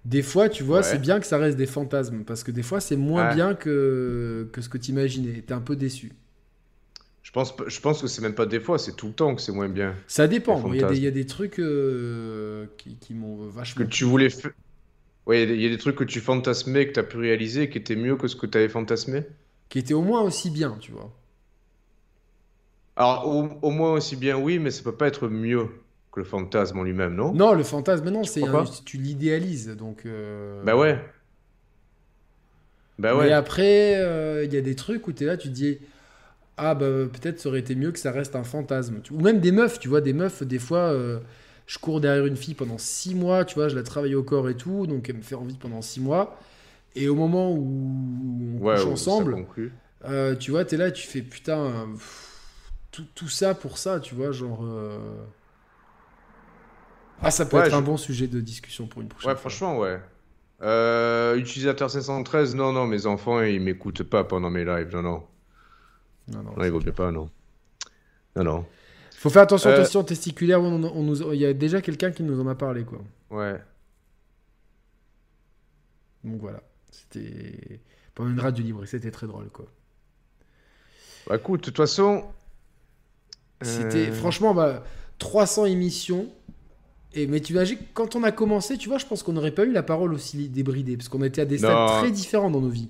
Des fois, tu vois, Ouais. c'est bien que ça reste des fantasmes parce que des fois, c'est moins Ouais. bien que, que ce que tu imaginais. T'es un peu déçu. Je pense, je pense que c'est même pas des fois, c'est tout le temps que c'est moins bien. Ça dépend. Il y, a des- fantasmes. il y a des trucs euh, qui, qui m'ont Que vachement. tu voulais faire. Ouais, il y a des- il y, a des trucs que tu fantasmais, que t'as pu réaliser, qui étaient mieux que ce que t'avais fantasmé. qui étaient au moins aussi bien, tu vois. Alors, au, au moins aussi bien, oui, mais ça peut pas être mieux que le fantasme en lui-même, non? Non, le fantasme, non, c'est un- tu l'idéalises, donc. euh, Bah ouais. Bah ouais. après, euh, il y a des trucs où tu es là, tu te dis ah bah peut-être ça aurait été mieux que ça reste un fantasme. Ou même des meufs, tu vois, des meufs, des fois, euh, je cours derrière une fille pendant six mois, tu vois, je la travaille au corps et tout, donc elle me fait envie pendant six mois. Et au moment où on Ouais, couche ensemble, euh, tu vois, t'es là, tu fais putain, pff, tout, tout ça pour ça, tu vois, genre. euh, Ah, ça peut Ouais, être un bon sujet de discussion pour une prochaine Ouais, fois. franchement, ouais. Utilisateur 513, non, non, mes enfants, ils m'écoutent pas pendant mes lives. Non, non. Non, non, Non, il vaut mieux pas, non. Non, non. Faut faire attention aux Euh, questions testiculaires. on- on nous- Il y a déjà quelqu'un qui nous en a parlé, quoi. Ouais. Donc voilà. C'était pendant une radio libre c'était très drôle, quoi. Bah, écoute, de toute façon. C'était euh, franchement bah, 300 émissions. Et mais tu imagines quand on a commencé, tu vois, je pense qu'on n'aurait pas eu la parole aussi débridée parce qu'on était à des stades très différents dans nos vies.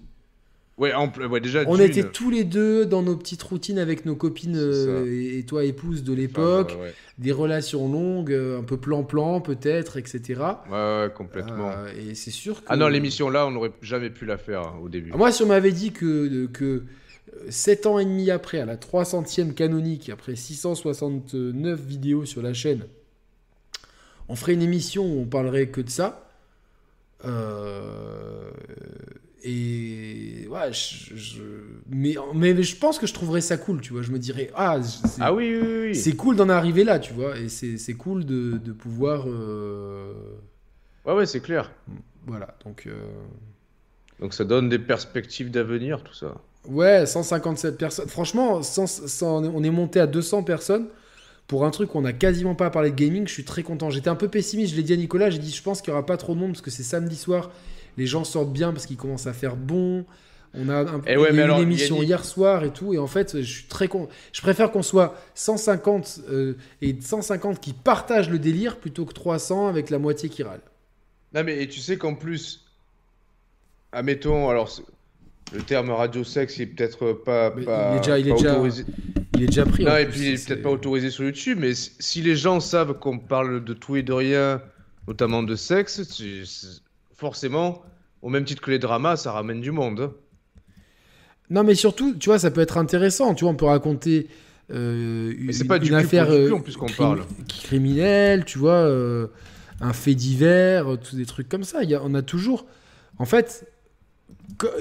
Ouais, en pl- ouais, déjà. On était tous les deux dans nos petites routines avec nos copines euh, et toi épouse de l'époque, ouais. des relations longues, euh, un peu plan-plan peut-être, etc. Ouais, ouais, complètement. Euh, et c'est sûr que Ah non, l'émission là, on n'aurait jamais pu la faire hein, au début. Ah, Moi, si on m'avait dit que, que 7 ans et demi après, à la 300e canonique, après 669 vidéos sur la chaîne, on ferait une émission où on parlerait que de ça. euh, et ouais, je, je- mais, mais je pense que je trouverais ça cool, tu vois. Je me dirais, ah, c'est Ah oui, oui, oui. c'est cool d'en arriver là, tu vois. Et c'est c'est cool de, de pouvoir. euh, Ouais, ouais, c'est clair. voilà, donc. euh, Donc ça donne des perspectives d'avenir, tout ça. Ouais, 157 personnes. Franchement, sans- sans- on est monté à 200 personnes pour un truc où on n'a quasiment pas parlé de gaming. Je suis très content. J'étais un peu pessimiste. Je l'ai dit à Nicolas. J'ai dit, je pense qu'il n'y aura pas trop de monde parce que c'est samedi soir. Les gens sortent bien parce qu'ils commencent à faire bon. On a un, Eh ouais, il y a mais eu alors, une émission hier soir et tout. Et en fait, je suis très con. Je préfère qu'on soit 150 euh, et 150 qui partagent le délire plutôt que 300 avec la moitié qui râle. Non, mais et tu sais qu'en plus, admettons, alors le terme radio sexe il est peut-être pas, il est déjà- il est déjà autorisé. Il est déjà pris. Non, et plus, puis il est peut-être pas autorisé sur YouTube, mais si- les gens savent qu'on parle de tout et de rien, notamment de sexe, forcément, au même titre que les dramas, ça ramène du monde. Non, mais surtout, tu vois, ça peut être intéressant. Tu vois, on peut raconter euh, une, pas une affaire euh, parle. criminelle, tu vois, euh, un fait divers, tous des trucs comme ça. Il y a, on a toujours. En fait,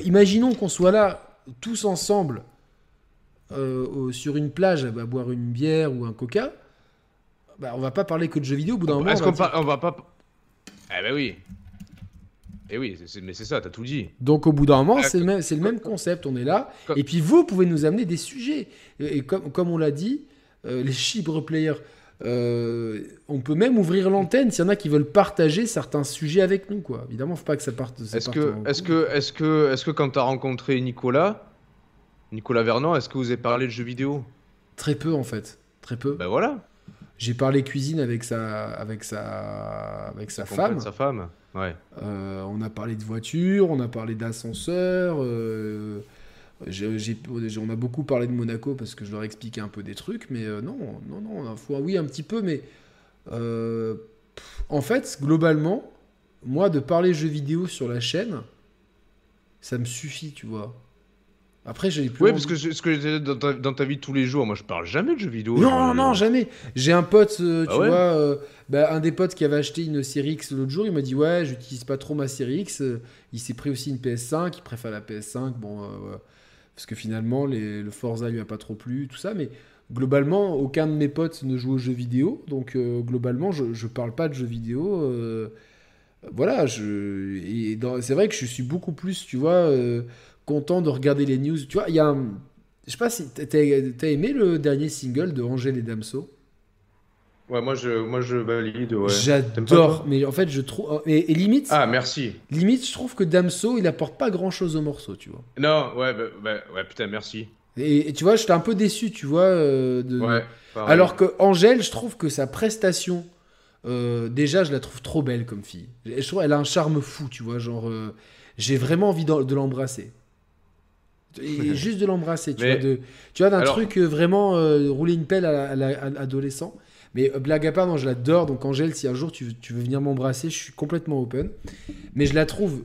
imaginons qu'on soit là, tous ensemble, sur une plage, à boire une bière ou un coca. Bah, on va pas parler que de jeux vidéo. Au bout d'un moment, Est-ce va qu'on dire- va pas. Eh ben oui. Eh oui, mais c'est ça, t'as tout dit. Donc au bout d'un moment, Ah, c'est le même, c'est le même concept. On est là. Comme- Et puis vous pouvez nous amener des sujets. Et, et comme, comme on l'a dit, euh, les chibre players, euh, on peut même ouvrir l'antenne s'il y en a qui veulent partager certains sujets avec nous. Quoi. Évidemment, faut pas que ça parte. ça Est-ce que, couille. que, est-ce que, est-ce que quand t'as rencontré Nicolas, Nicolas Vernon, est-ce que vous avez parlé de jeux vidéo? Très peu en fait. Très peu. Ben voilà. J'ai parlé cuisine avec sa, avec sa, avec sa femme. Sa femme. Ouais. Euh, on a parlé de voiture, on a parlé d'ascenseur. euh, on a beaucoup parlé de Monaco parce que je leur ai expliqué un peu des trucs, mais euh, non, non, non, faut- oui, un petit peu, mais pff, en fait, globalement, moi, de parler jeux vidéo sur la chaîne, ça me suffit, tu vois. Après, j'ai plus. Oui, parce que ce que j'ai dans ta, dans ta vie de tous les jours, moi je parle jamais de jeux vidéo. non, non, euh, jamais. J'ai un pote, euh, tu Ah ouais vois, euh, bah, un des potes qui avait acheté une série X l'autre jour, il m'a dit Ouais, j'utilise pas trop ma série X. Il s'est pris aussi une PS5, il préfère la PS5. Bon, euh, parce que finalement, les- le Forza lui a pas trop plu, tout ça. Mais globalement, aucun de mes potes ne joue aux jeux vidéo. Donc, globalement, je, je parle pas de jeux vidéo. voilà, je, c'est vrai que je suis beaucoup plus, tu vois, euh, content de regarder les news. Tu vois, il y a un. Je sais pas si t'as t'as aimé le dernier single de Angèle et Damso? Ouais, moi je, moi je valide. Ouais. J'adore, mais en fait je trouve et, et limite, Ah, merci. limite je trouve que Damso il apporte pas grand chose au morceau, tu vois. Non, ouais, bah, bah, ouais, putain, merci. Et, et tu vois, j'étais un peu déçu, tu vois. euh, de... Ouais. Alors que Angèle, je trouve que sa prestation, euh, déjà je la trouve trop belle comme fille. Je trouve elle a un charme fou, tu vois, genre euh, j'ai vraiment envie de l'embrasser. Et *laughs* juste de l'embrasser, tu Mais- vois, de, tu vois, d'un Alors- truc euh, vraiment euh, rouler une pelle à, la- à la- à l'adolescent. Mais euh, blague à part, non, je l'adore. Donc Angèle, si un jour tu, veux- tu veux venir m'embrasser, je suis complètement open. Mais je la trouve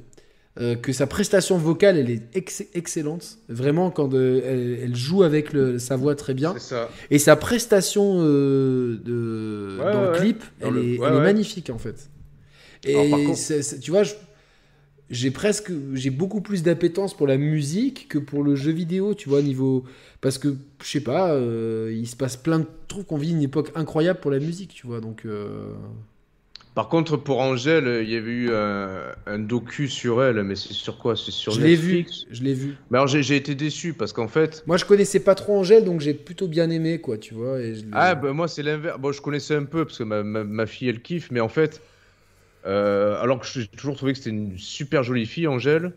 euh, que sa prestation vocale, elle est ex- excellente. Vraiment, quand euh, elle, elle joue avec le- sa voix très bien. Ça. Et sa prestation euh, de, Ouais, dans le clip, Dans elle, le- est, ouais, elle est ouais. magnifique en fait. Et Alors, tu vois, je- j'ai presque, j'ai beaucoup plus d'appétence pour la musique que pour le jeu vidéo, tu vois, niveau. Parce que, je sais pas, euh, il se passe plein de trucs, on vit une époque incroyable pour la musique, tu vois, donc. euh, Par contre, pour Angèle, il y avait eu un, un docu sur elle, mais c'est sur quoi? C'est sur je l'ai vu, je l'ai vu. Mais alors j'ai été déçu parce qu'en fait, Moi, je connaissais pas trop Angèle, donc j'ai plutôt bien aimé, quoi, tu vois. Et je l'ai- ah bah moi c'est l'inverse. Bon, je connaissais un peu parce que ma, ma, ma fille elle kiffe, mais en fait, alors que j'ai toujours trouvé que c'était une super jolie fille, Angèle,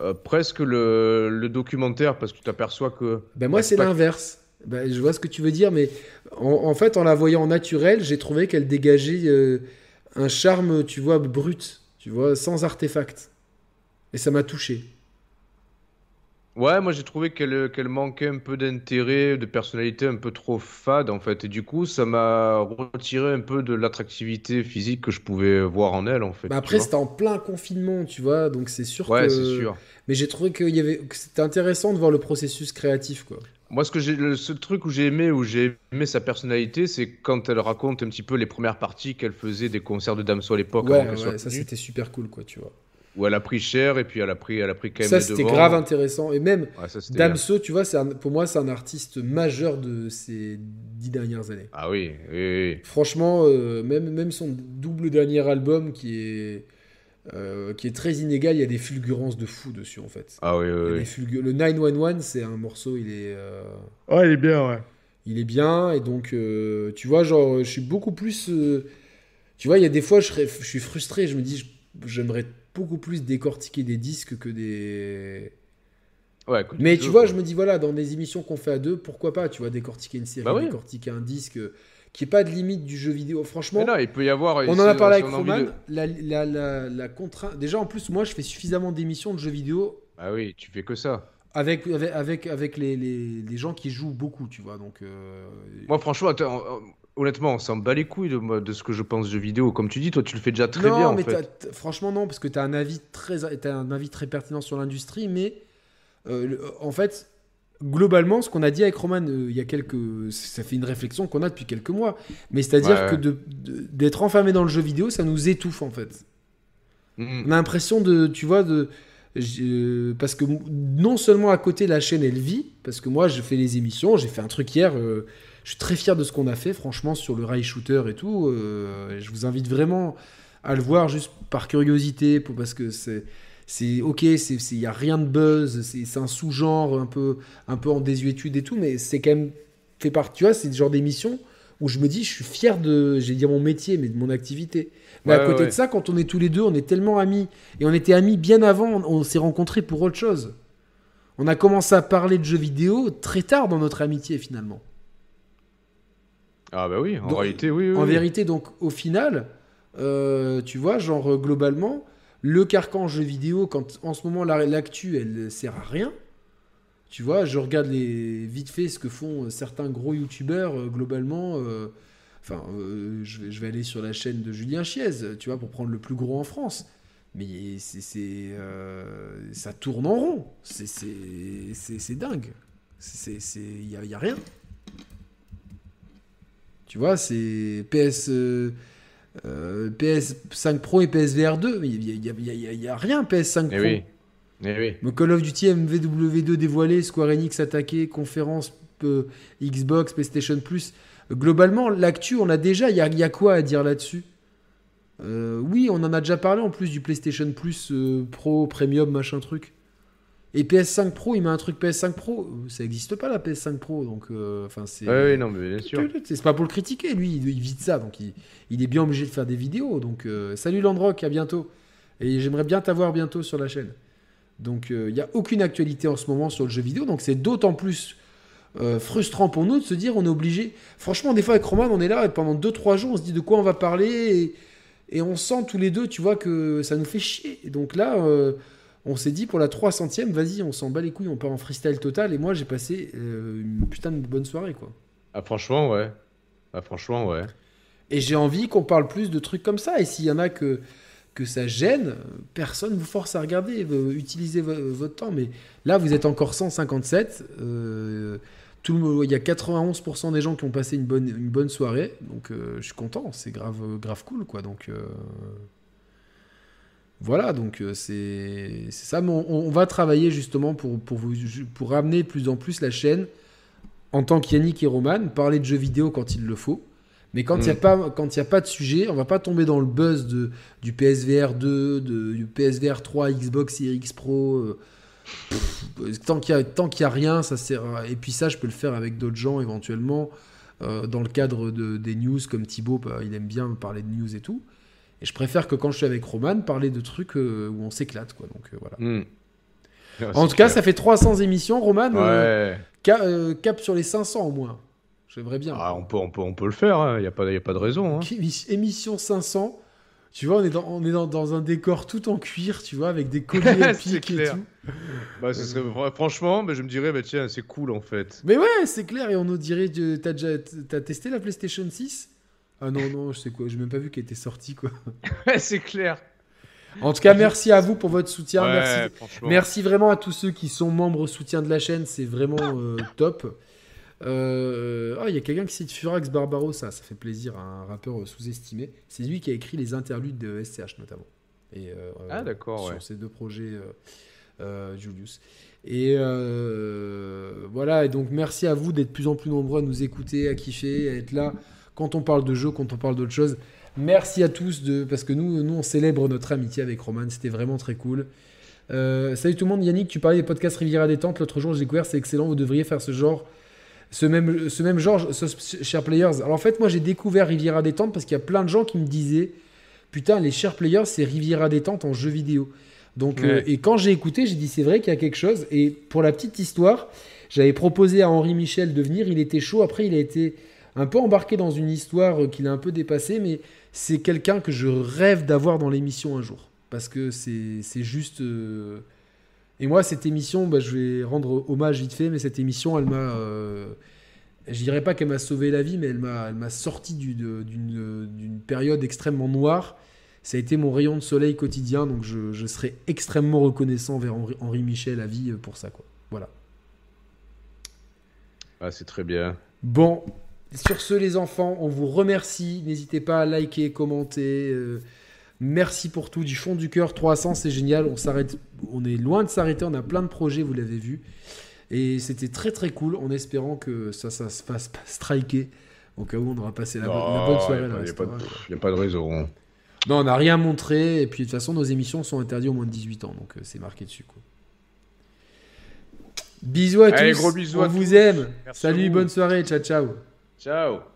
euh, presque le, le documentaire parce que tu t'aperçois que. Ben moi, c'est l'inverse. Ben, je vois ce que tu veux dire, mais en, en fait, en la voyant naturelle, j'ai trouvé qu'elle dégageait euh, un charme, tu vois, brut, tu vois, sans artefact. Et ça m'a touché. Ouais, moi j'ai trouvé qu'elle qu'elle manquait un peu d'intérêt, de personnalité un peu trop fade en fait, et du coup ça m'a retiré un peu de l'attractivité physique que je pouvais voir en elle en fait. Tu après, c'était en plein confinement, tu vois, donc c'est sûr Ouais, que. c'est sûr. Mais j'ai trouvé y avait... que c'était intéressant de voir le processus créatif, quoi. Moi, ce que j'ai, le seul truc où j'ai aimé, où j'ai aimé sa personnalité, c'est quand elle raconte un petit peu les premières parties qu'elle faisait des concerts de Damso à l'époque, Ouais, ouais, ça c'était super cool, quoi, tu vois. Où elle a pris cher et puis elle a pris, elle a pris quand même Ça, c'était grave intéressant. Et même, Ouais, ça, c'était bien. Damso, tu vois, c'est un- pour moi, c'est un artiste majeur de ces dix dernières années. Ah oui, oui, oui. Franchement, euh, même, même son double dernier album qui est, euh, qui est très inégal, il y a des fulgurances de fou dessus en fait. Ah oui, oui, oui. Le 911, c'est un morceau, il est, euh, Ouais, il est bien, ouais. il est bien et donc euh, tu vois, genre, je suis beaucoup plus. euh, tu vois, il y a des fois, je, serais- je suis frustré, je me dis, j'aimerais beaucoup plus décortiquer des disques que des. Ouais, Mais tu vois, je me dis, voilà, dans des émissions qu'on fait à deux, pourquoi pas, tu vois, décortiquer une série, Bah oui. décortiquer un disque, euh, qui est pas de limite du jeu vidéo. Franchement, Mais non, il peut y avoir. on en a parlé avec Roman, de- la, la, la, la contrainte... Déjà, en plus, moi, je fais suffisamment d'émissions de jeux vidéo Ah oui, tu fais que ça. avec, avec, avec, les, les, les gens qui jouent beaucoup, tu vois, donc... euh, Moi, franchement, attends, honnêtement, on s'en bat les couilles de, de ce que je pense jeux vidéo. Comme tu dis, toi, tu le fais déjà très non, bien, en mais fait. franchement, non, parce que tu as un avis très, un avis très pertinent sur l'industrie, mais euh, le- en fait, globalement, ce qu'on a dit avec Roman euh, il y a quelques. Ça fait une réflexion qu'on a depuis quelques mois. Mais c'est-à-dire Ouais, que de- de- d'être enfermé dans le jeu vidéo, ça nous étouffe, en fait. Mhm. On a l'impression de, tu vois, de, j'ai- parce que non seulement à côté la chaîne elle vit, parce que moi je fais les émissions, j'ai fait un truc hier, euh, je suis très fier de ce qu'on a fait, franchement sur le rail shooter et tout. euh, je vous invite vraiment à le voir juste par curiosité, pour, parce que c'est, c'est ok, c'est, il y a rien de buzz, c'est, un sous-genre un peu, un peu en désuétude et tout, mais c'est quand même fait par, tu vois, c'est le genre d'émission où je me dis, je suis fier de, j'ai dire mon métier, mais de mon activité. Mais à côté ouais. de ça, quand on est tous les deux, on est tellement amis. Et on était amis bien avant, on, on s'est rencontrés pour autre chose. On a commencé à parler de jeux vidéo très tard dans notre amitié finalement. Ah bah oui, en Donc, réalité, oui, oui. En oui. vérité, donc au final, euh, tu vois, genre euh, globalement, le carcan jeu vidéo, quand en ce moment la- l'actu, elle sert à rien. Tu vois, je regarde les vite fait ce que font euh, certains gros youtubeurs euh, globalement. euh, Enfin, je, vais, je vais aller sur la chaîne de Julien Chiez, tu vois, pour prendre le plus gros en France. Mais c'est, ça tourne en rond. C'est, c'est, dingue. Il y a, y a rien. Tu vois, c'est PS, euh, euh, PS5 Pro et PSVR 2. mais Il n'y a, rien PS5 Eh Pro. oui. Oui. Call of Duty MVW2 dévoilé, Square Enix attaqué, conférence euh, Xbox, PlayStation Plus. Globalement, l'actu, on a déjà. Il y y a quoi à dire là-dessus? Euh, Oui, on en a déjà parlé en plus du PlayStation Plus Pro, Premium, machin truc. Et PS5 Pro, il met un truc PS5 Pro. Ça n'existe pas la PS5 Pro, donc. euh, Enfin, c'est. Ouais, oui, non, mais bien sûr. C'est pas pour le critiquer, lui, il, il vit de ça, donc il, il est bien obligé de faire des vidéos. Donc, euh, salut Landrock, à bientôt. Et j'aimerais bien t'avoir bientôt sur la chaîne. Donc, il n'y a aucune actualité en ce moment sur le jeu vidéo, donc c'est d'autant plus euh, frustrant pour nous de se dire on est obligé. Franchement, des fois avec Roman, on est là et pendant 2-3 jours, on se dit de quoi on va parler et, et on sent tous les deux, tu vois, que ça nous fait chier. Et donc là, euh, on s'est dit pour la 300ème, vas-y, on s'en bat les couilles, on part en freestyle total. Et moi, j'ai passé euh, une putain de bonne soirée, quoi. Ah, franchement, ouais. Ah, franchement, ouais. Et j'ai envie qu'on parle plus de trucs comme ça. Et s'il y en a que que ça gêne, personne vous force à regarder, euh, utiliser vo- votre temps. Mais là, vous êtes encore 157. euh, tout le monde- il y a 91% des gens qui ont passé une bonne, une bonne soirée. Donc, euh, je suis content. C'est grave, grave cool, quoi. Donc, euh, voilà. Donc, euh, c'est ça. Mais on, on va travailler justement pour, pour, vous, pour ramener de plus en plus la chaîne en tant qu'Yannick et Roman, parler de jeux vidéo quand il le faut. Mais quand il n'y a, Mm. pas- quand il y a pas de sujet, on va pas tomber dans le buzz de, du PSVR 2, de, du PSVR 3, Xbox Series X Pro. euh, pff, tant qu'il y a, tant qu'il y a rien, ça sert. à- Et puis ça, je peux le faire avec d'autres gens éventuellement, euh, dans le cadre de, des news, comme Thibaut, bah, il aime bien parler de news et tout. Et je préfère que quand je suis avec Roman, parler de trucs euh, où on s'éclate, quoi. Donc euh, voilà. Hmm. En tout cas, ça fait 300 émissions, Roman. euh, Ouais. ca- euh, cap sur les 500 au moins. J'aimerais bien. Ah, on, peut, on, peut, on peut le faire, il n'y a, pas- y a pas de raison. hein. Émi- Émission 500. Tu vois, on est, dans, on est dans, dans un décor tout en cuir, tu vois, avec des *laughs* colliers épiques et tout. Bah, ce serait- fr- franchement, bah, je me dirais, bah, tiens, c'est cool en fait. Mais ouais, c'est clair, et on nous dirait, tu- t'as déjà t'as testé la PlayStation 6 Ah non, non, je sais quoi, j'ai même pas vu qu'elle était sortie, quoi. *laughs* Ouais, c'est clair. En tout cas, merci à vous pour votre soutien. Ouais, merci, merci vraiment à tous ceux qui sont membres soutien de la chaîne, c'est vraiment euh, top. Euh, Ah, il y a quelqu'un qui cite Furax Barbarossa, ça fait plaisir un rappeur euh, sous-estimé. C'est lui qui a écrit les interludes de SCH notamment. Et, euh, Ah, d'accord, Sur ouais. ces deux projets, Julius. Et voilà, et donc merci à vous d'être de plus en plus nombreux à nous écouter, à kiffer, à être là quand on parle de jeux, quand on parle d'autres choses. Merci à tous de parce que nous, nous on célèbre notre amitié avec Roman, c'était vraiment très cool. Euh, salut tout le monde, Yannick, tu parlais des podcasts Riviera détente l'autre jour, j'ai découvert, c'est excellent, vous devriez faire ce genre, ce même, ce même genre, ce, Share Players. Alors en fait, moi j'ai découvert Riviera détente parce qu'il y a plein de gens qui me disaient, putain, les Share Players, c'est Riviera détente en jeu vidéo. Donc, euh, et quand j'ai écouté, j'ai dit c'est vrai qu'il y a quelque chose. Et pour la petite histoire, j'avais proposé à Henri Michel de venir, il était chaud. Après, il a été un peu embarqué dans une histoire qu'il a un peu dépassée, mais c'est quelqu'un que je rêve d'avoir dans l'émission un jour. Parce que c'est juste. euh, Et moi, cette émission, bah, je vais rendre hommage vite fait, mais cette émission, elle m'a. euh, Je dirais pas qu'elle m'a sauvé la vie, mais elle m'a sorti d'une période extrêmement noire. Ça a été mon rayon de soleil quotidien, donc je, je serai extrêmement reconnaissant envers Henri, Henri Michel à vie pour ça. Quoi. Voilà. Ah, c'est très bien. Bon, sur ce, les enfants, on vous remercie. N'hésitez pas à liker, commenter. euh, merci pour tout. Du fond du cœur, 300, c'est génial. On s'arrête, on est loin de s'arrêter. On a plein de projets, vous l'avez vu. Et c'était très très cool en espérant que ça, ça se fasse pas striker. Au cas où on aura passé la, bonne- la bonne soirée. Il n'y a, pas de- y a pas de raison. Non, on n'a rien montré. Et puis de toute façon, nos émissions sont interdites au moins de 18 ans. Donc euh, c'est marqué dessus. Quoi. Bisous à Allez, tous. gros bisous on à vous tous. aime. Merci Salut, bonne soirée. Ciao, ciao. Ciao